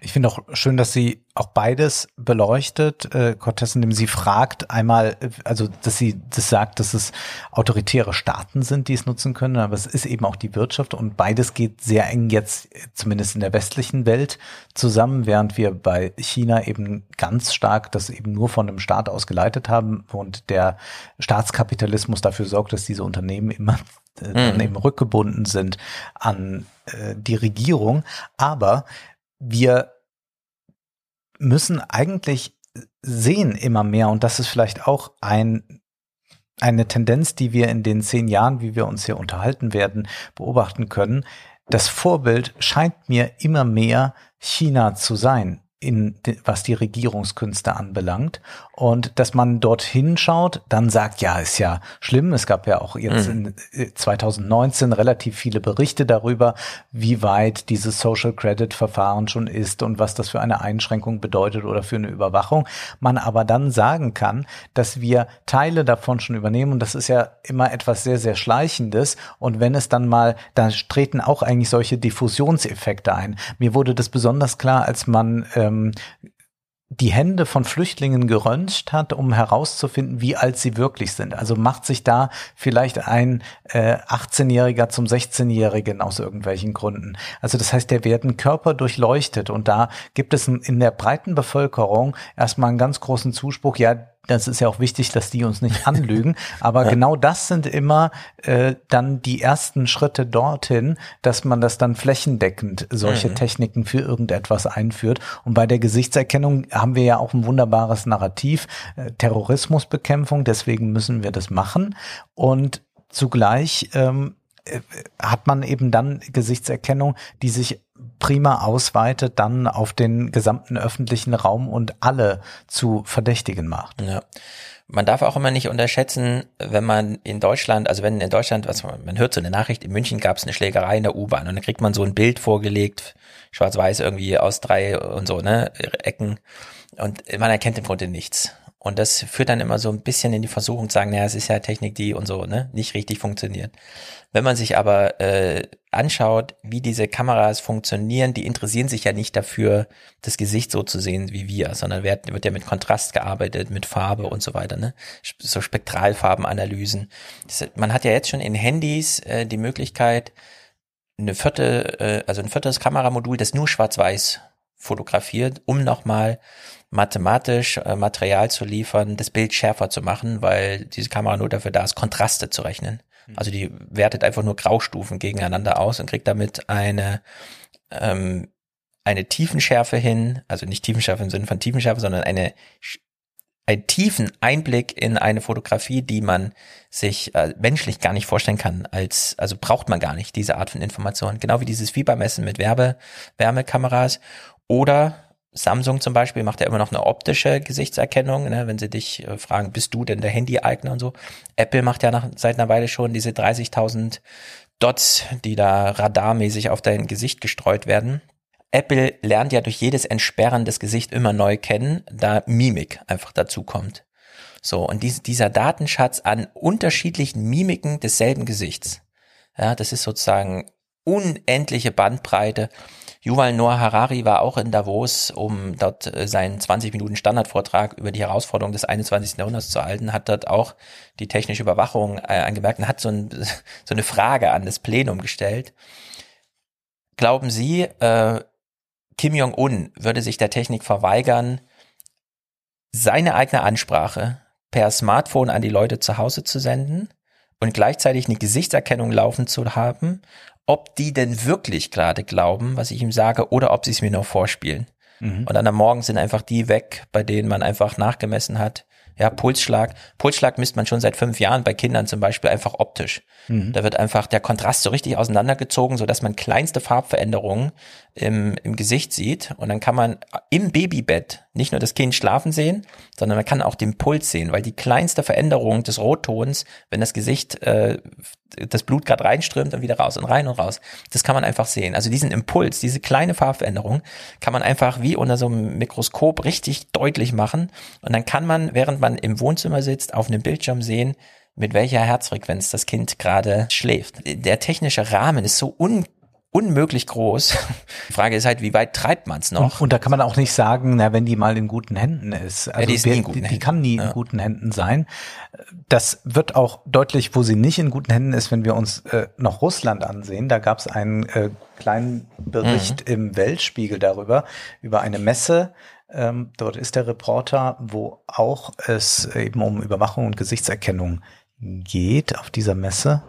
Ich finde auch schön, dass sie auch beides beleuchtet, äh, Cortez, indem sie fragt einmal, äh, also dass sie das sagt, dass es autoritäre Staaten sind, die es nutzen können, aber es ist eben auch die Wirtschaft und beides geht sehr eng jetzt, zumindest in der westlichen Welt, zusammen, während wir bei China eben ganz stark das eben nur von einem Staat aus geleitet haben und der Staatskapitalismus dafür sorgt, dass diese Unternehmen immer äh, dann Mhm. eben rückgebunden sind an äh, die Regierung. Aber wir müssen eigentlich sehen immer mehr, und das ist vielleicht auch ein, eine Tendenz, die wir in den zehn Jahren, wie wir uns hier unterhalten werden, beobachten können. Das Vorbild scheint mir immer mehr China zu sein. In, was die Regierungskünste anbelangt und dass man dorthin schaut, dann sagt, ja, ist ja schlimm. Es gab ja auch jetzt Mhm. in äh, 2019 relativ viele Berichte darüber, wie weit dieses Social Credit Verfahren schon ist und was das für eine Einschränkung bedeutet oder für eine Überwachung. Man aber dann sagen kann, dass wir Teile davon schon übernehmen und das ist ja immer etwas sehr, sehr Schleichendes und wenn es dann mal, da treten auch eigentlich solche Diffusionseffekte ein. Mir wurde das besonders klar, als man ähm, die Hände von Flüchtlingen geröntgt hat, um herauszufinden, wie alt sie wirklich sind. Also macht sich da vielleicht ein äh, 18-Jähriger zum 16-Jährigen aus irgendwelchen Gründen. Also das heißt, der werden Körper durchleuchtet und da gibt es in der breiten Bevölkerung erstmal einen ganz großen Zuspruch, ja, das ist ja auch wichtig, dass die uns nicht anlügen. Aber ja. genau das sind immer äh, dann die ersten Schritte dorthin, dass man das dann flächendeckend solche mhm. Techniken für irgendetwas einführt. Und bei der Gesichtserkennung haben wir ja auch ein wunderbares Narrativ, äh, Terrorismusbekämpfung, deswegen müssen wir das machen. Und zugleich ähm, äh, hat man eben dann Gesichtserkennung, die sich prima ausweitet, dann auf den gesamten öffentlichen Raum und alle zu Verdächtigen macht. Ja. Man darf auch immer nicht unterschätzen, wenn man in Deutschland, also wenn in Deutschland, was man, man hört so eine Nachricht, in München gab es eine Schlägerei in der U-Bahn und dann kriegt man so ein Bild vorgelegt, schwarz-weiß irgendwie aus drei und so, ne, Ecken und man erkennt im Grunde nichts. Und das führt dann immer so ein bisschen in die Versuchung zu sagen, naja, es ist ja Technik, die und so, ne, nicht richtig funktioniert. Wenn man sich aber äh, anschaut, wie diese Kameras funktionieren, die interessieren sich ja nicht dafür, das Gesicht so zu sehen wie wir, sondern wird, wird ja mit Kontrast gearbeitet, mit Farbe und so weiter, ne? So Spektralfarbenanalysen. Das, man hat ja jetzt schon in Handys äh, die Möglichkeit, eine vierte, äh, also ein viertes Kameramodul, das nur schwarz-weiß fotografiert, um nochmal mathematisch äh, Material zu liefern, das Bild schärfer zu machen, weil diese Kamera nur dafür da ist, Kontraste zu rechnen. Also die wertet einfach nur Graustufen gegeneinander aus und kriegt damit eine ähm, eine Tiefenschärfe hin, also nicht Tiefenschärfe im Sinne von Tiefenschärfe, sondern eine einen tiefen Einblick in eine Fotografie, die man sich äh, menschlich gar nicht vorstellen kann, als also braucht man gar nicht diese Art von Information. Genau wie dieses Fiebermessen mit Werbe, Wärmekameras oder Samsung zum Beispiel macht ja immer noch eine optische Gesichtserkennung, ne, wenn sie dich äh, fragen, bist du denn der Handy-Eigner und so. Apple macht ja nach, seit einer Weile schon diese 30.000 Dots, die da radarmäßig auf dein Gesicht gestreut werden. Apple lernt ja durch jedes Entsperren des Gesichts immer neu kennen, da Mimik einfach dazu kommt. So, und dies, dieser Datenschatz an unterschiedlichen Mimiken desselben Gesichts, ja, das ist sozusagen unendliche Bandbreite Yuval Noah Harari war auch in Davos, um dort äh, seinen 20 Minuten Standardvortrag über die Herausforderungen des 21. Jahrhunderts zu halten, hat dort auch die technische Überwachung äh, angemerkt und hat so, ein, so eine Frage an das Plenum gestellt. Glauben Sie, äh, Kim Jong-un würde sich der Technik verweigern, seine eigene Ansprache per Smartphone an die Leute zu Hause zu senden und gleichzeitig eine Gesichtserkennung laufen zu haben ob die denn wirklich gerade glauben, was ich ihm sage, oder ob sie es mir nur vorspielen. Mhm. Und dann am Morgen sind einfach die weg, bei denen man einfach nachgemessen hat, ja, Pulsschlag. Pulsschlag misst man schon seit fünf Jahren bei Kindern zum Beispiel einfach optisch. Mhm. Da wird einfach der Kontrast so richtig auseinandergezogen, so dass man kleinste Farbveränderungen im, im Gesicht sieht. Und dann kann man im Babybett nicht nur das Kind schlafen sehen, sondern man kann auch den Puls sehen, weil die kleinste Veränderung des Rottons, wenn das Gesicht, äh, das Blut gerade reinströmt und wieder raus und rein und raus, das kann man einfach sehen. Also diesen Impuls, diese kleine Farbveränderung kann man einfach wie unter so einem Mikroskop richtig deutlich machen. Und dann kann man, während man im Wohnzimmer sitzt, auf einem Bildschirm sehen, mit welcher Herzfrequenz das Kind gerade schläft. Der technische Rahmen ist so un unmöglich groß. Die Frage ist halt, wie weit treibt man es noch? Und, und, da kann man auch nicht sagen, na, wenn die mal in guten Händen ist. Also ja, die, ist die, nie in guten die, die kann nie ja. in guten Händen sein. Das wird auch deutlich, wo sie nicht in guten Händen ist, wenn wir uns äh, noch Russland ansehen. Da gab es einen äh, kleinen Bericht mhm. im Weltspiegel darüber, über eine Messe, ähm, dort ist der Reporter, wo auch es eben um Überwachung und Gesichtserkennung geht auf dieser Messe.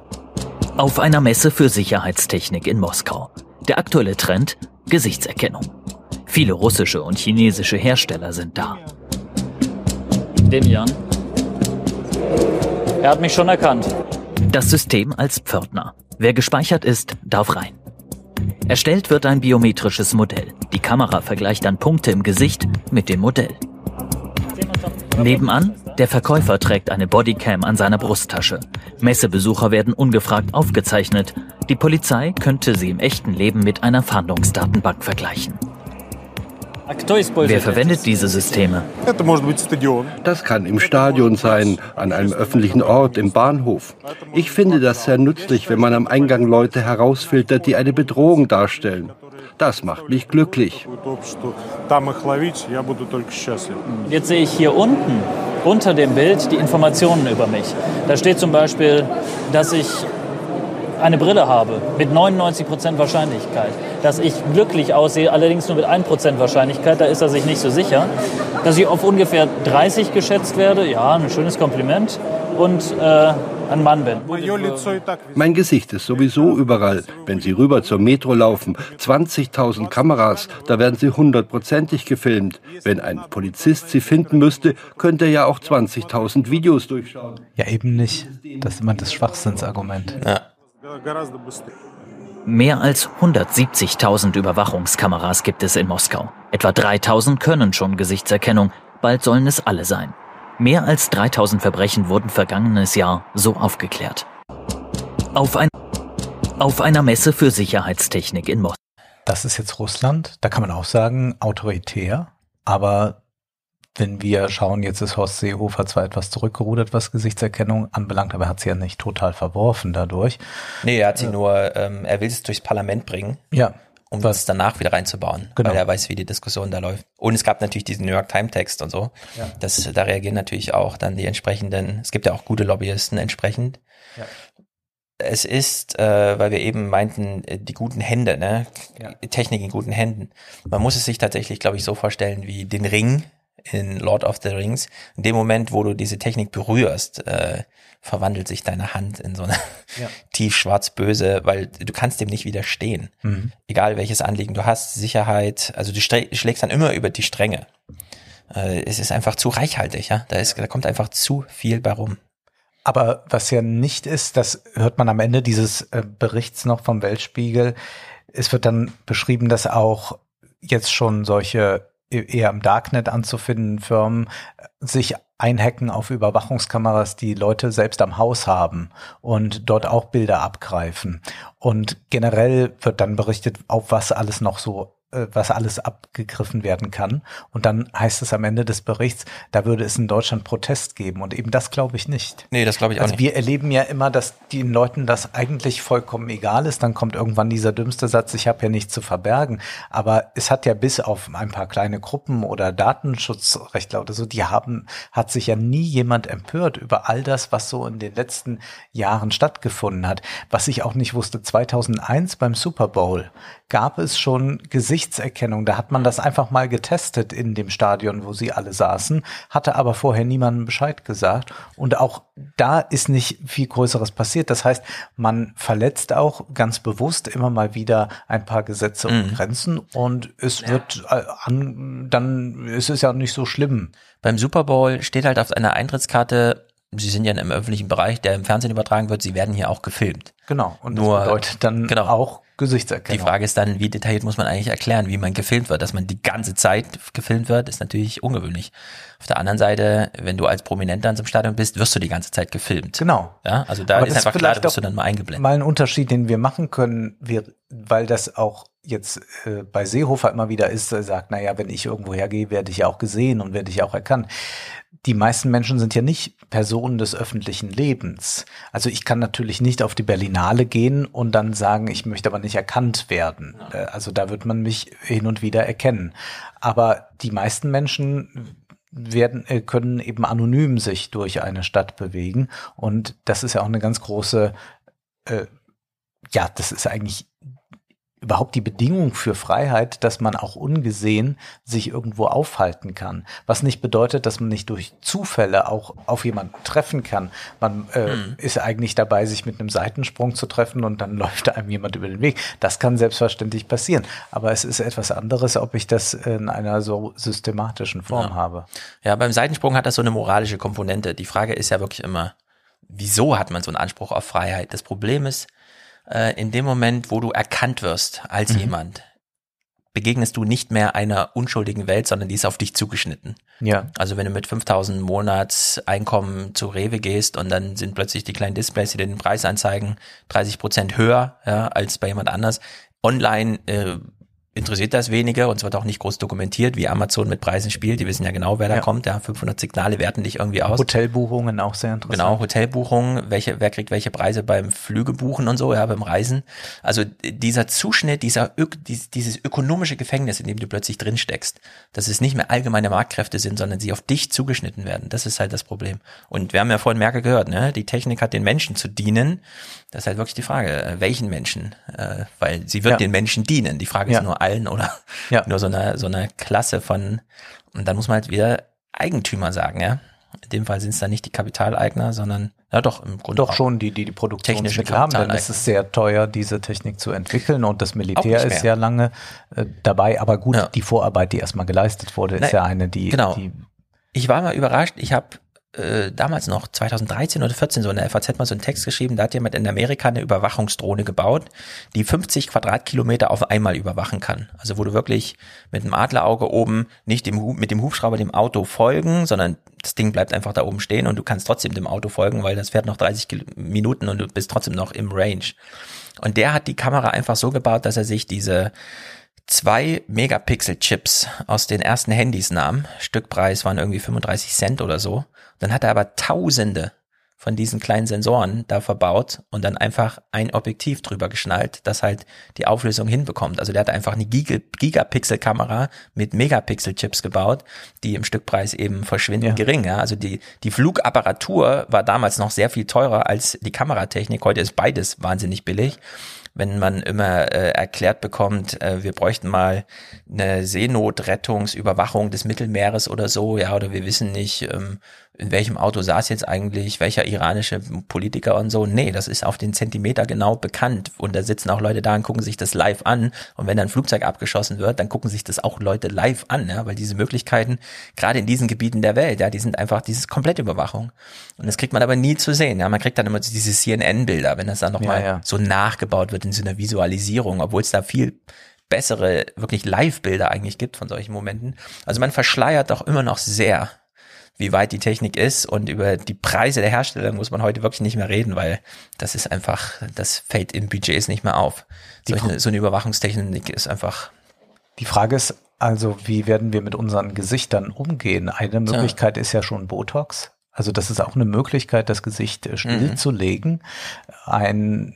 Auf einer Messe für Sicherheitstechnik in Moskau. Der aktuelle Trend Gesichtserkennung. Viele russische und chinesische Hersteller sind da. Demian. Er hat mich schon erkannt. Das System als Pförtner. Wer gespeichert ist, darf rein. Erstellt wird ein biometrisches Modell. Die Kamera vergleicht dann Punkte im Gesicht mit dem Modell. Nebenan, der Verkäufer trägt eine Bodycam an seiner Brusttasche. Messebesucher werden ungefragt aufgezeichnet. Die Polizei könnte sie im echten Leben mit einer Fahndungsdatenbank vergleichen. Wer verwendet diese Systeme? Das kann im Stadion sein, an einem öffentlichen Ort, im Bahnhof. Ich finde das sehr nützlich, wenn man am Eingang Leute herausfiltert, die eine Bedrohung darstellen. Das macht mich glücklich. Jetzt sehe ich hier unten unter dem Bild die Informationen über mich. Da steht zum Beispiel, dass ich eine Brille habe mit 99% Wahrscheinlichkeit. Dass ich glücklich aussehe, allerdings nur mit 1% Wahrscheinlichkeit, da ist er sich nicht so sicher. Dass ich auf ungefähr 30 geschätzt werde, ja, ein schönes Kompliment. Und äh, ein Mann bin. Mein Gesicht ist sowieso überall. Wenn Sie rüber zur Metro laufen, 20.000 Kameras, da werden Sie hundertprozentig gefilmt. Wenn ein Polizist Sie finden müsste, könnte er ja auch 20.000 Videos durchschauen. Ja, eben nicht. Das ist immer das Schwachsinnsargument. Ja. Mehr als 170.000 Überwachungskameras gibt es in Moskau. Etwa 3.000 können schon Gesichtserkennung, bald sollen es alle sein. Mehr als 3000 Verbrechen wurden vergangenes Jahr so aufgeklärt. Auf, ein, auf einer Messe für Sicherheitstechnik in Moskau. Das ist jetzt Russland. Da kann man auch sagen, autoritär. Aber wenn wir schauen, jetzt ist Horst Seehofer zwar etwas zurückgerudert, was Gesichtserkennung anbelangt, aber er hat sie ja nicht total verworfen dadurch. Nee, er hat sie nur, ähm, er will es durchs Parlament bringen. Ja. um es danach wieder reinzubauen, Genau. weil er weiß, wie die Diskussion da läuft. Und es gab natürlich diesen New York Times Text und so. Ja. Das, da reagieren natürlich auch dann die entsprechenden, es gibt ja auch gute Lobbyisten entsprechend. Ja. Es ist, äh, weil wir eben meinten, äh, die guten Hände, ne? Technik in guten Händen. Man muss es sich tatsächlich, glaube ich, so vorstellen wie den Ring in Lord of the Rings. In dem Moment, wo du diese Technik berührst, äh, verwandelt sich deine Hand in so eine Ja. tief schwarz-böse, weil du kannst dem nicht widerstehen. Mhm. Egal welches Anliegen du hast, Sicherheit, also du schlägst dann immer über die Stränge. Äh, es ist einfach zu reichhaltig, ja. Da ist, da kommt einfach zu viel bei rum. Aber was ja nicht ist, das hört man am Ende dieses äh, Berichts noch vom Weltspiegel. Es wird dann beschrieben, dass auch jetzt schon solche eher im Darknet anzufindenden Firmen äh, sich einhacken auf Überwachungskameras, die Leute selbst am Haus haben und dort auch Bilder abgreifen. Und generell wird dann berichtet, auf was alles noch so was alles abgegriffen werden kann. Und dann heißt es am Ende des Berichts, da würde es in Deutschland Protest geben. Und eben das glaube ich nicht. Nee, das glaube ich auch also nicht. wir erleben ja immer, dass den Leuten das eigentlich vollkommen egal ist. Dann kommt irgendwann dieser dümmste Satz, ich habe ja nichts zu verbergen. Aber es hat ja bis auf ein paar kleine Gruppen oder Datenschutzrechtler oder so, die haben, hat sich ja nie jemand empört über all das, was so in den letzten Jahren stattgefunden hat. Was ich auch nicht wusste, 2001 beim Super Bowl gab es schon Gesichtserkennung. Da hat man das einfach mal getestet in dem Stadion, wo sie alle saßen, hatte aber vorher niemandem Bescheid gesagt. Und auch da ist nicht viel Größeres passiert. Das heißt, man verletzt auch ganz bewusst immer mal wieder ein paar Gesetze und Mhm. Grenzen und es wird äh, an, dann ist es ja nicht so schlimm. Beim Super Bowl steht halt auf einer Eintrittskarte, Sie sind ja im öffentlichen Bereich, der im Fernsehen übertragen wird, Sie werden hier auch gefilmt. Genau. Und Nur, das bedeutet dann genau. auch Die Gesichtserkennung. Frage ist dann, wie detailliert muss man eigentlich erklären, wie man gefilmt wird. Dass man die ganze Zeit gefilmt wird, ist natürlich ungewöhnlich. Auf der anderen Seite, wenn du als Prominenter in so einem Stadion bist, wirst du die ganze Zeit gefilmt. Genau. Ja, also da Aber ist einfach klar, vielleicht da wirst du auch dann mal eingeblendet. Mal ein Unterschied, den wir machen können, wir, weil das auch jetzt äh, bei Seehofer immer wieder ist, er sagt, naja, wenn ich irgendwo hergehe, werde ich ja auch gesehen und werde ich auch erkannt. Die meisten Menschen sind ja nicht Personen des öffentlichen Lebens. Also ich kann natürlich nicht auf die Berlinale gehen und dann sagen, ich möchte aber nicht erkannt werden. Äh, Also da wird man mich hin und wieder erkennen. Aber die meisten Menschen werden äh, können eben anonym sich durch eine Stadt bewegen und das ist ja auch eine ganz große äh, ja das ist eigentlich überhaupt die Bedingung für Freiheit, dass man auch ungesehen sich irgendwo aufhalten kann. Was nicht bedeutet, dass man nicht durch Zufälle auch auf jemanden treffen kann. Man äh, Mhm. ist eigentlich dabei, sich mit einem Seitensprung zu treffen und dann läuft einem jemand über den Weg. Das kann selbstverständlich passieren. Aber es ist etwas anderes, ob ich das in einer so systematischen Form Ja. habe. Ja, beim Seitensprung hat das so eine moralische Komponente. Die Frage ist ja wirklich immer, wieso hat man so einen Anspruch auf Freiheit? Das Problem ist, äh, in dem Moment, wo du erkannt wirst als Mhm. jemand, begegnest du nicht mehr einer unschuldigen Welt, sondern die ist auf dich zugeschnitten. Ja. Also wenn du mit 5000 Monatseinkommen zu Rewe gehst und dann sind plötzlich die kleinen Displays, die dir den Preis anzeigen, 30 Prozent höher ja, als bei jemand anders. Online äh, interessiert das wenige und es wird auch nicht groß dokumentiert, wie Amazon mit Preisen spielt. Die wissen ja genau, wer da Ja. kommt. Ja, 500 Signale werten dich irgendwie aus. Hotelbuchungen auch sehr interessant. Genau, Hotelbuchungen, welche, wer kriegt welche Preise beim Flügebuchen und so, ja, beim Reisen. Also dieser Zuschnitt, dieser dieses ökonomische Gefängnis, in dem du plötzlich drin steckst, dass es nicht mehr allgemeine Marktkräfte sind, sondern sie auf dich zugeschnitten werden. Das ist halt das Problem. Und wir haben ja vorhin Merkel gehört, ne? Die Technik hat den Menschen zu dienen. Das ist halt wirklich die Frage, äh, welchen Menschen? Äh, weil sie wird Ja. den Menschen dienen. Die Frage Ja. ist nur allen oder Ja. nur so eine, so eine Klasse von, und dann muss man halt wieder Eigentümer sagen, ja. In dem Fall sind es dann nicht die Kapitaleigner, sondern, ja doch, im Grunde Doch schon die, die die Produktionsmittel haben, denn es ist sehr teuer, diese Technik zu entwickeln und das Militär ist sehr lange äh, dabei. Aber gut, die Vorarbeit, die erstmal geleistet wurde, ist Nein, ja eine, die, genau. die Ich war mal überrascht, ich habe äh, damals noch 2013 oder 14 so in der FAZ mal so einen Text geschrieben, da hat jemand in Amerika eine Überwachungsdrohne gebaut, die 50 Quadratkilometer auf einmal überwachen kann. Also wo du wirklich mit dem Adlerauge oben nicht dem, mit dem Hubschrauber dem Auto folgen, sondern das Ding bleibt einfach da oben stehen und du kannst trotzdem dem Auto folgen, weil das fährt noch 30 Kil Minuten und du bist trotzdem noch im Range. Und der hat die Kamera einfach so gebaut, dass er sich diese zwei Megapixel-Chips aus den ersten Handys nahm. Stückpreis waren irgendwie 35 Cent oder so. Dann hat er aber tausende von diesen kleinen Sensoren da verbaut und dann einfach ein Objektiv drüber geschnallt, das halt die Auflösung hinbekommt. Also der hat einfach eine Giga- Gigapixel-Kamera mit Megapixel-Chips gebaut, die im Stückpreis eben verschwindend gering. Ja. Also die, die Flugapparatur war damals noch sehr viel teurer als die Kameratechnik. Heute ist beides wahnsinnig billig wenn man immer äh, erklärt bekommt, äh, wir bräuchten mal eine Seenotrettungsüberwachung des Mittelmeeres oder so, ja, oder wir wissen nicht, ähm, in welchem Auto saß jetzt eigentlich welcher iranische Politiker und so. Nee, das ist auf den Zentimeter genau bekannt. Und da sitzen auch Leute da und gucken sich das live an. Und wenn dann ein Flugzeug abgeschossen wird, dann gucken sich das auch Leute live an, ja, weil diese Möglichkeiten, gerade in diesen Gebieten der Welt, ja, die sind einfach dieses komplette Überwachung. Und das kriegt man aber nie zu sehen. Ja, man kriegt dann immer diese CNN-Bilder, wenn das dann nochmal Ja, ja. so nachgebaut wird in so einer Visualisierung, obwohl es da viel bessere, wirklich Live-Bilder eigentlich gibt von solchen Momenten. Also man verschleiert doch immer noch sehr, wie weit die Technik ist und über die Preise der Hersteller muss man heute wirklich nicht mehr reden, weil das ist einfach, das fällt in Budgets nicht mehr auf. Solche, so eine Überwachungstechnik ist einfach Die Frage ist also, wie werden wir mit unseren Gesichtern umgehen? Eine Möglichkeit ist ja schon Botox. Also das ist auch eine Möglichkeit, das Gesicht äh, stillzulegen, ein,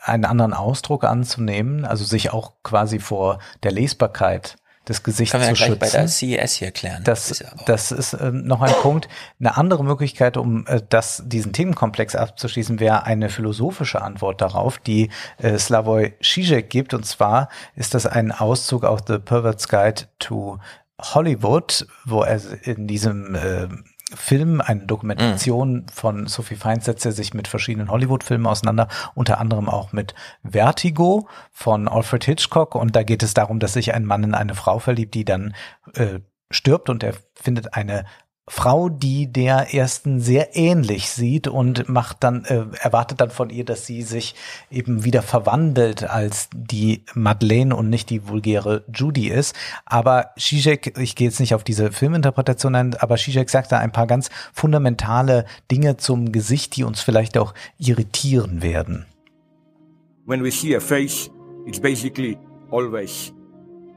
einen anderen Ausdruck anzunehmen, also sich auch quasi vor der Lesbarkeit des Gesichts Können wir ja zu gleich bei der schützen. CES hier klären. Das, das ist äh, noch ein Punkt. Eine andere Möglichkeit, um äh, das, diesen Themenkomplex abzuschließen, wäre eine philosophische Antwort darauf, die äh, Slavoj Žižek gibt. Und zwar ist das ein Auszug aus The Pervert's Guide to Hollywood, wo er in diesem äh, Film, eine Dokumentation von Sophie Fein setzt er sich mit verschiedenen Hollywood-Filmen auseinander, unter anderem auch mit Vertigo von Alfred Hitchcock. Und da geht es darum, dass sich ein Mann in eine Frau verliebt, die dann äh, stirbt und er findet eine Frau, die der ersten sehr ähnlich sieht und macht dann, äh, erwartet dann von ihr, dass sie sich eben wieder verwandelt als die Madeleine und nicht die vulgäre Judy ist. Aber Zizek, ich gehe jetzt nicht auf diese Filminterpretation ein, aber Zizek sagt da ein paar ganz fundamentale Dinge zum Gesicht, die uns vielleicht auch irritieren werden. When we see a face, it's basically always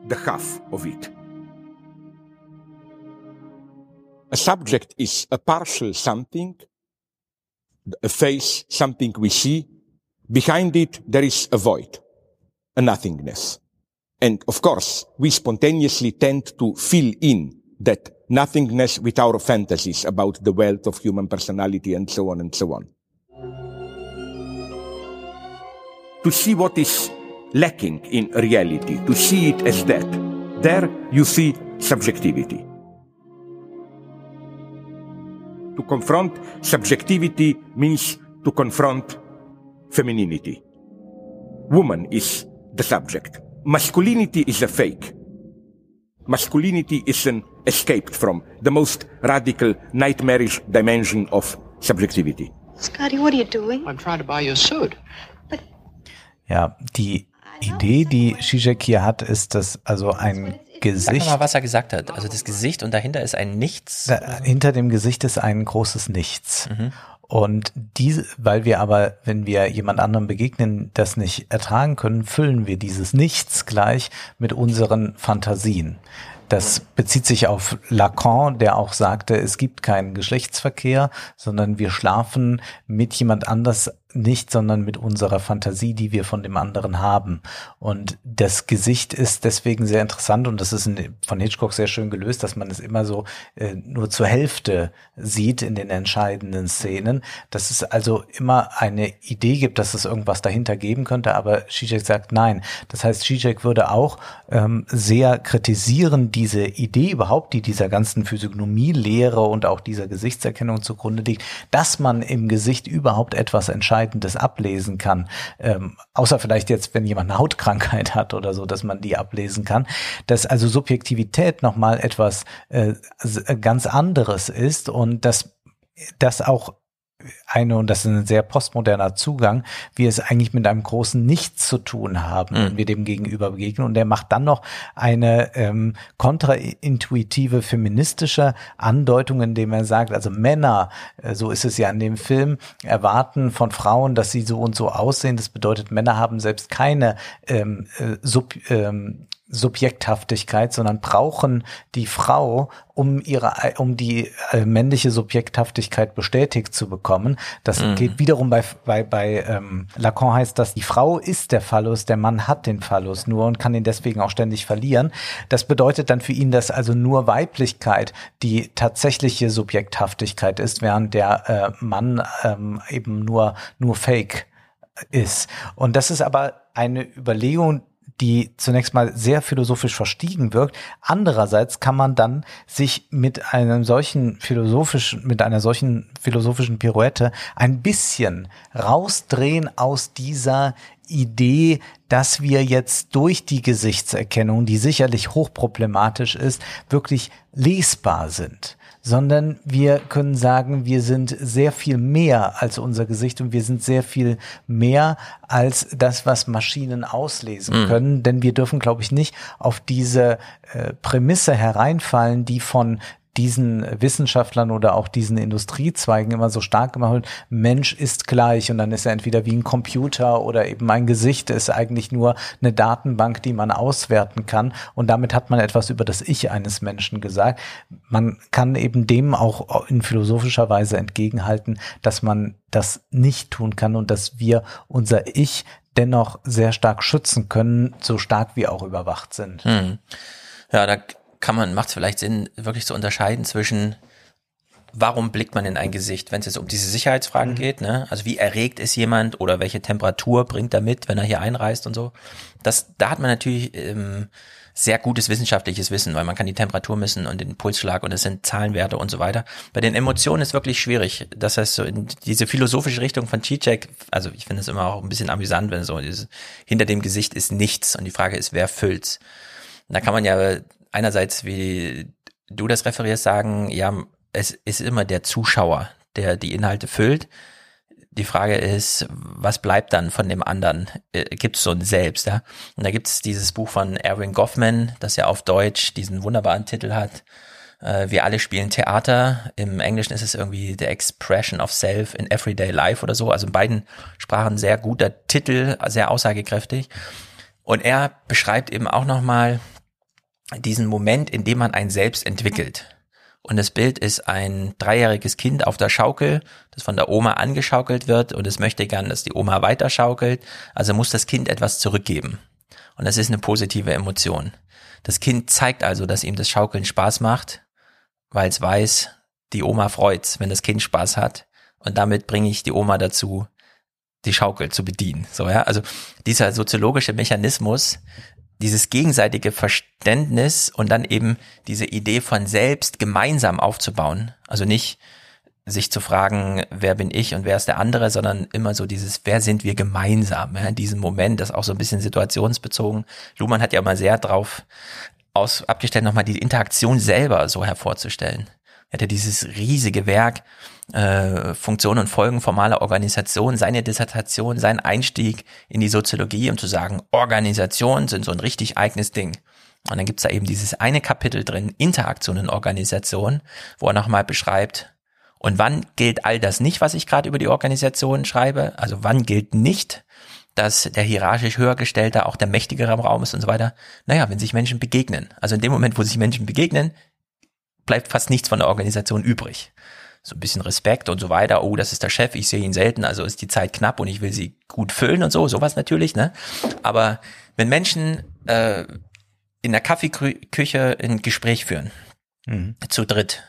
the half of it. A subject is a partial something, a face, something we see. Behind it, there is a void, a nothingness. And of course, we spontaneously tend to fill in that nothingness with our fantasies about the wealth of human personality and so on and so on. To see what is lacking in reality, to see it as that, there you see subjectivity. To confront subjectivity means to confront femininity. Woman is the subject. Masculinity is a fake. Masculinity is an escaped from the most radical, nightmarish dimension of subjectivity. Scotty, what are you doing? I'm trying to buy you a suit. But Ja, die Idee, die Zizek hier hat, ist, dass also ein Sag Gesicht mal, was er gesagt hat. Also das Gesicht und dahinter ist ein Nichts. Da, hinter dem Gesicht ist ein großes Nichts. Mhm. Und diese, weil wir aber, wenn wir jemand anderem begegnen, das nicht ertragen können, füllen wir dieses Nichts gleich mit unseren Fantasien. Das bezieht sich auf Lacan, der auch sagte, es gibt keinen Geschlechtsverkehr, sondern wir schlafen mit jemand anders nicht, sondern mit unserer Fantasie, die wir von dem anderen haben. Und das Gesicht ist deswegen sehr interessant und das ist von Hitchcock sehr schön gelöst, dass man es immer so äh, nur zur Hälfte sieht in den entscheidenden Szenen, dass es also immer eine Idee gibt, dass es irgendwas dahinter geben könnte, aber Zizek sagt nein. Das heißt, Zizek würde auch ähm, sehr kritisieren diese Idee überhaupt, die dieser ganzen Physiognomie-Lehre und auch dieser Gesichtserkennung zugrunde liegt, dass man im Gesicht überhaupt etwas entscheidet Entscheidendes ablesen kann. Ähm, außer vielleicht jetzt, wenn jemand eine Hautkrankheit hat oder so, dass man die ablesen kann. Dass also Subjektivität nochmal etwas äh, ganz anderes ist und dass das auch eine, und das ist ein sehr postmoderner Zugang, wir es eigentlich mit einem großen Nichts zu tun haben, wenn Mhm. wir dem gegenüber begegnen. Und er macht dann noch eine ähm, kontraintuitive feministische Andeutung, indem er sagt, also Männer, äh, so ist es ja in dem Film, erwarten von Frauen, dass sie so und so aussehen. Das bedeutet, Männer haben selbst keine ähm, äh, Sub, ähm, Subjekthaftigkeit, sondern brauchen die Frau, um ihre, um die äh, männliche Subjekthaftigkeit bestätigt zu bekommen. Das Mhm. geht wiederum bei, bei, bei ähm, Lacan heißt das, die Frau ist der Phallus, der Mann hat den Phallus nur und kann ihn deswegen auch ständig verlieren. Das bedeutet dann für ihn, dass also nur Weiblichkeit die tatsächliche Subjekthaftigkeit ist, während der äh, Mann ähm, eben nur, nur Fake ist. Und das ist aber eine Überlegung, die zunächst mal sehr philosophisch verstiegen wirkt. Andererseits kann man dann sich mit einem solchen philosophischen, mit einer solchen philosophischen Pirouette ein bisschen rausdrehen aus dieser Idee, dass wir jetzt durch die Gesichtserkennung, die sicherlich hochproblematisch ist, wirklich lesbar sind sondern wir können sagen, wir sind sehr viel mehr als unser Gesicht und wir sind sehr viel mehr als das, was Maschinen auslesen Mhm. können, denn wir dürfen, glaube ich, nicht auf diese äh, Prämisse hereinfallen, die von diesen Wissenschaftlern oder auch diesen Industriezweigen immer so stark gemacht wird, Mensch ist gleich und dann ist er entweder wie ein Computer oder eben ein Gesicht ist eigentlich nur eine Datenbank, die man auswerten kann und damit hat man etwas über das Ich eines Menschen gesagt. Man kann eben dem auch in philosophischer Weise entgegenhalten, dass man das nicht tun kann und dass wir unser Ich dennoch sehr stark schützen können, so stark wir auch überwacht sind. Hm. Ja, da kann man, macht es vielleicht Sinn, wirklich zu unterscheiden zwischen, warum blickt man in ein Gesicht, wenn es jetzt um diese Sicherheitsfragen geht, ne? Also wie erregt ist jemand oder welche Temperatur bringt er mit, wenn er hier einreist und so. Das, da hat man natürlich ähm, sehr gutes wissenschaftliches Wissen, weil man kann die Temperatur messen und den Pulsschlag und es sind Zahlenwerte und so weiter. Bei den Emotionen ist wirklich schwierig. Das heißt, so in diese philosophische Richtung von Zizek, also ich finde es immer auch ein bisschen amüsant, wenn so dieses, hinter dem Gesicht ist nichts und die Frage ist, wer füllt's? Und da kann man ja einerseits, wie du das referierst, sagen, ja, es ist immer der Zuschauer, der die Inhalte füllt. Die Frage ist, was bleibt dann von dem anderen? Äh, Gibt es so ein Selbst? Ja? Und da gibt es dieses Buch von Erwin Goffman, das ja auf Deutsch diesen wunderbaren Titel hat. Äh, Wir alle spielen Theater. Im Englischen ist es irgendwie The Expression of Self in Everyday Life oder so. Also in beiden Sprachen sehr guter Titel, sehr aussagekräftig. Und er beschreibt eben auch nochmal diesen Moment, in dem man ein Selbst entwickelt. Und das Bild ist ein dreijähriges Kind auf der Schaukel, das von der Oma angeschaukelt wird und es möchte gern, dass die Oma weiterschaukelt. Also muss das Kind etwas zurückgeben. Und das ist eine positive Emotion. Das Kind zeigt also, dass ihm das Schaukeln Spaß macht, weil es weiß, die Oma freut's, wenn das Kind Spaß hat. Und damit bringe ich die Oma dazu, die Schaukel zu bedienen. So, ja. Also dieser soziologische Mechanismus, dieses gegenseitige Verständnis und dann eben diese Idee von selbst gemeinsam aufzubauen. Also nicht sich zu fragen, wer bin ich und wer ist der andere, sondern immer so dieses, wer sind wir gemeinsam, ja, in diesem Moment, das auch so ein bisschen situationsbezogen. Luhmann hat ja mal sehr drauf aus, abgestellt, nochmal die Interaktion selber so hervorzustellen. Er hat ja dieses riesige Werk, äh, Funktion und Folgen formaler Organisation, seine Dissertation, sein Einstieg in die Soziologie, um zu sagen, Organisationen sind so ein richtig eigenes Ding. Und dann gibt's da eben dieses eine Kapitel drin, Interaktion in Organisation, wo er nochmal beschreibt, Und wann gilt all das nicht, was ich gerade über die Organisation schreibe? Also wann gilt nicht, dass der hierarchisch höhergestellte auch der mächtigere im Raum ist und so weiter? Naja, wenn sich Menschen begegnen. Also in dem Moment, wo sich Menschen begegnen, bleibt fast nichts von der Organisation übrig. So ein bisschen Respekt und so weiter. Oh, das ist der Chef, ich sehe ihn selten, also ist die Zeit knapp und ich will sie gut füllen und so, sowas natürlich, ne? Aber wenn Menschen äh, in der Kaffeeküche ein Gespräch führen, Mhm. zu dritt,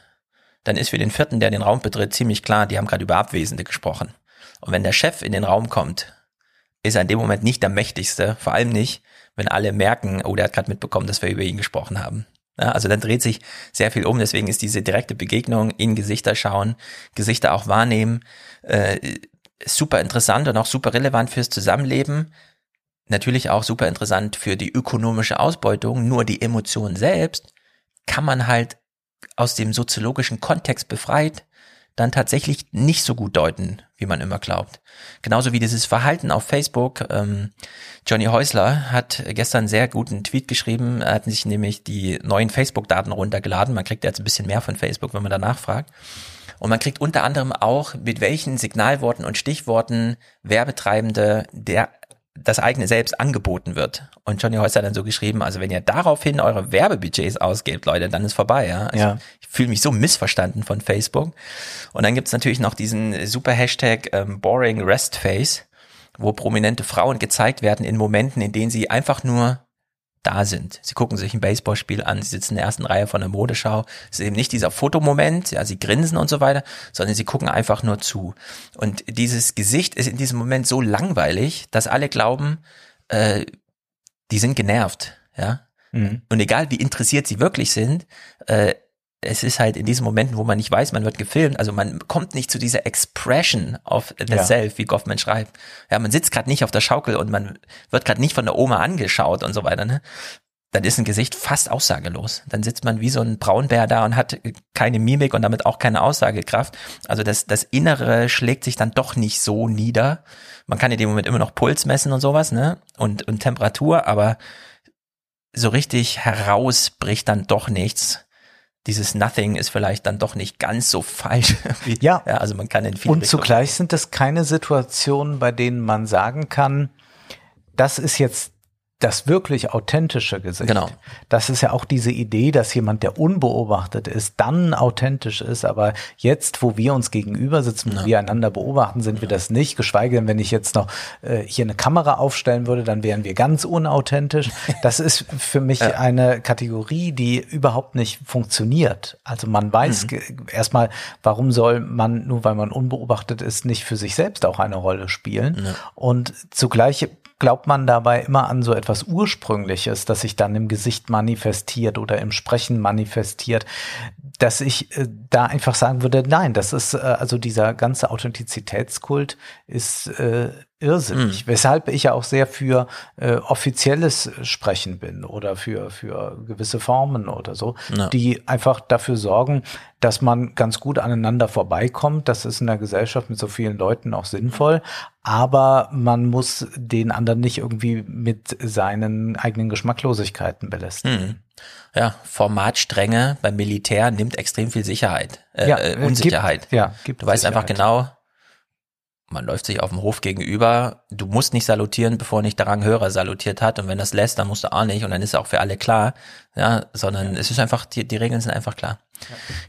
dann ist für den vierten, der den Raum betritt, ziemlich klar, die haben gerade über Abwesende gesprochen. Und wenn der Chef in den Raum kommt, ist er in dem Moment nicht der mächtigste, vor allem nicht, wenn alle merken, oh, der hat gerade mitbekommen, dass wir über ihn gesprochen haben. Ja, also dann dreht sich sehr viel um, deswegen ist diese direkte Begegnung in Gesichter schauen, Gesichter auch wahrnehmen, äh, super interessant und auch super relevant fürs Zusammenleben. Natürlich auch super interessant für die ökonomische Ausbeutung, nur die Emotion selbst kann man halt aus dem soziologischen Kontext befreit dann tatsächlich nicht so gut deuten, wie man immer glaubt. Genauso wie dieses Verhalten auf Facebook. Ähm, Johnny Häusler hat gestern einen sehr guten Tweet geschrieben. Er hat sich nämlich die neuen Facebook-Daten runtergeladen. Man kriegt jetzt ein bisschen mehr von Facebook, wenn man danach fragt. Und man kriegt unter anderem auch, mit welchen Signalworten und Stichworten Werbetreibende der das eigene selbst angeboten wird. Und Johnny Häusler hat dann so geschrieben, also wenn ihr daraufhin eure Werbebudgets ausgebt, Leute, dann ist vorbei. Ja? Also Ja. Ich fühle mich so missverstanden von Facebook. Und dann gibt's natürlich noch diesen super Hashtag ähm, Boring Rest Face, wo prominente Frauen gezeigt werden in Momenten, in denen sie einfach nur da sind. Sie gucken sich ein Baseballspiel an, sie sitzen in der ersten Reihe von der Modeschau. Es ist eben nicht dieser Fotomoment, ja, sie grinsen und so weiter, sondern sie gucken einfach nur zu. Und dieses Gesicht ist in diesem Moment so langweilig, dass alle glauben, äh, die sind genervt, ja. Mhm. Und egal wie interessiert sie wirklich sind, äh, es ist halt in diesen Momenten, wo man nicht weiß, man wird gefilmt, also man kommt nicht zu dieser Expression of the Ja. self, wie Goffman schreibt. Ja, man sitzt gerade nicht auf der Schaukel und man wird gerade nicht von der Oma angeschaut und so weiter, ne? Dann ist ein Gesicht fast aussagelos. Dann sitzt man wie so ein Braunbär da und hat keine Mimik und damit auch keine Aussagekraft. Also das, das Innere schlägt sich dann doch nicht so nieder. Man kann in dem Moment immer noch Puls messen und sowas, ne? Und, und Temperatur, aber so richtig heraus bricht dann doch nichts. Dieses Nothing ist vielleicht dann doch nicht ganz so falsch. Wie, Ja. ja. Also man kann in viele Und Richtungen- zugleich sind das keine Situationen, bei denen man sagen kann, das ist jetzt das wirklich authentische Gesicht. Genau. Das ist ja auch diese Idee, dass jemand, der unbeobachtet ist, dann authentisch ist. Aber jetzt, wo wir uns gegenüber sitzen, wo wir einander beobachten, sind wir das nicht. Geschweige denn, wenn ich jetzt noch äh, hier eine Kamera aufstellen würde, dann wären wir ganz unauthentisch. Das ist für mich eine Kategorie, die überhaupt nicht funktioniert. Also man weiß ge- erstmal, warum soll man, nur weil man unbeobachtet ist, nicht für sich selbst auch eine Rolle spielen. Und zugleich glaubt man dabei immer an so etwas Ursprüngliches, das sich dann im Gesicht manifestiert oder im Sprechen manifestiert, dass ich äh, da einfach sagen würde, nein, das ist äh, also dieser ganze Authentizitätskult ist äh, irrsinnig, weshalb ich ja auch sehr für äh, offizielles Sprechen bin oder für für gewisse Formen oder so, Ja. die einfach dafür sorgen, dass man ganz gut aneinander vorbeikommt. Das ist in der Gesellschaft mit so vielen Leuten auch sinnvoll, aber man muss den anderen nicht irgendwie mit seinen eigenen Geschmacklosigkeiten belästigen. Hm. Ja, Formatstrenge beim Militär nimmt extrem viel Sicherheit, äh, Ja, äh, äh, Unsicherheit. gibt- ja, gibt du weißt einfach genau, man läuft sich auf dem Hof gegenüber, du musst nicht salutieren, bevor nicht der Ranghörer salutiert hat und wenn das lässt, dann musst du auch nicht und dann ist auch für alle klar, ja, sondern es ist einfach, die, die Regeln sind einfach klar.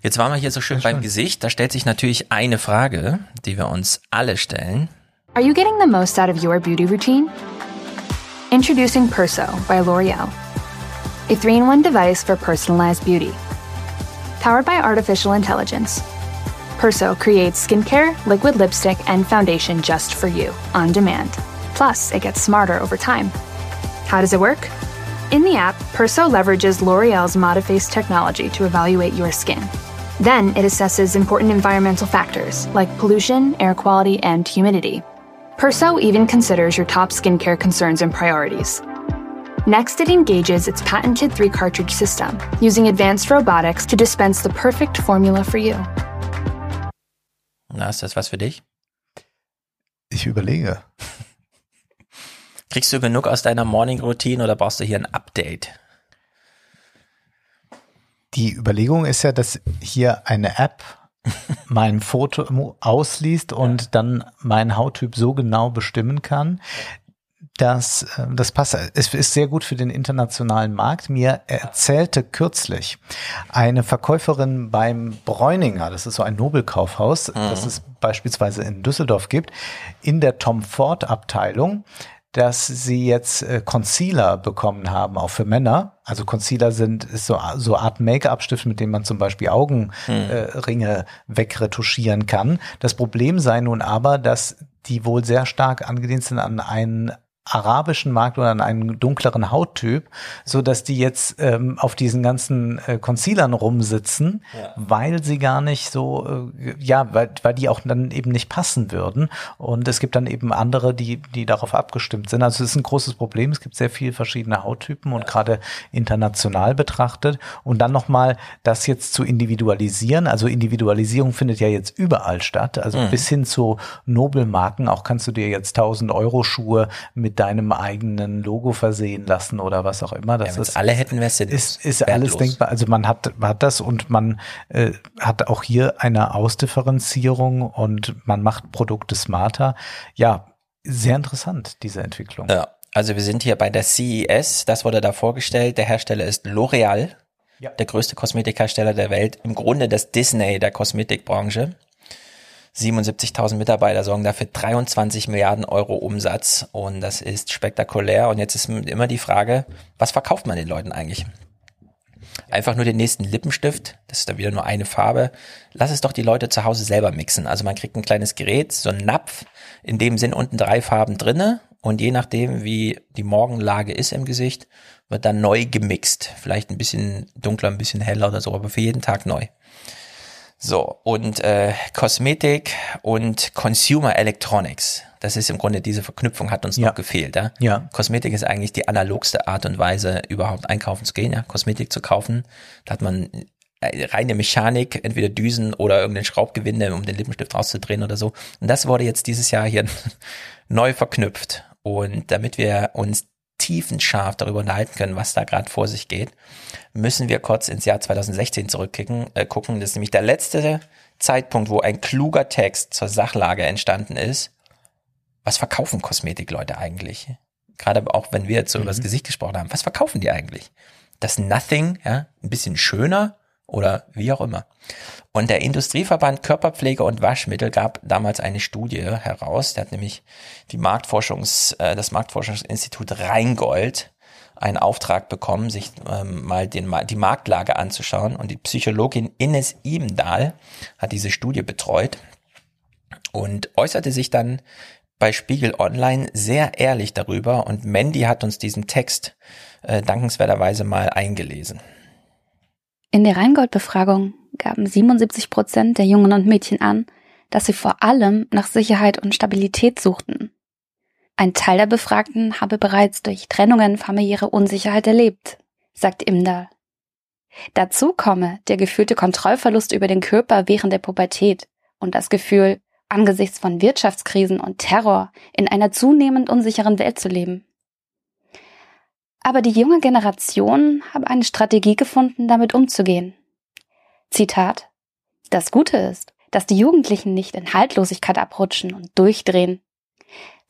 Jetzt waren wir hier so schön beim Gesicht, da stellt sich natürlich eine Frage, die wir uns alle stellen. Are you getting the most out of your beauty routine? Introducing Perso by L'Oreal, a three in one device for personalized beauty. Powered by artificial intelligence, Perso creates skincare, liquid lipstick, and foundation just for you on demand. Plus, it gets smarter over time. How does it work? In the app, Perso leverages L'Oreal's Modiface technology to evaluate your skin. Then it assesses important environmental factors like pollution, air quality, and humidity. Perso even considers your top skincare concerns and priorities. Next, it engages its patented three cartridge system, using advanced robotics to dispense the perfect formula for you. Na, ist das was für dich? Ich überlege. Kriegst du genug aus deiner Morning Routine oder brauchst du hier ein Update? Die Überlegung ist ja, dass hier eine App mein Foto ausliest und dann meinen Hauttyp so genau bestimmen kann, dass äh, das passt. Es ist sehr gut für den internationalen Markt. Mir erzählte kürzlich eine Verkäuferin beim Bräuninger, das ist so ein Nobelkaufhaus, Mhm. das es beispielsweise in Düsseldorf gibt, in der Tom Ford Abteilung, dass sie jetzt äh, Concealer bekommen haben, auch für Männer. Also Concealer sind ist so so Art Make-up-Stift, mit dem man zum Beispiel Augenringe äh, Ringe wegretuschieren kann. Das Problem sei nun aber, dass die wohl sehr stark angelehnt sind an einen arabischen Markt oder an einen dunkleren Hauttyp, so dass die jetzt ähm, auf diesen ganzen äh, Concealern rumsitzen, weil sie gar nicht so, äh, ja, weil, weil die auch dann eben nicht passen würden. Und es gibt dann eben andere, die, die darauf abgestimmt sind. Also es ist ein großes Problem. Es gibt sehr viele verschiedene Hauttypen und gerade international betrachtet. Und dann nochmal das jetzt zu individualisieren. Also Individualisierung findet ja jetzt überall statt. Also Mhm. bis hin zu Nobelmarken. Auch kannst du dir jetzt 1000 Euro Schuhe mit deinem eigenen Logo versehen lassen oder was auch immer. Das Ja, ist, alle hätten, sinnlos. ist, ist alles denkbar. Also man hat, man hat das und man äh, hat auch hier eine Ausdifferenzierung und man macht Produkte smarter. Ja, sehr interessant, diese Entwicklung. Ja, also wir sind hier bei der CES, das wurde da vorgestellt. Der Hersteller ist L'Oreal, der größte Kosmetikhersteller der Welt. Im Grunde das Disney der Kosmetikbranche. 77.000 Mitarbeiter sorgen dafür 23 Milliarden Euro Umsatz und das ist spektakulär. Und jetzt ist immer die Frage, was verkauft man den Leuten eigentlich? Einfach nur den nächsten Lippenstift, das ist dann wieder nur eine Farbe. Lass es doch die Leute zu Hause selber mixen. Also man kriegt ein kleines Gerät, so ein Napf, in dem sind unten drei Farben drinne und je nachdem, wie die Morgenlage ist im Gesicht, wird dann neu gemixt. Vielleicht ein bisschen dunkler, ein bisschen heller oder so, aber für jeden Tag neu. So, und äh, Kosmetik und Consumer Electronics. Das ist im Grunde, diese Verknüpfung hat uns noch gefehlt. Ja? Ja. Kosmetik ist eigentlich die analogste Art und Weise, überhaupt einkaufen zu gehen, ja? Kosmetik zu kaufen. Da hat man äh, reine Mechanik, entweder Düsen oder irgendein Schraubgewinde, um den Lippenstift rauszudrehen oder so. Und das wurde jetzt dieses Jahr hier neu verknüpft. Und damit wir uns tiefenscharf darüber unterhalten können, was da gerade vor sich geht, müssen wir kurz ins Jahr 2016 zurückkicken, äh, gucken. Das ist nämlich der letzte Zeitpunkt, wo ein kluger Text zur Sachlage entstanden ist. Was verkaufen Kosmetikleute eigentlich? Gerade auch wenn wir jetzt so über das Gesicht gesprochen haben, was verkaufen die eigentlich? Das Nothing, ja, ein bisschen schöner oder wie auch immer. Und der Industrieverband Körperpflege und Waschmittel gab damals eine Studie heraus. Der hat nämlich die Marktforschungs, äh, das Marktforschungsinstitut Rheingold einen Auftrag bekommen, sich ähm, mal den, die Marktlage anzuschauen. Und die Psychologin Ines Ibendahl hat diese Studie betreut und äußerte sich dann bei Spiegel Online sehr ehrlich darüber. Und Mandy hat uns diesen Text äh, dankenswerterweise mal eingelesen. In der Rheingold-Befragung gaben 77 Prozent der Jungen und Mädchen an, dass sie vor allem nach Sicherheit und Stabilität suchten. Ein Teil der Befragten habe bereits durch Trennungen familiäre Unsicherheit erlebt, sagt Imdahl. Dazu komme der gefühlte Kontrollverlust über den Körper während der Pubertät und das Gefühl, angesichts von Wirtschaftskrisen und Terror in einer zunehmend unsicheren Welt zu leben. Aber die junge Generation habe eine Strategie gefunden, damit umzugehen. Zitat Das Gute ist, dass die Jugendlichen nicht in Haltlosigkeit abrutschen und durchdrehen.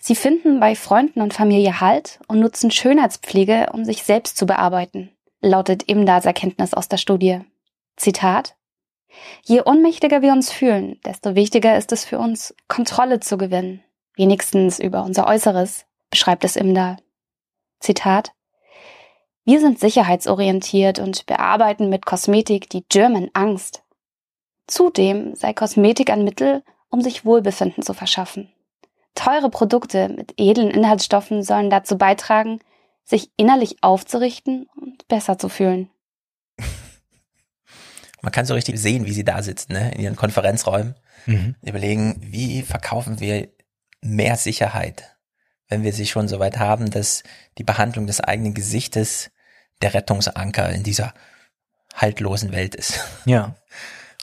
Sie finden bei Freunden und Familie Halt und nutzen Schönheitspflege, um sich selbst zu bearbeiten, lautet Imdals Erkenntnis aus der Studie. Zitat Je ohnmächtiger wir uns fühlen, desto wichtiger ist es für uns, Kontrolle zu gewinnen, wenigstens über unser Äußeres, beschreibt es Imdahl. Zitat wir sind sicherheitsorientiert und bearbeiten mit Kosmetik die German Angst. Zudem sei Kosmetik ein Mittel, um sich Wohlbefinden zu verschaffen. Teure Produkte mit edlen Inhaltsstoffen sollen dazu beitragen, sich innerlich aufzurichten und besser zu fühlen. Man kann so richtig sehen, wie sie da sitzen, ne, in ihren Konferenzräumen. Mhm. Überlegen, wie verkaufen wir mehr Sicherheit, wenn wir sie schon so weit haben, dass die Behandlung des eigenen Gesichtes der Rettungsanker in dieser haltlosen Welt ist. Ja.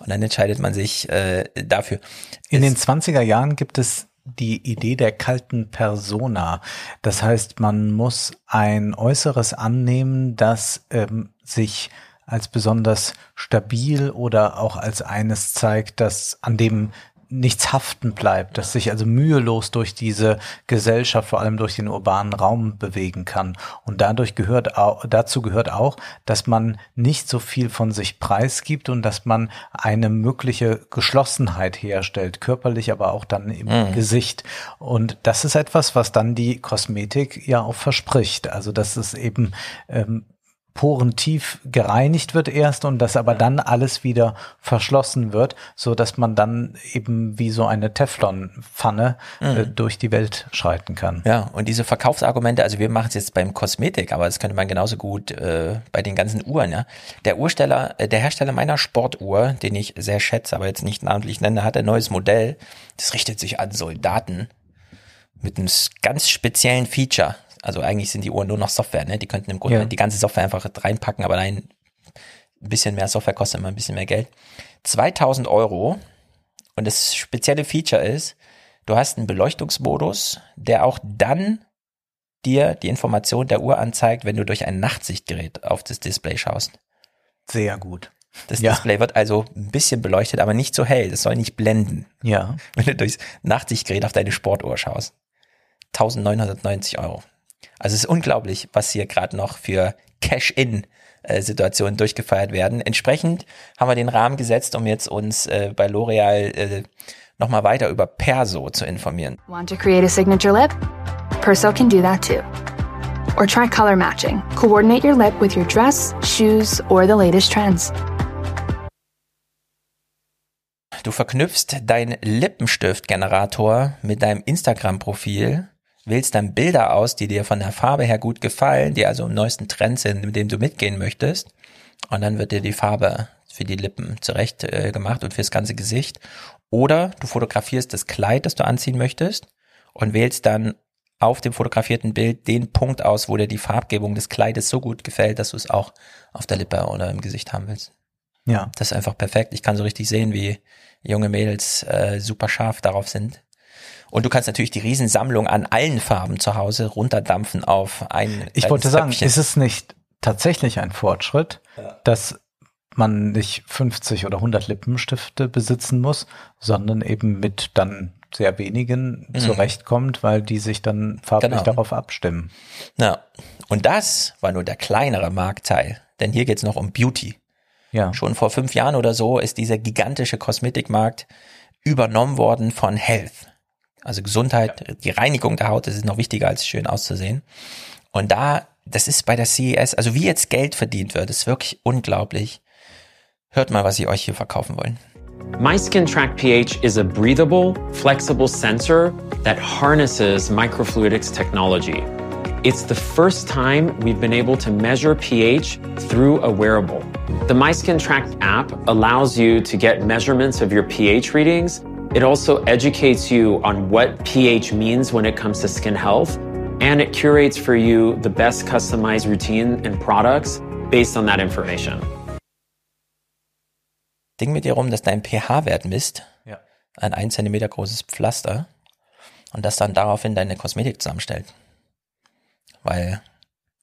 Und dann entscheidet man sich äh, dafür. In den 20er Jahren gibt es die Idee der kalten Persona. Das heißt, man muss ein Äußeres annehmen, das ähm, sich als besonders stabil oder auch als eines zeigt, dass an dem nichts haften bleibt, dass sich also mühelos durch diese Gesellschaft, vor allem durch den urbanen Raum bewegen kann. Und dadurch gehört auch, dazu gehört auch, dass man nicht so viel von sich preisgibt und dass man eine mögliche Geschlossenheit herstellt, körperlich, aber auch dann im Mhm. Gesicht. Und das ist etwas, was dann die Kosmetik ja auch verspricht. Also, dass es eben ähm, porentief gereinigt wird erst und dass aber dann alles wieder verschlossen wird, so dass man dann eben wie so eine Teflonpfanne äh, Mhm. durch die Welt schreiten kann. Ja, und diese Verkaufsargumente, also wir machen es jetzt beim Kosmetik, aber das könnte man genauso gut äh, bei den ganzen Uhren, ja. Der Ursteller, äh, der Hersteller meiner Sportuhr, den ich sehr schätze, aber jetzt nicht namentlich nenne, hat ein neues Modell. Das richtet sich an Soldaten mit einem ganz speziellen Feature. Also eigentlich sind die Uhren nur noch Software, ne? Die könnten im Grunde Ja. die ganze Software einfach reinpacken, aber nein, ein bisschen mehr Software kostet immer ein bisschen mehr Geld. 2000 Euro. Und das spezielle Feature ist, du hast einen Beleuchtungsmodus, der auch dann dir die Information der Uhr anzeigt, wenn du durch ein Nachtsichtgerät auf das Display schaust. Sehr gut. Das Ja. Display wird also ein bisschen beleuchtet, aber nicht so hell. Das soll nicht blenden. Ja. Wenn du durchs Nachtsichtgerät auf deine Sportuhr schaust. 1990 Euro. Also es ist unglaublich, was hier gerade noch für Cash-In-Situationen durchgefeiert werden. Entsprechend haben wir den Rahmen gesetzt, um jetzt uns äh, bei L'Oreal äh, nochmal weiter über Perso zu informieren. Want to create a signature lip? Perso can do that too. Or try color matching. Coordinate your lip with your dress, shoes, or the latest trends. Du verknüpfst deinen Lippenstift-Generator mit deinem Instagram-Profil, wählst dann Bilder aus, die dir von der Farbe her gut gefallen, die also im neuesten Trend sind, mit dem du mitgehen möchtest. Und dann wird dir die Farbe für die Lippen zurecht äh, gemacht und fürs ganze Gesicht. Oder du fotografierst das Kleid, das du anziehen möchtest und wählst dann auf dem fotografierten Bild den Punkt aus, wo dir die Farbgebung des Kleides so gut gefällt, dass du es auch auf der Lippe oder im Gesicht haben willst. Ja. Das ist einfach perfekt. Ich kann so richtig sehen, wie junge Mädels äh, super scharf darauf sind. Und du kannst natürlich die Riesensammlung an allen Farben zu Hause runterdampfen auf ein Ich wollte sagen, Töpfchen. ist es nicht tatsächlich ein Fortschritt, dass man nicht 50 oder 100 Lippenstifte besitzen muss, sondern eben mit dann sehr wenigen Mhm. zurechtkommt, weil die sich dann farblich Genau. darauf abstimmen. Ja. Und das war nur der kleinere Marktteil. Denn hier geht's noch um Beauty. Ja. Schon vor fünf Jahren oder so ist dieser gigantische Kosmetikmarkt übernommen worden von Health. Also Gesundheit, die Reinigung der Haut, das ist noch wichtiger als schön auszusehen. Und da, das ist bei der CES, also wie jetzt Geld verdient wird, ist wirklich unglaublich. Hört mal, was sie euch hier verkaufen wollen. MySkin Track pH is a breathable, flexible sensor that harnesses microfluidics technology. It's the first time we've been able to measure pH through a wearable. The MySkin Track app allows you to get measurements of your pH readings. It also educates you on what pH means when it comes to skin health, and it curates for you the best customized routine and products based on that information. Ding mit dir rum, dass dein pH-Wert misst. Ja. Ein 1 Zentimeter großes Pflaster. Und das dann daraufhin deine Kosmetik zusammenstellt. Weil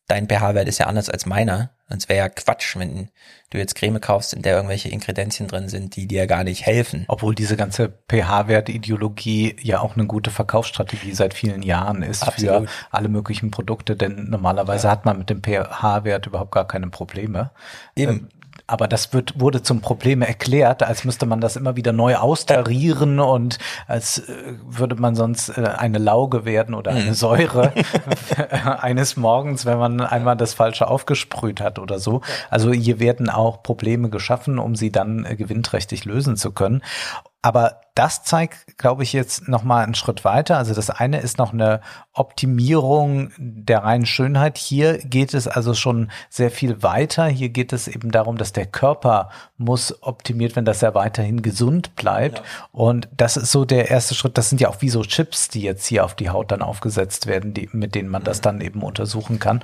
dein pH-Wert ist ja anders als meiner. Und es wäre ja Quatsch, wenn du jetzt Creme kaufst, in der irgendwelche Ingredienzien drin sind, die dir gar nicht helfen. Obwohl diese ganze pH-Wert-Ideologie ja auch eine gute Verkaufsstrategie seit vielen Jahren ist Absolut. für alle möglichen Produkte, denn normalerweise hat man mit dem pH-Wert überhaupt gar keine Probleme. Eben. Aber das wird, wurde zum Problem erklärt, als müsste man das immer wieder neu austarieren und als äh, würde man sonst äh, eine Lauge werden oder eine Mhm. Säure eines Morgens, wenn man einmal das Falsche aufgesprüht hat oder so. Also hier werden auch Probleme geschaffen, um sie dann äh, gewinnträchtig lösen zu können. Aber das zeigt, glaube ich, jetzt noch mal einen Schritt weiter. Also das eine ist noch eine Optimierung der reinen Schönheit. Hier geht es also schon sehr viel weiter. Hier geht es eben darum, dass der Körper muss optimiert werden, dass er weiterhin gesund bleibt. Und das ist so der erste Schritt. Das sind ja auch wie so Chips, die jetzt hier auf die Haut dann aufgesetzt werden, die, mit denen man das dann eben untersuchen kann.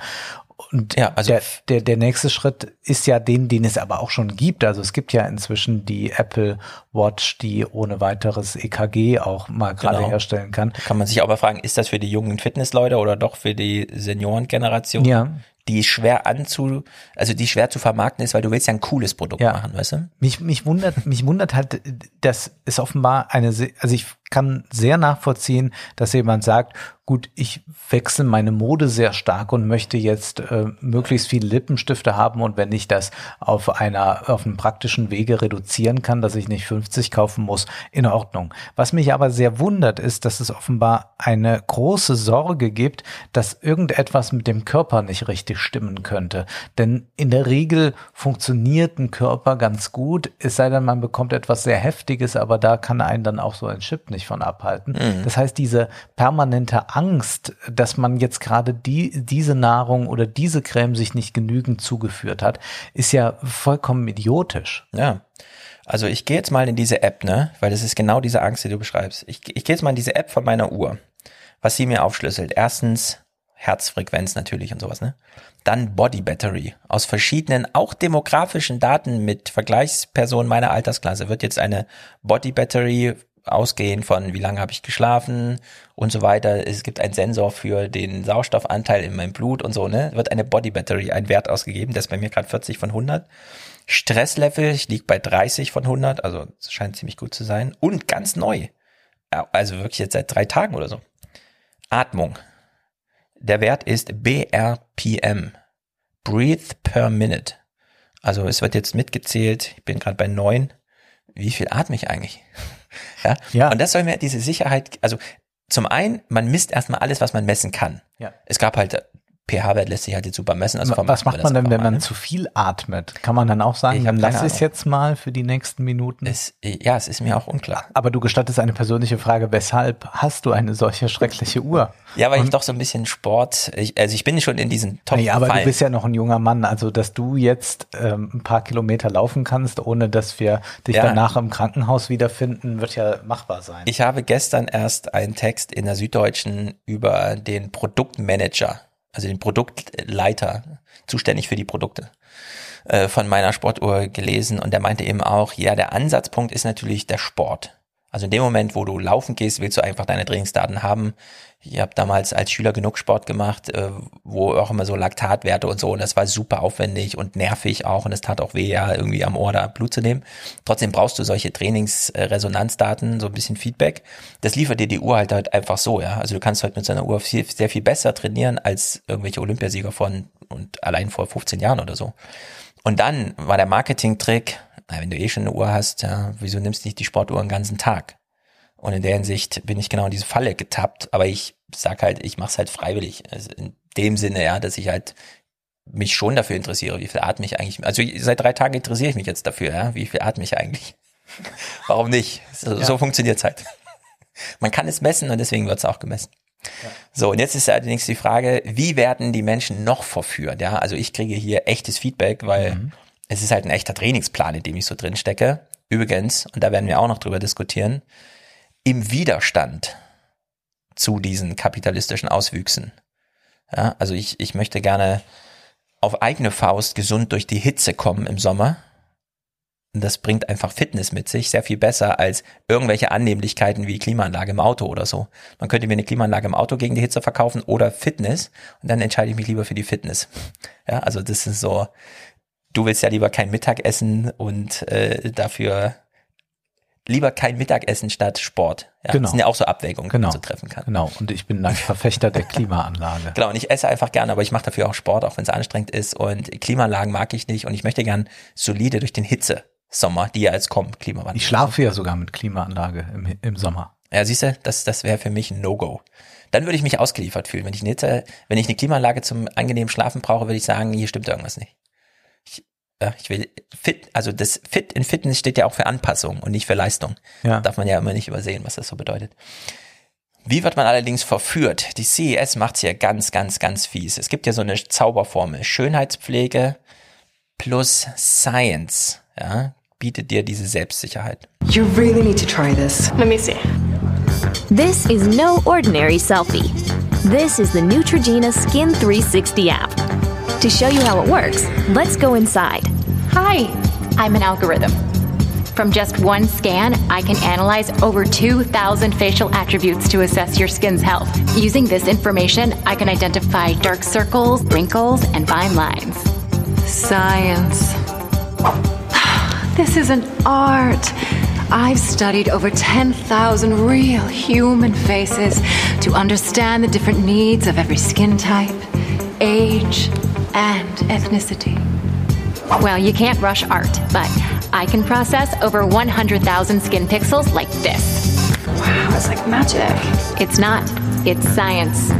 Und Ja, also der, der, der nächste Schritt ist ja den, den es aber auch schon gibt. Also es gibt ja inzwischen die Apple Watch, die ohne weiteres EKG auch mal gerade Genau. herstellen kann. Kann man sich auch mal fragen, ist das für die jungen Fitnessleute oder doch für die Seniorengeneration? Ja. die schwer anzu, also die schwer zu vermarkten ist, weil du willst ja ein cooles Produkt machen, weißt du? Mich, mich wundert, mich wundert halt, dass es offenbar eine, also ich kann sehr nachvollziehen, dass jemand sagt, gut, ich wechsle meine Mode sehr stark und möchte jetzt äh, möglichst viele Lippenstifte haben und wenn ich das auf einer, auf einem praktischen Wege reduzieren kann, dass ich nicht 50 kaufen muss, in Ordnung. Was mich aber sehr wundert, ist, dass es offenbar eine große Sorge gibt, dass irgendetwas mit dem Körper nicht richtig stimmen könnte. Denn in der Regel funktioniert ein Körper ganz gut, es sei denn, man bekommt etwas sehr Heftiges, aber da kann einen dann auch so ein Chip nicht von abhalten. Mhm. Das heißt, diese permanente Angst, dass man jetzt gerade die, diese Nahrung oder diese Creme sich nicht genügend zugeführt hat, ist ja vollkommen idiotisch. Ja. Also ich gehe jetzt mal in diese App, ne? Weil das ist genau diese Angst, die du beschreibst. Ich, ich gehe jetzt mal in diese App von meiner Uhr. Was sie mir aufschlüsselt. Erstens Herzfrequenz natürlich und sowas, ne? Dann Body Battery. Aus verschiedenen, auch demografischen Daten mit Vergleichspersonen meiner Altersklasse wird jetzt eine Body Battery ausgehend von wie lange habe ich geschlafen und so weiter. Es gibt einen Sensor für den Sauerstoffanteil in meinem Blut und so, ne? Wird eine Body Battery, ein Wert ausgegeben, das ist bei mir gerade 40 von 100. Stresslevel, ich liege bei 30 von 100, also es scheint ziemlich gut zu sein. Und ganz neu, also wirklich jetzt seit drei Tagen oder so. Atmung. Der Wert ist BRPM. Breathe per Minute. Also es wird jetzt mitgezählt, ich bin gerade bei neun. Wie viel atme ich eigentlich? Ja? Ja. Und das soll mir diese Sicherheit, also zum einen, man misst erstmal alles, was man messen kann. Ja. Es gab halt, pH-Wert lässt sich halt jetzt super messen. Also Was macht man denn, wenn man zu viel atmet? Kann man dann auch sagen, Ich dann lass es jetzt mal für die nächsten Minuten? Es, ja, es ist mir auch unklar. Aber du gestattest eine persönliche Frage, weshalb hast du eine solche schreckliche Uhr? Ja, weil ich doch so ein bisschen Sport, ich, also ich bin schon in diesen Top Ja, aber du bist ja noch ein junger Mann, also dass du jetzt ähm, ein paar Kilometer laufen kannst, ohne dass wir dich Ja. danach im Krankenhaus wiederfinden, wird ja machbar sein. Ich habe gestern erst einen Text in der Süddeutschen über den Produktmanager, also den Produktleiter, zuständig für die Produkte äh, von meiner Sportuhr gelesen und der meinte eben auch, ja, der Ansatzpunkt ist natürlich der Sport. Also in dem Moment, wo du laufen gehst, willst du einfach deine Trainingsdaten haben. Ich habe damals als Schüler genug Sport gemacht, äh, wo auch immer so Laktatwerte und so und das war super aufwendig und nervig auch und es tat auch weh, ja, irgendwie am Ohr da Blut zu nehmen. Trotzdem brauchst du solche Trainingsresonanzdaten, so ein bisschen Feedback. Das liefert dir die Uhr halt, halt einfach so, ja. Also du kannst halt mit so einer Uhr viel, sehr viel besser trainieren als irgendwelche Olympiasieger von und allein vor 15 Jahren oder so. Und dann war der Marketing-Trick, wenn du eh schon eine Uhr hast, ja, wieso nimmst du nicht die Sportuhr den ganzen Tag? Und in der Hinsicht bin ich genau in diese Falle getappt, aber ich sag halt, ich mache es halt freiwillig. Also in dem Sinne, ja, dass ich halt mich schon dafür interessiere, wie viel atme ich eigentlich. Also seit drei Tagen interessiere ich mich jetzt dafür, ja, wie viel atme ich eigentlich. Warum nicht? So, Ja. so funktioniert's halt. Man kann es messen und deswegen wird's auch gemessen. So, und jetzt ist allerdings die Frage, wie werden die Menschen noch verführt? Ja, also ich kriege hier echtes Feedback, weil es ist halt ein echter Trainingsplan, in dem ich so drin stecke. Übrigens, und da werden wir auch noch drüber diskutieren, im Widerstand zu diesen kapitalistischen Auswüchsen. Ja, also ich, ich möchte gerne auf eigene Faust gesund durch die Hitze kommen im Sommer. Und das bringt einfach Fitness mit sich, sehr viel besser als irgendwelche Annehmlichkeiten wie Klimaanlage im Auto oder so. Man könnte mir eine Klimaanlage im Auto gegen die Hitze verkaufen oder Fitness und dann entscheide ich mich lieber für die Fitness. Ja, also das ist so, du willst ja lieber kein Mittagessen und äh, dafür lieber kein Mittagessen statt Sport. Ja, Genau. Das sind ja auch so Abwägungen, die Genau. man so treffen kann. Genau, und ich bin ein Verfechter der Klimaanlage. Genau, und ich esse einfach gerne, aber ich mache dafür auch Sport, auch wenn es anstrengend ist. Und Klimaanlagen mag ich nicht und ich möchte gern solide durch den Hitzesommer, die ja jetzt kommen, Klimawandel. Ich schlafe ja sogar mit Klimaanlage im, im Sommer. Ja, siehst du, das, das wäre für mich ein No-Go. Dann würde ich mich ausgeliefert fühlen. Wenn ich eine Hitze, wenn ich eine Klimaanlage zum angenehmen Schlafen brauche, würde ich sagen, hier stimmt irgendwas nicht. Ich, ja, ich will fit, also das Fit in Fitness steht ja auch für Anpassung und nicht für Leistung. Ja. Darf man ja immer nicht übersehen, was das so bedeutet. Wie wird man allerdings verführt? Die CES macht's ja ganz, ganz, ganz fies. Es gibt ja so eine Zauberformel. Schönheitspflege plus Science, ja, bietet dir diese Selbstsicherheit. You really need to try this. Let me see. This is no ordinary selfie. This is the Neutrogena Skin 360 app. To show you how it works, let's go inside. Hi, I'm an algorithm. From just one scan, I can analyze over 2,000 facial attributes to assess your skin's health. Using this information, I can identify dark circles, wrinkles, and fine lines. Science. This is an art. I've studied over 10,000 real human faces to understand the different needs of every skin type, age, and ethnicity. Well, you can't rush art, but I can process over 100,000 skin pixels like this. Wow, it's like magic. It's not, it's science.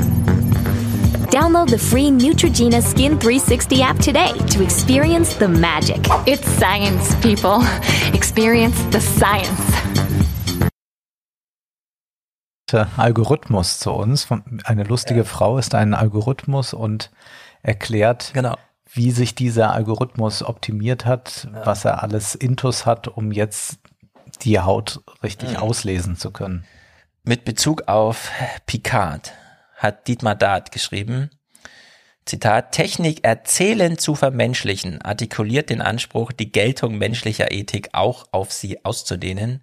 Download the free Neutrogena Skin 360 app today to experience the magic. It's science, people. Experience the science. Äh, Algorithmus zu uns. Eine lustige Frau ist ein Algorithmus und erklärt, genau. wie sich dieser Algorithmus optimiert hat, Ja. was er alles Intus hat, um jetzt die Haut richtig Mhm. auslesen zu können. Mit Bezug auf Picard hat Dietmar Dart geschrieben, Zitat, Technik erzählen zu vermenschlichen artikuliert den Anspruch, die Geltung menschlicher Ethik auch auf sie auszudehnen.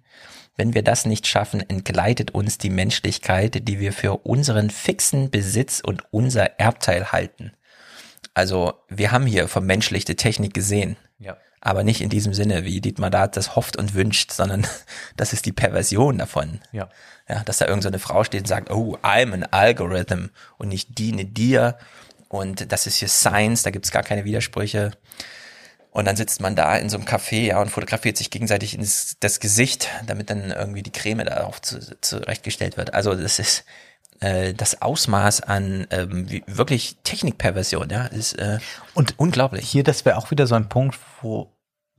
Wenn wir das nicht schaffen, entgleitet uns die Menschlichkeit, die wir für unseren fixen Besitz und unser Erbteil halten. Also wir haben hier vermenschlichte Technik gesehen. Ja. Aber nicht in diesem Sinne, wie Dietmar Dart das hofft und wünscht, sondern das ist die Perversion davon. Ja. Ja, dass da irgendeine so eine Frau steht und sagt, oh, I'm an algorithm und nicht diene dir und das ist hier Science, da gibt's gar keine Widersprüche. Und dann sitzt man da in so einem Café ja, und fotografiert sich gegenseitig ins das Gesicht, damit dann irgendwie die Creme darauf zu, zurechtgestellt wird. Also das ist äh, das Ausmaß an ähm, wie, wirklich Technikperversion, ja, ist äh, und unglaublich. Hier, das wäre auch wieder so ein Punkt, wo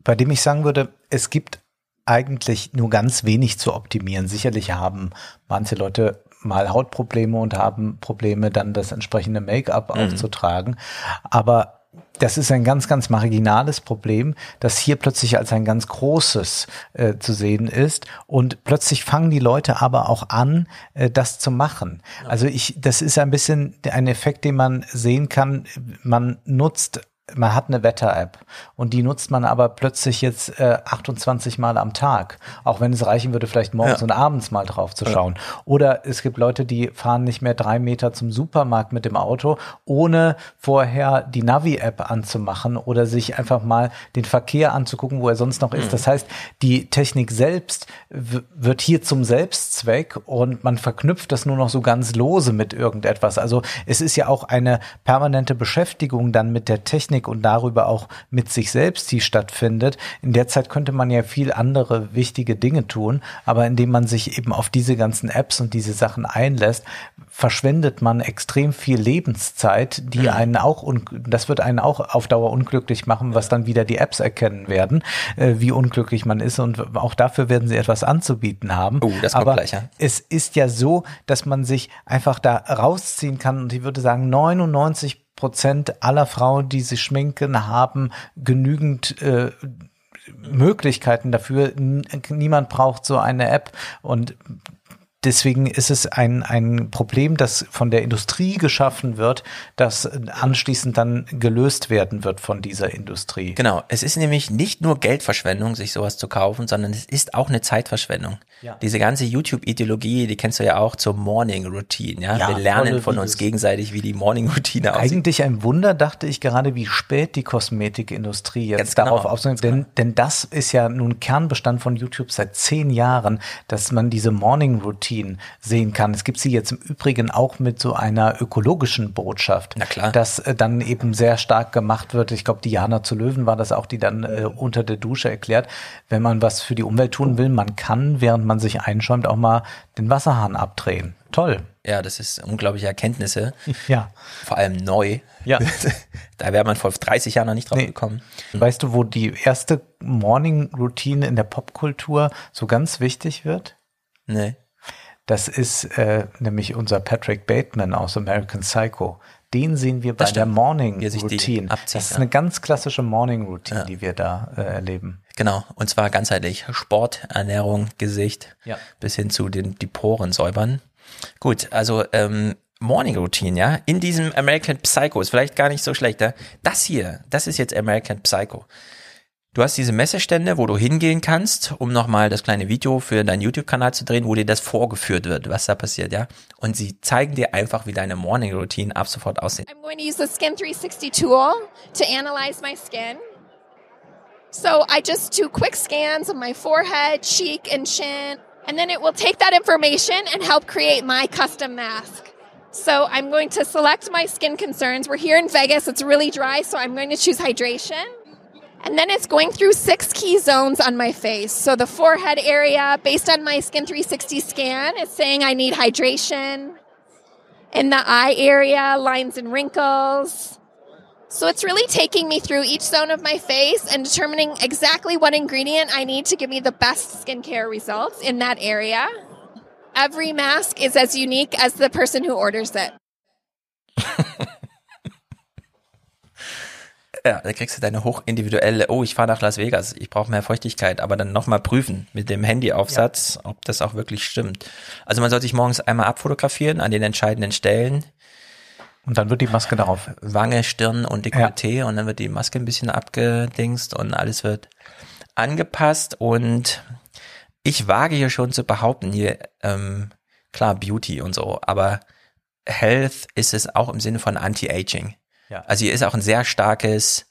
bei dem ich sagen würde, es gibt eigentlich nur ganz wenig zu optimieren. Sicherlich haben manche Leute mal Hautprobleme und haben Probleme, dann das entsprechende Make-up Mhm. aufzutragen. Aber das ist ein ganz, ganz marginales Problem, das hier plötzlich als ein ganz großes äh, zu sehen ist. Und plötzlich fangen die Leute aber auch an, äh, das zu machen. Also ich, das ist ein bisschen ein Effekt, den man sehen kann. Man nutzt man hat eine Wetter-App und die nutzt man aber plötzlich jetzt äh, 28 Mal am Tag, auch wenn es reichen würde, vielleicht morgens Ja. und abends mal drauf zu schauen. Oder es gibt Leute, die fahren nicht mehr drei Meter zum Supermarkt mit dem Auto, ohne vorher die Navi-App anzumachen oder sich einfach mal den Verkehr anzugucken, wo er sonst noch ist. Mhm. Das heißt, die Technik selbst wird hier zum Selbstzweck und man verknüpft das nur noch so ganz lose mit irgendetwas. Also es ist ja auch eine permanente Beschäftigung dann mit der Technik und darüber auch mit sich selbst, die stattfindet. In der Zeit könnte man ja viel andere wichtige Dinge tun, aber indem man sich eben auf diese ganzen Apps und diese Sachen einlässt, verschwendet man extrem viel Lebenszeit, die einen auch, das wird einen auch auf Dauer unglücklich machen, was dann wieder die Apps erkennen werden, äh, wie unglücklich man ist und auch dafür werden sie etwas anzubieten haben. Oh, das kommt aber gleich, ja. es ist ja so, dass man sich einfach da rausziehen kann und ich würde sagen, 99 Prozent aller Frauen, die sich schminken, haben genügend äh, Möglichkeiten dafür. Niemand braucht so eine App und Deswegen ist es ein, ein Problem, das von der Industrie geschaffen wird, das anschließend dann gelöst werden wird von dieser Industrie. Genau, es ist nämlich nicht nur Geldverschwendung, sich sowas zu kaufen, sondern es ist auch eine Zeitverschwendung. Ja. Diese ganze YouTube-Ideologie, die kennst du ja auch zur Morning Routine. Ja? Ja, Wir lernen von uns gegenseitig, wie die Morning Routine aussieht. Eigentlich ein Wunder, dachte ich gerade, wie spät die Kosmetikindustrie jetzt Ganz genau. darauf aufsetzt. Denn, denn das ist ja nun Kernbestand von YouTube seit zehn Jahren, dass man diese Morning Routine sehen kann. Es gibt sie jetzt im Übrigen auch mit so einer ökologischen Botschaft. Na klar. Dass äh, dann eben sehr stark gemacht wird. Ich glaube, Diana zu Löwen war das auch, die dann äh, unter der Dusche erklärt, wenn man was für die Umwelt tun will, man kann, während man sich einschäumt, auch mal den Wasserhahn abdrehen. Toll. Ja, das ist unglaubliche Erkenntnisse. Ja. Vor allem neu. Ja. da wäre man vor 30 Jahren noch nicht drauf gekommen. Weißt du, wo die erste Morning-Routine in der Popkultur so ganz wichtig wird? Nee. Das ist äh, nämlich unser Patrick Bateman aus American Psycho. Den sehen wir bei der. Morning Routine. abzieht, das ist ja. eine ganz klassische Morning Routine, die wir da äh, erleben. Genau, und zwar ganzheitlich. Sport, Ernährung, Gesicht, Ja. bis hin zu den die Poren säubern. Gut, also ähm, Morning Routine, ja, in diesem American Psycho ist vielleicht gar nicht so schlecht. Ja? Das hier, das ist jetzt American Psycho. Du hast diese Messestände, wo du hingehen kannst, um nochmal das kleine Video für deinen YouTube-Kanal zu drehen, wo dir das vorgeführt wird, was da passiert, ja. Und sie zeigen dir einfach, wie deine Morning Routine ab sofort aussieht. I'm going to use the Skin 360 tool to analyze my skin. So I just do quick scans of my forehead, cheek, and chin, and then it will take that information and help create my custom mask. So I'm going to select my skin concerns. We're here in Vegas, it's really dry, so I'm going to choose hydration. And then it's going through six key zones on my face. So the forehead area, based on my Skin 360 scan, it's saying I need hydration. In the eye area, lines and wrinkles. So it's really taking me through each zone of my face and determining exactly what ingredient I need to give me the best skincare results in that area. Every mask is as unique as the person who orders it. Ja, da kriegst du deine hochindividuelle, oh, ich fahre nach Las Vegas, ich brauche mehr Feuchtigkeit, aber dann nochmal prüfen mit dem Handyaufsatz, ja. ob das auch wirklich stimmt. Also man soll sich morgens einmal abfotografieren an den entscheidenden Stellen. Und dann wird die Maske darauf. Wange, Stirn und Dekolleté ja. und dann wird die Maske ein bisschen abgedingst und alles wird angepasst und ich wage hier schon zu behaupten, hier, ähm, klar, Beauty und so, aber Health ist es auch im Sinne von Anti-Aging. Ja. Also hier ist auch ein sehr starkes,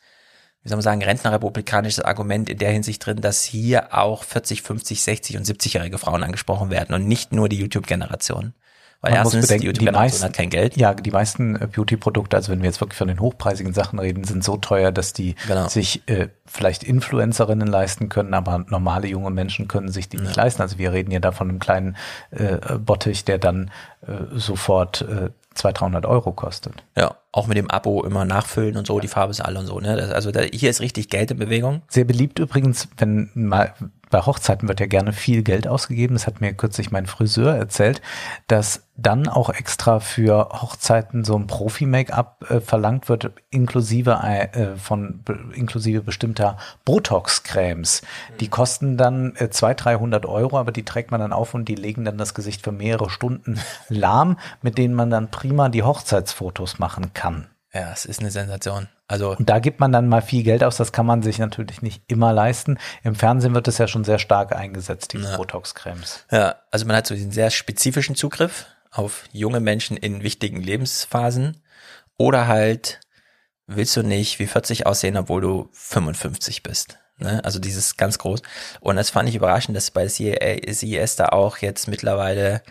wie soll man sagen, rentnerrepublikanisches Argument in der Hinsicht drin, dass hier auch 40, 50, 60 und 70-jährige Frauen angesprochen werden und nicht nur die YouTube-Generation. Weil Man erstens, bedenken, die YouTube-Generation hat kein Geld. Ja, die meisten äh, Beauty-Produkte, also wenn wir jetzt wirklich von den hochpreisigen Sachen reden, sind so teuer, dass die genau. sich äh, vielleicht Influencerinnen leisten können, aber normale junge Menschen können sich die ja. nicht leisten. Also wir reden ja da von einem kleinen äh, Bottich, der dann äh, sofort äh, 200, 300 Euro kostet. Ja, auch mit dem Abo immer nachfüllen und so, die Farbe ist alle und so. Ne? Das, also da, hier ist richtig Geld in Bewegung. Sehr beliebt übrigens, wenn mal bei Hochzeiten wird ja gerne viel Geld ausgegeben. Das hat mir kürzlich mein Friseur erzählt, dass dann auch extra für Hochzeiten so ein Profi-Make-up äh, verlangt wird, inklusive äh, von inklusive bestimmter Botox-Cremes. Die kosten dann äh, 200, 300 Euro, aber die trägt man dann auf und die legen dann das Gesicht für mehrere Stunden lahm, mit denen man dann prima die Hochzeitsfotos machen kann. Ja, es ist eine Sensation. Also und da gibt man dann mal viel Geld aus, das kann man sich natürlich nicht immer leisten. Im Fernsehen wird es ja schon sehr stark eingesetzt, diese ja. Botox-Cremes. Ja, also man hat so diesen sehr spezifischen Zugriff auf junge Menschen in wichtigen Lebensphasen oder halt willst du nicht wie 40 aussehen, obwohl du 55 bist. Ne? Also dieses ganz groß. Und das fand ich überraschend, dass bei CES da auch jetzt mittlerweile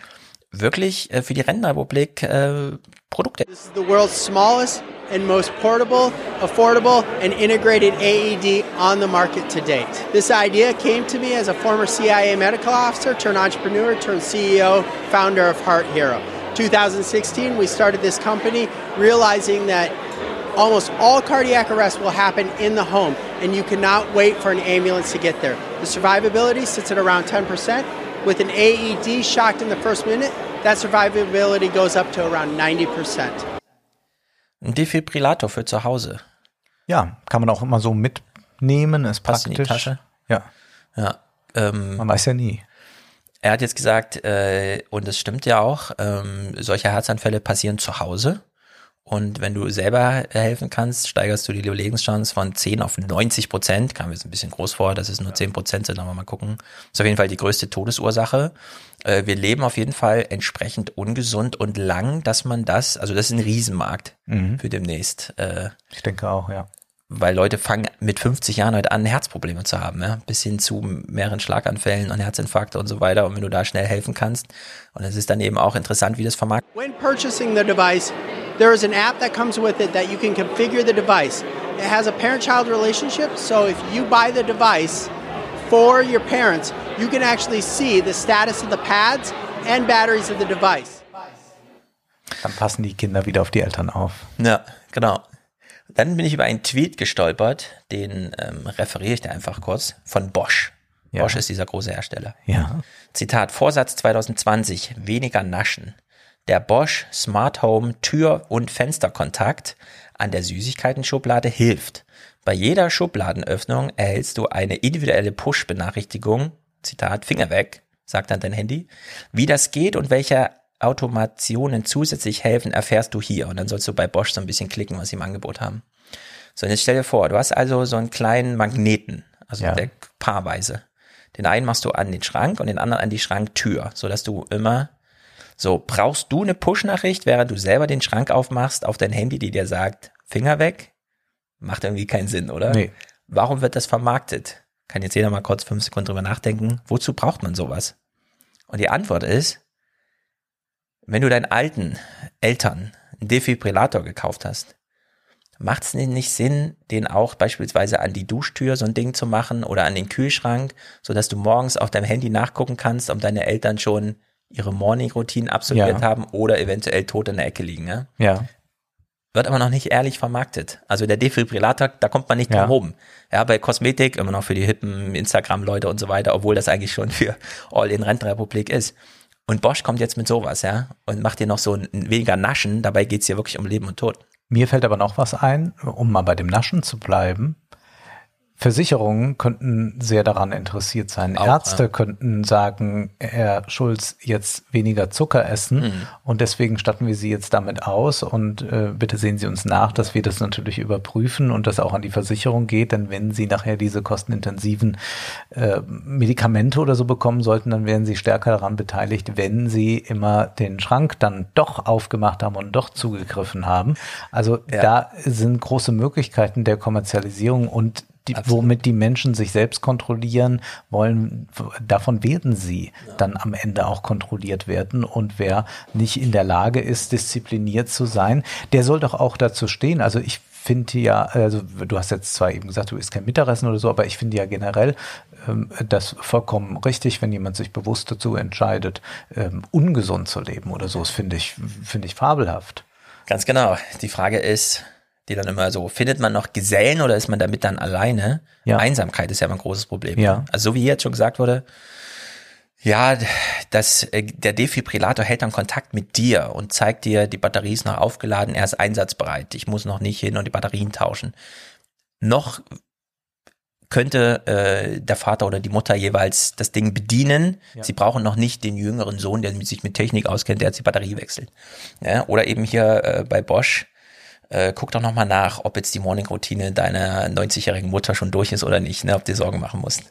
wirklich äh, für die Rentenrepublik äh, Produkte. This is the world's smallest and most portable, affordable, and integrated AED on the market to date. This idea came to me as a former CIA medical officer, turned entrepreneur, turned CEO, founder of Heart Hero. 2016, we started this company realizing that almost all cardiac arrest will happen in the home, and you cannot wait for an ambulance to get there. The survivability sits at around 10%. With an AED shocked in the first minute, that survivability goes up to around 90%. Ein Defibrillator für zu Hause. Ja, kann man auch immer so mitnehmen, ist Passt praktisch. in die Tasche. Ja. Ja. Ähm, man weiß ja nie. Er hat jetzt gesagt, äh, und das stimmt ja auch, ähm, solche Herzanfälle passieren zu Hause. Und wenn du selber helfen kannst, steigerst du die Überlebenschance von 10 auf 90 Prozent. Kam mir jetzt ein bisschen groß vor, dass es nur 10 Prozent sind, aber mal gucken. Das ist auf jeden Fall die größte Todesursache. Äh, wir leben auf jeden Fall entsprechend ungesund und lang, dass man das, also das ist ein Riesenmarkt Mhm. für demnächst. Äh, Ich denke auch, ja. Weil Leute fangen mit 50 Jahren heute an, Herzprobleme zu haben, ja? bis hin zu mehreren Schlaganfällen und Herzinfarkte und so weiter. Und wenn du da schnell helfen kannst, und es ist dann eben auch interessant, wie das vermarktet When purchasing the device, there is an app that comes with it that you can configure the device. It has a parent child relationship, so if you buy the device for your parents, you can actually see the status of the pads and batteries of the device. Dann passen die Kinder wieder auf die Eltern auf. Ja, genau. Dann bin ich über einen Tweet gestolpert, den ähm, referiere ich dir einfach kurz, von Bosch. Ja. Bosch ist dieser große Hersteller. Ja. Zitat, Vorsatz 2020, weniger naschen. Der Bosch Smart Home Tür- und Fensterkontakt an der Süßigkeiten-Schublade hilft. Bei jeder Schubladenöffnung erhältst du eine individuelle Push-Benachrichtigung, Zitat, Finger weg, sagt dann dein Handy. Wie das geht und welche Automationen zusätzlich helfen, erfährst du hier. Und dann sollst du bei Bosch so ein bisschen klicken, was sie im Angebot haben. So, und jetzt stell dir vor, du hast also so einen kleinen Magneten Also Ja. der paarweise. Den einen machst du an den Schrank und den anderen an die Schranktür, so dass du immer so brauchst du eine Push-Nachricht, während du selber den Schrank aufmachst auf dein Handy, die dir sagt Finger weg. Macht irgendwie keinen Sinn, oder? Nee. Warum wird das vermarktet? Kann jetzt jeder mal kurz fünf Sekunden drüber nachdenken. Wozu braucht man sowas? Und die Antwort ist, wenn du deinen alten Eltern einen Defibrillator gekauft hast, macht es nicht Sinn, den auch beispielsweise an die Duschtür so ein Ding zu machen oder an den Kühlschrank, so dass du morgens auf deinem Handy nachgucken kannst, ob deine Eltern schon ihre Morning-Routinen absolviert Ja. haben oder eventuell tot in der Ecke liegen. Ne? Ja. Wird aber noch nicht ehrlich vermarktet. Also der Defibrillator, da kommt man nicht Ja. drum rum. Ja, bei Kosmetik immer noch für die hippen Instagram-Leute und so weiter, obwohl das eigentlich schon für All-in-Rentenrepublik ist. Und Bosch kommt jetzt mit sowas, ja, und macht dir noch so ein weniger Naschen. Dabei geht's hier wirklich um Leben und Tod. Mir fällt aber noch was ein, um mal bei dem Naschen zu bleiben. Versicherungen könnten sehr daran interessiert sein. Auch, Ärzte ja. könnten sagen, Herr Schulz, jetzt weniger Zucker essen Mhm. und deswegen statten wir Sie jetzt damit aus und äh, bitte sehen Sie uns nach, dass wir das natürlich überprüfen und das auch an die Versicherung geht, denn wenn Sie nachher diese kostenintensiven äh, Medikamente oder so bekommen sollten, dann wären Sie stärker daran beteiligt, wenn Sie immer den Schrank dann doch aufgemacht haben und doch zugegriffen haben. Also da sind große Möglichkeiten der Kommerzialisierung und die, womit die Menschen sich selbst kontrollieren wollen, davon werden sie dann am Ende auch kontrolliert werden. Und wer nicht in der Lage ist, diszipliniert zu sein, der soll doch auch dazu stehen. Also ich finde ja, also du hast jetzt zwar eben gesagt, du isst kein Mittagessen oder so, aber ich finde ja generell ähm, das vollkommen richtig, wenn jemand sich bewusst dazu entscheidet, ähm, ungesund zu leben oder so. Das finde ich, finde ich fabelhaft. Ganz genau. Die Frage ist, die dann immer so, findet man noch Gesellen oder ist man damit dann alleine? Ja. Einsamkeit ist ja immer ein großes Problem. Ja. Also so wie jetzt schon gesagt wurde, ja, das, äh, der Defibrillator hält dann Kontakt mit dir und zeigt dir, die Batterie ist noch aufgeladen, er ist einsatzbereit. Ich muss noch nicht hin und die Batterien tauschen. Noch könnte äh, der Vater oder die Mutter jeweils das Ding bedienen. Ja. Sie brauchen noch nicht den jüngeren Sohn, der sich mit Technik auskennt, der jetzt die Batterie wechselt. Ja, oder eben hier äh, bei Bosch, äh, guck doch nochmal nach, ob jetzt die Morning-Routine deiner 90-jährigen Mutter schon durch ist oder nicht, ne, ob du dir Sorgen machen musst.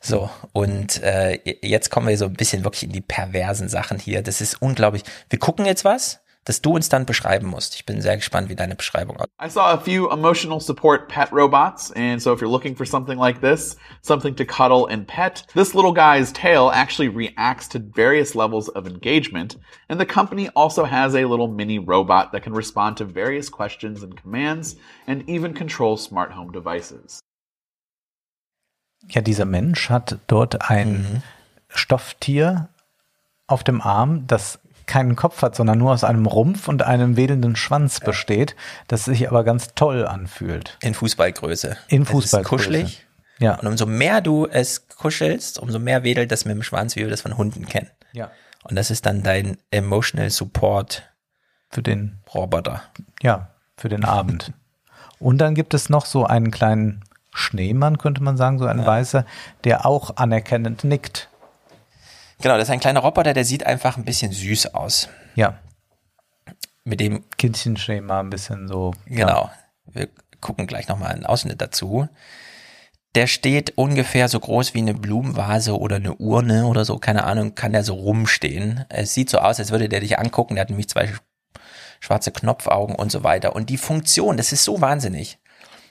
So, und äh, jetzt kommen wir so ein bisschen wirklich in die perversen Sachen hier. Das ist unglaublich. Wir gucken jetzt was, das du uns dann beschreiben musst. Ich bin sehr gespannt, wie deine Beschreibung aussieht. I saw a few emotional support pet robots, and so if you're looking for something like this, something to cuddle and pet, this little guy's tail actually reacts to various levels of engagement, and the company also has a little mini robot that can respond to various questions and commands, and even control smart home devices. Ja, dieser Mensch hat dort ein Stofftier auf dem Arm, das keinen Kopf hat, sondern nur aus einem Rumpf und einem wedelnden Schwanz besteht, das sich aber ganz toll anfühlt. In Fußballgröße. In Es ist Fußballgröße. kuschelig. Ja. Und umso mehr du es kuschelst, umso mehr wedelt das mit dem Schwanz, wie wir das von Hunden kennen. Ja. Und das ist dann dein Emotional Support Für den, Roboter. ja, für den Abend. Und dann gibt es noch so einen kleinen Schneemann, könnte man sagen, so ein weißer, der auch anerkennend nickt. Genau, das ist ein kleiner Roboter, der sieht einfach ein bisschen süß aus. Ja. Mit dem, Kindchenschema ein bisschen so. genau, wir gucken gleich nochmal einen Ausschnitt dazu. Der steht ungefähr so groß wie eine Blumenvase oder eine Urne oder so, keine Ahnung, kann der so rumstehen. Es sieht so aus, als würde der dich angucken, der hat nämlich zwei schwarze Knopfaugen und so weiter. Und die Funktion, das ist so wahnsinnig.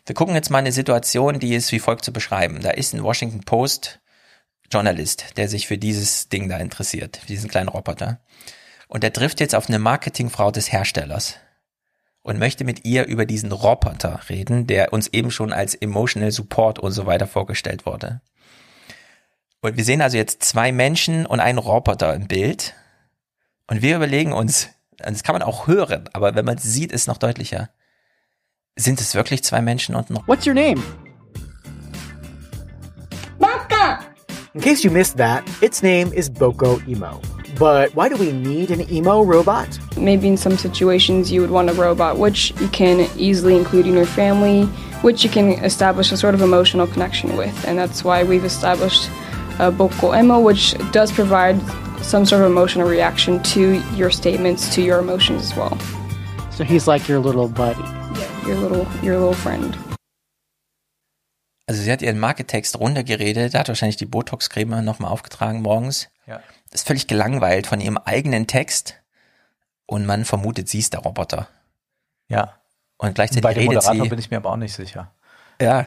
Wir gucken jetzt mal eine Situation, die ist wie folgt zu beschreiben. Da ist ein Washington Post Journalist, der sich für dieses Ding da interessiert, diesen kleinen Roboter. Und der trifft jetzt auf eine Marketingfrau des Herstellers und möchte mit ihr über diesen Roboter reden, der uns eben schon als Emotional Support und so weiter vorgestellt wurde. Und wir sehen also jetzt zwei Menschen und einen Roboter im Bild. Und wir überlegen uns, das kann man auch hören, aber wenn man es sieht, ist es noch deutlicher. Sind es wirklich zwei Menschen und noch? What's your name? In case you missed that, its name is Boko Emo. But why do we need an emo robot? Maybe in some situations you would want a robot which you can easily include in your family, which you can establish a sort of emotional connection with. And that's why we've established uh, Boko Emo, which does provide some sort of emotional reaction to your statements, to your emotions as well. So he's like your little buddy. Yeah, your little your little friend. Also sie hat ihren Marketext runtergeredet, hat wahrscheinlich die Botox-Creme nochmal aufgetragen morgens. Ja. Ist völlig gelangweilt von ihrem eigenen Text und man vermutet, sie ist der Roboter. Ja. Und gleichzeitig Bei dem redet Moderator sie. bin ich mir aber auch nicht sicher. Ja.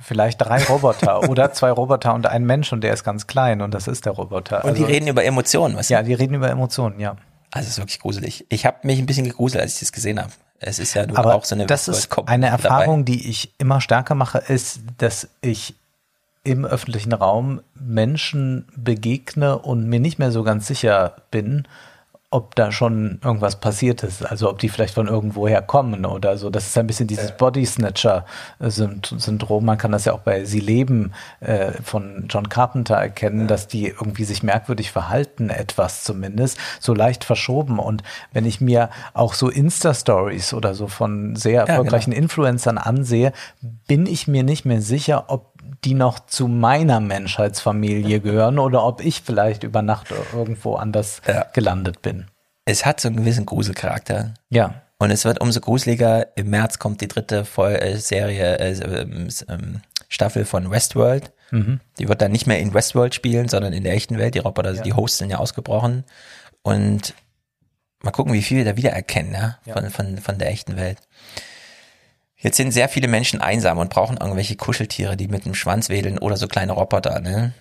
Vielleicht drei Roboter oder zwei Roboter und ein Mensch und der ist ganz klein und das ist der Roboter. Und die reden über Emotionen, was? Ja, die reden über Emotionen, ja. Also es ist wirklich gruselig. Ich habe mich ein bisschen gegruselt, als ich das gesehen habe. Es ist ja Aber auch so eine das ist eine dabei. Erfahrung, die ich immer stärker mache, ist, dass ich im öffentlichen Raum Menschen begegne und mir nicht mehr so ganz sicher bin, ob da schon irgendwas passiert ist, also ob die vielleicht von irgendwoher kommen oder so. Das ist ein bisschen dieses Body Snatcher-Syndrom. Man kann das ja auch bei Sie leben äh, von John Carpenter erkennen, dass die irgendwie sich merkwürdig verhalten, etwas zumindest, so leicht verschoben. Und wenn ich mir auch so Insta-Stories oder so von sehr genau. erfolgreichen Influencern ansehe, bin ich mir nicht mehr sicher, ob die noch zu meiner Menschheitsfamilie gehören oder ob ich vielleicht über Nacht irgendwo anders gelandet bin. Es hat so einen gewissen Gruselcharakter. Ja. Und es wird umso gruseliger. Im März kommt die dritte äh, Serie, äh, ähm, ähm, Staffel von Westworld. Mhm. Die wird dann nicht mehr in Westworld spielen, sondern in der echten Welt. Die Roboter, Ja. die Hosts sind ja ausgebrochen. Und mal gucken, wie viel wir da wiedererkennen, ja, Ja. Von, von, von der echten Welt. Jetzt sind sehr viele Menschen einsam und brauchen irgendwelche Kuscheltiere, die mit dem Schwanz wedeln oder so kleine Roboter, ne?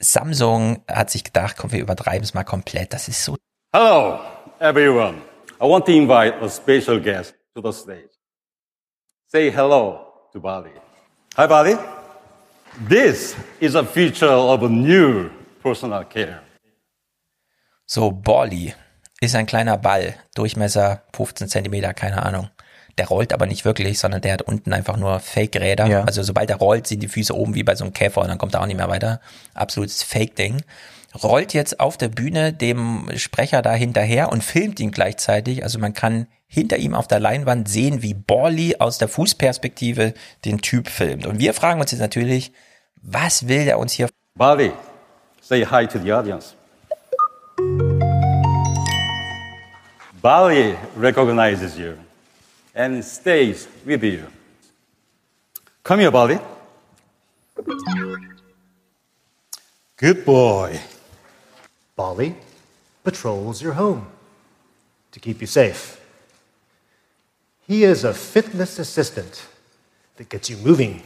Samsung hat sich gedacht, komm, wir übertreiben es mal komplett. Das ist so Hello, everyone. I want to invite a special guest to the stage. Say hello to Bali. Hi, Bali. This is a feature of a new personal care. So, Borli ist ein kleiner Ball, Durchmesser 15 Zentimeter, keine Ahnung. Der rollt aber nicht wirklich, sondern der hat unten einfach nur Fake-Räder. Ja. Also sobald er rollt, sind die Füße oben wie bei so einem Käfer und dann kommt er auch nicht mehr weiter. Absolutes Fake-Ding. Rollt jetzt auf der Bühne dem Sprecher da hinterher und filmt ihn gleichzeitig. Also man kann hinter ihm auf der Leinwand sehen, wie Borli aus der Fußperspektive den Typ filmt. Und wir fragen uns jetzt natürlich, was will der uns hier Bali, say hi to the audience. Bali recognizes you and stays with you. Come here, Bali. Good boy. Bali patrols your home to keep you safe. He is a fitness assistant that gets you moving,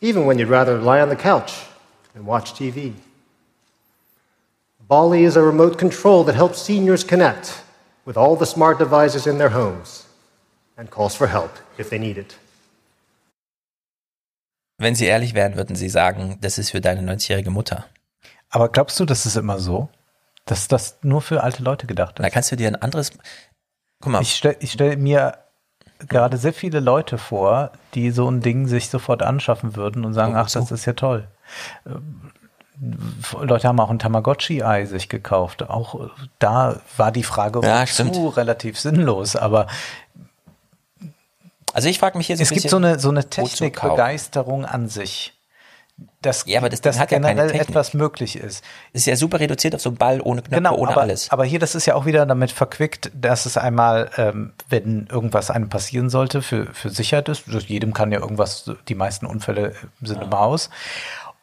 even when you'd rather lie on the couch and watch TV. Bali is a remote control that helps seniors connect with all the smart devices in their homes and calls for help if they need it. Wenn sie ehrlich wären, würden sie sagen, das ist für deine 90-jährige Mutter. Aber glaubst du, das ist immer so? Dass das nur für alte Leute gedacht ist? Da kannst du dir ein anderes. Guck mal. Ich stelle stell mir gerade sehr viele Leute vor, die so ein Ding sich sofort anschaffen würden und sagen, Oh, ach, so. das ist ja toll. Ähm, Leute haben auch ein Tamagotchi-Ei sich gekauft. Auch äh, da war die Frage Ja, relativ sinnlos, aber Also ich frage mich hier so es ein gibt bisschen, so eine, so eine? Technikbegeisterung an sich. Dass, Ja, aber das dass hat ja generell Technik. etwas möglich ist. Ist ja super reduziert auf so einen Ball ohne Knöpfe, Genau, ohne aber, alles. aber hier, das ist ja auch wieder damit verquickt, dass es einmal, ähm, wenn irgendwas einem passieren sollte, für, für Sicherheit ist. Jedem kann ja irgendwas, die meisten Unfälle sind im Haus.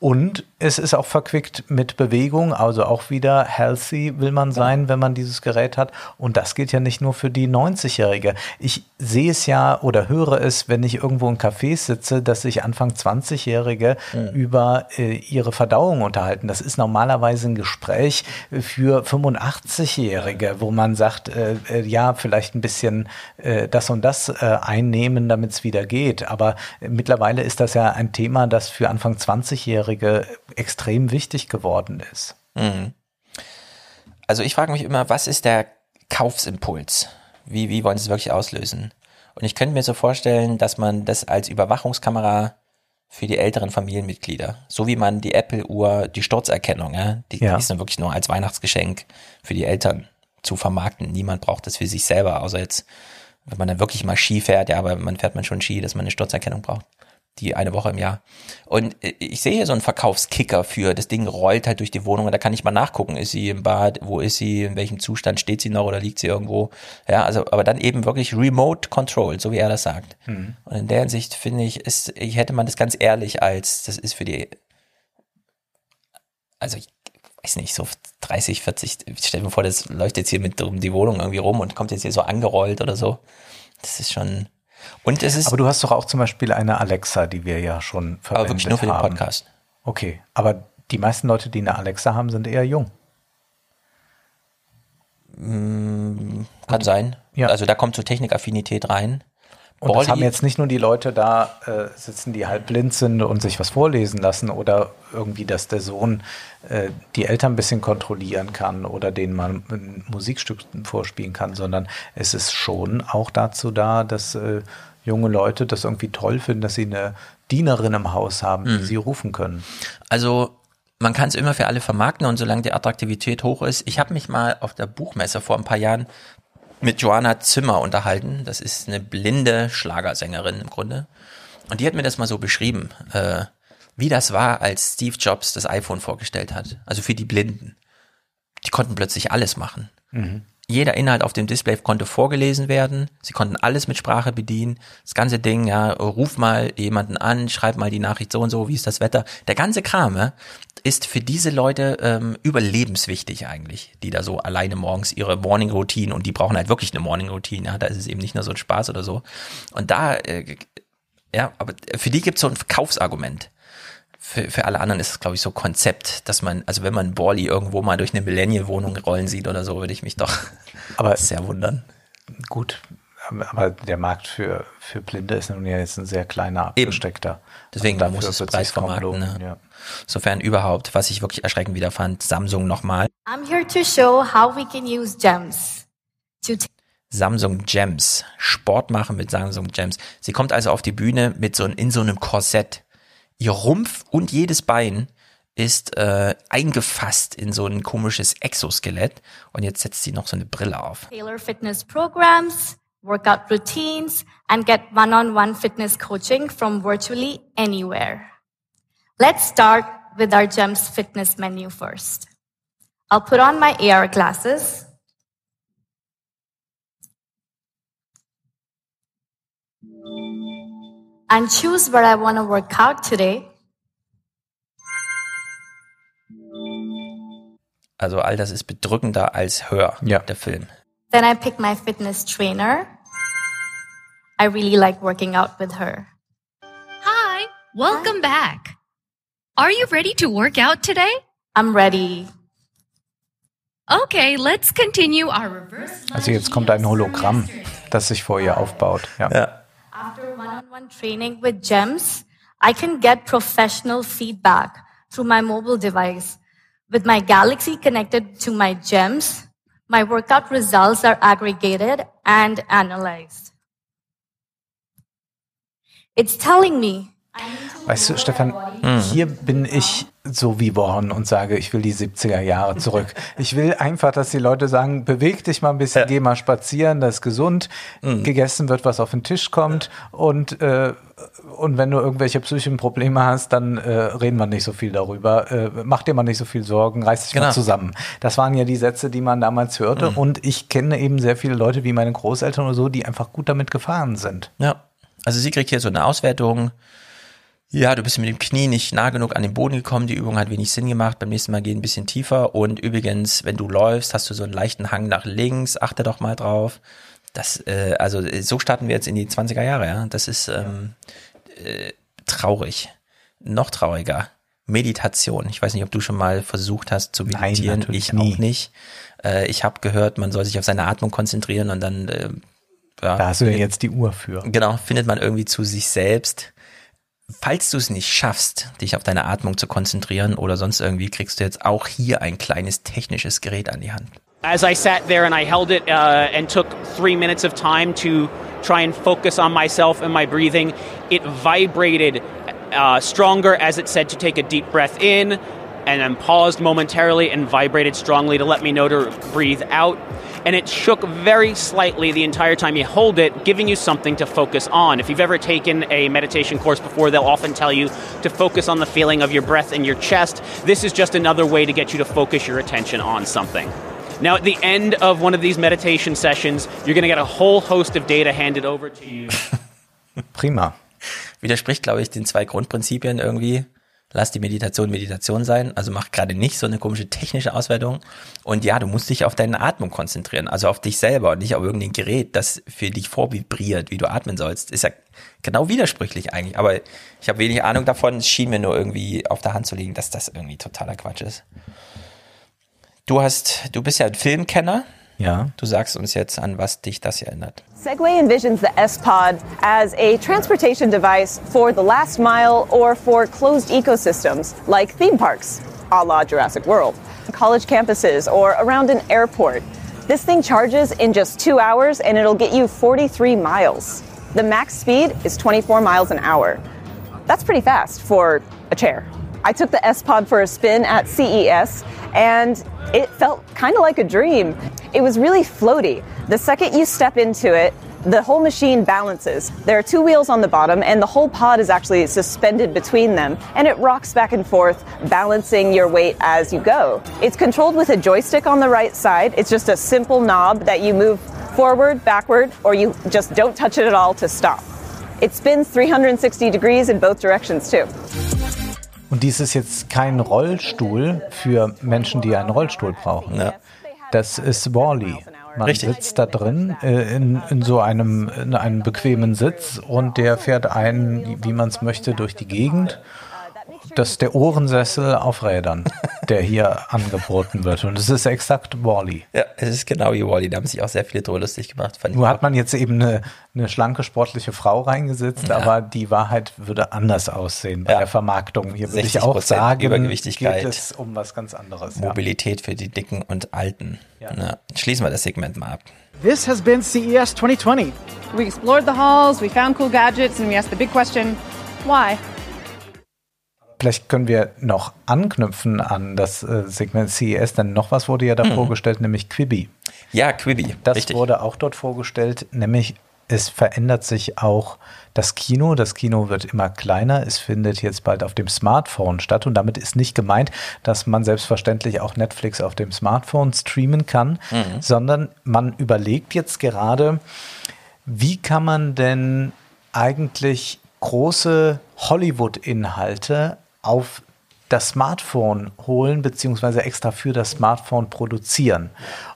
Und es ist auch verquickt mit Bewegung, also auch wieder healthy will man sein, wenn man dieses Gerät hat. Und das gilt ja nicht nur für die 90-Jährige. Ich sehe es ja oder höre es, wenn ich irgendwo in Cafés sitze, dass sich Anfang 20-Jährige über äh, ihre Verdauung unterhalten. Das ist normalerweise ein Gespräch für 85-Jährige, wo man sagt, äh, äh, ja, vielleicht ein bisschen äh, das und das äh, einnehmen, damit es wieder geht. Aber mittlerweile ist das ja ein Thema, das für Anfang 20-Jährige extrem wichtig geworden ist. Mhm. Also ich frage mich immer, was ist der Kaufsimpuls? Wie, wie wollen sie es wirklich auslösen? Und ich könnte mir so vorstellen, dass man das als Überwachungskamera für die älteren Familienmitglieder, so wie man die Apple-Uhr, die Sturzerkennung, ja, die, Ja. die ist dann wirklich nur als Weihnachtsgeschenk für die Eltern zu vermarkten. Niemand braucht das für sich selber, außer jetzt, wenn man dann wirklich mal Ski fährt, ja, aber man fährt man schon Ski, dass man eine Sturzerkennung braucht. Die eine Woche im Jahr. Und äh, ich sehe hier so einen Verkaufskicker für, das Ding rollt halt durch die Wohnung und da kann ich mal nachgucken, ist sie im Bad, wo ist sie, in welchem Zustand steht sie noch oder liegt sie irgendwo. Ja, also, aber dann eben wirklich Remote Control, so wie er das sagt. Mhm. Und in der Hinsicht finde ich, ist, ich hätte man das ganz ehrlich als, das ist für die, also ich weiß nicht, so 30, 40, stell mir vor, das läuft jetzt hier mit um die Wohnung irgendwie rum und kommt jetzt hier so angerollt oder so. Das ist schon, und es ist. Aber du hast doch auch zum Beispiel eine Alexa, die wir ja schon verwendet Aber wirklich nur für den haben. Podcast. Okay, aber die meisten Leute, die eine Alexa haben, sind eher jung. Mm, Kann sein. Ja. Also da kommt so Technikaffinität rein. Und das Borli- haben jetzt nicht nur die Leute da äh, sitzen, die halb blind sind und sich was vorlesen lassen oder irgendwie, dass der Sohn die Eltern ein bisschen kontrollieren kann oder denen mal ein Musikstück vorspielen kann, sondern es ist schon auch dazu da, dass äh, junge Leute das irgendwie toll finden, dass sie eine Dienerin im Haus haben, die Mhm. sie rufen können. Also man kann es immer für alle vermarkten und solange die Attraktivität hoch ist. Ich habe mich mal auf der Buchmesse vor ein paar Jahren mit Joanna Zimmer unterhalten. Das ist eine blinde Schlagersängerin im Grunde. Und die hat mir das mal so beschrieben, äh, wie das war, als Steve Jobs das iPhone vorgestellt hat. Also für die Blinden. Die konnten plötzlich alles machen. Mhm. Jeder Inhalt auf dem Display konnte vorgelesen werden. Sie konnten alles mit Sprache bedienen. Das ganze Ding, ja, ruf mal jemanden an, schreib mal die Nachricht so und so, wie ist das Wetter. Der ganze Kram ja, ist für diese Leute ähm, überlebenswichtig eigentlich, die da so alleine morgens ihre Morning Routine und die brauchen halt wirklich eine Morning Routine. Ja, da ist es eben nicht nur so ein Spaß oder so. Und da, äh, ja, aber für die gibt's so ein Verkaufsargument. Für, für alle anderen ist es, glaube ich, so Konzept, dass man, also wenn man Borli irgendwo mal durch eine Millennial-Wohnung rollen sieht oder so, würde ich mich doch Aber sehr wundern. Gut, aber der Markt für, für Blinde ist nun ja jetzt ein sehr kleiner, abgesteckter. Deswegen Also muss es preisvermarkten. Ne? ja. Sofern überhaupt, was ich wirklich erschreckend wieder fand, Samsung nochmal. I'm here to show how we can use gems to Samsung Gems. Sport machen mit Samsung Gems. Sie kommt also auf die Bühne mit so in so einem Korsett. Ihr Rumpf und jedes Bein ist äh, eingefasst in so ein komisches Exoskelett. Und jetzt setzt sie noch so eine Brille auf. tailor fitness programs, workout routines, and get one-on-one fitness coaching from virtually anywhere. Let's start with our GEMS fitness menu first. I'll put on my AR glasses. And choose where I want to work out today. Also all das ist bedrückender als Hör, der Film. Then I pick my fitness trainer. I really like working out with her. Hi, welcome back. Are you ready to work out today? I'm ready. Okay, let's continue our reverse. Also jetzt kommt ein Hologramm, das sich vor ihr aufbaut. Ja. After one-on-one training with GEMS, I can get professional feedback through my mobile device. With my Galaxy connected to my GEMS, my workout results are aggregated and analyzed. It's telling me Weißt du, Stefan, hier bin ich so wie Born und sage, ich will die 70er Jahre zurück. Ich will einfach, dass die Leute sagen, beweg dich mal ein bisschen, geh mal spazieren, das ist gesund, gegessen wird, was auf den Tisch kommt und, äh, und wenn du irgendwelche psychischen Probleme hast, dann äh, reden wir nicht so viel darüber. Äh, mach dir mal nicht so viel Sorgen, reiß dich Genau. mal zusammen. Das waren ja die Sätze, die man damals hörte Mhm. und ich kenne eben sehr viele Leute wie meine Großeltern oder so, die einfach gut damit gefahren sind. Ja. Also sie kriegt hier so eine Auswertung. Ja, du bist mit dem Knie nicht nah genug an den Boden gekommen. Die Übung hat wenig Sinn gemacht. Beim nächsten Mal geh ein bisschen tiefer. Und übrigens, wenn du läufst, hast du so einen leichten Hang nach links. Achte doch mal drauf. Das, äh, also äh, so starten wir jetzt in die 20er Jahre. Ja, das ist ähm, äh, traurig. Noch trauriger. Meditation. Ich weiß nicht, ob du schon mal versucht hast zu meditieren. natürlich ich nie. auch nicht. Äh, ich habe gehört, man soll sich auf seine Atmung konzentrieren und dann äh, ja, Da hast du ja jetzt die Uhr für. Genau, findet man irgendwie zu sich selbst. Falls du es nicht schaffst, dich auf deine Atmung zu konzentrieren oder sonst irgendwie, kriegst du jetzt auch hier ein kleines technisches Gerät an die Hand. As I sat there and I held it uh, and took three minutes of time to try and focus on myself and my breathing, it vibrated uh, stronger as it said to take a deep breath in and then paused momentarily and vibrated strongly to let me know to breathe out. And it shook very slightly the entire time you hold it, giving you something to focus on. If you've ever taken a meditation course before, they'll often tell you to focus on the feeling of your breath in your chest. This is just another way to get you to focus your attention on something. Now, at the end of one of these meditation sessions, you're going to get a whole host of data handed over to you. Prima. Widerspricht, glaube ich, den zwei Grundprinzipien irgendwie. Lass die Meditation Meditation sein, also mach gerade nicht so eine komische technische Auswertung. Und ja, du musst dich auf deine Atmung konzentrieren, also auf dich selber und nicht auf irgendein Gerät, das für dich vorvibriert, wie du atmen sollst. Ist ja genau widersprüchlich eigentlich. Aber ich habe wenig Ahnung davon. Es schien mir nur irgendwie auf der Hand zu liegen, dass das irgendwie totaler Quatsch ist. Du hast, du bist ja ein Filmkenner. Ja. Du sagst uns jetzt, an was dich das hier erinnert. Segway envisions the S-Pod as a transportation device for the last mile or for closed ecosystems like theme parks, a la Jurassic World, college campuses, or around an airport. This thing charges in just two hours and it'll get you 43 miles. The max speed is 24 miles an hour. That's pretty fast for a chair. I took the S Pod for a spin at CES and it felt kind of like a dream. It was really floaty. The second you step into it, the whole machine balances. There are two wheels on the bottom, and the whole pod is actually suspended between them, and it rocks back and forth, balancing your weight as you go. It's controlled with a joystick on the right side. It's just a simple knob that you move forward, backward, or you just don't touch it at all to stop. It spins 360 degrees in both directions, too. Und dies ist jetzt kein Rollstuhl für Menschen, die einen Rollstuhl brauchen. Ja. Das ist Wally. Man Richtig. sitzt da drin äh, in, in so einem, in einem bequemen Sitz und der fährt einen, wie man es möchte, durch die Gegend. Das ist der Ohrensessel auf Rädern, der hier angeboten wird. Und es ist exakt Wally. Ja, es ist genau wie Wally. Da haben sich auch sehr viele drüber lustig gemacht. Fand ich Nur hat man jetzt eben eine, eine schlanke, sportliche Frau reingesetzt, Ja. aber die Wahrheit würde anders aussehen bei Ja. der Vermarktung. Hier würde ich 60% auch sagen, Übergewichtigkeit. geht es um was ganz anderes. Ja. Mobilität für die Dicken und Alten. Ja. Ja. Schließen wir das Segment mal ab. This has been CES 2020. We explored the halls, we found cool gadgets, and we asked the big question why? Vielleicht können wir noch anknüpfen an das äh, Segment CES, denn noch was wurde ja da Mhm. vorgestellt, nämlich Quibi. Ja, Quibi. Das richtig. wurde auch dort vorgestellt, nämlich es verändert sich auch das Kino. Das Kino wird immer kleiner. Es findet jetzt bald auf dem Smartphone statt. Und damit ist nicht gemeint, dass man selbstverständlich auch Netflix auf dem Smartphone streamen kann, Mhm. sondern man überlegt jetzt gerade, wie kann man denn eigentlich große Hollywood-Inhalte auf das Smartphone holen, beziehungsweise extra für das Smartphone produzieren.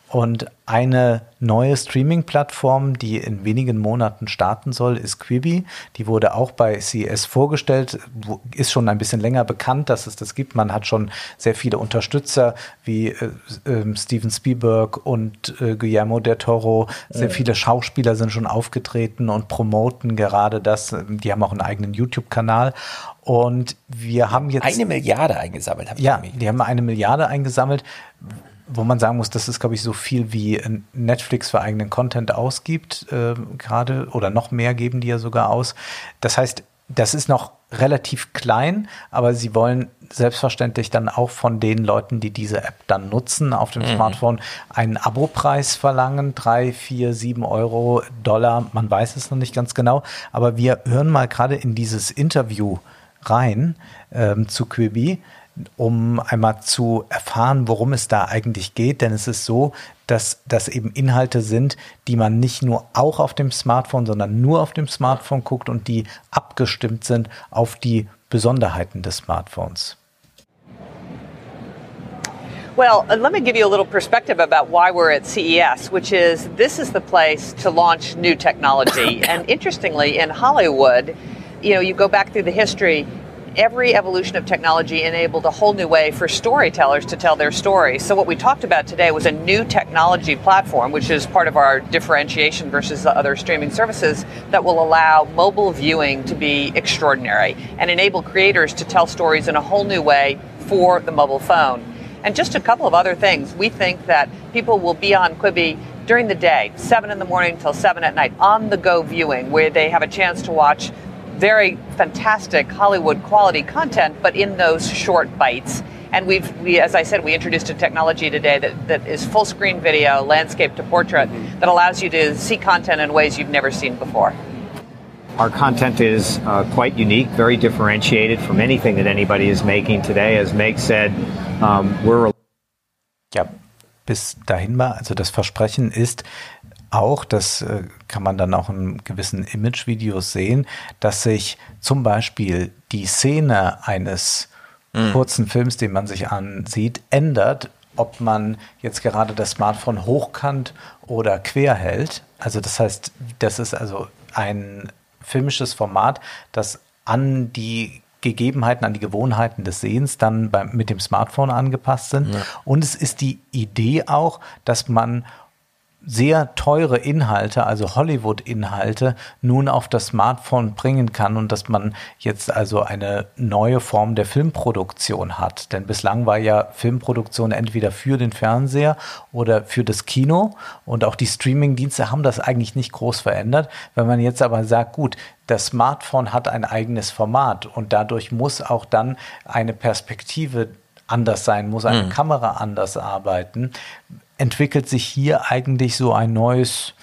Und eine neue Streaming-Plattform, die in wenigen Monaten starten soll, ist Quibi. Die wurde auch bei CES vorgestellt, ist schon ein bisschen länger bekannt, dass es das gibt. Man hat schon sehr viele Unterstützer wie äh, äh, Steven Spielberg und äh, Guillermo del Toro. Sehr Ja. viele Schauspieler sind schon aufgetreten und promoten gerade das. Die haben auch einen eigenen YouTube-Kanal. Und wir haben jetzt Eine Milliarde eingesammelt. Hab ich ja, die haben eine Milliarde eingesammelt, wo man sagen muss, das ist, glaube ich, so viel wie Netflix für eigenen Content ausgibt, äh, gerade, oder noch mehr geben die ja sogar aus. Das heißt, das ist noch relativ klein, aber sie wollen selbstverständlich dann auch von den Leuten, die diese App dann nutzen auf dem Mhm. Smartphone, einen Abopreis verlangen, drei, vier, sieben Euro, Dollar, man weiß es noch nicht ganz genau, aber wir hören mal gerade in dieses Interview rein ähm, zu Quibi, um einmal zu erfahren, worum es da eigentlich geht. Denn es ist so, dass das eben Inhalte sind, die man nicht nur auch auf dem Smartphone, sondern nur auf dem Smartphone guckt und die abgestimmt sind auf die Besonderheiten des Smartphones. Well, uh, let me give you a little perspective about why we're at CES, which is this is the place to launch new technology. and interestingly, in Hollywood, you know, you go back through the history, every evolution of technology enabled a whole new way for storytellers to tell their story. So what we talked about today was a new technology platform, which is part of our differentiation versus the other streaming services that will allow mobile viewing to be extraordinary and enable creators to tell stories in a whole new way for the mobile phone. And just a couple of other things. We think that people will be on Quibi during the day, 7 in the morning till 7 at night, on the go viewing, where they have a chance to watch very fantastic Hollywood quality content, but in those short bites. And we've, we, as I said, we introduced a technology today that, that is full screen video, landscape to portrait, that allows you to see content in ways you've never seen before. Our content is uh, quite unique, very differentiated from anything that anybody is making today. As Meg said, um, we're. Ja, bis dahin mal, also das Versprechen ist, auch, das äh, kann man dann auch in gewissen Image-Videos sehen, dass sich zum Beispiel die Szene eines mhm. kurzen Films, den man sich ansieht, ändert, ob man jetzt gerade das Smartphone hochkant oder quer hält. Also das heißt, das ist also ein filmisches Format, das an die Gegebenheiten, an die Gewohnheiten des Sehens dann beim, mit dem Smartphone angepasst sind. Ja. Und es ist die Idee auch, dass man sehr teure Inhalte, also Hollywood-Inhalte, nun auf das Smartphone bringen kann und dass man jetzt also eine neue Form der Filmproduktion hat. Denn bislang war ja Filmproduktion entweder für den Fernseher oder für das Kino und auch die Streaming-Dienste haben das eigentlich nicht groß verändert. Wenn man jetzt aber sagt, gut, das Smartphone hat ein eigenes Format und dadurch muss auch dann eine Perspektive anders sein, muss eine mhm. Kamera anders arbeiten entwickelt sich hier eigentlich so ein neues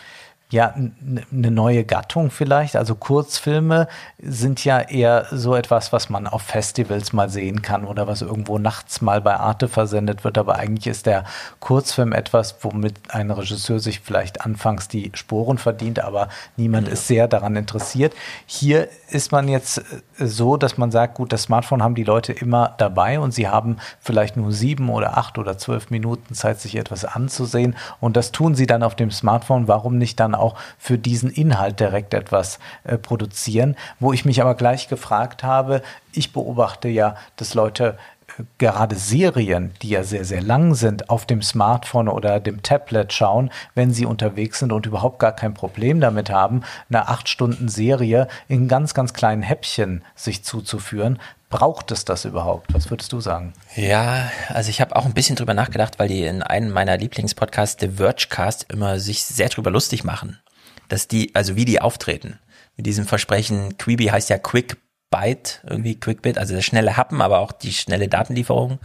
ja, eine neue Gattung vielleicht. Also Kurzfilme sind ja eher so etwas, was man auf Festivals mal sehen kann oder was irgendwo nachts mal bei Arte versendet wird. Aber eigentlich ist der Kurzfilm etwas, womit ein Regisseur sich vielleicht anfangs die Sporen verdient, aber niemand ja. ist sehr daran interessiert. Hier ist man jetzt äh, so, dass man sagt, gut, das Smartphone haben die Leute immer dabei und sie haben vielleicht nur sieben oder acht oder zwölf Minuten Zeit, sich etwas anzusehen. Und das tun sie dann auf dem Smartphone. Warum nicht dann auch für diesen Inhalt direkt etwas äh, produzieren. Wo ich mich aber gleich gefragt habe, ich beobachte ja, dass Leute äh, gerade Serien, die ja sehr, sehr lang sind, auf dem Smartphone oder dem Tablet schauen, wenn sie unterwegs sind und überhaupt gar kein Problem damit haben, eine acht Stunden Serie in ganz, ganz kleinen Häppchen sich zuzuführen. Braucht es das überhaupt? Was würdest du sagen? Ja, also ich habe auch ein bisschen drüber nachgedacht, weil die in einem meiner Lieblingspodcasts, The Vergecast, immer sich sehr drüber lustig machen. Dass die, also wie die auftreten. Mit diesem Versprechen, Quibi heißt ja Quick Bite, irgendwie Quickbit, also der schnelle Happen, aber auch die schnelle Datenlieferung.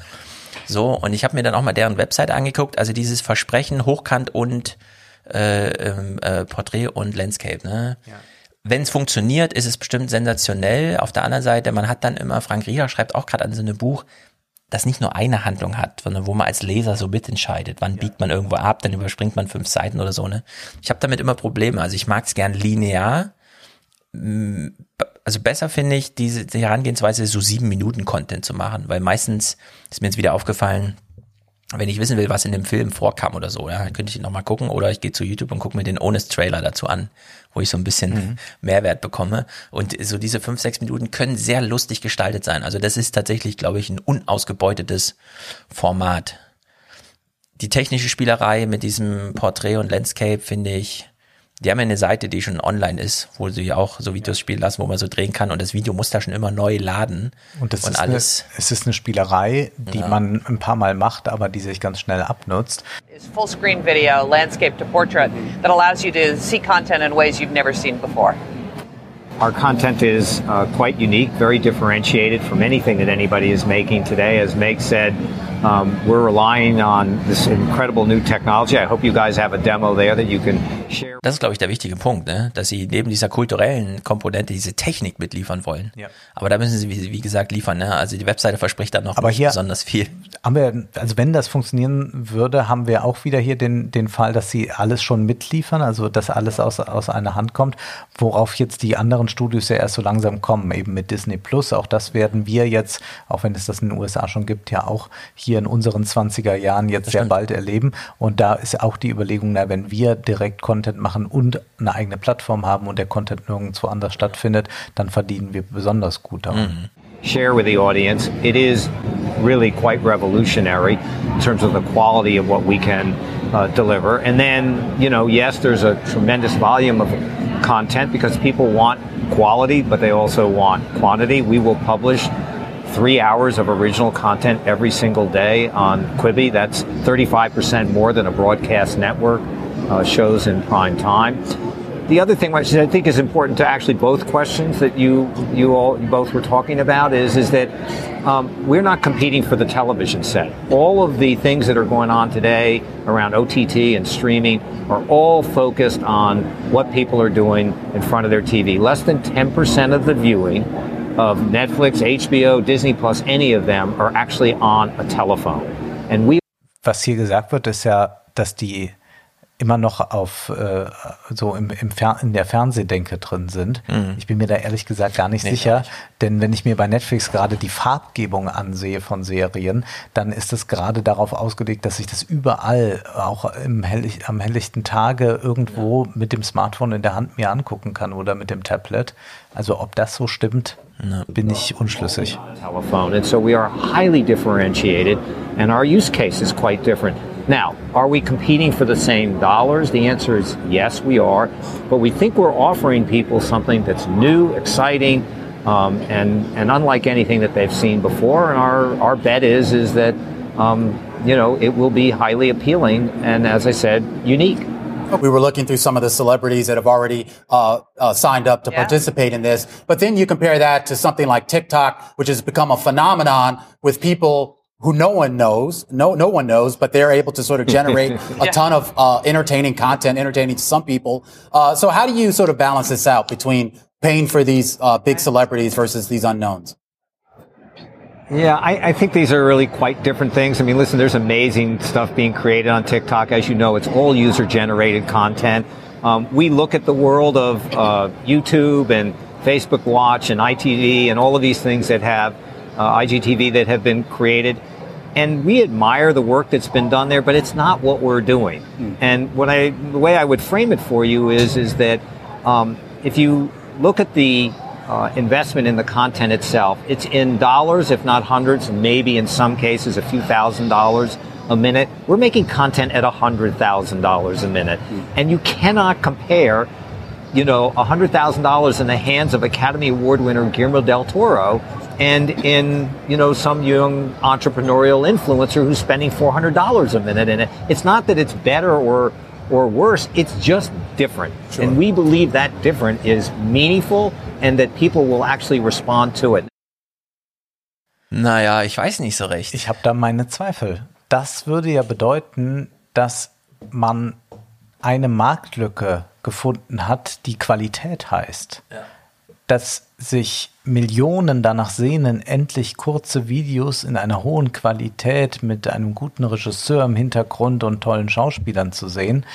So, und ich habe mir dann auch mal deren Webseite angeguckt, also dieses Versprechen hochkant und äh, ähm, äh, Porträt und Landscape, ne? Ja wenn es funktioniert, ist es bestimmt sensationell. Auf der anderen Seite, man hat dann immer, Frank Rieger schreibt auch gerade an so einem Buch, das nicht nur eine Handlung hat, sondern wo man als Leser so mitentscheidet. Wann ja. biegt man irgendwo ab, dann überspringt man fünf Seiten oder so. Ne? Ich habe damit immer Probleme. Also ich mag es gern linear. Also besser finde ich diese die Herangehensweise, so sieben Minuten Content zu machen, weil meistens ist mir jetzt wieder aufgefallen, wenn ich wissen will, was in dem Film vorkam oder so, ja, könnte ich ihn nochmal gucken oder ich gehe zu YouTube und gucke mir den Honest Trailer dazu an, wo ich so ein bisschen mhm. Mehrwert bekomme. Und so diese fünf, sechs Minuten können sehr lustig gestaltet sein. Also das ist tatsächlich, glaube ich, ein unausgebeutetes Format. Die technische Spielerei mit diesem Porträt und Landscape finde ich die haben ja eine Seite, die schon online ist, wo sie auch so Videos spielen lassen, wo man so drehen kann und das Video muss da schon immer neu laden. Und, das und ist alles. Eine, es ist eine Spielerei, die ja. man ein paar Mal macht, aber die sich ganz schnell abnutzt. Full screen video, landscape to portrait, that allows you to see content in ways you've never seen before. Our content is uh, quite unique, very differentiated from anything that anybody is making today. As Meg said, Um, we're relying on this incredible new technology. I hope you guys have a demo there that you can share. Das ist, glaube ich, der wichtige Punkt, ne? dass sie neben dieser kulturellen Komponente diese Technik mitliefern wollen. Ja. Aber da müssen sie, wie, wie gesagt, liefern. Ne? Also die Webseite verspricht dann noch Aber hier besonders viel. Haben wir, also wenn das funktionieren würde, haben wir auch wieder hier den, den Fall, dass sie alles schon mitliefern, also dass alles aus, aus einer Hand kommt, worauf jetzt die anderen Studios ja erst so langsam kommen, eben mit Disney Plus. Auch das werden wir jetzt, auch wenn es das in den USA schon gibt, ja auch hier hier in unseren 20er Jahren jetzt das sehr stimmt. bald erleben. Und da ist auch die Überlegung, na, wenn wir direkt Content machen und eine eigene Plattform haben und der Content nirgendwo anders stattfindet, dann verdienen wir besonders gut daran. Mhm. Share with the audience. It is really quite revolutionary in terms of the quality of what we can uh, deliver. And then, you know, yes, there's a tremendous volume of content because people want quality, but they also want quantity. We will publish three hours of original content every single day on Quibi. That's 35% more than a broadcast network uh, shows in prime time. the other thing, which I think is important to actually both questions that you you all you both were talking about, is is that um, we're not competing for the television set. All of the things that are going on today around OTT and streaming are all focused on what people are doing in front of their TV. Less than 10% of the viewing of Netflix, HBO, Disney Plus, any of them are actually on a telephone. And we Was hier gesagt wird, ist ja, dass die immer noch auf äh, so im, im in der Fernsehdenke drin sind. Mhm. Ich bin mir da ehrlich gesagt gar nicht Nee, sicher, nicht. denn wenn ich mir bei Netflix gerade die Farbgebung ansehe von Serien, dann ist es gerade darauf ausgelegt, dass ich das überall, auch im helllich, am helllichten Tage irgendwo mit dem Smartphone in der Hand mir angucken kann oder mit dem Tablet. Also ob das so stimmt, bin ich unschlüssig. And so we are highly differentiated, and our use case is quite different. Now, are we competing for the same dollars? The answer is yes, we are. But we think we're offering people something that's new, exciting, um, and, and unlike anything that they've seen before. And our, our bet is, is that, um, you know, it will be highly appealing and, as I said, unique. We were looking through some of the celebrities that have already uh, uh, signed up to participate in this. But then you compare that to something like TikTok, which has become a phenomenon with people who no one knows, no no one knows, but they're able to sort of generate a ton of uh, entertaining content, entertaining to some people. Uh, so how do you sort of balance this out between paying for these uh, big celebrities versus these unknowns? Yeah, I, I think these are really quite different things. I mean, listen, there's amazing stuff being created on TikTok. As you know, it's all user generated content. Um, we look at the world of uh, YouTube and Facebook Watch and ITV and all of these things that have uh, IGTV that have been created. And we admire the work that's been done there, but it's not what we're doing. And what I, the way I would frame it for you is, is that um, if you look at the uh, investment in the content itself, it's in dollars, if not hundreds, maybe in some cases a few thousand dollars a minute. We're making content at a hundred thousand dollars a minute, and you cannot compare you know, $100,000 in the hands of Academy Award winner Guillermo del Toro and in, you know, some young entrepreneurial influencer who's spending $400 a minute in it. It's not that it's better or, or worse. It's just different. And we believe that different is meaningful and that people will actually respond to it. Naja, ich weiß nicht so recht. Ich habe da meine Zweifel. Das würde ja bedeuten, dass man eine Marktlücke gefunden hat, die Qualität heißt. Dass sich Millionen danach sehnen, endlich kurze Videos in einer hohen Qualität mit einem guten Regisseur im Hintergrund und tollen Schauspielern zu sehen.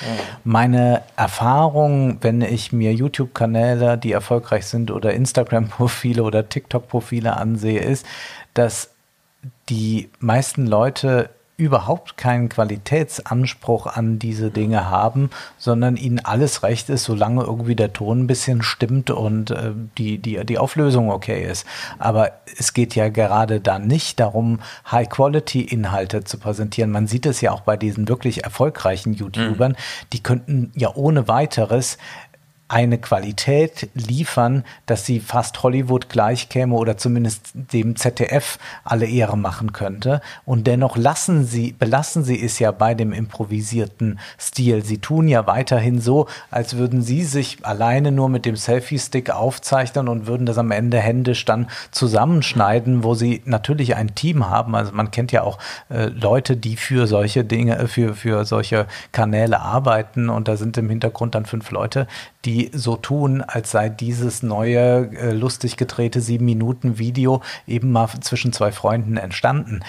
Meine Erfahrung, wenn ich mir YouTube-Kanäle, die erfolgreich sind, oder Instagram-Profile oder TikTok-Profile ansehe, ist, dass die meisten Leute überhaupt keinen Qualitätsanspruch an diese Dinge haben, sondern ihnen alles recht ist, solange irgendwie der Ton ein bisschen stimmt und äh, die, die, die Auflösung okay ist. Aber es geht ja gerade da nicht darum, High-Quality-Inhalte zu präsentieren. Man sieht es ja auch bei diesen wirklich erfolgreichen YouTubern, die könnten ja ohne weiteres eine Qualität liefern, dass sie fast Hollywood gleich käme oder zumindest dem ZDF alle Ehre machen könnte. Und dennoch lassen sie, belassen sie es ja bei dem improvisierten Stil. Sie tun ja weiterhin so, als würden sie sich alleine nur mit dem Selfie-Stick aufzeichnen und würden das am Ende händisch dann zusammenschneiden, wo sie natürlich ein Team haben. Also man kennt ja auch äh, Leute, die für solche Dinge, äh, für, für solche Kanäle arbeiten und da sind im Hintergrund dann fünf Leute, die so tun, als sei dieses neue, äh, lustig gedrehte sieben Minuten Video eben mal zwischen zwei Freunden entstanden.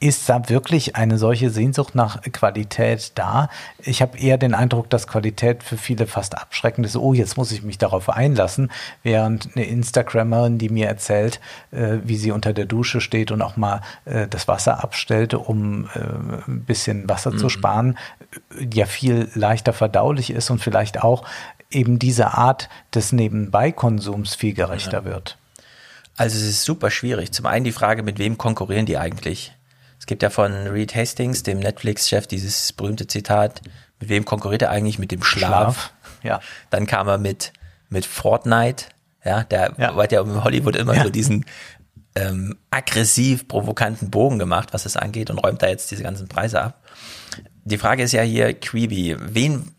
Ist da wirklich eine solche Sehnsucht nach Qualität da? Ich habe eher den Eindruck, dass Qualität für viele fast abschreckend ist. Oh, jetzt muss ich mich darauf einlassen, während eine Instagrammerin, die mir erzählt, äh, wie sie unter der Dusche steht und auch mal äh, das Wasser abstellt, um äh, ein bisschen Wasser zu Mhm. sparen, äh, ja viel leichter verdaulich ist und vielleicht auch eben diese Art des Nebenbeikonsums viel gerechter wird. Also es ist super schwierig. Zum einen die Frage, mit wem konkurrieren die eigentlich? Es gibt ja von Reed Hastings, dem Netflix-Chef, dieses berühmte Zitat, mit wem konkurriert er eigentlich? Mit dem Schlaf. Schlaf, ja. Dann kam er mit, mit Fortnite, ja, der hat ja in Hollywood immer so diesen ähm, aggressiv provokanten Bogen gemacht, was das angeht und räumt da jetzt diese ganzen Preise ab. Die Frage ist ja hier, Quibi, wen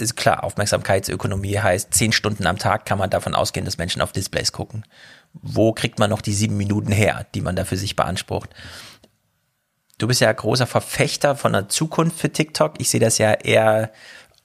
ist klar, Aufmerksamkeitsökonomie heißt, zehn Stunden am Tag kann man davon ausgehen, dass Menschen auf Displays gucken. Wo kriegt man noch die sieben Minuten her, die man da für sich beansprucht? Du bist ja großer Verfechter von der Zukunft für TikTok. Ich sehe das ja eher,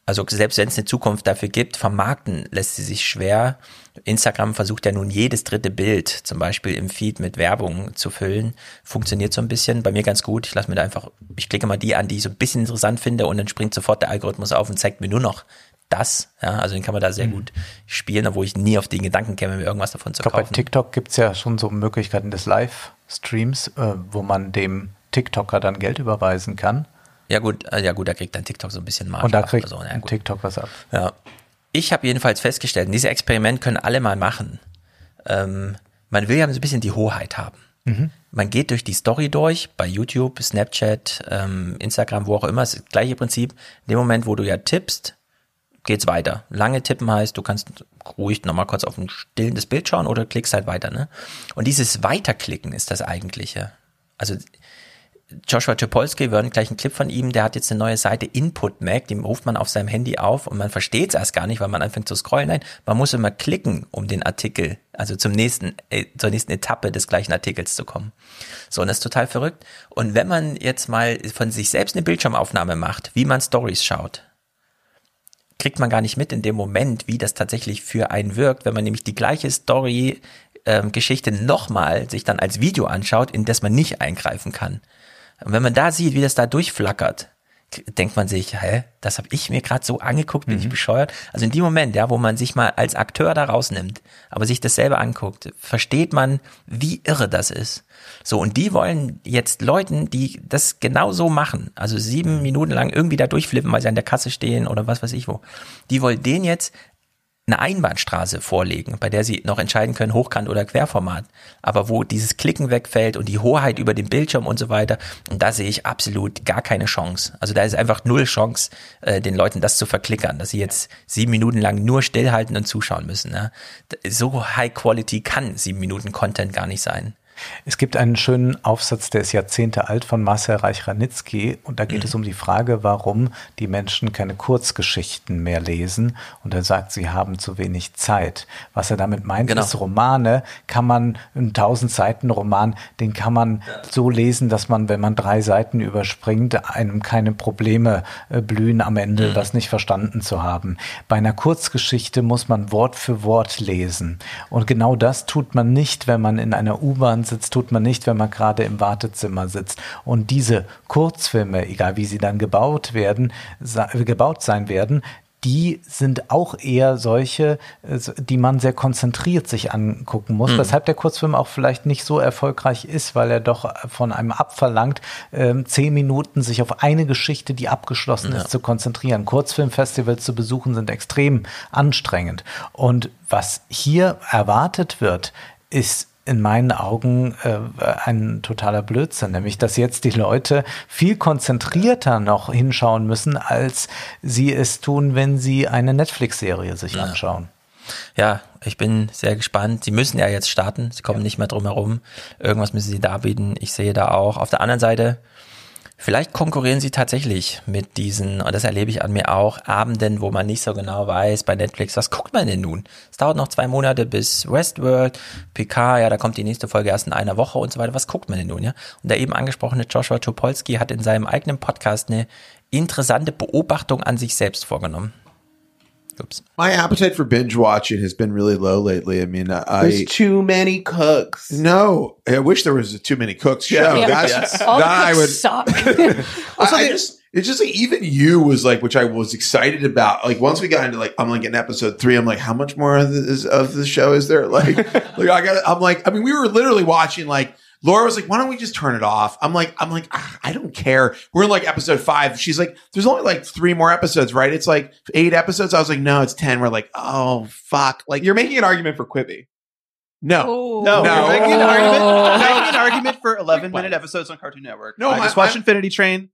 also selbst wenn es eine Zukunft dafür gibt, vermarkten lässt sie sich schwer. Instagram versucht ja nun jedes dritte Bild, zum Beispiel im Feed mit Werbung zu füllen. Funktioniert so ein bisschen. Bei mir ganz gut. Ich lasse mir da einfach, ich klicke mal die an, die ich so ein bisschen interessant finde und dann springt sofort der Algorithmus auf und zeigt mir nur noch das. Ja, also den kann man da sehr mhm. gut spielen, obwohl ich nie auf den Gedanken käme, mir irgendwas davon zu ich glaub, kaufen. Bei TikTok gibt's ja schon so Möglichkeiten des Livestreams, äh, wo man dem TikToker dann Geld überweisen kann. Ja gut, äh, ja gut, da kriegt dann TikTok so ein bisschen Marge Und da kriegt so. ja, TikTok was ab. Ja. Ich habe jedenfalls festgestellt, dieses Experiment können alle mal machen. Ähm, man will ja so ein bisschen die Hoheit haben. Mhm. Man geht durch die Story durch, bei YouTube, Snapchat, ähm, Instagram, wo auch immer, ist das gleiche Prinzip. In dem Moment, wo du ja tippst, geht's weiter. Lange tippen heißt, du kannst ruhig nochmal kurz auf ein stillendes Bild schauen oder klickst halt weiter. Ne? Und dieses Weiterklicken ist das eigentliche. Also Joshua Topolsky, wir hören gleich einen Clip von ihm, der hat jetzt eine neue Seite Input Mac, die ruft man auf seinem Handy auf und man versteht es erst gar nicht, weil man anfängt zu scrollen. Nein, man muss immer klicken, um den Artikel, also zum nächsten, äh, zur nächsten Etappe des gleichen Artikels zu kommen. So, und das ist total verrückt. Und wenn man jetzt mal von sich selbst eine Bildschirmaufnahme macht, wie man Stories schaut, kriegt man gar nicht mit in dem Moment, wie das tatsächlich für einen wirkt, wenn man nämlich die gleiche Story ähm, Geschichte nochmal sich dann als Video anschaut, in das man nicht eingreifen kann. Und wenn man da sieht, wie das da durchflackert, denkt man sich, hä, das habe ich mir gerade so angeguckt, bin mhm. ich bescheuert? Also in dem Moment, ja, wo man sich mal als Akteur da rausnimmt, aber sich das selber anguckt, versteht man, wie irre das ist. So, und die wollen jetzt Leuten, die das genau so machen, also sieben Minuten lang irgendwie da durchflippen, weil sie an der Kasse stehen oder was weiß ich wo, die wollen denen jetzt eine Einbahnstraße vorlegen, bei der sie noch entscheiden können, Hochkant oder Querformat, aber wo dieses Klicken wegfällt und die Hoheit über den Bildschirm und so weiter, und da sehe ich absolut gar keine Chance. Also da ist einfach null Chance, äh, den Leuten das zu verklickern, dass sie jetzt sieben Minuten lang nur stillhalten und zuschauen müssen. Ne? So High Quality kann sieben Minuten Content gar nicht sein. Es gibt einen schönen Aufsatz, der ist Jahrzehnte alt von Marcel Reich-Ranitzky und da geht mhm. es um die Frage, warum die Menschen keine Kurzgeschichten mehr lesen und er sagt, sie haben zu wenig Zeit. Was er damit meint, genau. ist Romane kann man, einen tausend Seiten Roman, den kann man ja. so lesen, dass man, wenn man drei Seiten überspringt, einem keine Probleme äh, blühen am Ende, mhm. das nicht verstanden zu haben. Bei einer Kurzgeschichte muss man Wort für Wort lesen und genau das tut man nicht, wenn man in einer U-Bahn sitzt, tut man nicht, wenn man gerade im Wartezimmer sitzt. Und diese Kurzfilme, egal wie sie dann gebaut werden, gebaut sein werden, die sind auch eher solche, äh, die man sehr konzentriert sich angucken muss, mhm. weshalb der Kurzfilm auch vielleicht nicht so erfolgreich ist, weil er doch von einem abverlangt, ähm, zehn Minuten sich auf eine Geschichte, die abgeschlossen ja. ist, zu konzentrieren. Kurzfilmfestivals zu besuchen sind extrem anstrengend. Und was hier erwartet wird, ist in meinen Augen äh, ein totaler Blödsinn, nämlich dass jetzt die Leute viel konzentrierter noch hinschauen müssen, als sie es tun, wenn sie eine Netflix-Serie sich ja. anschauen. Ja, ich bin sehr gespannt. Sie müssen ja jetzt starten. Sie kommen ja. nicht mehr drum herum. Irgendwas müssen sie da bieten. Ich sehe da auch. Auf der anderen Seite Vielleicht konkurrieren sie tatsächlich mit diesen, und das erlebe ich an mir auch, Abenden, wo man nicht so genau weiß bei Netflix, was guckt man denn nun? Es dauert noch zwei Monate bis Westworld, PK, ja, da kommt die nächste Folge erst in einer Woche und so weiter. Was guckt man denn nun, ja? Und der eben angesprochene Joshua Topolsky hat in seinem eigenen Podcast eine interessante Beobachtung an sich selbst vorgenommen. Oops. My appetite for binge watching has been really low lately. I mean, I there's too many cooks. No, I wish there was a too many cooks show. Yeah, That's, yes. All that I would. Suck. also, I, I just it's just like even you was like, which I was excited about. Like once we got into like, I'm like in episode three. I'm like, how much more of this of the show is there? Like, like I got. I'm like, I mean, we were literally watching like Laura was like, why don't we just turn it off? I'm like, I'm like, ah, I don't care. We're in like episode five. She's like, there's only like three more episodes, right? It's like eight episodes. I was like, no, it's 10. We're like, oh, fuck. Like, you're making an argument for Quibi. No, no, no. You're making an argument, making an argument for 11 minute episodes on Cartoon Network. No, I just watched Infinity Train.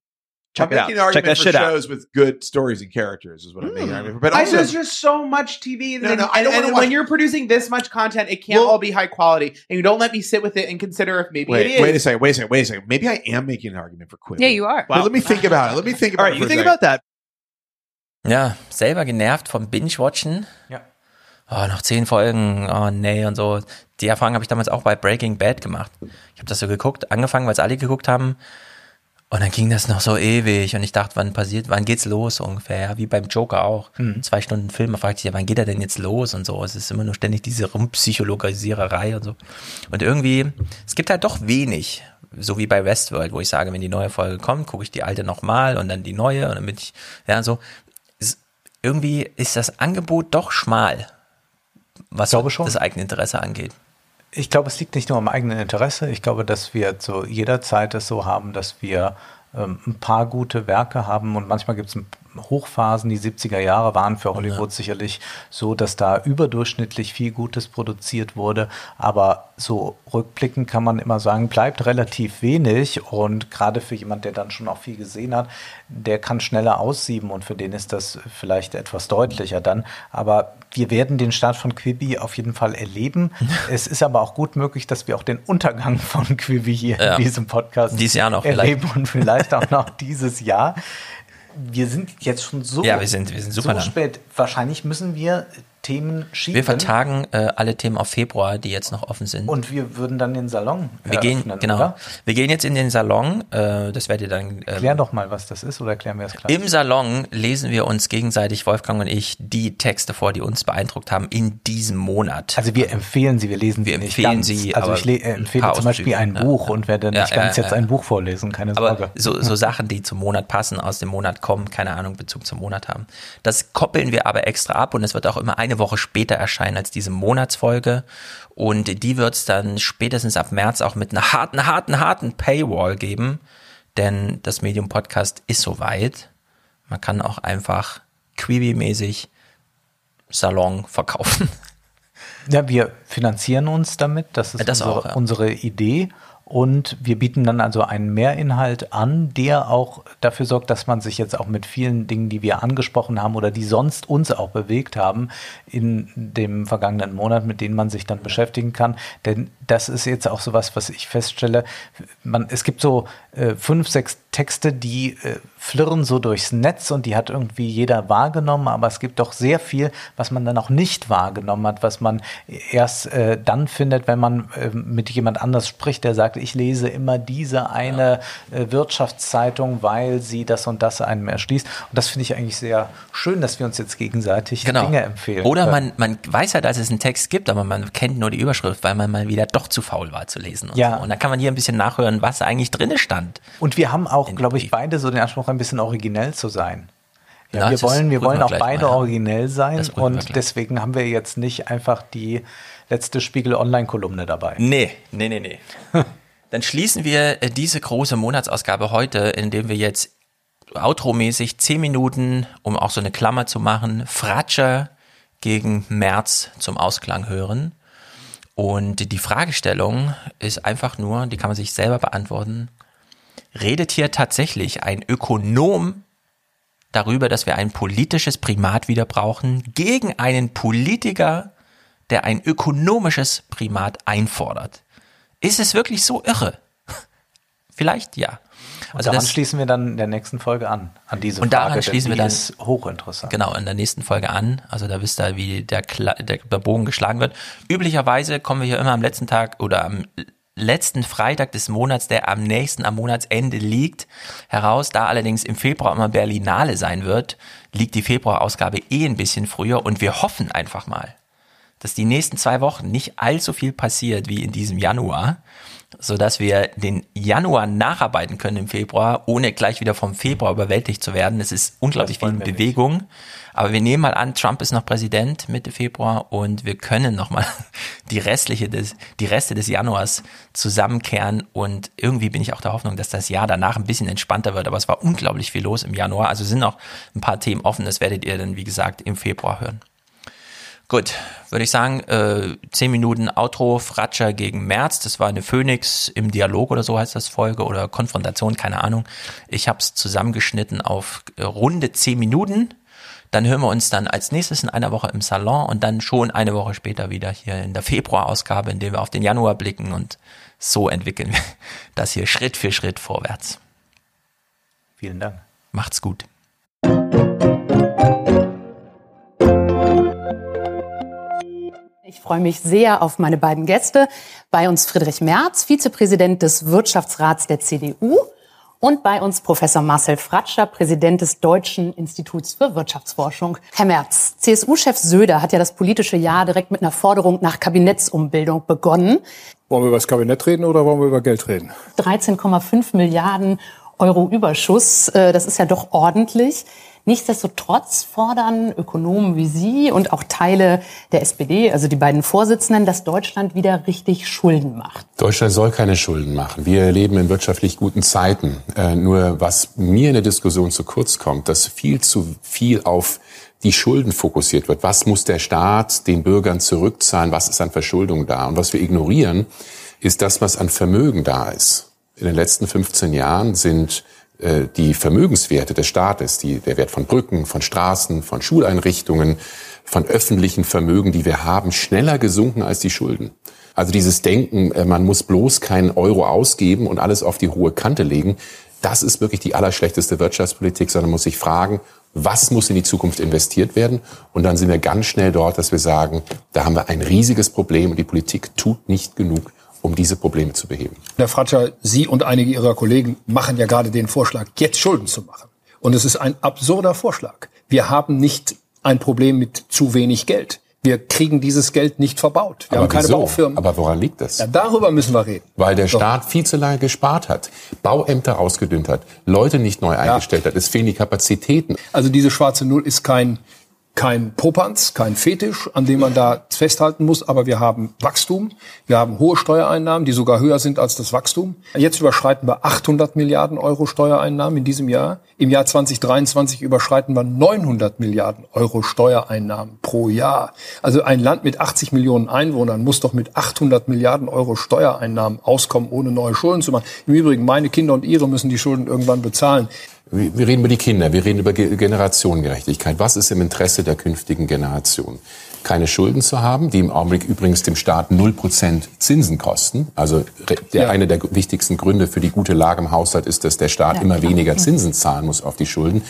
Check I'm it making out. an Check that for shit shows out. with good stories and characters is what I'm making an argument for. Hmm. But I also, there's just so much TV, and, No, no, and, I don't and wanna when watch- you're producing this much content, it can't all be high quality, and you don't let me sit with it and consider if maybe wait, it is. wait a second, wait a second, wait a second. Maybe I am making an argument for Quibi. Yeah, you are. But let me think about it. Let me think about All it. right, for you a think second. about that. Ja, selber genervt vom Binge-Watchen. Ja. Oh, noch zehn Folgen, oh nee und so. Die Erfahrung habe ich damals auch bei Breaking Bad gemacht. Ich habe das so geguckt, angefangen, weil es alle geguckt haben. Und dann ging das noch so ewig und ich dachte, wann passiert, wann geht's los ungefähr? Wie beim Joker auch. Mhm. Zwei Stunden Film, man fragt sich ja, wann geht er denn jetzt los und so. Es ist immer nur ständig diese Rumpsychologisiererei und so. Und irgendwie, es gibt halt doch wenig, so wie bei Westworld, wo ich sage, wenn die neue Folge kommt, gucke ich die alte nochmal und dann die neue und damit ich, ja, so. Es, irgendwie ist das Angebot doch schmal, was das eigene Interesse angeht. Ich glaube, es liegt nicht nur am eigenen Interesse. Ich glaube, dass wir zu jeder Zeit es so haben, dass wir ähm, ein paar gute Werke haben und manchmal gibt es Hochphasen. Die 70er Jahre waren für Hollywood ja. sicherlich so, dass da überdurchschnittlich viel Gutes produziert wurde. Aber so rückblickend kann man immer sagen, bleibt relativ wenig. Und gerade für jemand, der dann schon auch viel gesehen hat, der kann schneller aussieben und für den ist das vielleicht etwas deutlicher dann. Aber wir werden den Start von Quibi auf jeden Fall erleben. es ist aber auch gut möglich, dass wir auch den Untergang von Quibi hier Ja. in diesem Podcast Dieses Jahr noch erleben vielleicht. und vielleicht auch noch dieses Jahr. Wir sind jetzt schon so, Ja, wir sind- wir sind super so lang. spät. Wahrscheinlich müssen wir Themen schieben. Wir vertagen äh, alle Themen auf Februar, die jetzt noch offen sind. Und wir würden dann den Salon wir gehen, eröffnen, genau. oder? Wir gehen jetzt in den Salon, äh, das werdet ihr dann. ähm, Klär doch mal, was das ist, oder erklären wir es gleich? Im Salon lesen wir uns gegenseitig, Wolfgang und ich, die Texte vor, die uns beeindruckt haben in diesem Monat. Also wir empfehlen sie, wir lesen wir sie nicht empfehlen ganz. sie. Also ich äh, ein empfehle zum Beispiel ein Buch und werde nicht ganz jetzt ein Buch vorlesen, keine Aber Sorge. so, so Sachen, die zum Monat passen, aus dem Monat kommen, keine Ahnung, Bezug zum Monat haben. Das koppeln wir aber extra ab und es wird auch immer eine Woche später erscheinen als diese Monatsfolge. Und die wird es dann spätestens ab März auch mit einer harten, harten, harten Paywall geben. Denn das Medium Podcast ist soweit. Man kann auch einfach Quibi-mäßig Salon verkaufen. Ja, wir finanzieren uns damit, das ist das unsere, auch, ja. unsere Idee. Und wir bieten dann also einen Mehrinhalt an, der auch dafür sorgt, dass man sich jetzt auch mit vielen Dingen, die wir angesprochen haben oder die sonst uns auch bewegt haben, in dem vergangenen Monat, mit denen man sich dann beschäftigen kann. Denn das ist jetzt auch so was, was ich feststelle. Man, es gibt so äh, fünf, sechs Texte, die äh, flirren so durchs Netz und die hat irgendwie jeder wahrgenommen, aber es gibt doch sehr viel, was man dann auch nicht wahrgenommen hat, was man erst äh, dann findet, wenn man äh, mit jemand anders spricht, der sagt, ich lese immer diese eine äh, Wirtschaftszeitung, weil sie das und das einem erschließt. Und das finde ich eigentlich sehr schön, dass wir uns jetzt gegenseitig Dinge empfehlen. Genau. Oder man, man weiß halt, dass es einen Text gibt, aber man kennt nur die Überschrift, weil man mal wieder doch zu faul war zu lesen. Und Ja. So. Und dann kann man hier ein bisschen nachhören, was eigentlich drinne stand. Und wir haben auch, glaube ich, beide so den Anspruch, ein bisschen originell zu sein. Ja, Na, wir wollen, wir wollen wir auch beide mal, ja. originell sein und deswegen haben wir jetzt nicht einfach die letzte Spiegel Online-Kolumne dabei. Nee, nee, nee, nee. Dann schließen wir äh, diese große Monatsausgabe heute, indem wir jetzt outromäßig zehn Minuten, um auch so eine Klammer zu machen, Fratscher gegen März zum Ausklang hören. Und die Fragestellung ist einfach nur, die kann man sich selber beantworten. Redet hier tatsächlich ein Ökonom darüber, dass wir ein politisches Primat wieder brauchen, gegen einen Politiker, der ein ökonomisches Primat einfordert? Ist es wirklich so irre? Vielleicht ja. Und Also daran das, schließen wir dann in der nächsten Folge an, an diese und Frage. daran denn schließen wir dann ist hochinteressant. Genau, in der nächsten Folge an. Also da wisst ihr, wie der, der, der Bogen geschlagen wird. Üblicherweise kommen wir hier immer am letzten Tag oder am letzten Freitag des Monats, der am nächsten am Monatsende liegt, heraus. Da allerdings im Februar immer Berlinale sein wird, liegt die Februarausgabe eh ein bisschen früher und wir hoffen einfach mal, dass die nächsten zwei Wochen nicht allzu viel passiert wie in diesem Januar, so dass wir den Januar nacharbeiten können im Februar, ohne gleich wieder vom Februar überwältigt zu werden. Es ist unglaublich viel Bewegung. Aber wir nehmen mal an, Trump ist noch Präsident Mitte Februar und wir können nochmal die restliche des, die Reste des Januars zusammenkehren und irgendwie bin ich auch der Hoffnung, dass das Jahr danach ein bisschen entspannter wird. Aber es war unglaublich viel los im Januar. Also sind noch ein paar Themen offen. Das werdet ihr dann, wie gesagt, im Februar hören. Gut, würde ich sagen, äh, 10 Minuten Outro, Fratscher gegen März. Das war eine Phoenix im Dialog oder so heißt das Folge oder Konfrontation, keine Ahnung. Ich habe es zusammengeschnitten auf äh, runde 10 Minuten. Dann hören wir uns dann als nächstes in einer Woche im Salon und dann schon eine Woche später wieder hier in der Februarausgabe, in der wir auf den Januar blicken und so entwickeln wir das hier Schritt für Schritt vorwärts. Vielen Dank. Macht's gut. Ich freue mich sehr auf meine beiden Gäste. Bei uns Friedrich Merz, Vizepräsident des Wirtschaftsrats der CDU und bei uns Professor Marcel Fratscher, Präsident des Deutschen Instituts für Wirtschaftsforschung. Herr Merz, CSU-Chef Söder hat ja das politische Jahr direkt mit einer Forderung nach Kabinettsumbildung begonnen. Wollen wir über das Kabinett reden oder wollen wir über Geld reden? 13,5 Milliarden Euro Überschuss, äh, das ist ja doch ordentlich. Nichtsdestotrotz fordern Ökonomen wie Sie und auch Teile der SPD, also die beiden Vorsitzenden, dass Deutschland wieder richtig Schulden macht. Deutschland soll keine Schulden machen. Wir leben in wirtschaftlich guten Zeiten. Äh, nur was mir in der Diskussion zu kurz kommt, dass viel zu viel auf die Schulden fokussiert wird. Was muss der Staat den Bürgern zurückzahlen? Was ist an Verschuldung da? Und was wir ignorieren, ist das, was an Vermögen da ist. In den letzten 15 Jahren sind die Vermögenswerte des Staates, die, der Wert von Brücken, von Straßen, von Schuleinrichtungen, von öffentlichen Vermögen, die wir haben, schneller gesunken als die Schulden. Also dieses Denken, äh, man muss bloß keinen Euro ausgeben und alles auf die hohe Kante legen, das ist wirklich die allerschlechteste Wirtschaftspolitik, sondern man muss sich fragen, was muss in die Zukunft investiert werden? Und dann sind wir ganz schnell dort, dass wir sagen, da haben wir ein riesiges Problem und die Politik tut nicht genug, um diese Probleme zu beheben. Herr Fratscher, Sie und einige Ihrer Kollegen machen ja gerade den Vorschlag, jetzt Schulden zu machen. Und es ist ein absurder Vorschlag. Wir haben nicht ein Problem mit zu wenig Geld. Wir kriegen dieses Geld nicht verbaut. Wir Aber haben keine wieso? Baufirmen. Aber woran liegt das? Ja, darüber müssen wir reden. Weil der Doch. Staat viel zu lange gespart hat, Bauämter ausgedünnt hat, Leute nicht neu eingestellt hat, es fehlen die Kapazitäten. Also diese schwarze Null ist kein kein Popanz, kein Fetisch, an dem man da festhalten muss, aber wir haben Wachstum, wir haben hohe Steuereinnahmen, die sogar höher sind als das Wachstum. Jetzt überschreiten wir 800 Milliarden Euro Steuereinnahmen in diesem Jahr. Im Jahr 2023 überschreiten wir 900 Milliarden Euro Steuereinnahmen pro Jahr. Also ein Land mit 80 Millionen Einwohnern muss doch mit 800 Milliarden Euro Steuereinnahmen auskommen, ohne neue Schulden zu machen. Im Übrigen, meine Kinder und ihre müssen die Schulden irgendwann bezahlen. Wir reden über die Kinder, wir reden über Ge- Generationengerechtigkeit. Was ist im Interesse der künftigen Generation? Keine Schulden zu haben, die im Augenblick übrigens dem Staat 0% Zinsen kosten. Also der, Ja. einer der wichtigsten Gründe für die gute Lage im Haushalt ist, dass der Staat Ja, immer klar. weniger. Zinsen zahlen muss auf die Schulden.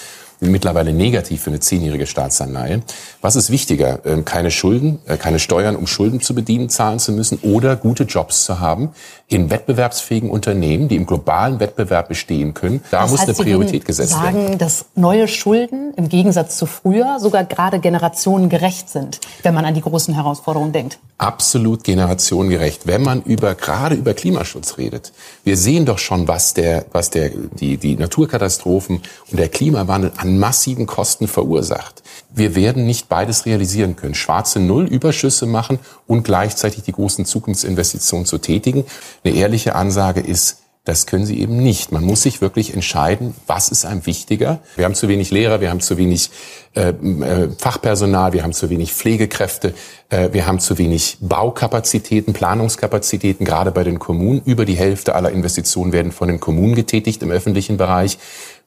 Mittlerweile negativ für eine zehnjährige Staatsanleihe. Was ist wichtiger? Ähm, Keine Schulden, äh, keine Steuern, um Schulden zu bedienen, zahlen zu müssen oder gute Jobs zu haben in wettbewerbsfähigen Unternehmen, die im globalen Wettbewerb bestehen können. Da Das muss heißt, eine Priorität gesetzt sagen, werden. dass neue Schulden im Gegensatz zu früher sogar gerade generationengerecht sind, wenn man an die großen Herausforderungen denkt. absolut generationengerecht, wenn man über gerade über Klimaschutz redet. Wir sehen doch schon, was der was der die die Naturkatastrophen und der Klimawandel an massiven Kosten verursacht. Wir werden nicht beides realisieren können. Schwarze Null Überschüsse machen und gleichzeitig die großen Zukunftsinvestitionen zu tätigen. Eine ehrliche Ansage ist das können sie eben nicht. Man muss sich wirklich entscheiden, was ist einem wichtiger. Wir haben zu wenig Lehrer, wir haben zu wenig äh, äh, Fachpersonal, wir haben zu wenig Pflegekräfte, äh, wir haben zu wenig Baukapazitäten, Planungskapazitäten, gerade bei den Kommunen. Über die Hälfte aller Investitionen werden von den Kommunen getätigt im öffentlichen Bereich.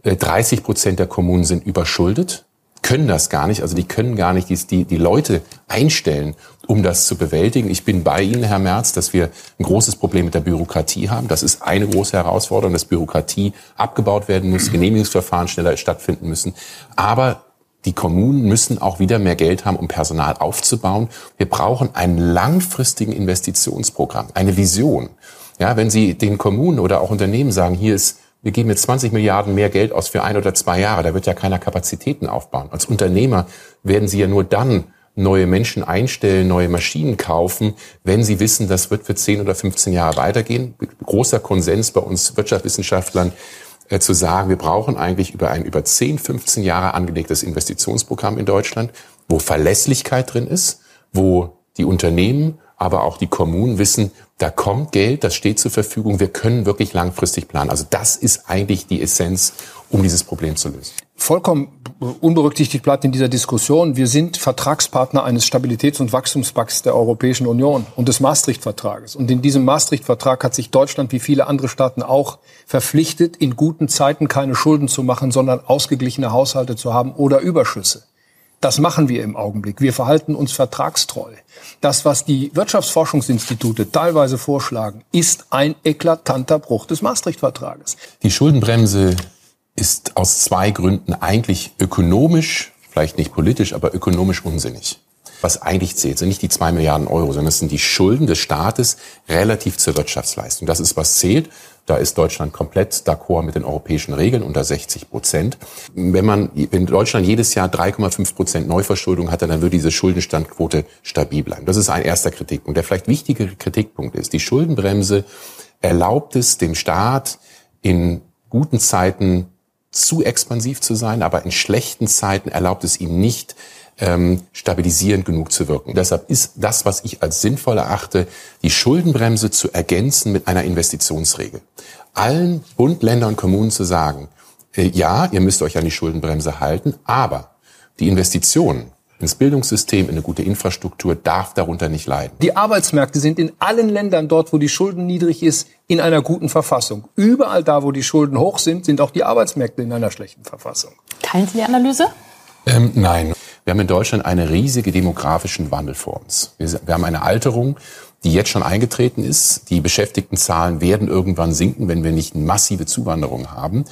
Äh, 30 Prozent der Kommunen sind überschuldet können das gar nicht, also die können gar nicht die, die, die Leute einstellen, um das zu bewältigen. Ich bin bei Ihnen, Herr Merz, dass wir ein großes Problem mit der Bürokratie haben. Das ist eine große Herausforderung, dass Bürokratie abgebaut werden muss, Genehmigungsverfahren schneller stattfinden müssen. Aber die Kommunen müssen auch wieder mehr Geld haben, um Personal aufzubauen. Wir brauchen einen langfristigen Investitionsprogramm, eine Vision. Ja, wenn Sie den Kommunen oder auch Unternehmen sagen, hier ist wir geben jetzt 20 Milliarden mehr Geld aus für ein oder zwei Jahre. Da wird ja keiner Kapazitäten aufbauen. Als Unternehmer werden Sie ja nur dann neue Menschen einstellen, neue Maschinen kaufen, wenn Sie wissen, das wird für 10 oder 15 Jahre weitergehen. Großer Konsens bei uns Wirtschaftswissenschaftlern äh, zu sagen, wir brauchen eigentlich über ein über 10, 15 Jahre angelegtes Investitionsprogramm in Deutschland, wo Verlässlichkeit drin ist, wo die Unternehmen, aber auch die Kommunen wissen, da kommt Geld, das steht zur Verfügung, wir können wirklich langfristig planen. Also das ist eigentlich die Essenz, um dieses Problem zu lösen. Vollkommen unberücksichtigt bleibt in dieser Diskussion, wir sind Vertragspartner eines Stabilitäts- und Wachstumspakts der Europäischen Union und des Maastricht-Vertrages. Und in diesem Maastricht-Vertrag hat sich Deutschland wie viele andere Staaten auch verpflichtet, in guten Zeiten keine Schulden zu machen, sondern ausgeglichene Haushalte zu haben oder Überschüsse. Das machen wir im Augenblick. Wir verhalten uns vertragstreu. Das, was die Wirtschaftsforschungsinstitute teilweise vorschlagen, ist ein eklatanter Bruch des Maastricht-Vertrages. Die Schuldenbremse ist aus zwei Gründen eigentlich ökonomisch, vielleicht nicht politisch, aber ökonomisch unsinnig. Was eigentlich zählt, sind nicht die zwei Milliarden Euro, sondern es sind die Schulden des Staates relativ zur Wirtschaftsleistung. Das ist, was zählt. Da ist Deutschland komplett d'accord mit den europäischen Regeln unter 60 Prozent. Wenn man, wenn Deutschland jedes Jahr 3,5 Prozent Neuverschuldung hatte, dann würde diese Schuldenstandquote stabil bleiben. Das ist ein erster Kritikpunkt. Der vielleicht wichtigere Kritikpunkt ist, die Schuldenbremse erlaubt es dem Staat in guten Zeiten zu expansiv zu sein, aber in schlechten Zeiten erlaubt es ihm nicht, ähm, stabilisierend genug zu wirken. Deshalb ist das, was ich als sinnvoll erachte, die Schuldenbremse zu ergänzen mit einer Investitionsregel. Allen Bund, Länder und Kommunen zu sagen, äh, ja, ihr müsst euch an die Schuldenbremse halten, aber die Investitionen ins Bildungssystem, in eine gute Infrastruktur darf darunter nicht leiden. Die Arbeitsmärkte sind in allen Ländern dort, wo die Schulden niedrig ist, in einer guten Verfassung. Überall da, wo die Schulden hoch sind, sind auch die Arbeitsmärkte in einer schlechten Verfassung. Teilen Sie die Analyse? Ähm, nein. Wir haben in Deutschland einen riesige demografischen Wandel vor uns. Wir, wir haben eine Alterung, die jetzt schon eingetreten ist. Die Beschäftigtenzahlen werden irgendwann sinken, wenn wir nicht eine massive Zuwanderung haben.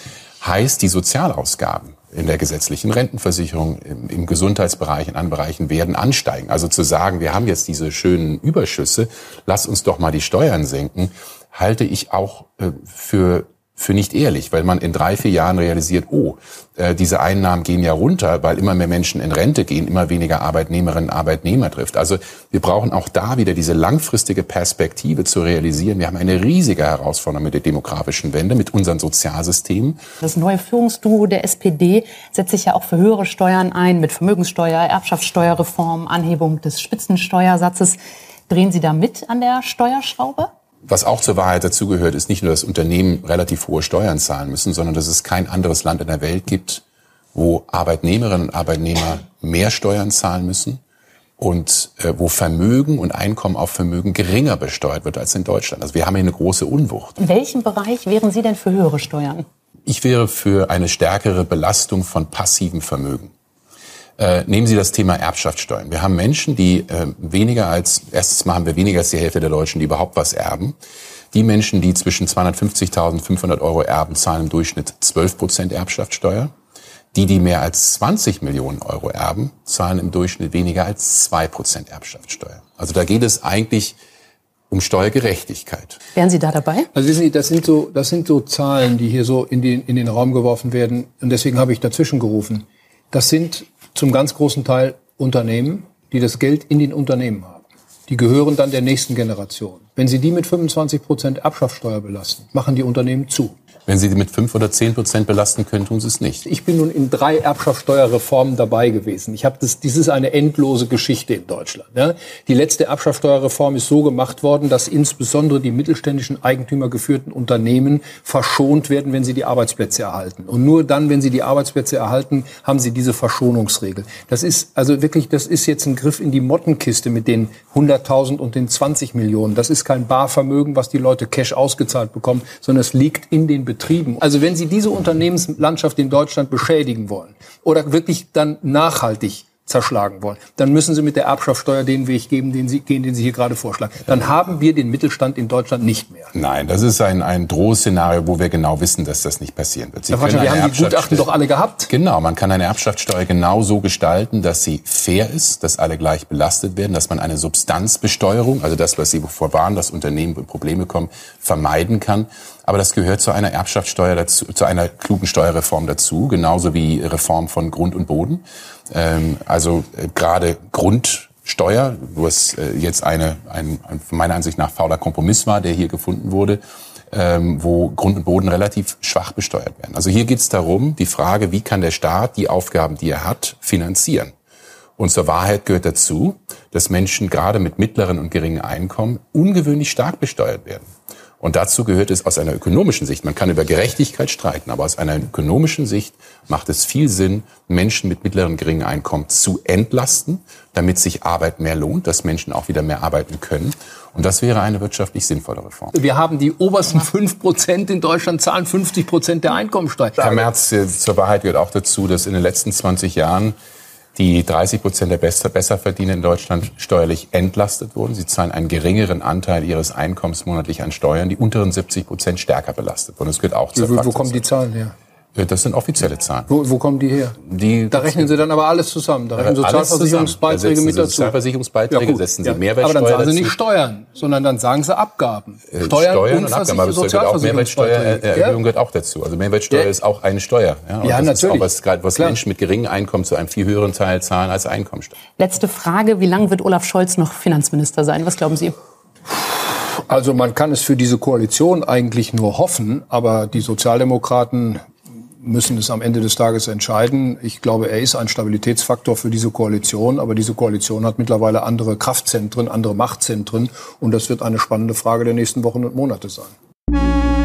Heißt, die Sozialausgaben in der gesetzlichen Rentenversicherung, im, im, Gesundheitsbereich, in anderen Bereichen werden ansteigen. Also zu sagen, wir haben jetzt diese schönen Überschüsse, lass uns doch mal die Steuern senken, halte ich auch äh, für für nicht ehrlich, weil man in drei, vier Jahren realisiert, oh, äh, diese Einnahmen gehen ja runter, weil immer mehr Menschen in Rente gehen, immer weniger Arbeitnehmerinnen und Arbeitnehmer trifft. Also wir brauchen auch da wieder diese langfristige Perspektive zu realisieren. Wir haben eine riesige Herausforderung mit der demografischen Wende, mit unseren Sozialsystemen. Das neue Führungsduo der SPD setzt sich ja auch für höhere Steuern ein, mit Vermögenssteuer, Erbschaftssteuerreform, Anhebung des Spitzensteuersatzes. Drehen Sie da mit an der Steuerschraube? Was auch zur Wahrheit dazugehört, ist nicht nur, dass Unternehmen relativ hohe Steuern zahlen müssen, sondern dass es kein anderes Land in der Welt gibt, wo Arbeitnehmerinnen und Arbeitnehmer mehr Steuern zahlen müssen und äh, wo Vermögen und Einkommen auf Vermögen geringer besteuert wird als in Deutschland. Also wir haben hier eine große Unwucht. In welchem Bereich wären Sie denn für höhere Steuern? Ich wäre für eine stärkere Belastung von passivem Vermögen. Äh, nehmen Sie das Thema Erbschaftssteuern. Wir haben Menschen, die äh, weniger als, erstens mal haben wir weniger als die Hälfte der Deutschen, die überhaupt was erben. Die Menschen, die zwischen 250.000 und 500 Euro erben, zahlen im Durchschnitt 12 Prozent Erbschaftssteuer. Die, die mehr als 20 Millionen Euro erben, zahlen im Durchschnitt weniger als 2 Prozent Erbschaftssteuer. Also da geht es eigentlich um Steuergerechtigkeit. Wären Sie da dabei? Also wissen Sie, das sind so, das sind so Zahlen, die hier so in den, in den Raum geworfen werden. Und deswegen habe ich dazwischen gerufen. Das sind zum ganz großen Teil Unternehmen, die das Geld in den Unternehmen haben. Die gehören dann der nächsten Generation. Wenn Sie die mit 25 Prozent Erbschaftssteuer belasten, machen die Unternehmen zu. Wenn Sie mit 5 oder 10 Prozent belasten können, tun Sie es nicht. Ich bin nun in drei Erbschaftssteuerreformen dabei gewesen. Ich habe das, dies ist eine endlose Geschichte in Deutschland. Ja. Die letzte Erbschaftssteuerreform ist so gemacht worden, dass insbesondere die mittelständischen Eigentümergeführten Unternehmen verschont werden, wenn sie die Arbeitsplätze erhalten. Und nur dann, wenn sie die Arbeitsplätze erhalten, haben sie diese Verschonungsregel. Das ist also wirklich, das ist jetzt ein Griff in die Mottenkiste mit den 100.000 und den 20 Millionen. Das ist kein Barvermögen, was die Leute Cash ausgezahlt bekommen, sondern es liegt in den Betrieben. Also wenn Sie diese Unternehmenslandschaft in Deutschland beschädigen wollen oder wirklich dann nachhaltig zerschlagen wollen, dann müssen Sie mit der Erbschaftssteuer den Weg geben, den Sie, gehen, den Sie hier gerade vorschlagen. Dann haben wir den Mittelstand in Deutschland nicht mehr. Nein, das ist ein, ein Drohszenario, wo wir genau wissen, dass das nicht passieren wird. Sie können wir haben die Gutachten doch alle gehabt. Genau, man kann eine Erbschaftssteuer genau so gestalten, dass sie fair ist, dass alle gleich belastet werden, dass man eine Substanzbesteuerung, also das, was Sie vorwarnen, dass Unternehmen in Probleme kommen, vermeiden kann. Aber das gehört zu einer Erbschaftssteuer dazu, zu einer klugen Steuerreform dazu, genauso wie Reform von Grund und Boden. Ähm, also äh, gerade Grundsteuer, wo es äh, jetzt eine, ein, ein, meiner Ansicht nach fauler Kompromiss war, der hier gefunden wurde, ähm, wo Grund und Boden relativ schwach besteuert werden. Also hier geht es darum, die Frage, wie kann der Staat die Aufgaben, die er hat, finanzieren. Und zur Wahrheit gehört dazu, dass Menschen gerade mit mittleren und geringen Einkommen ungewöhnlich stark besteuert werden. Und dazu gehört es aus einer ökonomischen Sicht, man kann über Gerechtigkeit streiten, aber aus einer ökonomischen Sicht macht es viel Sinn, Menschen mit mittleren geringen Einkommen zu entlasten, damit sich Arbeit mehr lohnt, dass Menschen auch wieder mehr arbeiten können. Und das wäre eine wirtschaftlich sinnvolle Reform. Wir haben die obersten fünf Prozent in Deutschland zahlen 50 Prozent der Einkommensteuer. Herr Merz, äh, zur Wahrheit gehört auch dazu, dass in den letzten 20 Jahren die 30 Prozent der Besserverdiener in Deutschland steuerlich entlastet wurden. Sie zahlen einen geringeren Anteil ihres Einkommens monatlich an Steuern. Die unteren 70 Prozent stärker belastet wurden. Das gehört auch zur Wo, wo kommen die Zahlen her? Äh, Das sind offizielle Zahlen. Wo, wo kommen die her? Die, Da rechnen Sie dann aber alles zusammen. Da rechnen Sozialversicherungsbeiträge mit setzen Sie dazu. Sozialversicherungsbeiträge, gut. setzen Sie Aber Mehrwertsteuer dann sagen Sie nicht. Steuern, sondern dann sagen Sie Abgaben. Äh, Steuern, Steuern und und Abgaben, aber es gehört auch Mehrwertsteuererhöhung gehört auch dazu. Also Mehrwertsteuer Ja. ist auch eine Steuer. Ja, Und Ja, das Ist natürlich. auch was, was Klar. Menschen mit geringem Einkommen zu einem viel höheren Teil zahlen als Einkommensteuer. Letzte Frage, wie lange wird Olaf Scholz noch Finanzminister sein? Was glauben Sie? Also man kann es für diese Koalition eigentlich nur hoffen, aber die Sozialdemokraten müssen es am Ende des Tages entscheiden. Ich glaube, er ist ein Stabilitätsfaktor für diese Koalition, aber diese Koalition hat mittlerweile andere Kraftzentren, andere Machtzentren und das wird eine spannende Frage der nächsten Wochen und Monate sein.